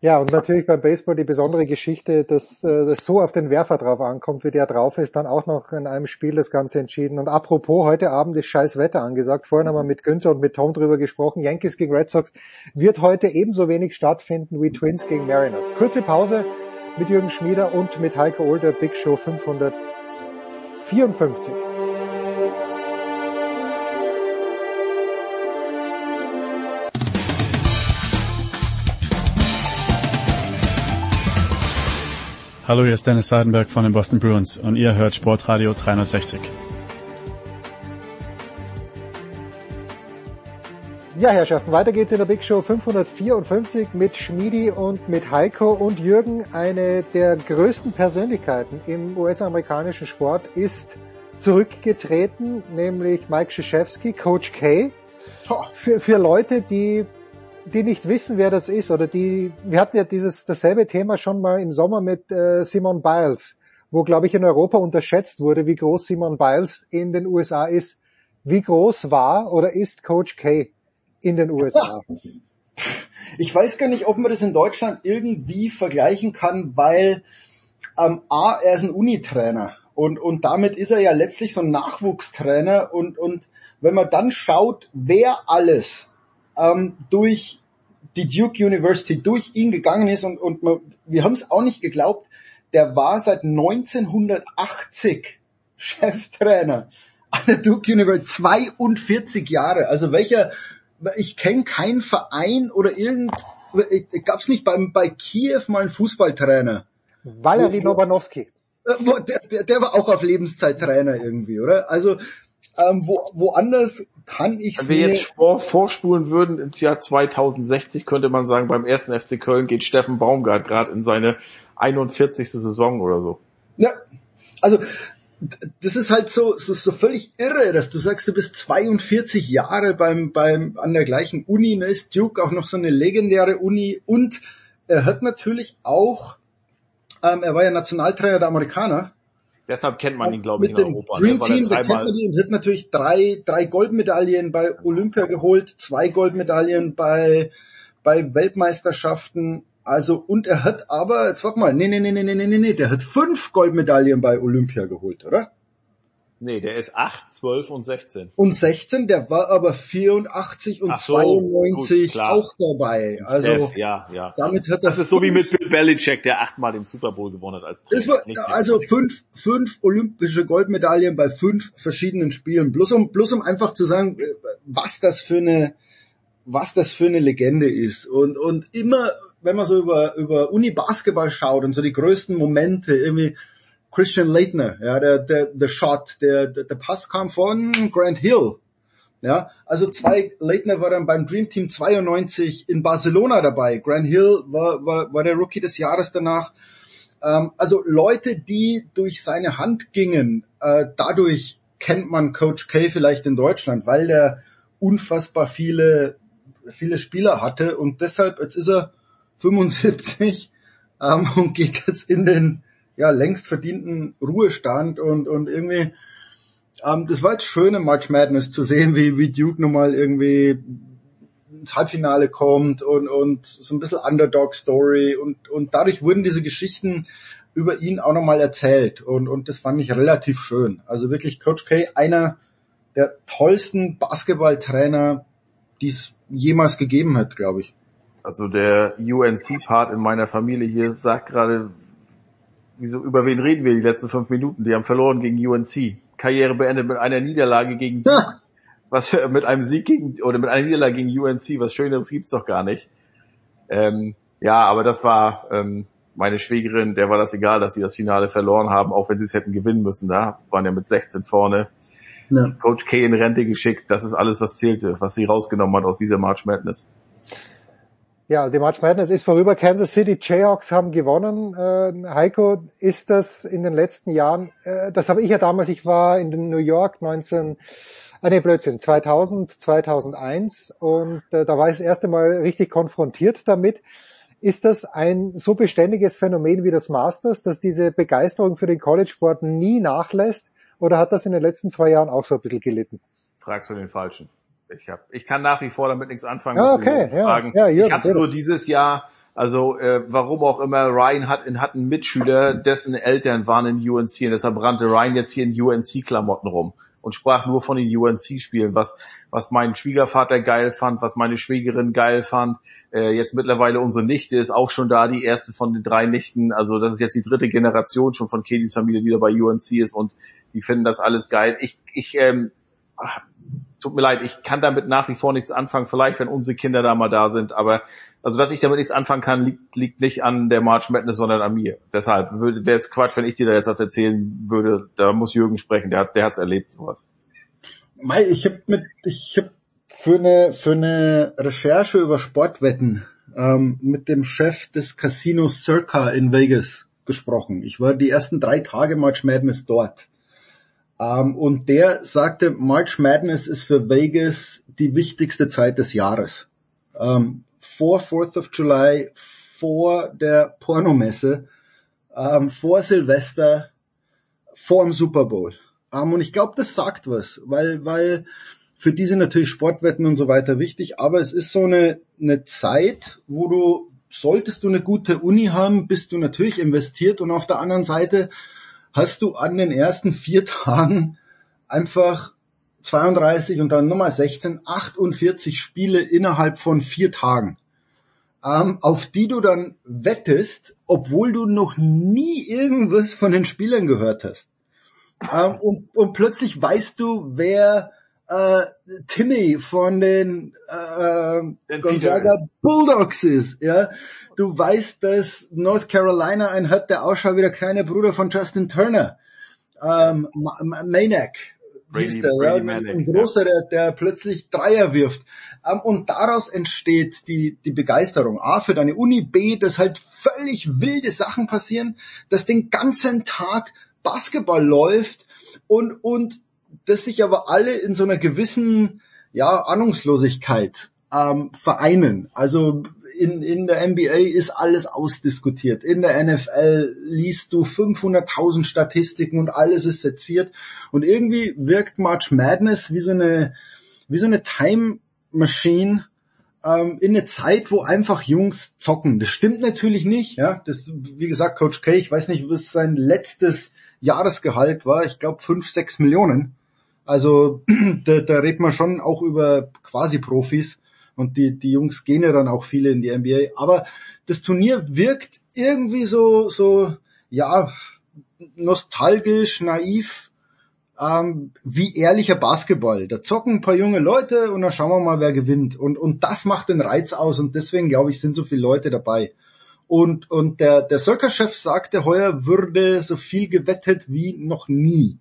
Ja, und natürlich beim Baseball die besondere Geschichte, dass äh, das so auf den Werfer drauf ankommt, wie der drauf ist, dann auch noch in einem Spiel das Ganze entschieden. Und apropos, heute Abend ist scheiß Wetter angesagt. Vorhin haben wir mit Günther und mit Tom drüber gesprochen. Yankees gegen Red Sox wird heute ebenso wenig stattfinden wie Twins gegen Mariners. Kurze Pause mit Jürgen Schmieder und mit Heiko Older, Big Show 554. Hallo, hier ist Dennis Seidenberg von den Boston Bruins und ihr hört Sportradio 360. Ja, Herrschaften, weiter geht's in der Big Show 554 mit Schmidi und mit Heiko und Jürgen. Eine der größten Persönlichkeiten im US-amerikanischen Sport ist zurückgetreten, nämlich Mike Krzyzewski, Coach K. Für, für Leute, die die nicht wissen, wer das ist, oder die, wir hatten ja dieses dasselbe Thema schon mal im Sommer mit äh, Simon Biles, wo, glaube ich, in Europa unterschätzt wurde, wie groß Simon Biles in den USA ist. Wie groß war oder ist Coach K in den USA? Ich weiß gar nicht, ob man das in Deutschland irgendwie vergleichen kann, weil ähm, A, er ist ein Unitrainer und, und damit ist er ja letztlich so ein Nachwuchstrainer und, und wenn man dann schaut, wer alles ähm, durch die Duke University, durch ihn gegangen ist und, und wir haben es auch nicht geglaubt, der war seit 1980 Cheftrainer an der Duke University, 42 Jahre. Also welcher, ich kenne keinen Verein oder irgend, gab es nicht beim, bei Kiew mal einen Fußballtrainer? Valery Lobanowski. Der, der, der war auch auf Lebenszeit Trainer irgendwie, oder? Also ähm, wo, woanders kann ich Wenn wir jetzt vor, vorspulen würden ins Jahr 2060, könnte man sagen, beim ersten FC Köln geht Steffen Baumgart gerade in seine 41. Saison oder so. Ja, also das ist halt so, so, so völlig irre, dass du sagst, du bist 42 Jahre beim, beim, an der gleichen Uni, ne, ist Duke auch noch so eine legendäre Uni und er hat natürlich auch, ähm, er war ja Nationaltrainer der Amerikaner. Deshalb kennt man ihn, glaube ich, Mit in Europa. Dream ne, er Team, da kennt man ihn hat natürlich drei, drei Goldmedaillen bei Olympia geholt, zwei Goldmedaillen bei, bei Weltmeisterschaften. Also, und er hat aber, jetzt warte mal, nee, nee, nee, nee, nee, nee, nee, der hat fünf Goldmedaillen bei Olympia geholt, oder? Nee, der ist 8, 12 und 16. Und 16, der war aber 84 und so, 92 gut, auch dabei. Also, Steph, ja, ja. damit hat Das das ist so wie mit Bill Belichick, der achtmal den Super Bowl gewonnen hat als Trainer. War, also fünf, fünf olympische Goldmedaillen bei fünf verschiedenen Spielen. Bloß um, bloß um einfach zu sagen, äh, was das für eine, was das für eine Legende ist. Und, und immer, wenn man so über, über Uni-Basketball schaut und so die größten Momente, irgendwie Christian Leitner, ja, der, der, der Shot, der, der, Pass kam von Grant Hill. Ja, also zwei, Leitner war dann beim Dream Team 92 in Barcelona dabei. Grant Hill war, war, war der Rookie des Jahres danach. Ähm, also Leute, die durch seine Hand gingen, äh, dadurch kennt man Coach K vielleicht in Deutschland, weil der unfassbar viele, viele Spieler hatte und deshalb, jetzt ist er 75 ähm, und geht jetzt in den ja längst verdienten Ruhestand und, und irgendwie, ähm, das war jetzt schön im March Madness zu sehen, wie, wie Duke nochmal irgendwie ins Halbfinale kommt und, und so ein bisschen Underdog-Story und, und dadurch wurden diese Geschichten über ihn auch nochmal erzählt und, und das fand ich relativ schön. Also wirklich Coach K, einer der tollsten Basketballtrainer, die es jemals gegeben hat, glaube ich. Also der UNC-Part in meiner Familie hier sagt gerade, wieso, über wen reden wir die letzten fünf Minuten? Die haben verloren gegen UNC. Karriere beendet mit einer Niederlage gegen Duke. Was mit einem Sieg gegen oder mit einer Niederlage gegen UNC, was Schöneres gibt's doch gar nicht. Ähm, ja, aber das war ähm, meine Schwägerin, der war das egal, dass sie das Finale verloren haben, auch wenn sie es hätten gewinnen müssen. Da waren ja mit 16 vorne. Ja. Coach K in Rente geschickt, das ist alles, was zählte, was sie rausgenommen hat aus dieser March Madness. Ja, die March Madness ist vorüber. Kansas City Jayhawks haben gewonnen. Äh, Heiko, ist das in den letzten Jahren, äh, das habe ich ja damals, ich war in New York 19, ah nee, Blödsinn, 2000, 2001 und äh, da war ich das erste Mal richtig konfrontiert damit. Ist das ein so beständiges Phänomen wie das Masters, dass diese Begeisterung für den College-Sport nie nachlässt? Oder hat das in den letzten zwei Jahren auch so ein bisschen gelitten? Fragst du den Falschen. Ich, hab, ich kann nach wie vor damit nichts anfangen. Ja, was du okay, ja, fragen. ja, Jürgen, ich habe bitte. nur dieses Jahr, also äh, warum auch immer, Ryan hat, hat einen Mitschüler, dessen Eltern waren in UNC und deshalb rannte Ryan jetzt hier in UNC-Klamotten rum und sprach nur von den UNC-Spielen, was, was mein Schwiegervater geil fand, was meine Schwägerin geil fand. Äh, jetzt mittlerweile unsere Nichte ist auch schon da, die erste von den drei Nichten. Also das ist jetzt die dritte Generation schon von Katie's Familie, die da bei UNC ist und die finden das alles geil. Ich, ich ähm, tut mir leid, ich kann damit nach wie vor nichts anfangen, vielleicht wenn unsere Kinder da mal da sind, aber also dass ich damit nichts anfangen kann, liegt, liegt nicht an der March Madness, sondern an mir. Deshalb wäre es Quatsch, wenn ich dir da jetzt was erzählen würde. Da muss Jürgen sprechen, der hat der hat's erlebt sowas. Mei, ich habe mit, ich habe für eine für eine Recherche über Sportwetten ähm, mit dem Chef des Casinos Circa in Vegas gesprochen. Ich war die ersten drei Tage March Madness dort. Ähm, und der sagte, March Madness ist für Vegas die wichtigste Zeit des Jahres. Ähm, vor 4th of July, vor der Pornomesse, ähm, vor Silvester, vor dem Super Bowl. Ähm, und ich glaube, das sagt was, weil, weil für die sind natürlich Sportwetten und so weiter wichtig, aber es ist so eine, eine Zeit, wo du, solltest du eine gute Uni haben, bist du natürlich investiert und auf der anderen Seite hast du an den ersten vier Tagen einfach 32 und dann nochmal 16, 48 Spiele innerhalb von vier Tagen, ähm, auf die du dann wettest, obwohl du noch nie irgendwas von den Spielern gehört hast. Ähm, und, und plötzlich weißt du, wer äh, Timmy von den äh, Gonzaga Peters. Bulldogs ist. Ja, du weißt, dass North Carolina ein hat, der ausschaut wie der kleine Bruder von Justin Turner, ähm, Ma- Ma- Manek. Brady- hieß der, ja, ein großer, der, der plötzlich Dreier wirft. Ähm, und daraus entsteht die, die Begeisterung. A, für deine Uni, B, dass halt völlig wilde Sachen passieren, dass den ganzen Tag Basketball läuft und, und das sich aber alle in so einer gewissen, ja, Ahnungslosigkeit ähm, vereinen. Also in, in der NBA ist alles ausdiskutiert. In der NFL liest du 500.000 Statistiken und alles ist seziert. Und irgendwie wirkt March Madness wie so eine, wie so eine Time Machine, ähm, in eine Zeit, wo einfach Jungs zocken. Das stimmt natürlich nicht. Ja, das, wie gesagt, Coach K, ich weiß nicht, was sein letztes Jahresgehalt war. Ich glaube fünf, sechs Millionen. Also da, da redet man schon auch über quasi Profis und die, die Jungs gehen ja dann auch viele in die NBA. Aber das Turnier wirkt irgendwie so, so, ja, nostalgisch, naiv, ähm, wie ehrlicher Basketball. Da zocken ein paar junge Leute und dann schauen wir mal, wer gewinnt. Und, und das macht den Reiz aus und deswegen, glaube ich, sind so viele Leute dabei. Und, und der, der Circus-Chef sagte, heuer würde so viel gewettet wie noch nie.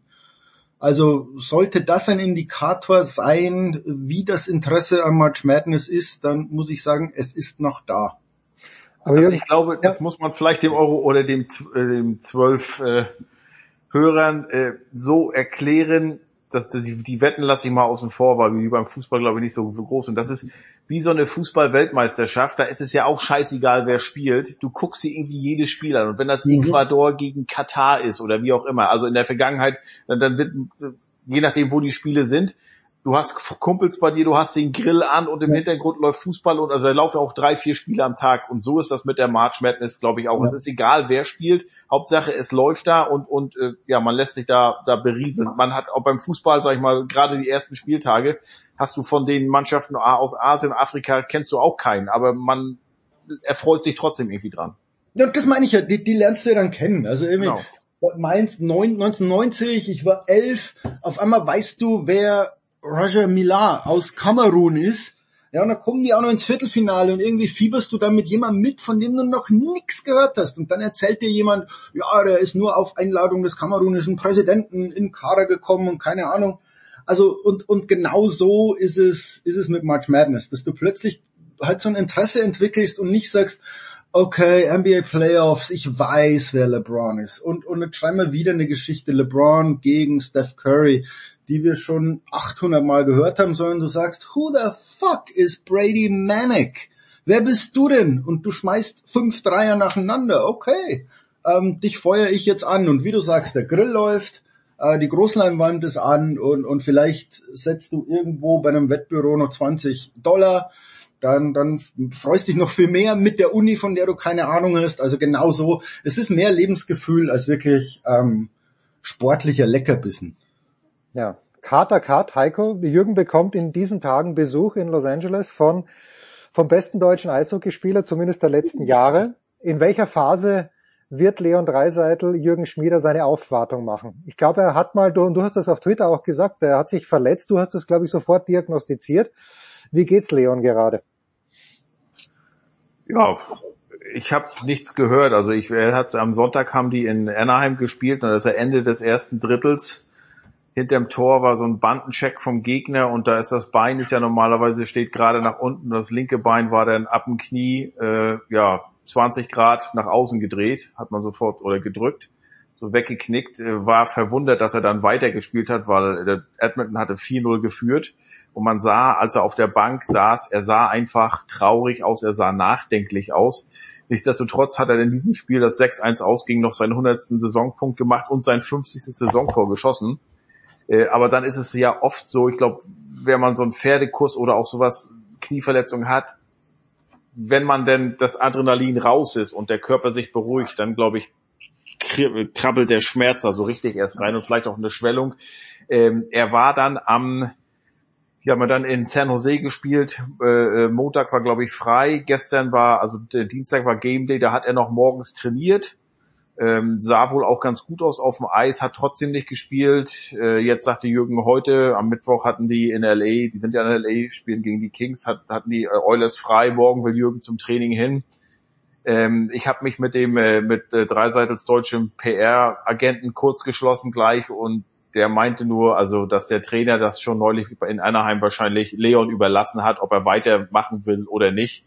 Also sollte das ein Indikator sein, wie das Interesse an March Madness ist, dann muss ich sagen, es ist noch da. Aber also ich glaube, das muss man vielleicht dem Euro oder dem, äh, dem 12 äh, Hörern äh, so erklären, dass die, die Wetten lasse ich mal außen vor, weil wie beim Fußball glaube ich nicht so groß und das ist wie so eine Fußball-Weltmeisterschaft, da ist es ja auch scheißegal, wer spielt. Du guckst dir irgendwie jedes Spiel an und wenn das mhm. Ecuador gegen Katar ist oder wie auch immer, also in der Vergangenheit, dann, dann wird je nachdem, wo die Spiele sind, du hast Kumpels bei dir, du hast den Grill an und im ja. Hintergrund läuft Fußball und also da laufen auch drei, vier Spiele am Tag und so ist das mit der March Madness, glaube ich auch. Ja. Es ist egal, wer spielt, Hauptsache es läuft da und und äh, ja, man lässt sich da da berieseln. Man hat auch beim Fußball, sag ich mal, gerade die ersten Spieltage hast du von den Mannschaften aus Asien, Afrika kennst du auch keinen, aber man erfreut sich trotzdem irgendwie dran. Ja, das meine ich ja, die, die lernst du ja dann kennen. Also irgendwie genau. Mainz 1990, ich war elf, auf einmal weißt du, wer Roger Millar aus Kamerun ist, ja, und dann kommen die auch noch ins Viertelfinale und irgendwie fieberst du dann mit jemandem mit, von dem du noch nichts gehört hast. Und dann erzählt dir jemand, ja, der ist nur auf Einladung des kamerunischen Präsidenten in Kader gekommen und keine Ahnung. Also, und, und genau so ist es, ist es mit March Madness, dass du plötzlich halt so ein Interesse entwickelst und nicht sagst, okay, NBA Playoffs, ich weiß, wer LeBron ist. Und, und jetzt schreiben wir wieder eine Geschichte, LeBron gegen Steph Curry die wir schon 800 Mal gehört haben, sondern du sagst, who the fuck is Brady Manic? Wer bist du denn? Und du schmeißt fünf Dreier nacheinander. Okay, ähm, dich feuer ich jetzt an. Und wie du sagst, der Grill läuft, äh, die Großleinwand ist an und, und vielleicht setzt du irgendwo bei einem Wettbüro noch 20 Dollar. Dann, dann freust dich noch viel mehr mit der Uni, von der du keine Ahnung hast. Also genau so. Es ist mehr Lebensgefühl als wirklich ähm, sportlicher Leckerbissen. Ja, Carter Cut, Heiko, Jürgen bekommt in diesen Tagen Besuch in Los Angeles von vom besten deutschen Eishockeyspieler, zumindest der letzten Jahre. In welcher Phase wird Leon Dreiseitel Jürgen Schmieder seine Aufwartung machen? Ich glaube, er hat mal, du, du hast das auf Twitter auch gesagt, er hat sich verletzt, du hast das, glaube ich, sofort diagnostiziert. Wie geht's Leon gerade? Ja, ich habe nichts gehört. Also ich, er hat am Sonntag haben die in Anaheim gespielt und das ist er Ende des ersten Drittels hinterm Tor war so ein Bandencheck vom Gegner und da ist das Bein ist ja normalerweise steht gerade nach unten, das linke Bein war dann ab dem Knie äh, ja 20 Grad nach außen gedreht, hat man sofort oder gedrückt, so weggeknickt, äh, war verwundert, dass er dann weitergespielt hat, weil der Edmonton hatte 4-0 geführt und man sah, als er auf der Bank saß, er sah einfach traurig aus, er sah nachdenklich aus. Nichtsdestotrotz hat er in diesem Spiel, das 6-1 ausging, noch seinen 100. Saisonpunkt gemacht und sein 50. Saisontor geschossen. Äh, aber dann ist es ja oft so, ich glaube, wenn man so einen Pferdekurs oder auch sowas, Knieverletzung hat, wenn man denn das Adrenalin raus ist und der Körper sich beruhigt, dann glaube ich, krabbelt der Schmerz da so richtig erst rein und vielleicht auch eine Schwellung. Ähm, er war dann am, ja, man dann in San Jose gespielt. Äh, äh Montag war, glaube ich, frei. Gestern war, also Dienstag war Game Day, da hat er noch morgens trainiert. Ähm, sah wohl auch ganz gut aus auf dem Eis, hat trotzdem nicht gespielt. Äh, jetzt sagte Jürgen heute, am Mittwoch hatten die in LA, die sind ja in LA, spielen gegen die Kings, hat, hatten die äh, Oilers frei, morgen will Jürgen zum Training hin. Ähm, ich habe mich mit dem, äh, mit äh, Dreiseitels deutschem PR-Agenten kurz geschlossen gleich und der meinte nur, also dass der Trainer das schon neulich in Anaheim wahrscheinlich Leon überlassen hat, ob er weitermachen will oder nicht.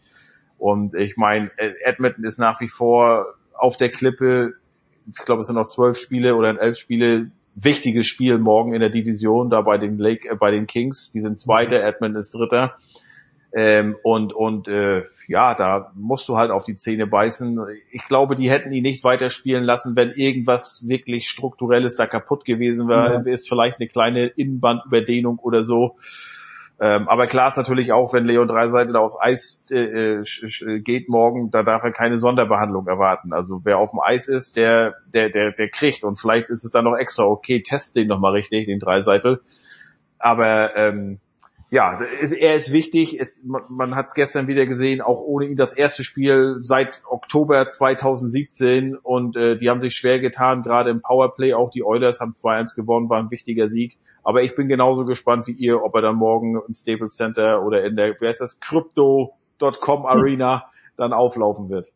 Und ich meine, Edmonton ist nach wie vor auf der Klippe, ich glaube es sind noch zwölf Spiele oder elf Spiele, wichtiges Spiel morgen in der Division, da bei den Lake, äh, bei den Kings. Die sind Zweiter, Edmund ist Dritter. Ähm, und und äh, ja, da musst du halt auf die Zähne beißen. Ich glaube, die hätten ihn nicht weiterspielen lassen, wenn irgendwas wirklich strukturelles da kaputt gewesen wäre. Ja. Ist vielleicht eine kleine Innenbandüberdehnung oder so. Ähm, aber klar ist natürlich auch, wenn Leon Dreiseitel aufs Eis äh, äh, geht morgen, da darf er keine Sonderbehandlung erwarten. Also wer auf dem Eis ist, der, der, der, der kriegt. Und vielleicht ist es dann noch extra, okay, test den nochmal richtig, den Dreiseitel. Aber ähm, ja, er ist wichtig. Es, man, man hat es gestern wieder gesehen, auch ohne ihn das erste Spiel seit Oktober 2017 und äh, die haben sich schwer getan, gerade im Powerplay. Auch die Oilers haben 2-1 gewonnen, war ein wichtiger Sieg. Aber ich bin genauso gespannt wie ihr, ob er dann morgen im Staples Center oder in der, wie heißt das, Crypto.com Arena dann auflaufen wird.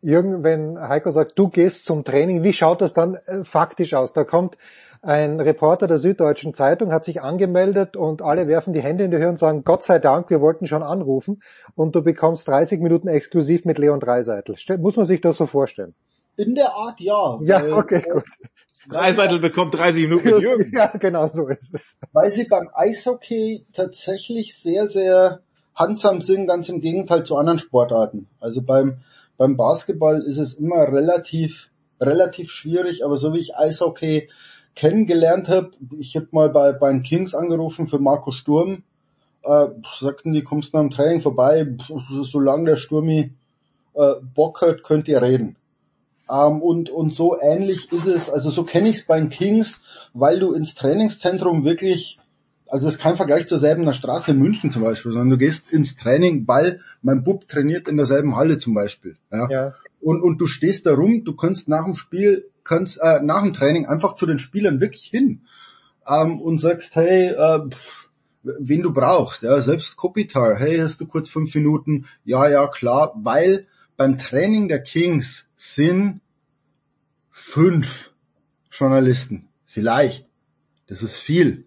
Jürgen, wenn Heiko sagt, du gehst zum Training, wie schaut das dann äh, faktisch aus? Da kommt ein Reporter der Süddeutschen Zeitung, hat sich angemeldet und alle werfen die Hände in die Höhe und sagen, Gott sei Dank, wir wollten schon anrufen und du bekommst 30 Minuten exklusiv mit Leon Dreiseitel. Muss man sich das so vorstellen? In der Art, ja. Ja, okay, gut. Dreiseitel bekommt 30 Minuten mit Jürgen. Ja, genau so ist es. Weil sie beim Eishockey tatsächlich sehr, sehr handsam sind, ganz im Gegenteil zu anderen Sportarten. Also beim, beim Basketball ist es immer relativ, relativ schwierig, aber so wie ich Eishockey kennengelernt habe, ich habe mal bei, bei den Kings angerufen für Marco Sturm, äh, sagten die, kommst du nach dem Training vorbei, solange der Sturmi äh, Bock hat, könnt ihr reden. Ähm, und, und so ähnlich ist es, also so kenne ich es bei den Kings, weil du ins Trainingszentrum wirklich, also es ist kein Vergleich zur selben Straße in München zum Beispiel, sondern du gehst ins Training, weil mein Bub trainiert in derselben Halle zum Beispiel. Ja. ja. Und, und du stehst da rum, du kannst nach dem Spiel, kannst äh, nach dem Training einfach zu den Spielern wirklich hin ähm, und sagst, hey, äh, pff, wen du brauchst, ja, selbst Kopitar, hey, hast du kurz fünf Minuten? Ja, ja, klar, weil beim Training der Kings sind fünf Journalisten. Vielleicht. Das ist viel.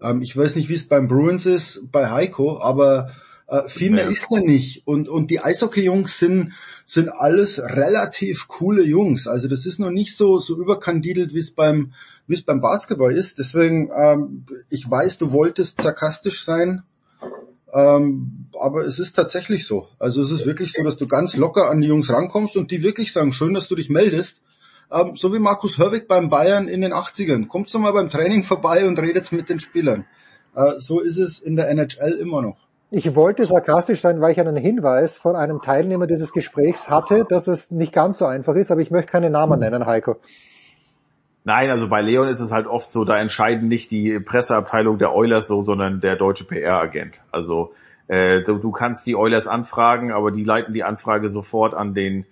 Ähm, ich weiß nicht, wie es beim Bruins ist, bei Heiko, aber äh, viel mehr ist da nicht. Und, und die Eishockey-Jungs sind, sind alles relativ coole Jungs. Also das ist noch nicht so, so überkandidelt, wie es beim, wie es beim Basketball ist. Deswegen, ähm, ich weiß, du wolltest sarkastisch sein, ähm, aber es ist tatsächlich so. Also es ist wirklich so, dass du ganz locker an die Jungs rankommst und die wirklich sagen, schön, dass du dich meldest. Ähm, so wie Markus Hörwig beim Bayern in den 80ern. Kommst du mal beim Training vorbei und redet mit den Spielern. Äh, so ist es in der NHL immer noch. Ich wollte sarkastisch sein, weil ich einen Hinweis von einem Teilnehmer dieses Gesprächs hatte, dass es nicht ganz so einfach ist, aber ich möchte keine Namen nennen, Heiko. Nein, also bei Leon ist es halt oft so, da entscheiden nicht die Presseabteilung der Oilers so, sondern der deutsche PR-Agent. Also äh, du, du, kannst die Oilers anfragen, aber die leiten die Anfrage sofort an den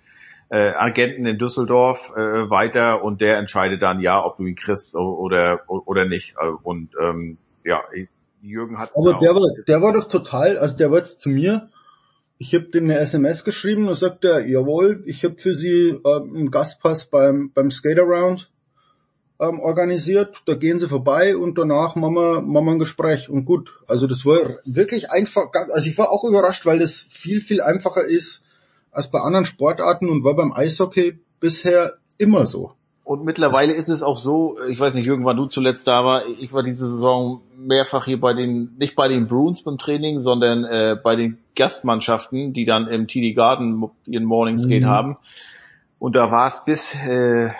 äh, Agenten in Düsseldorf äh, weiter und der entscheidet dann ja, ob du ihn kriegst oder oder nicht. Und ähm, ja, Jürgen hat. Aber der war, der war doch total, also der war jetzt zu mir. Ich habe dem eine SMS geschrieben und sagt er, jawohl, ich habe für Sie äh, einen Gastpass beim beim Skate Around ähm, organisiert. Da gehen sie vorbei und danach machen wir, machen wir ein Gespräch. Und gut, also das war wirklich einfach, also ich war auch überrascht, weil das viel, viel einfacher ist als bei anderen Sportarten und war beim Eishockey bisher immer so. Und mittlerweile ist es auch so, ich weiß nicht, Jürgen, wann du zuletzt da war, ich war diese Saison mehrfach hier bei den, nicht bei den Bruins beim Training, sondern äh, bei den Gastmannschaften, die dann im TD Garden ihren Morningskate mhm. haben. Und da war es bis äh, äh,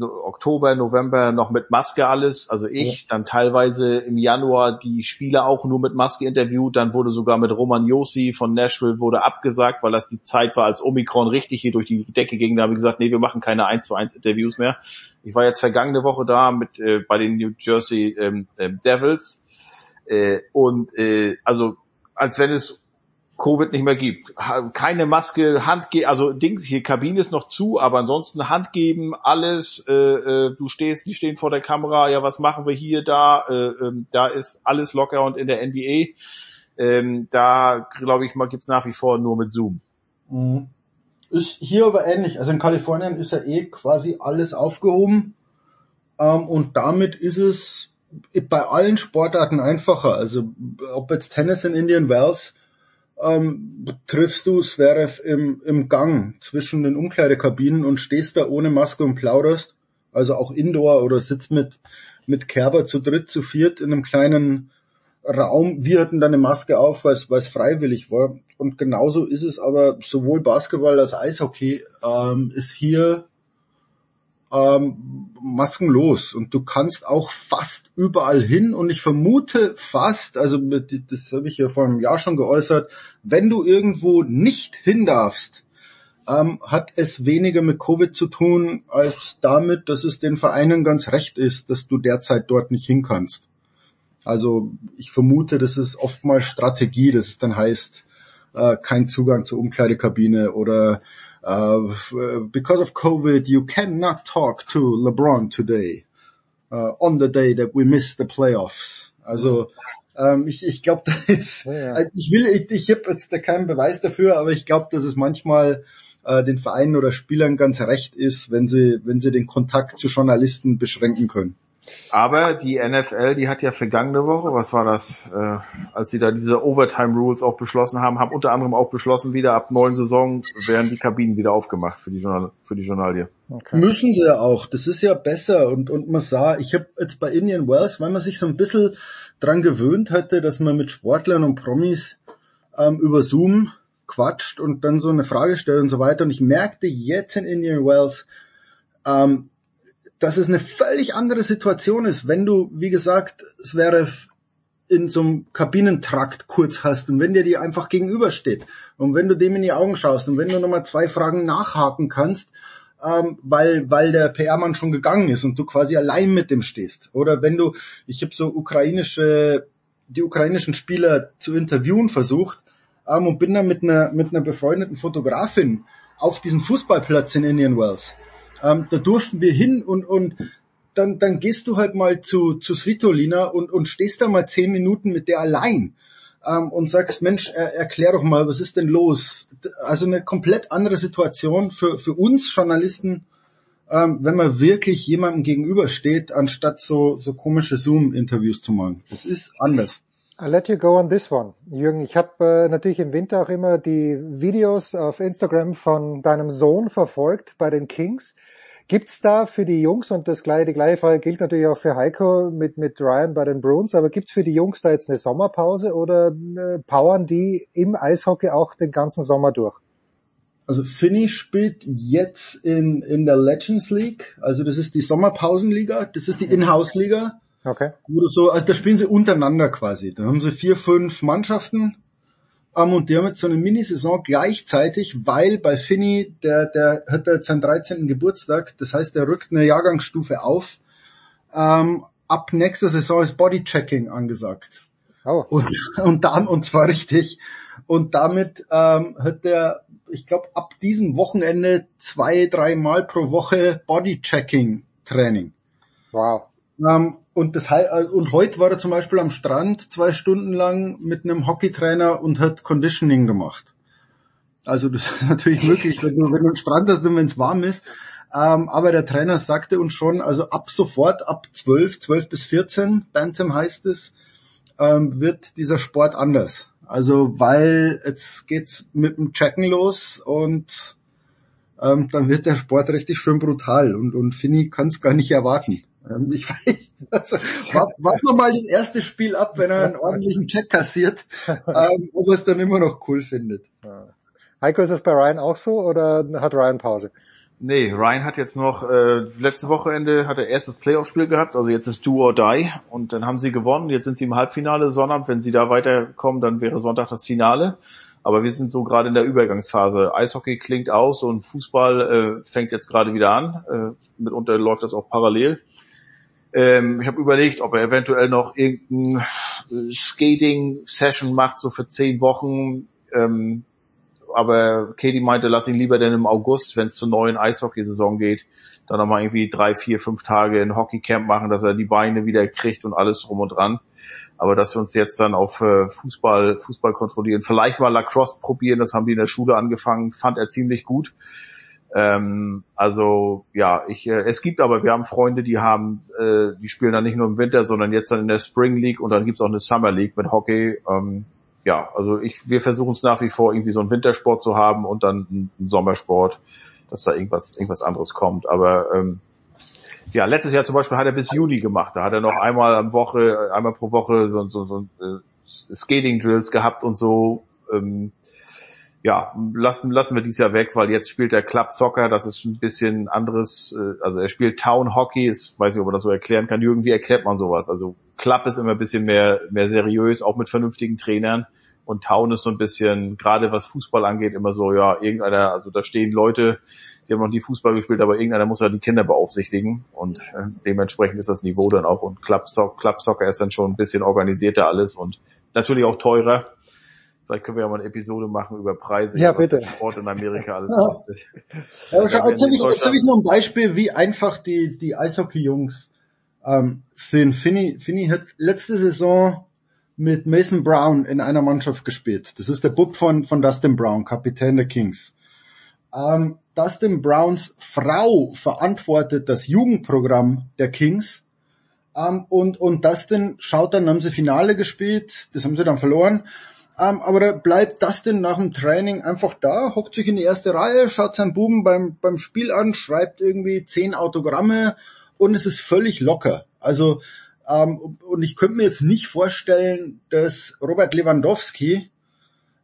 Oktober, November noch mit Maske alles. Also ich, dann teilweise im Januar die Spieler auch nur mit Maske interviewt. Dann wurde sogar mit Roman Yossi von Nashville wurde abgesagt, weil das die Zeit war, als Omikron richtig hier durch die Decke ging. Da habe ich gesagt, nee, wir machen keine 1 zu 1 Interviews mehr. Ich war jetzt vergangene Woche da mit äh, bei den New Jersey ähm, äh, Devils. Äh, und äh, also als wenn es Covid nicht mehr gibt. Keine Maske, Hand also Dings, hier Kabine ist noch zu, aber ansonsten Hand geben, alles, äh, äh, du stehst, die stehen vor der Kamera, ja, was machen wir hier, da, äh, äh, da ist alles locker und in der NBA, ähm, da glaube ich mal gibt's nach wie vor nur mit Zoom. Mhm. Ist hier aber ähnlich, also in Kalifornien ist ja eh quasi alles aufgehoben ähm, und damit ist es bei allen Sportarten einfacher, also ob jetzt Tennis in Indian Wells, ähm, triffst du Zverev im, im Gang zwischen den Umkleidekabinen und stehst da ohne Maske und plauderst. also auch Indoor oder sitzt mit, mit Kerber zu dritt, zu viert in einem kleinen Raum. Wir hatten dann eine Maske auf, weil es freiwillig war. Und genauso ist es aber sowohl Basketball als Eishockey ähm, ist hier ähm, maskenlos und du kannst auch fast überall hin und ich vermute fast, also das habe ich ja vor einem Jahr schon geäußert, wenn du irgendwo nicht hin darfst, ähm, hat es weniger mit Covid zu tun, als damit, dass es den Vereinen ganz recht ist, dass du derzeit dort nicht hin kannst. Also ich vermute, das ist oftmals Strategie, dass es dann heißt, äh, kein Zugang zur Umkleidekabine oder uh, because of COVID, you cannot talk to LeBron today uh, on the day that we miss the playoffs. Also ähm, ich, ich glaube, da ist, ja, ja. ich will, ich, ich habe jetzt da keinen Beweis dafür, aber ich glaube, dass es manchmal äh, den Vereinen oder Spielern ganz recht ist, wenn sie, wenn sie den Kontakt zu Journalisten beschränken können. Aber die NFL, die hat ja vergangene Woche, was war das, äh, als sie da diese Overtime Rules auch beschlossen haben, haben unter anderem auch beschlossen, wieder ab neuen Saison werden die Kabinen wieder aufgemacht für die, Journal für die Journalie. Okay. Müssen sie ja auch. Das ist ja besser. Und, und man sah, ich habe jetzt bei Indian Wells, weil man sich so ein bisschen dran gewöhnt hatte, dass man mit Sportlern und Promis ähm, über Zoom quatscht und dann so eine Frage stellt und so weiter. Und ich merkte jetzt in Indian Wells, ähm, dass es eine völlig andere Situation ist, wenn du, wie gesagt, es wäre in so einem Kabinentrakt kurz hast und wenn dir die einfach gegenübersteht und wenn du dem in die Augen schaust und wenn du nochmal zwei Fragen nachhaken kannst, ähm, weil, weil der PR-Mann schon gegangen ist und du quasi allein mit dem stehst. Oder wenn du, ich habe so ukrainische, die ukrainischen Spieler zu interviewen versucht ähm, und bin dann mit einer, mit einer befreundeten Fotografin auf diesem Fußballplatz in Indian Wells. Ähm, da durften wir hin und, und dann, dann gehst du halt mal zu, zu Svitolina und, und stehst da mal zehn Minuten mit der allein ähm, und sagst, Mensch, er, erklär doch mal, was ist denn los? Also eine komplett andere Situation für, für uns Journalisten, ähm, wenn man wirklich jemandem gegenübersteht, anstatt so, so komische Zoom-Interviews zu machen. Das ist anders. I'll let you go on this one. Jürgen, ich habe äh, natürlich im Winter auch immer die Videos auf Instagram von deinem Sohn verfolgt bei den Kings. Gibt's da für die Jungs, und das gleiche, die gleiche Frage gilt natürlich auch für Heiko mit, mit Ryan bei den Bruins, aber gibt's für die Jungs da jetzt eine Sommerpause oder äh, powern die im Eishockey auch den ganzen Sommer durch? Also Finny spielt jetzt in, in der Legends League, also das ist die Sommerpausenliga, das ist die Inhouse-Liga Okay. Oder so, also da spielen sie untereinander quasi. Da haben sie vier, fünf Mannschaften um, und die haben jetzt so eine Minisaison gleichzeitig, weil bei Finny, der, der hat jetzt seinen 13. Geburtstag, das heißt, der rückt eine Jahrgangsstufe auf. Ähm, ab nächster Saison ist Bodychecking angesagt. Oh. Und, und dann, und zwar richtig. Und damit ähm, hat der, ich glaube, ab diesem Wochenende zwei, dreimal pro Woche Bodychecking Training. Wow. Ähm, und, das, äh, und heute war er zum Beispiel am Strand zwei Stunden lang mit einem Hockeytrainer und hat Conditioning gemacht. Also das ist natürlich möglich, wenn du, wenn du am Strand hast und wenn es warm ist. Ähm, aber der Trainer sagte uns schon, also ab sofort, ab 12, 12 bis 14, Bantam heißt es, ähm, wird dieser Sport anders. Also weil jetzt geht's mit dem Checken los und ähm, dann wird der Sport richtig schön brutal und, und Finny kann es gar nicht erwarten. Ähm, ich weiß, warten wir mal das erste Spiel ab, wenn er einen ordentlichen Check kassiert, ähm, ob er es dann immer noch cool findet. Heiko, ist das bei Ryan auch so oder hat Ryan Pause? Nee, Ryan hat jetzt noch, äh, letzte Wochenende hat er erstes Playoff-Spiel gehabt, also jetzt ist Do or Die und dann haben sie gewonnen, jetzt sind sie im Halbfinale Sonnabend, wenn sie da weiterkommen, dann wäre Sonntag das Finale. Aber wir sind so gerade in der Übergangsphase. Eishockey klingt aus und Fußball äh, fängt jetzt gerade wieder an. Äh, mitunter läuft das auch parallel. Ähm, ich habe überlegt, ob er eventuell noch irgendeine äh, Skating-Session macht, so für zehn Wochen. Ähm, aber Katie meinte, lass ihn lieber denn im August, wenn es zur neuen Eishockeysaison geht, dann nochmal irgendwie drei, vier, fünf Tage ein Hockeycamp machen, dass er die Beine wieder kriegt und alles drum und dran. Aber dass wir uns jetzt dann auf äh, Fußball, Fußball kontrollieren, vielleicht mal Lacrosse probieren, das haben die in der Schule angefangen, fand er ziemlich gut. Ähm, also ja, ich, äh, es gibt aber, wir haben Freunde, die haben, äh, die spielen dann nicht nur im Winter, sondern jetzt dann in der Spring League und dann gibt's auch eine Summer League mit Hockey. Ähm, ja, also ich, wir versuchen es nach wie vor irgendwie so einen Wintersport zu haben und dann einen, Sommersport, dass da irgendwas, irgendwas anderes kommt. Aber ähm, ja, letztes Jahr zum Beispiel hat er bis Juni gemacht. Da hat er noch einmal am Woche, einmal pro Woche so, so, so äh, Skating Drills gehabt und so. Ähm, ja, lassen, lassen wir dies Jahr weg, weil jetzt spielt er Club Soccer, das ist ein bisschen anderes, äh, also er spielt Town Hockey, ich weiß nicht, ob man das so erklären kann, irgendwie erklärt man sowas. Also Club ist immer ein bisschen mehr, mehr seriös, auch mit vernünftigen Trainern. Und Town ist so ein bisschen, gerade was Fußball angeht, immer so, ja, irgendeiner, also da stehen Leute, die haben noch nie Fußball gespielt, aber irgendeiner muss ja die Kinder beaufsichtigen. Und äh, dementsprechend ist das Niveau dann auch. Und Club, so Club Soccer ist dann schon ein bisschen organisierter alles und natürlich auch teurer, Vielleicht können wir ja mal eine Episode machen über Preise, ja, was bitte. Sport in Amerika alles Ja. kostet. Ja, jetzt habe ich, hab ich noch ein Beispiel, wie einfach die, die Eishockey-Jungs ähm, sind. Finney, Finney hat letzte Saison mit Mason Brown in einer Mannschaft gespielt. Das ist der Bub von, von Dustin Brown, Kapitän der Kings. Ähm, Dustin Browns Frau verantwortet das Jugendprogramm der Kings. Ähm, und, und Dustin schaut dann, haben sie Finale gespielt, das haben sie dann verloren. Ähm, aber da bleibt Dustin nach dem Training einfach da, hockt sich in die erste Reihe, schaut seinen Buben beim, beim Spiel an, schreibt irgendwie zehn Autogramme und es ist völlig locker. Also, ähm, und ich könnte mir jetzt nicht vorstellen, dass Robert Lewandowski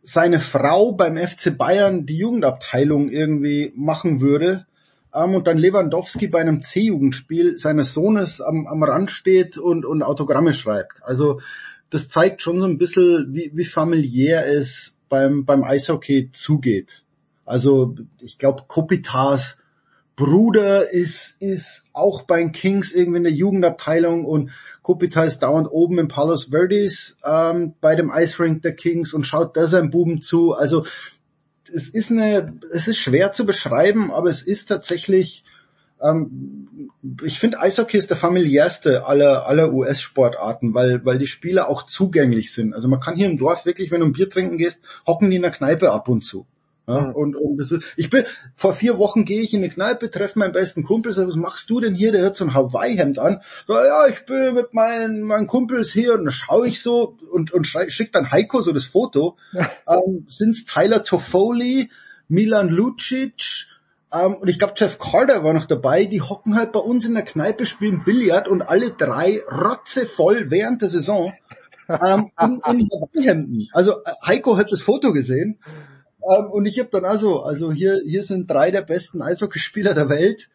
seine Frau beim FC Bayern die Jugendabteilung irgendwie machen würde ähm, und dann Lewandowski bei einem C-Jugendspiel seines Sohnes am, am Rand steht und, und Autogramme schreibt. Also das zeigt schon so ein bisschen, wie, wie familiär es beim, beim Eishockey zugeht. Also ich glaube, Kopitas Bruder ist, ist auch bei den Kings irgendwie in der Jugendabteilung und Kopita ist dauernd oben im Palos Verdes ähm, bei dem Ice Rink der Kings und schaut da seinem Buben zu. Also es ist eine, es ist schwer zu beschreiben, aber es ist tatsächlich, ähm, ich finde Eishockey ist der familiärste aller, aller US-Sportarten, weil, weil die Spieler auch zugänglich sind. Also man kann hier im Dorf wirklich, wenn du ein Bier trinken gehst, hocken die in der Kneipe ab und zu. Ja, Mhm. und, und das ist, ich bin, vor vier Wochen gehe ich in eine Kneipe, treffe meinen besten Kumpel, sag, was machst du denn hier? Der hat so ein Hawaii-Hemd an. So, ja, ich bin mit meinen, meinen Kumpels hier und dann schaue ich so und, und schicke dann Heiko so das Foto. ähm, sind's Tyler Toffoli, Milan Lucic, ähm, und ich glaube Jeff Carter war noch dabei, die hocken halt bei uns in der Kneipe, spielen Billard und alle drei rotzevoll während der Saison ähm, in, in Hawaii-Hemden. Also äh, Heiko hat das Foto gesehen ähm, und ich habe dann also, also hier, hier sind drei der besten Eishockeyspieler der Welt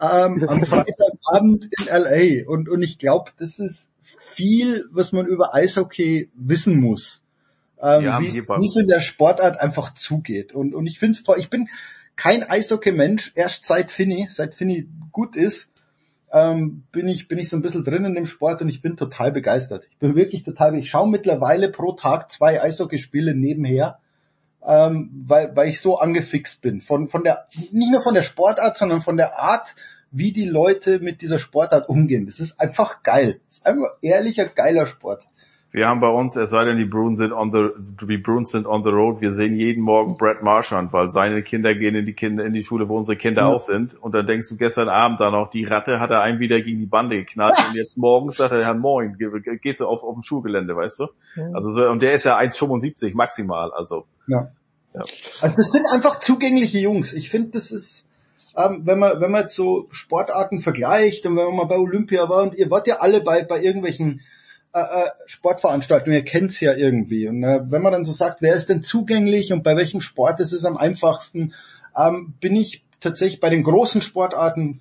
ähm, am Freitagabend in LA. Und, und ich glaube, das ist viel, was man über Eishockey wissen muss. Ähm, wie es in der Sportart einfach zugeht. Und, und ich finde es toll. Ich bin kein Eishockey-Mensch, erst seit Finny, seit Finny gut ist, ähm, bin ich bin ich so ein bisschen drin in dem Sport und ich bin total begeistert. Ich bin wirklich total. Ich schaue mittlerweile pro Tag zwei Eishockeyspiele nebenher, ähm, weil weil ich so angefixt bin von von der nicht nur von der Sportart, sondern von der Art, wie die Leute mit dieser Sportart umgehen. Das ist einfach geil. Das ist einfach ehrlicher geiler Sport. Wir haben bei uns, es sei denn, die Bruins sind on the, die Bruins sind on the road, wir sehen jeden Morgen Brett Marchand, weil seine Kinder gehen in die Kinder, in die Schule, wo unsere Kinder Ja. auch sind. Und dann denkst du gestern Abend dann noch, die Ratte hat er einen wieder gegen die Bande geknallt und jetzt morgens sagt er, Herr Moin, geh- geh- gehst du auf, auf dem Schulgelände, weißt du? Ja. Also so, und der ist ja 1,75 maximal, also. Ja. Ja. Also das sind einfach zugängliche Jungs. Ich finde, das ist, ähm, wenn man wenn man jetzt so Sportarten vergleicht und wenn man mal bei Olympia war und ihr wart ja alle bei bei irgendwelchen äh, äh, Sportveranstaltungen, ihr kennt's ja irgendwie. Und äh, wenn man dann so sagt, wer ist denn zugänglich und bei welchem Sport ist es am einfachsten, ähm, bin ich tatsächlich bei den großen Sportarten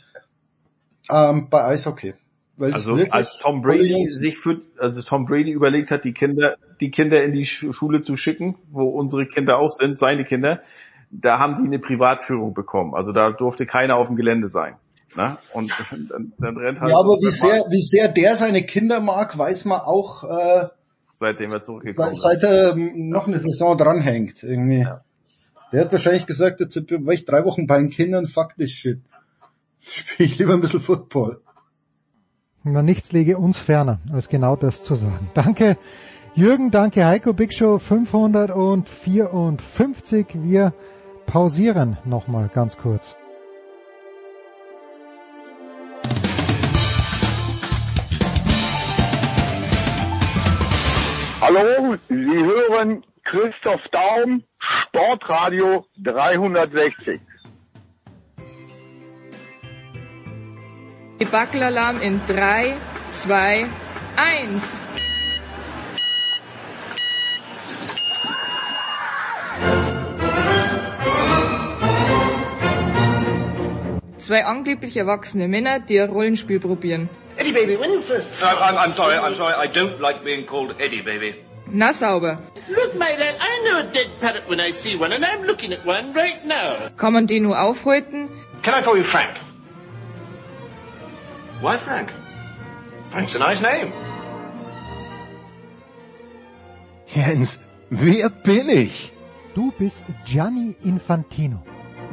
ähm, bei Eishockey. Weil Also als Tom Brady sich für, also Tom Brady überlegt hat, die Kinder, die Kinder in die Schu- Schule zu schicken, wo unsere Kinder auch sind, seine Kinder, da haben die eine Privatführung bekommen. Also da durfte keiner auf dem Gelände sein. Ne? Und dann, dann rennt halt ja, aber wie sehr, wie sehr der seine Kinder mag, weiß man auch, äh, seitdem er zurückgekommen seit, ist. seit er ähm, noch eine Saison dranhängt. Irgendwie. Der hat wahrscheinlich gesagt, jetzt war ich drei Wochen bei den Kindern, fuck this shit. Spiele ich lieber ein bisschen Football. Na, nichts liege uns ferner, als genau das zu sagen. Danke Jürgen, danke Heiko, Big Show 554. Wir pausieren nochmal ganz kurz. Hallo, Sie hören Christoph Daum, Sportradio 360. Debackelalarm in 3, 2, 1. Zwei angeblich erwachsene Männer, die ein Rollenspiel probieren. Eddie, baby, when you first... Uh, I'm, I'm sorry, I'm sorry. I don't like being called Eddie, baby. Na sauber. Look, my lad, I know a dead parrot when I see one, and I'm looking at one right now. Kann man den nur aufhalten? Can I call you Frank? Why Frank? Frank's a nice name. Jens, wer bin ich? Du bist Gianni Infantino.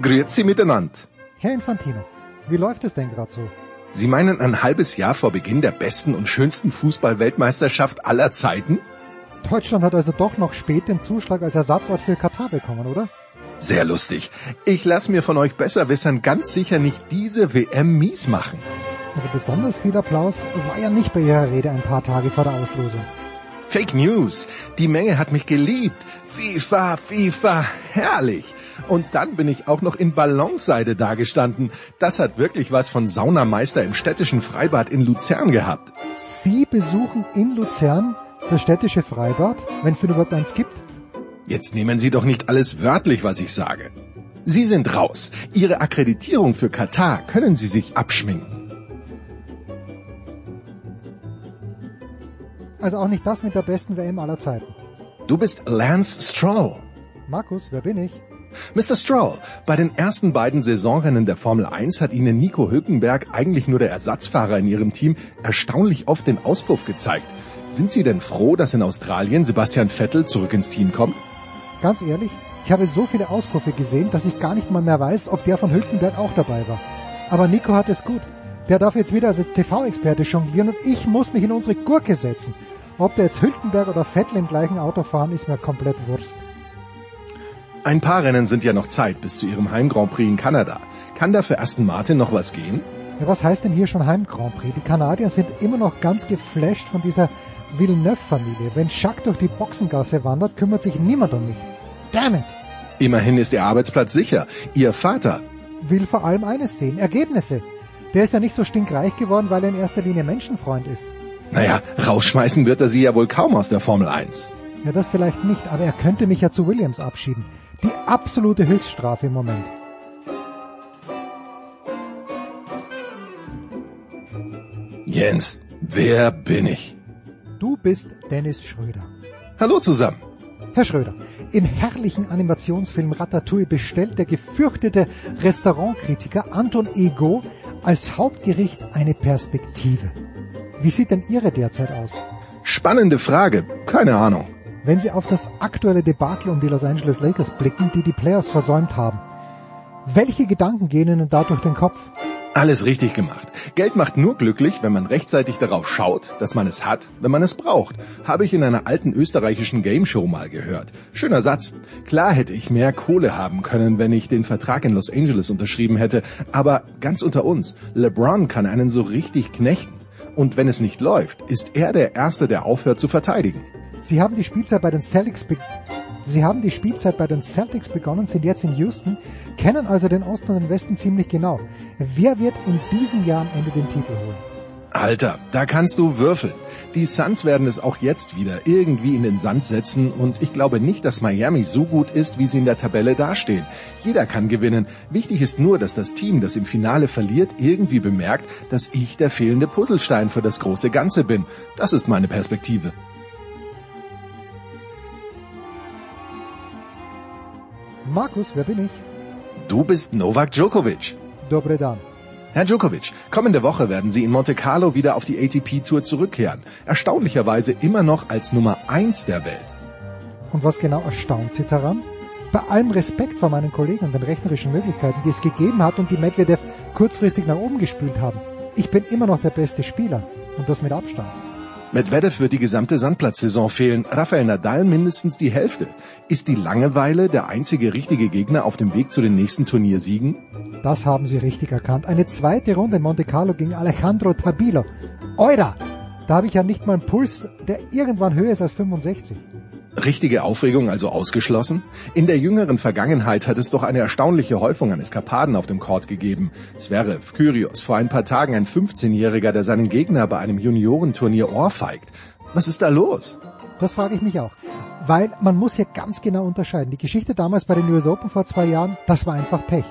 Grüezi miteinander. Herr Infantino, wie läuft es denn gerade so? Sie meinen ein halbes Jahr vor Beginn der besten und schönsten Fußball-Weltmeisterschaft aller Zeiten? Deutschland hat also doch noch spät den Zuschlag als Ersatzort für Katar bekommen, oder? Sehr lustig. Ich lasse mir von euch Besserwissern ganz sicher nicht diese WM mies machen. Also besonders viel Applaus war ja nicht bei Ihrer Rede ein paar Tage vor der Auslosung. Fake News. Die Menge hat mich geliebt. FIFA, FIFA, herrlich. Und dann bin ich auch noch in Ballonseide dagestanden. Das hat wirklich was von Saunameister im städtischen Freibad in Luzern gehabt. Sie besuchen in Luzern das städtische Freibad, wenn es denn überhaupt eins gibt? Jetzt nehmen Sie doch nicht alles wörtlich, was ich sage. Sie sind raus. Ihre Akkreditierung für Katar können Sie sich abschminken. Also auch nicht das mit der besten WM aller Zeiten. Du bist Lance Stroll. Markus, wer bin ich? Mr. Stroll, bei den ersten beiden Saisonrennen der Formel 1 hat Ihnen Nico Hülkenberg, eigentlich nur der Ersatzfahrer in Ihrem Team, erstaunlich oft den Auspuff gezeigt. Sind Sie denn froh, dass in Australien Sebastian Vettel zurück ins Team kommt? Ganz ehrlich, ich habe so viele Auspuffe gesehen, dass ich gar nicht mal mehr weiß, ob der von Hülkenberg auch dabei war. Aber Nico hat es gut. Der darf jetzt wieder als TV-Experte jonglieren und ich muss mich in unsere Gurke setzen. Ob der jetzt Hülkenberg oder Vettel im gleichen Auto fahren, ist mir komplett Wurst. Ein paar Rennen sind ja noch Zeit bis zu ihrem Heim Grand Prix in Kanada. Kann da für Aston Martin noch was gehen? Ja, was heißt denn hier schon Heim Grand Prix? Die Kanadier sind immer noch ganz geflasht von dieser Villeneuve-Familie. Wenn Jacques durch die Boxengasse wandert, kümmert sich niemand um mich. Damn it! Immerhin ist Ihr Arbeitsplatz sicher. Ihr Vater will vor allem eines sehen, Ergebnisse. Der ist ja nicht so stinkreich geworden, weil er in erster Linie Menschenfreund ist. Naja, rausschmeißen wird er sie ja wohl kaum aus der Formel 1. Ja, das vielleicht nicht, aber er könnte mich ja zu Williams abschieben. Die absolute Höchststrafe im Moment. Jens, wer bin ich? Du bist Dennis Schröder. Hallo zusammen. Herr Schröder, im herrlichen Animationsfilm Ratatouille bestellt der gefürchtete Restaurantkritiker Anton Ego als Hauptgericht eine Perspektive. Wie sieht denn Ihre derzeit aus? Spannende Frage. Keine Ahnung. Wenn Sie auf das aktuelle Debakel um die Los Angeles Lakers blicken, die die Playoffs versäumt haben, welche Gedanken gehen Ihnen da durch den Kopf? Alles richtig gemacht. Geld macht nur glücklich, wenn man rechtzeitig darauf schaut, dass man es hat, wenn man es braucht. Habe ich in einer alten österreichischen Game Show mal gehört. Schöner Satz. Klar hätte ich mehr Kohle haben können, wenn ich den Vertrag in Los Angeles unterschrieben hätte. Aber ganz unter uns, LeBron kann einen so richtig knechten. Und wenn es nicht läuft, ist er der Erste, der aufhört zu verteidigen. Sie haben die Spielzeit bei den Celtics be Sie haben die Spielzeit bei den Celtics begonnen, sind jetzt in Houston, kennen also den Osten und den Westen ziemlich genau. Wer wird in diesem Jahr am Ende den Titel holen? Alter, da kannst du würfeln. Die Suns werden es auch jetzt wieder irgendwie in den Sand setzen und ich glaube nicht, dass Miami so gut ist, wie sie in der Tabelle dastehen. Jeder kann gewinnen. Wichtig ist nur, dass das Team, das im Finale verliert, irgendwie bemerkt, dass ich der fehlende Puzzlestein für das große Ganze bin. Das ist meine Perspektive. Markus, wer bin ich? Du bist Novak Djokovic. Dobre dan. Herr Djokovic, kommende Woche werden Sie in Monte Carlo wieder auf die ATP-Tour zurückkehren. Erstaunlicherweise immer noch als Nummer eins der Welt. Und was genau erstaunt Sie daran? Bei allem Respekt vor meinen Kollegen und den rechnerischen Möglichkeiten, die es gegeben hat und die Medvedev kurzfristig nach oben gespielt haben. Ich bin immer noch der beste Spieler. Und das mit Abstand. Medvedev wird die gesamte Sandplatzsaison fehlen, Rafael Nadal mindestens die Hälfte. Ist die Langeweile der einzige richtige Gegner auf dem Weg zu den nächsten Turniersiegen? Das haben Sie richtig erkannt. Eine zweite Runde in Monte Carlo gegen Alejandro Tabilo. Eura! Da habe ich ja nicht mal einen Puls, der irgendwann höher ist als 65. Richtige Aufregung also ausgeschlossen? In der jüngeren Vergangenheit hat es doch eine erstaunliche Häufung an Eskapaden auf dem Court gegeben. Zverev, Kyrios, vor ein paar Tagen ein 15-Jähriger, der seinen Gegner bei einem Juniorenturnier ohrfeigt. Was ist da los? Das frage ich mich auch. Weil man muss hier ganz genau unterscheiden. Die Geschichte damals bei den US Open vor zwei Jahren, das war einfach Pech.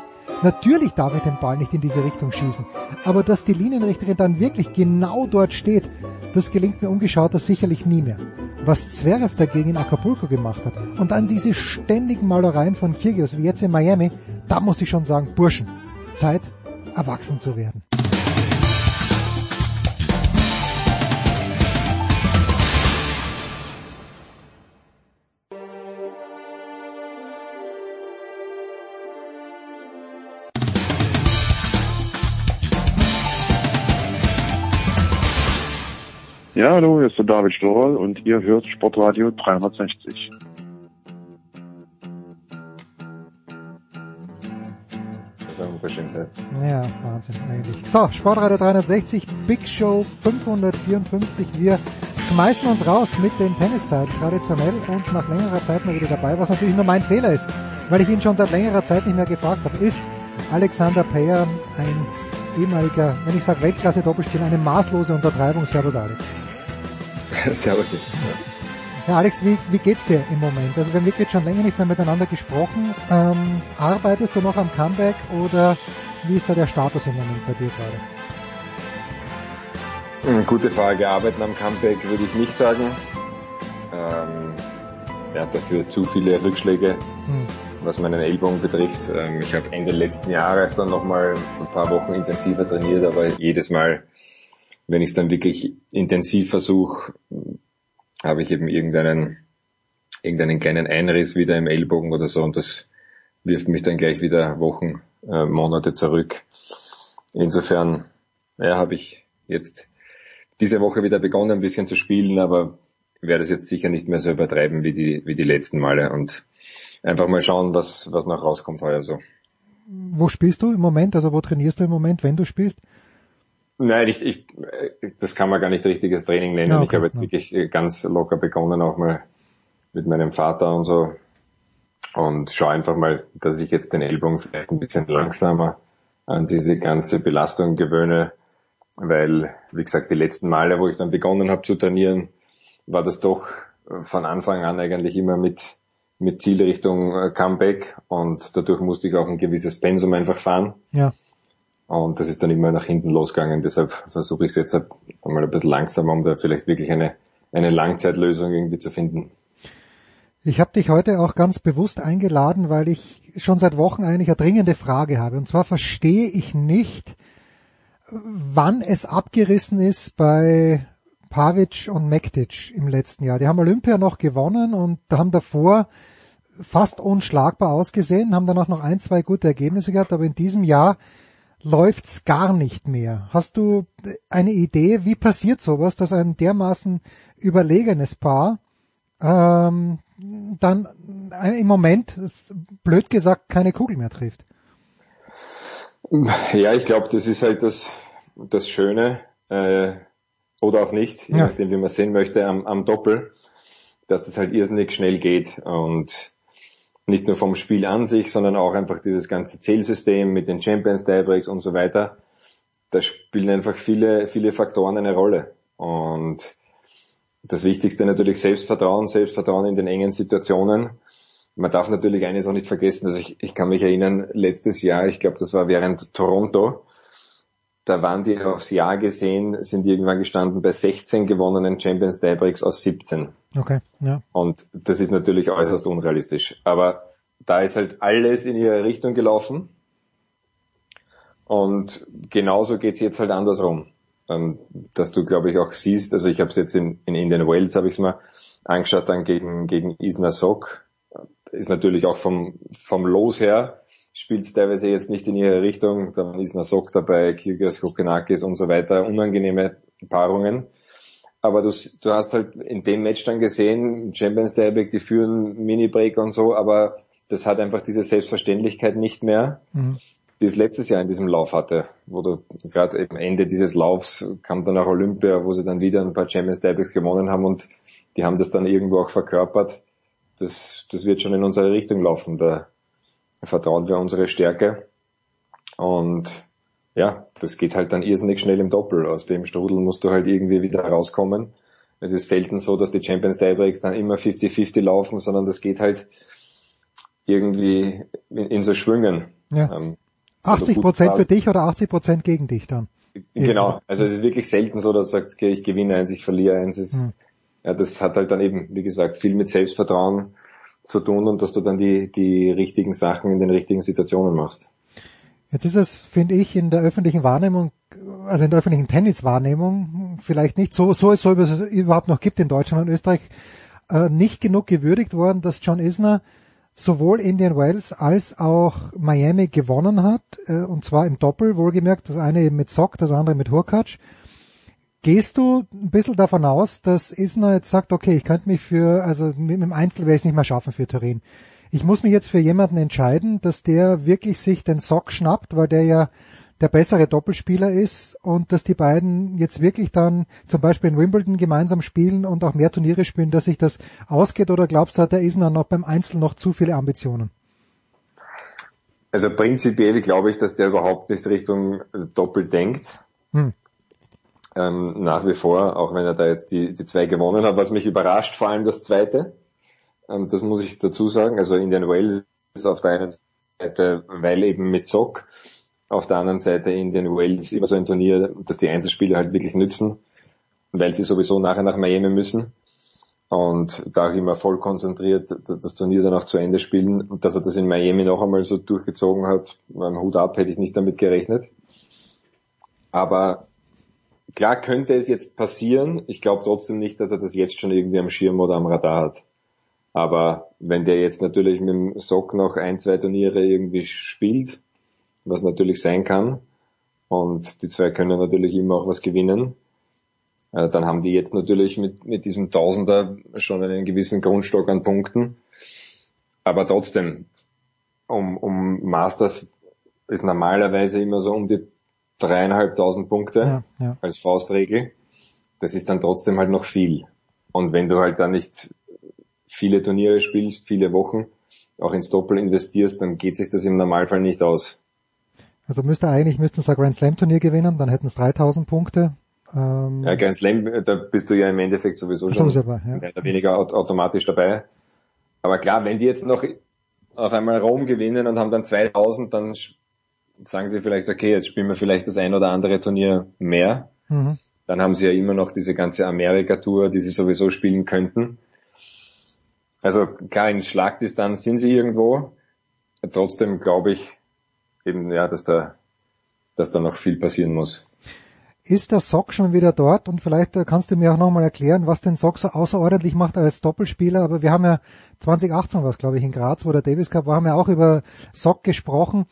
Natürlich darf er den Ball nicht in diese Richtung schießen. Aber dass die Linienrichterin dann wirklich genau dort steht, das gelingt mir ungeschauter sicherlich nie mehr. Was Zverev dagegen in Acapulco gemacht hat und dann diese ständigen Malereien von Kyrgios wie jetzt in Miami, da muss ich schon sagen, Burschen, Zeit, erwachsen zu werden. Ja, hallo, hier ist der David Storl und ihr hört Sportradio 360. Das ist eine Unverschämtheit. Ja, Wahnsinn eigentlich. So, Sportradio 360, Big Show 554. Wir schmeißen uns raus mit den Tennisteilen traditionell und nach längerer Zeit mal wieder dabei, was natürlich nur mein Fehler ist, weil ich ihn schon seit längerer Zeit nicht mehr gefragt habe, ist Alexander Payer ein ehemaliger, wenn ich sage Weltklasse-Doppelspieler, eine maßlose Untertreibung. Servus Alex. Servus. Ja, Alex, wie, wie geht's dir im Moment? Also wir haben wirklich schon länger nicht mehr miteinander gesprochen. Ähm, arbeitest du noch am Comeback oder wie ist da der Status im Moment bei dir gerade? Hm, Gute Frage. Arbeiten am Comeback würde ich nicht sagen. Ähm, er hat dafür zu viele Rückschläge, Hm. was meinen Ellbogen betrifft. Ähm, ich habe Ende letzten Jahres dann nochmal ein paar Wochen intensiver trainiert, aber jedes Mal, wenn ich es dann wirklich intensiv versuche, habe ich eben irgendeinen, irgendeinen kleinen Einriss wieder im Ellbogen oder so und das wirft mich dann gleich wieder Wochen, äh, Monate zurück. Insofern, ja, habe ich jetzt diese Woche wieder begonnen, ein bisschen zu spielen, aber werde es jetzt sicher nicht mehr so übertreiben wie die, wie die letzten Male und einfach mal schauen, was, was noch rauskommt heuer so. Wo spielst du im Moment? Also wo trainierst du im Moment, wenn du spielst? Nein, ich, ich, äh, das kann man gar nicht richtiges Training nennen. Ja, okay, ich habe jetzt ja. wirklich äh, ganz locker begonnen, auch mal mit meinem Vater und so. Und schaue einfach mal, dass ich jetzt den Ellbogen vielleicht ein bisschen langsamer an diese ganze Belastung gewöhne, weil, wie gesagt, die letzten Male, wo ich dann begonnen habe zu trainieren, war das doch von Anfang an eigentlich immer mit, mit Zielrichtung äh, Comeback und dadurch musste ich auch ein gewisses Pensum einfach fahren. Ja. Und das ist dann immer nach hinten losgegangen. Deshalb versuche ich es jetzt halt einmal ein bisschen langsamer, um da vielleicht wirklich eine, eine Langzeitlösung irgendwie zu finden. Ich habe dich heute auch ganz bewusst eingeladen, weil ich schon seit Wochen eigentlich eine dringende Frage habe. Und zwar verstehe ich nicht, wann es abgerissen ist bei Pavic und Mektic im letzten Jahr. Die haben Olympia noch gewonnen und haben davor fast unschlagbar ausgesehen, haben dann auch noch ein, zwei gute Ergebnisse gehabt, aber in diesem Jahr läuft's gar nicht mehr. Hast du eine Idee, wie passiert sowas, dass ein dermaßen überlegenes Paar ähm, dann im Moment, blöd gesagt, keine Kugel mehr trifft? Ja, ich glaube, das ist halt das, das Schöne, äh, oder auch nicht, je Ja. nachdem, wie man sehen möchte, am, am Doppel, dass das halt irrsinnig schnell geht und nicht nur vom Spiel an sich, sondern auch einfach dieses ganze Zählsystem mit den Champions Tiebreaks und so weiter. Da spielen einfach viele, viele Faktoren eine Rolle. Und das Wichtigste natürlich Selbstvertrauen, Selbstvertrauen in den engen Situationen. Man darf natürlich eines auch nicht vergessen, also ich, ich kann mich erinnern, letztes Jahr, ich glaube, das war während Toronto, da waren die aufs Jahr gesehen, sind die irgendwann gestanden bei 16 gewonnenen Champions Tiebreaks aus 17. Okay, ja. Und das ist natürlich äußerst unrealistisch. Aber da ist halt alles in ihre Richtung gelaufen. Und genauso geht's jetzt halt andersrum. Ähm, dass du, glaube ich, auch siehst, also ich habe es jetzt in, in Indian Wells, habe ich es mal angeschaut, dann gegen, gegen Isna Sok. Ist natürlich auch vom, vom Los her, spielt teilweise jetzt nicht in ihre Richtung. Dann ist Sok dabei, Kyrgios, Kokenakis und so weiter. Unangenehme Paarungen. Aber du, du hast halt in dem Match dann gesehen, Champions League, die führen Mini-Break und so, aber das hat einfach diese Selbstverständlichkeit nicht mehr, Mhm. die es letztes Jahr in diesem Lauf hatte, wo du gerade am Ende dieses Laufs kam dann auch Olympia, wo sie dann wieder ein paar Champions League gewonnen haben und die haben das dann irgendwo auch verkörpert. das, das wird schon in unsere Richtung laufen. Da vertrauen wir unsere Stärke. Und ja, das geht halt dann irrsinnig schnell im Doppel. Aus dem Strudel musst du halt irgendwie wieder rauskommen. Es ist selten so, dass die Champions Tiebreaks dann immer 50-50 laufen, sondern das geht halt irgendwie in, in so Schwüngen. Ja. Ähm, 80 Prozent für dich oder 80 Prozent gegen dich dann? Genau, also es ist wirklich selten so, dass du sagst, okay, ich gewinne eins, ich verliere eins. Ist, hm. Ja, das hat halt dann eben, wie gesagt, viel mit Selbstvertrauen zu tun und dass du dann die, die richtigen Sachen in den richtigen Situationen machst. Jetzt ist es, finde ich, in der öffentlichen Wahrnehmung, also in der öffentlichen Tenniswahrnehmung, vielleicht nicht so, so es so überhaupt noch gibt in Deutschland und Österreich, äh, nicht genug gewürdigt worden, dass John Isner sowohl Indian Wells als auch Miami gewonnen hat, äh, und zwar im Doppel, wohlgemerkt, das eine eben mit Sock, das andere mit Hurkacz. Gehst du ein bisschen davon aus, dass Isner jetzt sagt, okay, ich könnte mich für, also mit dem Einzel werde ich es nicht mehr schaffen für Turin. Ich muss mich jetzt für jemanden entscheiden, dass der wirklich sich den Sock schnappt, weil der ja der bessere Doppelspieler ist und dass die beiden jetzt wirklich dann zum Beispiel in Wimbledon gemeinsam spielen und auch mehr Turniere spielen, dass sich das ausgeht oder glaubst du, hat der Isner noch beim Einzel noch zu viele Ambitionen? Also prinzipiell glaube ich, dass der überhaupt nicht Richtung Doppel denkt. Hm. Ähm, nach wie vor, auch wenn er da jetzt die, die zwei gewonnen hat, was mich überrascht, vor allem das zweite. Ähm, das muss ich dazu sagen. Also Indian Wells ist auf der einen Seite, weil eben mit Sock auf der anderen Seite in den Wales immer so ein Turnier, dass die Einzelspieler halt wirklich nützen, weil sie sowieso nachher nach Miami müssen und da auch immer voll konzentriert das Turnier dann auch zu Ende spielen. Und dass er das in Miami noch einmal so durchgezogen hat, beim Hut ab, hätte ich nicht damit gerechnet. Aber klar könnte es jetzt passieren. Ich glaube trotzdem nicht, dass er das jetzt schon irgendwie am Schirm oder am Radar hat. Aber wenn der jetzt natürlich mit dem Sock noch ein, zwei Turniere irgendwie spielt, was natürlich sein kann. Und die zwei können natürlich immer auch was gewinnen. Äh, dann haben die jetzt natürlich mit, mit diesem Tausender schon einen gewissen Grundstock an Punkten. Aber trotzdem, um, um Masters ist normalerweise immer so um die dreieinhalbtausend Punkte ja, ja. als Faustregel. Das ist dann trotzdem halt noch viel. Und wenn du halt dann nicht viele Turniere spielst, viele Wochen, auch ins Doppel investierst, dann geht sich das im Normalfall nicht aus. Also müsste eigentlich, müssten sie ein Grand Slam Turnier gewinnen, dann hätten es 3000 Punkte. Ähm ja, Grand Slam, da bist du ja im Endeffekt sowieso schon so dabei, ja. mehr oder weniger automatisch dabei. Aber klar, wenn die jetzt noch auf einmal Rom gewinnen und haben dann 2000, dann sagen sie vielleicht, okay, jetzt spielen wir vielleicht das ein oder andere Turnier mehr. Mhm. Dann haben sie ja immer noch diese ganze Amerika-Tour, die sie sowieso spielen könnten. Also klar, in Schlagdistanz sind sie irgendwo. Trotzdem glaube ich, eben, ja, dass da, dass da noch viel passieren muss. Ist der Sock schon wieder dort? Und vielleicht äh, kannst du mir auch nochmal erklären, was den Sock so außerordentlich macht als Doppelspieler. Aber wir haben ja 2018 was, glaube ich, in Graz, wo der Davis Cup war, haben wir auch über Sock gesprochen.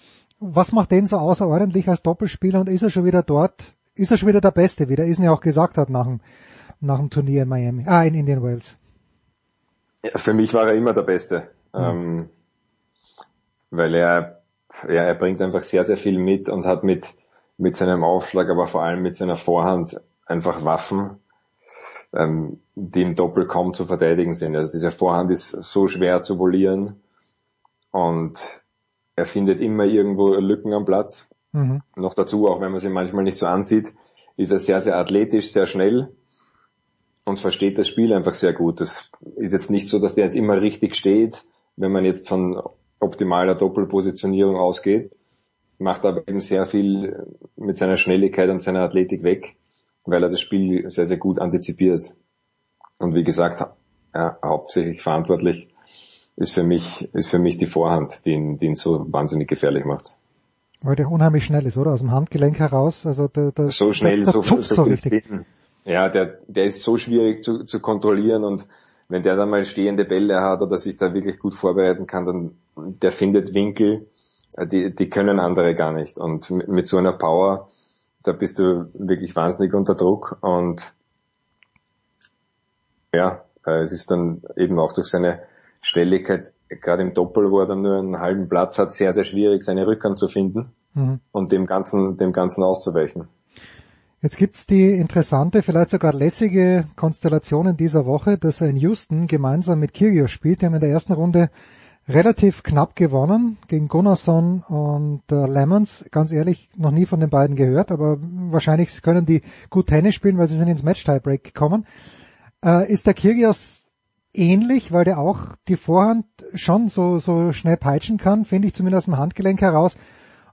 Was macht den so außerordentlich als Doppelspieler und ist er schon wieder dort? Ist er schon wieder der Beste, wie der Isen ja auch gesagt hat nach dem, nach dem Turnier in Miami, ah, in Indian Wells? Ja, für mich war er immer der Beste. Mhm. Ähm, weil er ja, er bringt einfach sehr, sehr viel mit und hat mit, mit seinem Aufschlag, aber vor allem mit seiner Vorhand einfach Waffen, ähm, die im Doppel kaum zu verteidigen sind. Also diese Vorhand ist so schwer zu volieren und er findet immer irgendwo Lücken am Platz. Mhm. Noch dazu, auch wenn man sie manchmal nicht so ansieht, ist er sehr, sehr athletisch, sehr schnell und versteht das Spiel einfach sehr gut. Das ist jetzt nicht so, dass der jetzt immer richtig steht, wenn man jetzt von optimaler Doppelpositionierung ausgeht, macht aber eben sehr viel mit seiner Schnelligkeit und seiner Athletik weg, weil er das Spiel sehr, sehr gut antizipiert. Und wie gesagt, ja, hauptsächlich verantwortlich ist für mich, ist für mich die Vorhand, die ihn, die ihn so wahnsinnig gefährlich macht. Weil der unheimlich schnell ist, oder? Aus dem Handgelenk heraus, also der, der so schnell, der, der so, so, so richtig. Ja, der, der ist so schwierig zu, zu kontrollieren und wenn der dann mal stehende Bälle hat oder sich da wirklich gut vorbereiten kann, dann der findet Winkel, äh, die, die können andere gar nicht. Und mit so einer Power, da bist du wirklich wahnsinnig unter Druck und ja, äh, es ist dann eben auch durch seine Schnelligkeit, gerade im Doppel, wo er dann nur einen halben Platz hat, sehr, sehr schwierig, seine Rückhand zu finden mhm. und dem Ganzen, dem Ganzen auszuweichen. Jetzt gibt's die interessante, vielleicht sogar lässige Konstellation in dieser Woche, dass er in Houston gemeinsam mit Kyrgios spielt. Die haben in der ersten Runde relativ knapp gewonnen gegen Gunnarsson und äh, Lemons. Ganz ehrlich, noch nie von den beiden gehört, aber wahrscheinlich können die gut Tennis spielen, weil sie sind ins Match-Tiebreak gekommen. Äh, ist der Kyrgios ähnlich, weil der auch die Vorhand schon so, so schnell peitschen kann, finde ich zumindest aus dem Handgelenk heraus.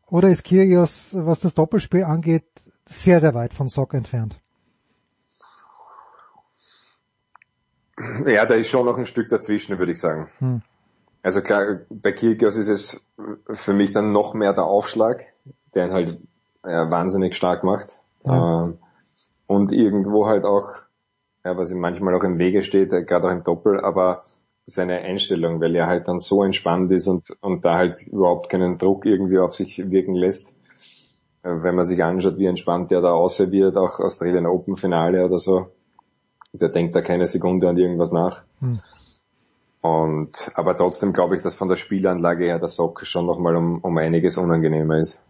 Oder ist Kyrgios, was das Doppelspiel angeht, sehr, sehr weit von Sock entfernt. Ja, da ist schon noch ein Stück dazwischen, würde ich sagen. Hm. Also klar, bei Kyrgios ist es für mich dann noch mehr der Aufschlag, der ihn halt ja, wahnsinnig stark macht. Ja. Ähm, und irgendwo halt auch, ja, was ihm manchmal auch im Wege steht, äh, gerade auch im Doppel, aber seine Einstellung, weil er halt dann so entspannt ist und, und da halt überhaupt keinen Druck irgendwie auf sich wirken lässt. Äh, wenn man sich anschaut, wie entspannt der da ausserviert, auch Australian Open Finale oder so, der denkt da keine Sekunde an irgendwas nach. Hm. Und, aber trotzdem glaube ich, dass von der Spielanlage her der Sock schon nochmal um, um einiges unangenehmer ist.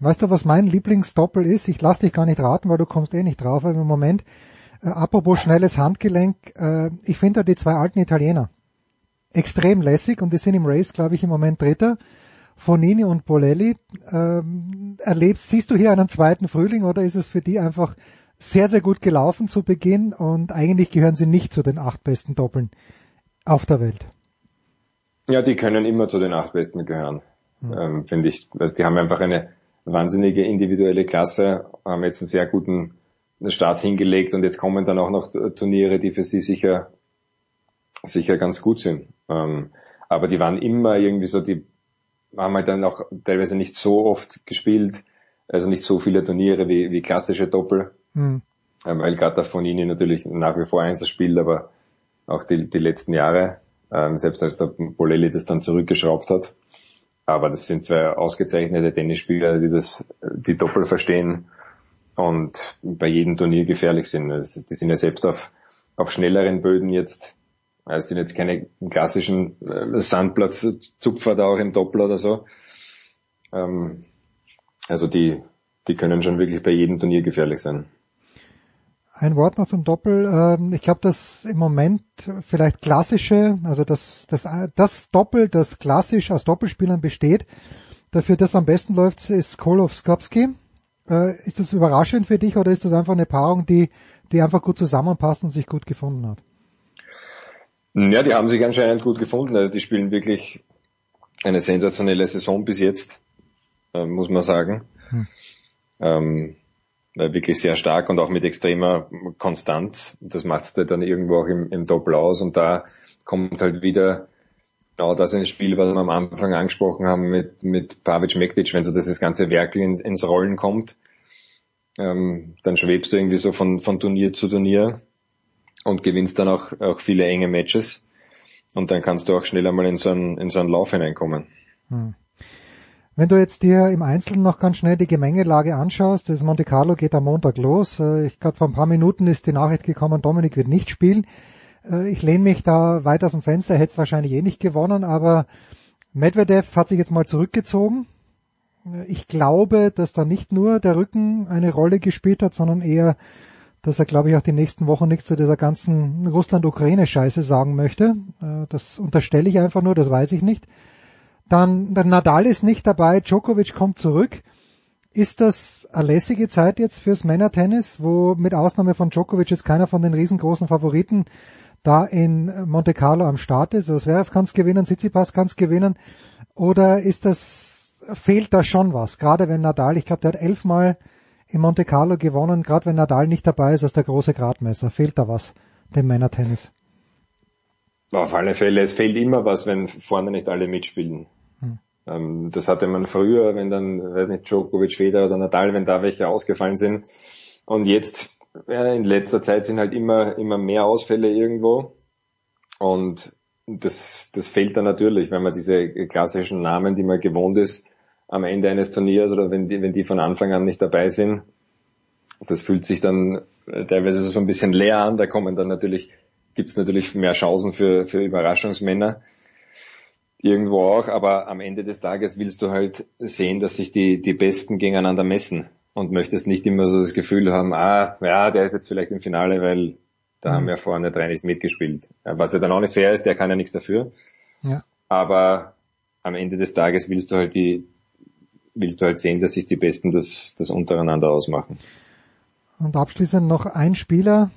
Weißt du, was mein Lieblingsdoppel ist? Ich lass dich gar nicht raten, weil du kommst eh nicht drauf, aber im Moment, äh, apropos schnelles Handgelenk, äh, ich finde da die zwei alten Italiener extrem lässig und die sind im Race, glaube ich, im Moment Dritter. Fonini und Bolelli. Ähm, erlebst, siehst du hier einen zweiten Frühling oder ist es für die einfach sehr, sehr gut gelaufen zu Beginn und eigentlich gehören sie nicht zu den acht besten Doppeln auf der Welt? Ja, die können immer zu den acht besten gehören, hm. ähm, finde ich. Also die haben einfach eine wahnsinnige individuelle Klasse, haben jetzt einen sehr guten Start hingelegt und jetzt kommen dann auch noch Turniere, die für sie sicher sicher ganz gut sind. Ähm, aber die waren immer irgendwie so die haben halt dann auch teilweise nicht so oft gespielt, also nicht so viele Turniere wie, wie klassische Doppel, mhm. weil gerade der Fonini natürlich nach wie vor Einzel spielt, aber auch die, die letzten Jahre, ähm, selbst als der Bolelli das dann zurückgeschraubt hat. Aber das sind zwei ausgezeichnete Tennisspieler, die das, die Doppel verstehen und bei jedem Turnier gefährlich sind. Also die sind ja selbst auf, auf schnelleren Böden jetzt es sind jetzt keine klassischen äh, Sandplatzzupfer da auch im Doppel oder so. Ähm, also die, die können schon wirklich bei jedem Turnier gefährlich sein. Ein Wort noch zum Doppel. Ähm, ich glaube, dass im Moment vielleicht klassische, also das, das, das Doppel, das klassisch aus Doppelspielern besteht, dafür das am besten läuft, ist Kolov-Skopski. Äh, ist das überraschend für dich oder ist das einfach eine Paarung, die, die einfach gut zusammenpasst und sich gut gefunden hat? Ja, die haben sich anscheinend gut gefunden. Also die spielen wirklich eine sensationelle Saison bis jetzt, äh, muss man sagen. Hm. Ähm, wirklich sehr stark und auch mit extremer Konstanz. Das macht es dann irgendwo auch im, im Doppel aus und da kommt halt wieder genau das ins Spiel, was wir am Anfang angesprochen haben mit, mit Pavic Mektic, wenn so das ganze Werkel ins, ins Rollen kommt, ähm, dann schwebst du irgendwie so von, von Turnier zu Turnier und gewinnst dann auch, auch viele enge Matches. Und dann kannst du auch schnell einmal in so einen, in so einen Lauf hineinkommen. Hm. Wenn du jetzt dir im Einzelnen noch ganz schnell die Gemengelage anschaust, das Monte Carlo geht am Montag los. Äh, ich glaube, vor ein paar Minuten ist die Nachricht gekommen, Dominik wird nicht spielen. Äh, ich lehne mich da weit aus dem Fenster, hätte es wahrscheinlich eh nicht gewonnen, aber Medvedev hat sich jetzt mal zurückgezogen. Äh, ich glaube, dass da nicht nur der Rücken eine Rolle gespielt hat, sondern eher dass er, glaube ich, auch die nächsten Wochen nichts zu dieser ganzen Russland-Ukraine-Scheiße sagen möchte. Äh, das unterstelle ich einfach nur, das weiß ich nicht. Dann, der Nadal ist nicht dabei, Djokovic kommt zurück. Ist das eine lässige Zeit jetzt fürs Männertennis, wo mit Ausnahme von Djokovic jetzt keiner von den riesengroßen Favoriten da in Monte Carlo am Start ist? Also Zverev kann es gewinnen, Tsitsipas kann es gewinnen. Oder ist das, fehlt da schon was? Gerade wenn Nadal, ich glaube, der hat elfmal in Monte Carlo gewonnen, gerade wenn Nadal nicht dabei ist als der große Gradmesser. Fehlt da was dem Männertennis? Auf alle Fälle, es fehlt immer was, wenn vorne nicht alle mitspielen. Hm. Ähm, das hatte man früher, wenn dann, weiß nicht, Djokovic, Federer oder Nadal, wenn da welche ausgefallen sind. Und jetzt, ja, in letzter Zeit sind halt immer, immer mehr Ausfälle irgendwo. Und das, das fehlt dann natürlich, wenn man diese klassischen Namen, die man gewohnt ist, am Ende eines Turniers oder wenn die, wenn die von Anfang an nicht dabei sind. Das fühlt sich dann teilweise so ein bisschen leer an. Da kommen dann natürlich, gibt's natürlich mehr Chancen für, für Überraschungsmänner. Irgendwo auch, aber am Ende des Tages willst du halt sehen, dass sich die, die Besten gegeneinander messen. Und möchtest nicht immer so das Gefühl haben, ah, ja, der ist jetzt vielleicht im Finale, weil da Mhm. haben ja vorne drei nicht mitgespielt. Was ja dann auch nicht fair ist, der kann ja nichts dafür. Ja. Aber am Ende des Tages willst du halt die, willst du halt sehen, dass sich die Besten das, das untereinander ausmachen. Und abschließend noch ein Spieler,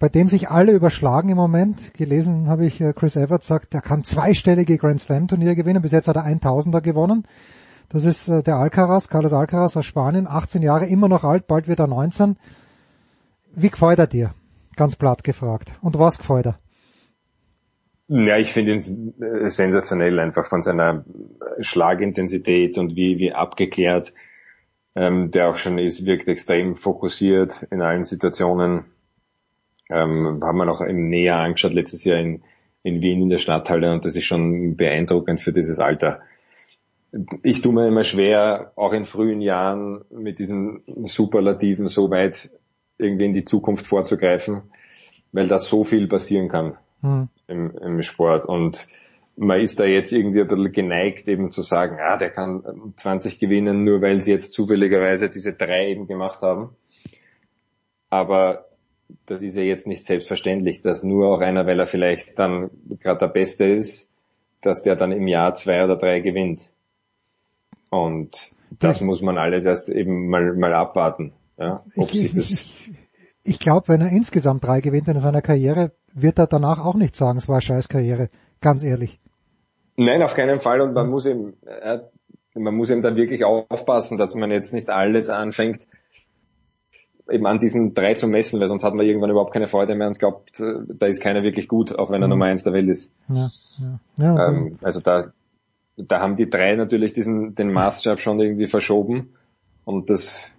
bei dem sich alle überschlagen im Moment. Gelesen habe ich, äh, Chris Evans sagt, er kann zweistellige Grand Slam Turniere gewinnen. Bis jetzt hat er 1000er gewonnen. Das ist äh, der Alcaraz, Carlos Alcaraz aus Spanien, 18 Jahre, immer noch alt, bald wird er 19. Wie gefällt er dir? Ganz platt gefragt. Und was gefällt er? Ja, ich finde ihn äh, sensationell einfach von seiner Schlagintensität und wie, wie abgeklärt ähm, der auch schon ist, wirkt extrem fokussiert in allen Situationen. Ähm, haben wir noch eben näher angeschaut letztes Jahr in, in Wien in der Stadthalle und das ist schon beeindruckend für dieses Alter. Ich tue mir immer schwer, auch in frühen Jahren mit diesen Superlativen so weit irgendwie in die Zukunft vorzugreifen, weil da so viel passieren kann Hm. im, im Sport und man ist da jetzt irgendwie ein bisschen geneigt eben zu sagen, ja, der kann 20 gewinnen, nur weil sie jetzt zufälligerweise diese drei eben gemacht haben. Aber das ist ja jetzt nicht selbstverständlich, dass nur auch einer, weil er vielleicht dann gerade der Beste ist, dass der dann im Jahr zwei oder drei gewinnt. Und das muss man alles erst eben mal, mal abwarten. Ja, ob Ich- sich das Ich glaube, wenn er insgesamt drei gewinnt in seiner Karriere, wird er danach auch nicht sagen, es war eine scheiß Karriere. Ganz ehrlich. Nein, auf keinen Fall. Und man muss eben, man muss eben da wirklich aufpassen, dass man jetzt nicht alles anfängt, eben an diesen drei zu messen, weil sonst hat man irgendwann überhaupt keine Freude mehr und glaubt, äh, da ist keiner wirklich gut, auch wenn er Mhm. Nummer eins der Welt ist. Ja, ja. ja Ähm, also da, da haben die drei natürlich diesen, den Maßstab schon irgendwie verschoben. Und das,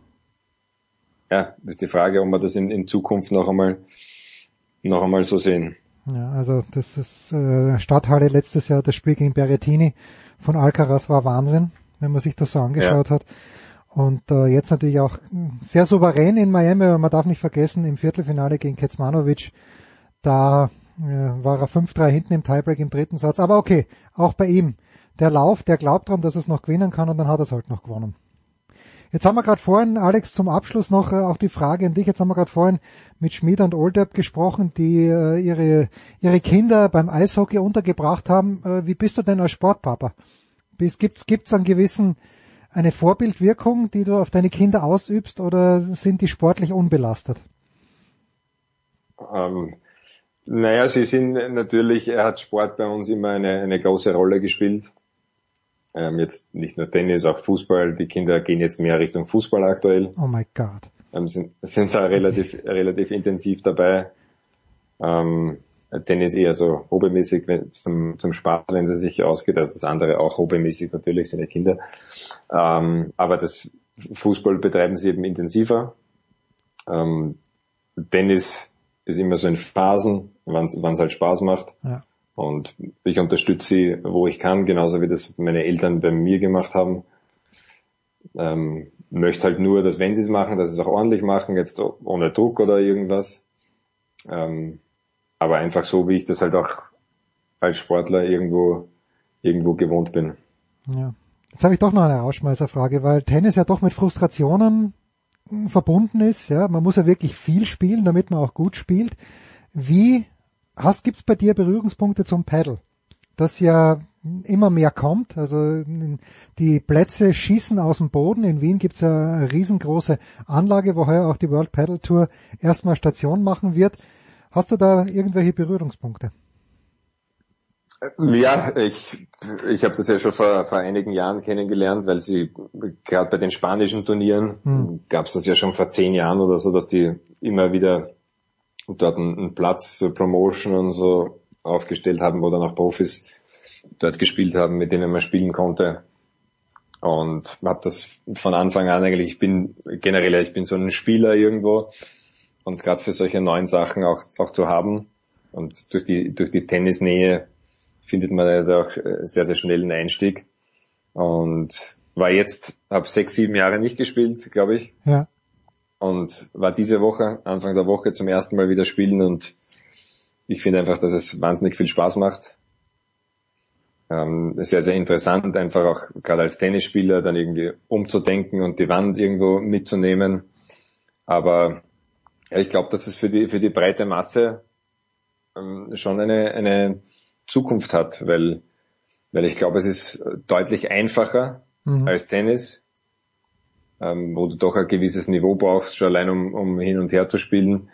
ja, ist die Frage, ob wir das in, in Zukunft noch einmal, noch einmal so sehen. Ja, also das ist äh, Stadthalle letztes Jahr, das Spiel gegen Berrettini von Alcaraz war Wahnsinn, wenn man sich das so angeschaut hat. Und äh, jetzt natürlich auch sehr souverän in Miami, aber man darf nicht vergessen, im Viertelfinale gegen Kecmanovic, da äh, war er 5-3 hinten im Tiebreak im dritten Satz. Aber okay, auch bei ihm, der Lauf, der glaubt dran, dass er es noch gewinnen kann und dann hat er es halt noch gewonnen. Jetzt haben wir gerade vorhin, Alex, zum Abschluss noch äh, auch die Frage an dich. Jetzt haben wir gerade vorhin mit Schmid und Olderb gesprochen, die äh, ihre, ihre Kinder beim Eishockey untergebracht haben. Äh, wie bist du denn als Sportpapa? Bis, gibt's, gibt's einen gewissen, eine Vorbildwirkung, die du auf deine Kinder ausübst oder sind die sportlich unbelastet? Ähm, naja, sie sind natürlich, er hat Sport bei uns immer eine, eine große Rolle gespielt. Ähm, jetzt nicht nur Tennis, auch Fußball. Die Kinder gehen jetzt mehr Richtung Fußball aktuell. Oh my God. Ähm, sind, sind da relativ, relativ intensiv dabei. Ähm, Tennis eher so hobbymäßig wenn, zum, zum Spaß, wenn sie sich ausgeht. Also das andere auch hobbymäßig natürlich, sind ja Kinder. Ähm, aber das Fußball betreiben sie eben intensiver. Ähm, Tennis ist immer so in Phasen, wann es halt Spaß macht. Ja. Und ich unterstütze sie, wo ich kann, genauso wie das meine Eltern bei mir gemacht haben. Ähm, möchte halt nur, dass wenn sie es machen, dass sie es auch ordentlich machen, jetzt ohne Druck oder irgendwas. Ähm, aber einfach so, wie ich das halt auch als Sportler irgendwo, irgendwo gewohnt bin. Ja. Jetzt habe ich doch noch eine Rausschmeißerfrage, weil Tennis ja doch mit Frustrationen mh, verbunden ist. Ja, man muss ja wirklich viel spielen, damit man auch gut spielt. Wie hast gibt's bei dir Berührungspunkte zum Paddle? Das ja immer mehr kommt. Also die Plätze schießen aus dem Boden. In Wien gibt's ja eine riesengroße Anlage, wo heuer auch die World Paddle Tour erstmal Station machen wird. Hast du da irgendwelche Berührungspunkte? Ja, ich, ich habe das ja schon vor, vor einigen Jahren kennengelernt, weil sie gerade bei den spanischen Turnieren Hm. gab es das ja schon vor zehn Jahren oder so, dass die immer wieder dort einen, einen Platz zur Promotion und so aufgestellt haben, wo dann auch Profis dort gespielt haben, mit denen man spielen konnte. Und habe das von Anfang an eigentlich, ich bin generell, ich bin so ein Spieler irgendwo und gerade für solche neuen Sachen auch, auch zu haben. Und durch die, durch die Tennisnähe findet man da auch äh, sehr, sehr schnell einen Einstieg. Und war jetzt, habe sechs, sieben Jahre nicht gespielt, glaube ich. Ja. Und war diese Woche, Anfang der Woche zum ersten Mal wieder spielen und ich finde einfach, dass es wahnsinnig viel Spaß macht. ähm, sehr, sehr interessant, einfach auch gerade als Tennisspieler dann irgendwie umzudenken und die Wand irgendwo mitzunehmen. Aber ja, ich glaube, dass es für die, für die breite Masse ähm, schon eine, eine Zukunft hat, weil, weil ich glaube, es ist deutlich einfacher mhm. als Tennis, ähm, wo du doch ein gewisses Niveau brauchst, schon allein um, um hin und her zu spielen.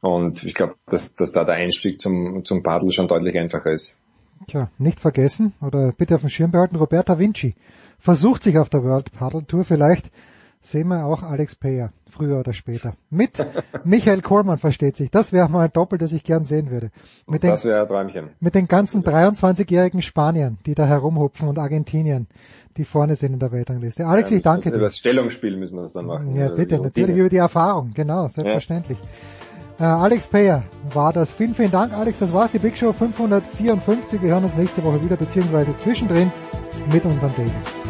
Und ich glaube, dass, dass da der Einstieg zum, zum Paddel schon deutlich einfacher ist. Tja, nicht vergessen oder bitte auf dem Schirm behalten, Roberta Vinci versucht sich auf der World Paddle Tour. Vielleicht sehen wir auch Alex Payer, früher oder später. Mit Michael Kohlmann versteht sich. Das wäre mal ein Doppel, das ich gern sehen würde. Mit das wäre ein Träumchen. Mit den ganzen 23-jährigen Spaniern, die da herumhupfen und Argentinien, die vorne sind in der Weltrangliste. Alex, ja, ich danke dir. Über das Stellungsspiel müssen wir das dann machen. Ja, bitte, natürlich über die Erfahrung, genau, selbstverständlich. Ja. Äh, Alex Payer war das. Vielen, vielen Dank, Alex. Das war's, die Big Show 554. Wir hören uns nächste Woche wieder, beziehungsweise zwischendrin mit unserem David.